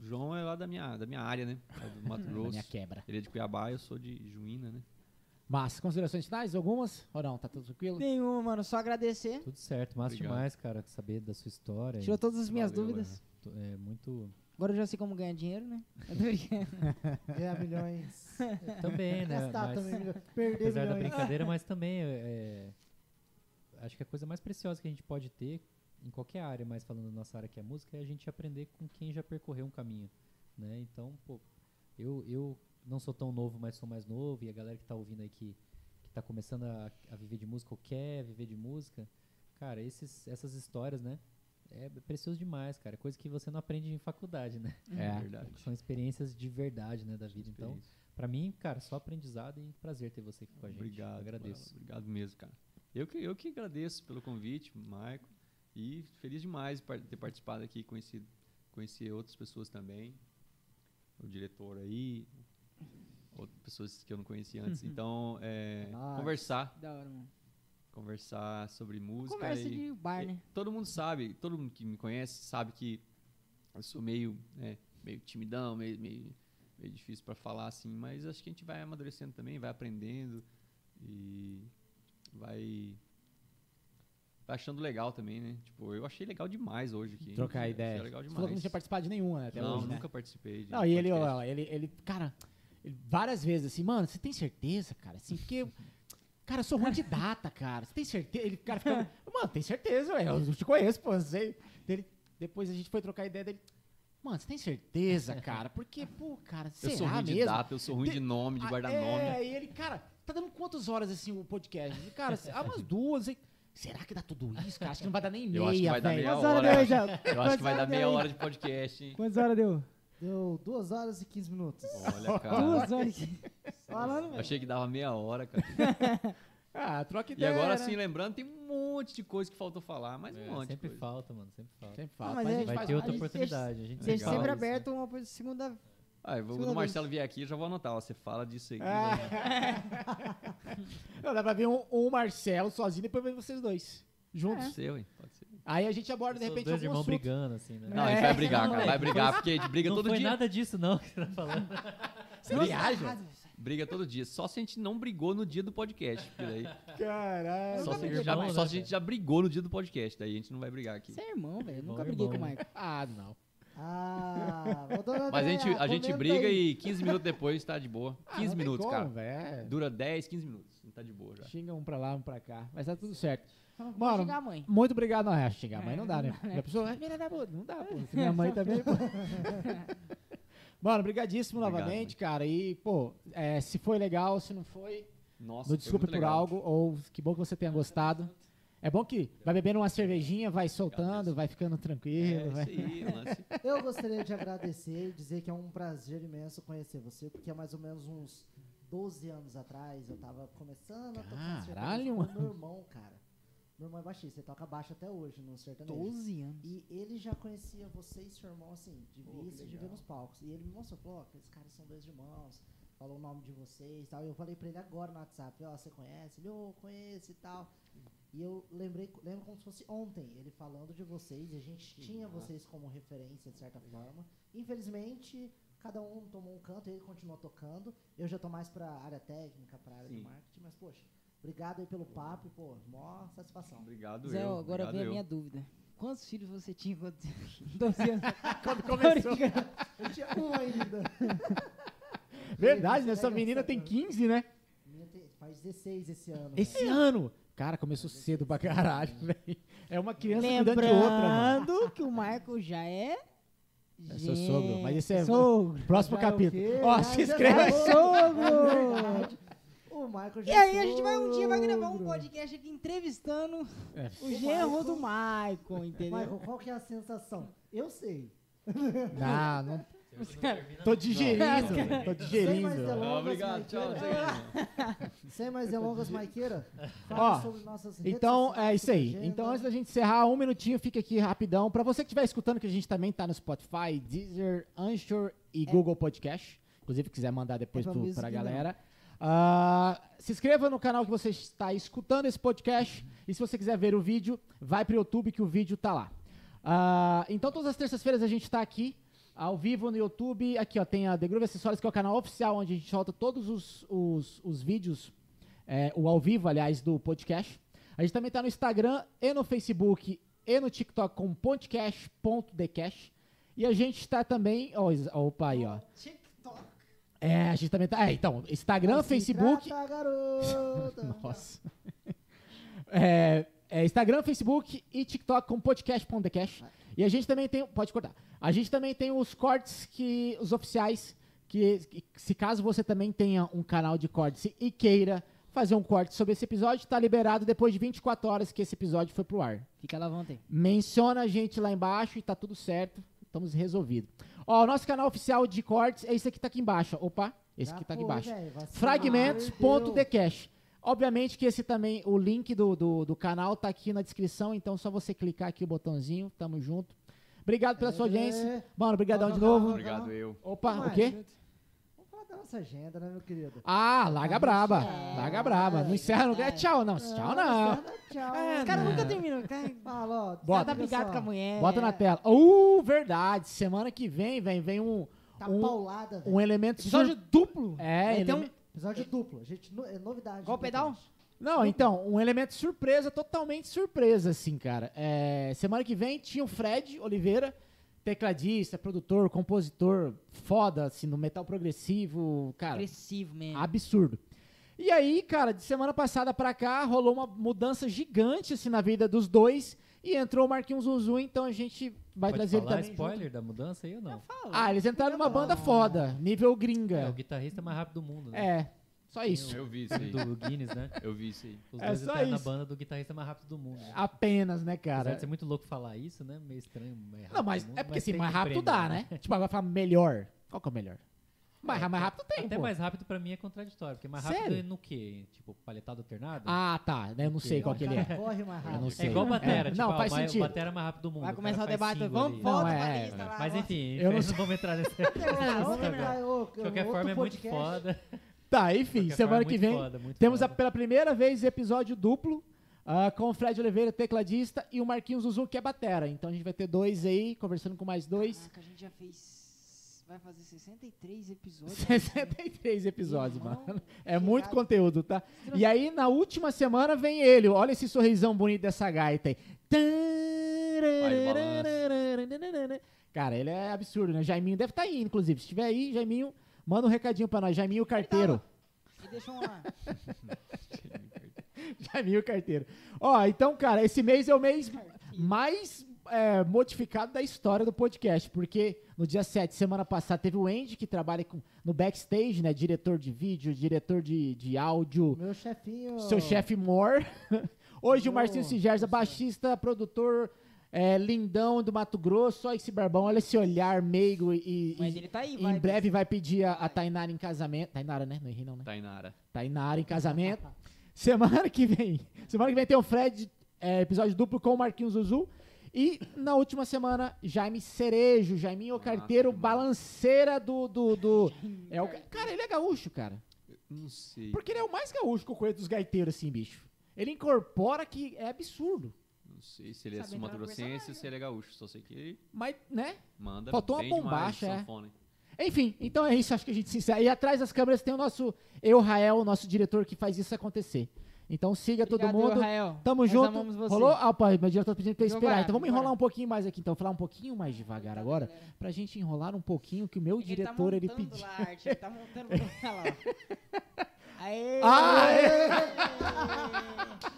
[SPEAKER 2] O João é lá da minha, da minha área, né? É do Mato
[SPEAKER 1] Da
[SPEAKER 2] Grosso.
[SPEAKER 1] minha quebra.
[SPEAKER 2] Ele é de Cuiabá, eu sou de Juína, né?
[SPEAKER 1] Mas, considerações finais? Algumas? Ou não? Tá tudo tranquilo?
[SPEAKER 3] Nenhuma, mano. Só agradecer.
[SPEAKER 4] Tudo certo, massa
[SPEAKER 2] Obrigado.
[SPEAKER 4] demais, cara, saber da sua história.
[SPEAKER 3] Tirou todas as minhas
[SPEAKER 2] Valeu,
[SPEAKER 3] dúvidas.
[SPEAKER 4] Tô- É muito.
[SPEAKER 3] Agora eu já sei como ganhar dinheiro, né?
[SPEAKER 5] Ganhar milhões.
[SPEAKER 4] Também, né?
[SPEAKER 5] Gastar
[SPEAKER 4] mas-
[SPEAKER 5] também. Perder
[SPEAKER 4] Apesar da
[SPEAKER 5] milhões.
[SPEAKER 4] brincadeira, mas também é, acho que a coisa mais preciosa que a gente pode ter em qualquer área, mas falando da nossa área que é a música, é a gente aprender com quem já percorreu um caminho, né? Então, pô, eu, eu não sou tão novo, mas sou mais novo, e a galera que tá ouvindo aí que, que tá começando a, a viver de música ou quer viver de música, cara, esses, essas histórias, né? É precioso demais, cara. Coisa que você não aprende em faculdade, né?
[SPEAKER 1] É.
[SPEAKER 2] verdade.
[SPEAKER 4] São experiências de verdade, né, da vida. Então. Pra mim, cara, só aprendizado e prazer ter você aqui com a gente.
[SPEAKER 2] Obrigado.
[SPEAKER 4] Agradeço.
[SPEAKER 2] Obrigado mesmo, cara. Eu que, eu que agradeço pelo convite, Maico. E feliz demais de ter participado aqui, conhecido, conhecer outras pessoas também. O diretor aí, outras pessoas que eu não conhecia antes. Então, é,
[SPEAKER 5] Nossa.
[SPEAKER 2] conversar,
[SPEAKER 3] Da hora, mano.
[SPEAKER 2] Conversar sobre música.
[SPEAKER 3] Conversa
[SPEAKER 2] e-
[SPEAKER 3] de bar, né?
[SPEAKER 2] e Todo mundo sabe, todo mundo que me conhece sabe que eu sou meio, né, meio timidão, meio, meio, meio difícil para falar assim, mas acho que a gente vai amadurecendo também, vai aprendendo e vai, vai achando legal também, né? Tipo, eu achei legal demais hoje aqui.
[SPEAKER 1] Trocar
[SPEAKER 2] Achei
[SPEAKER 1] ideia.
[SPEAKER 2] legal
[SPEAKER 1] Você
[SPEAKER 2] demais.
[SPEAKER 1] falou que não tinha participado de nenhuma, né? Até
[SPEAKER 2] não,
[SPEAKER 1] hoje, né?
[SPEAKER 2] nunca participei de
[SPEAKER 1] Não, e ele, ó, ele, ele, cara, ele várias vezes assim, mano, você tem certeza, cara? Assim, porque, cara, eu sou ruim de data, cara. Você tem certeza? Ele, cara, fica, mano, tem certeza, eu te conheço, pô, eu sei. Ele, depois a gente foi trocar ideia dele, mano, você tem certeza, cara? Porque, pô, cara,
[SPEAKER 2] Eu
[SPEAKER 1] será
[SPEAKER 2] sou ruim de
[SPEAKER 1] mesmo?
[SPEAKER 2] data, eu sou ruim
[SPEAKER 1] Tem-
[SPEAKER 2] de nome, de
[SPEAKER 1] Ah,
[SPEAKER 2] guardar
[SPEAKER 1] é,
[SPEAKER 2] nome.
[SPEAKER 1] e ele, cara, tá dando quantas horas assim o podcast? E, Cara, há umas duas, hein? Será que dá tudo isso, cara? Acho que não vai dar nem meia,
[SPEAKER 2] Eu acho que vai dar
[SPEAKER 1] velho.
[SPEAKER 2] meia
[SPEAKER 3] Quantas horas
[SPEAKER 2] hora.
[SPEAKER 3] deu, já?
[SPEAKER 2] Eu acho que vai dar meia hora de podcast, hein?
[SPEAKER 3] Quantas horas deu?
[SPEAKER 5] Deu 2 horas e 15 minutos.
[SPEAKER 2] Olha, cara.
[SPEAKER 3] Duas horas. Falando,
[SPEAKER 2] Eu
[SPEAKER 3] velho.
[SPEAKER 2] achei que dava meia hora, cara.
[SPEAKER 1] Ah, troca
[SPEAKER 2] E
[SPEAKER 1] ideia.
[SPEAKER 2] agora
[SPEAKER 1] né?
[SPEAKER 2] sim, lembrando, tem um monte de coisa que faltou falar, mas um
[SPEAKER 4] É,
[SPEAKER 2] monte de
[SPEAKER 4] sempre
[SPEAKER 2] coisa.
[SPEAKER 4] falta, mano, sempre falta.
[SPEAKER 1] Sempre fala.
[SPEAKER 3] Não, mas
[SPEAKER 1] mas a
[SPEAKER 3] é-
[SPEAKER 1] gente
[SPEAKER 4] Vai
[SPEAKER 1] faz
[SPEAKER 4] ter outra
[SPEAKER 3] gente
[SPEAKER 4] oportunidade. A gente
[SPEAKER 3] Deixa
[SPEAKER 2] Legal
[SPEAKER 3] sempre
[SPEAKER 2] isso, né?
[SPEAKER 3] aberto uma segunda.
[SPEAKER 2] Ah, eu vou-
[SPEAKER 3] Segunda
[SPEAKER 2] quando o. Marcelo vier aqui, eu já vou anotar. ó, Você fala disso aí.
[SPEAKER 1] Ah. Não, dá pra ver um, um Marcelo sozinho e depois ver vocês dois. Juntos.
[SPEAKER 2] Pode ser, ué, pode ser.
[SPEAKER 1] Aí a gente aborda, de repente,
[SPEAKER 4] dois
[SPEAKER 1] algum
[SPEAKER 4] irmãos
[SPEAKER 1] assunto.
[SPEAKER 4] brigando, assim, né?
[SPEAKER 2] Não, a gente vai brigar,
[SPEAKER 4] Não,
[SPEAKER 2] cara.
[SPEAKER 4] é,
[SPEAKER 2] Vai brigar, porque a gente briga
[SPEAKER 4] não
[SPEAKER 2] todo
[SPEAKER 4] foi
[SPEAKER 2] dia.
[SPEAKER 4] nada disso, não, que você tá falando.
[SPEAKER 1] Você viaja?
[SPEAKER 2] Briga todo dia. Só se a gente não brigou no dia do podcast. daí-
[SPEAKER 1] Caralho.
[SPEAKER 2] só, se a gente já,
[SPEAKER 4] não,
[SPEAKER 2] só
[SPEAKER 4] né,
[SPEAKER 2] se a gente já brigou no dia do podcast. Daí a gente não vai brigar aqui.
[SPEAKER 3] Você é irmão, velho.
[SPEAKER 4] Irmão,
[SPEAKER 3] Nunca briguei com o
[SPEAKER 4] irmão.
[SPEAKER 3] Michael.
[SPEAKER 1] Ah, não.
[SPEAKER 5] Ah,
[SPEAKER 2] Mas a gente, a gente briga
[SPEAKER 5] aí.
[SPEAKER 2] e 15 minutos depois tá de boa.
[SPEAKER 1] Ah,
[SPEAKER 2] 15
[SPEAKER 1] não tem
[SPEAKER 2] minutos,
[SPEAKER 1] como,
[SPEAKER 2] cara.
[SPEAKER 1] velho.
[SPEAKER 2] Dura 10, 15 minutos. Não tá de boa já.
[SPEAKER 1] Xinga um pra lá, um pra cá. Mas tá tudo certo. Mano,
[SPEAKER 3] pode xingar a mãe.
[SPEAKER 1] Muito obrigado. Não, é, xingar a mãe
[SPEAKER 3] É,
[SPEAKER 1] não dá, né?
[SPEAKER 3] não dá, né?
[SPEAKER 1] A pessoa, "Ah, filha da puta", não dá, pô. Minha mãe também, pô. Mano, brigadíssimo
[SPEAKER 2] Obrigado,
[SPEAKER 1] novamente, cara. E, pô, é, se foi legal, se não foi,
[SPEAKER 2] Nossa,
[SPEAKER 1] desculpe por
[SPEAKER 2] legal.
[SPEAKER 1] algo, ou que bom que você tenha gostado. É bom que vai bebendo uma cervejinha, vai soltando, vai ficando tranquilo.
[SPEAKER 2] É
[SPEAKER 1] vai-
[SPEAKER 2] aí.
[SPEAKER 5] Eu gostaria de agradecer e dizer que é um prazer imenso conhecer você, porque há mais ou menos uns 12 anos atrás eu tava começando a tocar
[SPEAKER 1] Caralho, mano.
[SPEAKER 5] meu irmão, cara. Meu irmão é baixista, ele toca baixo até hoje no sertanejo.
[SPEAKER 3] 12 anos.
[SPEAKER 5] E ele já conhecia você e seu irmão, assim, de vista e de ver nos palcos. E ele me mostrou, falou, ó, aqueles caras são dois irmãos, falou o nome de vocês e tal. E eu falei pra ele agora no WhatsApp, ó, você conhece? Ele, ô, conheço e tal. E eu lembrei, lembro como se fosse ontem, ele falando de vocês, e a gente tinha vocês como referência, de certa forma. Infelizmente, cada um tomou um canto, ele continuou tocando. Eu já tô mais pra área técnica, pra área de
[SPEAKER 2] Sim.
[SPEAKER 5] marketing, mas, poxa, obrigado aí pelo papo, pô, mó satisfação.
[SPEAKER 2] Obrigado
[SPEAKER 3] Zé,
[SPEAKER 2] eu.
[SPEAKER 3] agora vem a minha dúvida. Quantos filhos você tinha quando 12 anos?
[SPEAKER 1] Quando começou.
[SPEAKER 5] Eu tinha um ainda.
[SPEAKER 1] Verdade, né? Essa menina tem 15, né?
[SPEAKER 5] Minha tem- faz 16 esse ano.
[SPEAKER 1] Esse
[SPEAKER 5] cara.
[SPEAKER 1] ano. Cara, começou cedo pra caralho, velho. É uma criança cuidando de outra, mano.
[SPEAKER 3] Lembrando que o Marco já é.
[SPEAKER 1] É seu sogro, mas esse é-
[SPEAKER 3] Sogro.
[SPEAKER 1] Próximo
[SPEAKER 5] Já é
[SPEAKER 1] capítulo. Ó,
[SPEAKER 5] Já-
[SPEAKER 1] se
[SPEAKER 5] já
[SPEAKER 1] inscreva.
[SPEAKER 3] É sogro!
[SPEAKER 5] O Michael já
[SPEAKER 3] E aí a gente vai um dia vai gravar um podcast aqui entrevistando
[SPEAKER 1] É.
[SPEAKER 3] o genro do Michael, entendeu?
[SPEAKER 5] Michael, qual que é a sensação? Eu sei.
[SPEAKER 1] Não, não. Tô digerindo. Tô
[SPEAKER 5] Sem mais
[SPEAKER 1] digerindo.
[SPEAKER 5] delongas,
[SPEAKER 2] obrigado, tchau.
[SPEAKER 5] Maiqueira.
[SPEAKER 2] tchau.
[SPEAKER 5] Sem mais delongas, Maiqueira.
[SPEAKER 1] Ó,
[SPEAKER 5] Fala sobre nossas redes
[SPEAKER 1] Então,
[SPEAKER 5] sociais,
[SPEAKER 1] é isso aí.
[SPEAKER 5] agenda.
[SPEAKER 1] Então, antes da gente encerrar, um minutinho, fica aqui rapidão. Pra você que estiver escutando, que a gente também tá no Spotify, Deezer, Anchor e Google Podcast. Inclusive, quiser mandar depois
[SPEAKER 3] É pra
[SPEAKER 1] pro,
[SPEAKER 3] music,
[SPEAKER 1] pra
[SPEAKER 3] não.
[SPEAKER 1] galera. Ah, se inscreva no canal que você está escutando esse podcast. E se você quiser ver o vídeo, vai pro YouTube que o vídeo tá lá. Ah, então, todas as terças-feiras a gente tá aqui, ao vivo no YouTube. Aqui, ó, tem a The Groove Acessórios, que é o canal oficial onde a gente solta todos os, os, os vídeos, é, o ao vivo, aliás, do podcast. A gente também tá no Instagram e no Facebook e no TikTok com podcast.decash. E a gente está também. Ó, opa aí, ó. É, a gente também tá. É, então, Instagram,
[SPEAKER 5] Se
[SPEAKER 1] Facebook.
[SPEAKER 5] trata, garota.
[SPEAKER 1] Nossa. É, é Instagram, Facebook e TikTok com podcast.decash. E a gente também tem. Pode cortar. A gente também tem os cortes que. Os oficiais. Que, que se caso você também tenha um canal de cortes e queira fazer um corte sobre esse episódio, tá liberado depois de 24 horas que esse episódio foi pro ar.
[SPEAKER 3] Fica lá vontade.
[SPEAKER 1] Menciona a gente lá embaixo e tá tudo certo. Estamos resolvidos. Ó, o nosso canal oficial de cortes é esse aqui que tá aqui embaixo. ó. Opa, esse que tá aqui embaixo. Fragmentos.decash. Obviamente que esse também, o link do, do, do canal tá aqui na descrição, então é só você clicar aqui o botãozinho, tamo junto. Obrigado pela sua audiência. Mano, obrigadão de novo.
[SPEAKER 2] Obrigado, eu.
[SPEAKER 1] Opa, o quê?
[SPEAKER 5] Da nossa agenda, né, meu querido?
[SPEAKER 1] Ah, larga braba.
[SPEAKER 5] É,
[SPEAKER 1] Larga braba. Não encerra, não é tchau, não. Tchau, não.
[SPEAKER 5] Tchau.
[SPEAKER 3] Os caras nunca terminam. Cara,
[SPEAKER 5] Fala, ó.
[SPEAKER 1] Bota.
[SPEAKER 3] tá brigado com a mulher.
[SPEAKER 1] Bota na tela. Uh, verdade. Semana que vem, vem, vem um,
[SPEAKER 5] Tá
[SPEAKER 1] um,
[SPEAKER 5] paulada, velho.
[SPEAKER 1] um elemento
[SPEAKER 3] Episódio
[SPEAKER 1] sur-
[SPEAKER 3] duplo.
[SPEAKER 1] É, eleme-
[SPEAKER 3] um-
[SPEAKER 5] Episódio duplo. Gente, no- é novidade.
[SPEAKER 3] Igual
[SPEAKER 5] no
[SPEAKER 3] pedal?
[SPEAKER 1] Não, então, um elemento surpresa, totalmente surpresa, assim, cara. É, semana que vem tinha o Fred Oliveira, tecladista, produtor, compositor, foda, assim, no metal progressivo, cara,
[SPEAKER 3] Agressivo mesmo.
[SPEAKER 1] absurdo. E aí, cara, de semana passada pra cá, rolou uma mudança gigante, assim, na vida dos dois, e entrou o Marquinhos Zuzu, então a gente vai
[SPEAKER 4] Pode
[SPEAKER 1] trazer ele
[SPEAKER 4] falar
[SPEAKER 1] também.
[SPEAKER 4] spoiler
[SPEAKER 1] junto.
[SPEAKER 4] da mudança aí ou não?
[SPEAKER 1] Ah, eles entraram numa banda foda, nível
[SPEAKER 4] É, o
[SPEAKER 1] gringa.
[SPEAKER 4] guitarrista mais rápido do mundo, né?
[SPEAKER 1] É, só isso.
[SPEAKER 2] Eu vi isso aí.
[SPEAKER 4] Do Guinness, né?
[SPEAKER 2] Eu vi isso aí.
[SPEAKER 4] Os
[SPEAKER 1] É
[SPEAKER 4] dois
[SPEAKER 1] só
[SPEAKER 4] entraram na
[SPEAKER 1] isso.
[SPEAKER 4] banda do guitarrista mais rápido do mundo.
[SPEAKER 1] Apenas, né,
[SPEAKER 4] Apesar
[SPEAKER 1] cara?
[SPEAKER 4] de ser muito louco falar isso, né? Meio estranho. mais rápido
[SPEAKER 1] Não, mas
[SPEAKER 4] do mundo,
[SPEAKER 1] é porque assim,
[SPEAKER 4] tem
[SPEAKER 1] mais rápido
[SPEAKER 4] prêmio,
[SPEAKER 1] dá, né? Tipo, agora falar melhor. Qual que é o melhor? Mais, mais rápido tem,
[SPEAKER 4] Até
[SPEAKER 1] pô.
[SPEAKER 4] mais rápido pra mim é contraditório, porque mais rápido
[SPEAKER 1] Sério?
[SPEAKER 4] é no quê? Tipo, paletado alternado?
[SPEAKER 1] Ah, tá. né, Eu não sei qual que ele é.
[SPEAKER 5] Corre mais
[SPEAKER 1] Eu
[SPEAKER 5] rápido.
[SPEAKER 1] não
[SPEAKER 4] é
[SPEAKER 1] sei.
[SPEAKER 4] igual batera,
[SPEAKER 1] É,
[SPEAKER 4] tipo,
[SPEAKER 1] não,
[SPEAKER 4] ah,
[SPEAKER 1] faz
[SPEAKER 4] o mai-
[SPEAKER 1] sentido.
[SPEAKER 4] batera é mais rápido do mundo.
[SPEAKER 3] Vai começar o debate. Vamos, volta
[SPEAKER 1] Não,
[SPEAKER 3] pra
[SPEAKER 1] é,
[SPEAKER 3] lista lá.
[SPEAKER 4] Mas enfim,
[SPEAKER 1] Eu não
[SPEAKER 4] não vamos entrar.
[SPEAKER 5] Ah, ô,
[SPEAKER 4] De qualquer forma, é muito foda.
[SPEAKER 1] Tá, enfim, semana
[SPEAKER 4] forma,
[SPEAKER 1] que vem
[SPEAKER 4] foda,
[SPEAKER 1] temos a- pela primeira vez episódio duplo ah, com o Fred Oliveira, tecladista, e o Marquinhos Zuzu, que é batera. Então a gente vai ter dois aí, conversando com mais dois.
[SPEAKER 3] Caraca, a gente já fez. Vai fazer 63 episódios.
[SPEAKER 1] 63 episódios,
[SPEAKER 3] Irmão,
[SPEAKER 1] mano. É muito conteúdo, tá? E aí, na última semana, vem ele. Olha esse sorrisão bonito dessa gaita aí. Cara, ele é absurdo, né? Jaiminho deve estar aí, inclusive. Se estiver aí, Jaiminho, manda um recadinho pra nós. Jaiminho Carteiro.
[SPEAKER 3] E deixa um lá.
[SPEAKER 1] Jaiminho Carteiro. Ó, então, cara, esse mês é o mês mais é, modificado da história do podcast, porque no dia 7, semana passada, teve o Andy, que trabalha com, no backstage, né? Diretor de vídeo, diretor de, de áudio,
[SPEAKER 5] Meu chefinho.
[SPEAKER 1] seu chefe Mor. Hoje o
[SPEAKER 5] Ô,
[SPEAKER 1] Marcinho Sigerza, baixista, produtor, é, lindão do Mato Grosso. Olha esse barbão, olha esse olhar meigo e,
[SPEAKER 3] Mas
[SPEAKER 1] e-
[SPEAKER 3] ele tá aí,
[SPEAKER 1] e
[SPEAKER 3] vai.
[SPEAKER 1] em breve vai pedir a, a Tainara em casamento. Tainara, né? Não errei não, né?
[SPEAKER 2] Tainara.
[SPEAKER 1] Tainara em casamento. Semana que vem. Semana que vem tem o Fred, é, episódio duplo com o Marquinhos Zuzu. E na última semana, Jaime Cerejo, Jaiminho
[SPEAKER 2] Nossa,
[SPEAKER 1] Carteiro, balanceira do. do, do é o, cara, ele é gaúcho, cara.
[SPEAKER 2] Não sei.
[SPEAKER 1] Porque ele é o mais gaúcho que eu conheço dos gaiteiros, assim, bicho. Ele incorpora que é absurdo.
[SPEAKER 2] Não sei se ele é
[SPEAKER 3] Sabe
[SPEAKER 2] sumatogrossense ou
[SPEAKER 3] personagem.
[SPEAKER 2] se ele é gaúcho. Só sei que ele
[SPEAKER 1] Mas, né?
[SPEAKER 2] manda
[SPEAKER 1] Faltou uma
[SPEAKER 2] bem
[SPEAKER 1] bombacha, é. Enfim, então é isso, acho que a gente se encerra. E atrás das câmeras tem o nosso Eurael, o nosso diretor que faz isso acontecer. Então siga todo
[SPEAKER 3] Obrigado,
[SPEAKER 1] mundo.
[SPEAKER 3] Rael.
[SPEAKER 1] Tamo
[SPEAKER 3] Nós
[SPEAKER 1] junto.
[SPEAKER 3] amamos você.
[SPEAKER 1] Rolou? Ah, pai, meu diretor tá pedindo pra eu esperar. então vamos enrolar um pouquinho mais aqui. Então, falar um pouquinho mais devagar agora. Pra gente enrolar um pouquinho que o meu diretor, ele,
[SPEAKER 3] tá montando
[SPEAKER 1] pediu.
[SPEAKER 3] lá a arte, ele tá montando Olha lá. Aê!
[SPEAKER 1] Ah,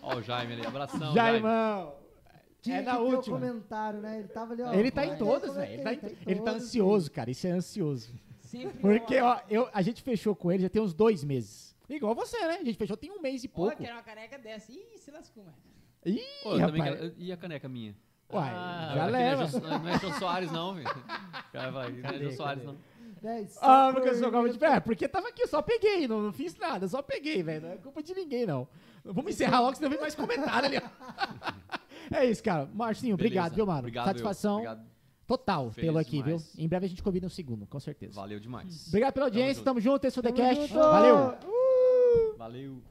[SPEAKER 2] Ó, o Jaime ali. Abração, Jaime.
[SPEAKER 1] Jaimão!
[SPEAKER 5] Tinha
[SPEAKER 1] É
[SPEAKER 5] que
[SPEAKER 1] na última.
[SPEAKER 5] comentário, né? Ele tava ali, ó.
[SPEAKER 1] Ele tá em todas, velho. Ele, tá em-
[SPEAKER 5] vai,
[SPEAKER 1] ele tá ansioso, cara. Isso é ansioso.
[SPEAKER 3] Sempre
[SPEAKER 1] Porque,
[SPEAKER 3] uma-
[SPEAKER 1] ó, eu, a gente fechou com ele já tem uns dois meses. Igual você, né? A gente fechou tem um mês e
[SPEAKER 3] Ó,
[SPEAKER 1] pouco.
[SPEAKER 3] quero uma caneca dessa. Ih, se lascou, mano.
[SPEAKER 1] Ih,
[SPEAKER 2] Pô,
[SPEAKER 1] rapaz.
[SPEAKER 2] quero- E a caneca minha?
[SPEAKER 1] Uai,
[SPEAKER 4] Ah,
[SPEAKER 1] já leva.
[SPEAKER 2] Não é, não é Jô Soares, não, velho. Cara vai, não é Jô Soares, não.
[SPEAKER 5] Só
[SPEAKER 1] Ah,
[SPEAKER 5] por
[SPEAKER 1] porque eu sou calma de pé. Porque tava aqui, eu só peguei, não, não fiz nada, só peguei, velho. Não é culpa de ninguém, não. Vamos encerrar logo, senão vem mais comentário ali. ó. é isso, cara. Marcinho, obrigado,
[SPEAKER 2] Beleza.
[SPEAKER 1] viu, mano?
[SPEAKER 2] Obrigado,
[SPEAKER 1] Satisfação.
[SPEAKER 2] Obrigado.
[SPEAKER 1] total
[SPEAKER 2] Feliz
[SPEAKER 1] pelo aqui,
[SPEAKER 2] demais.
[SPEAKER 1] viu? Em breve a gente convida um segundo, com certeza.
[SPEAKER 2] Valeu demais.
[SPEAKER 1] Obrigado pela audiência,
[SPEAKER 2] junto.
[SPEAKER 1] tamo junto, esse é o The
[SPEAKER 5] Tamo
[SPEAKER 1] Cast. Valeu!
[SPEAKER 2] Valeu.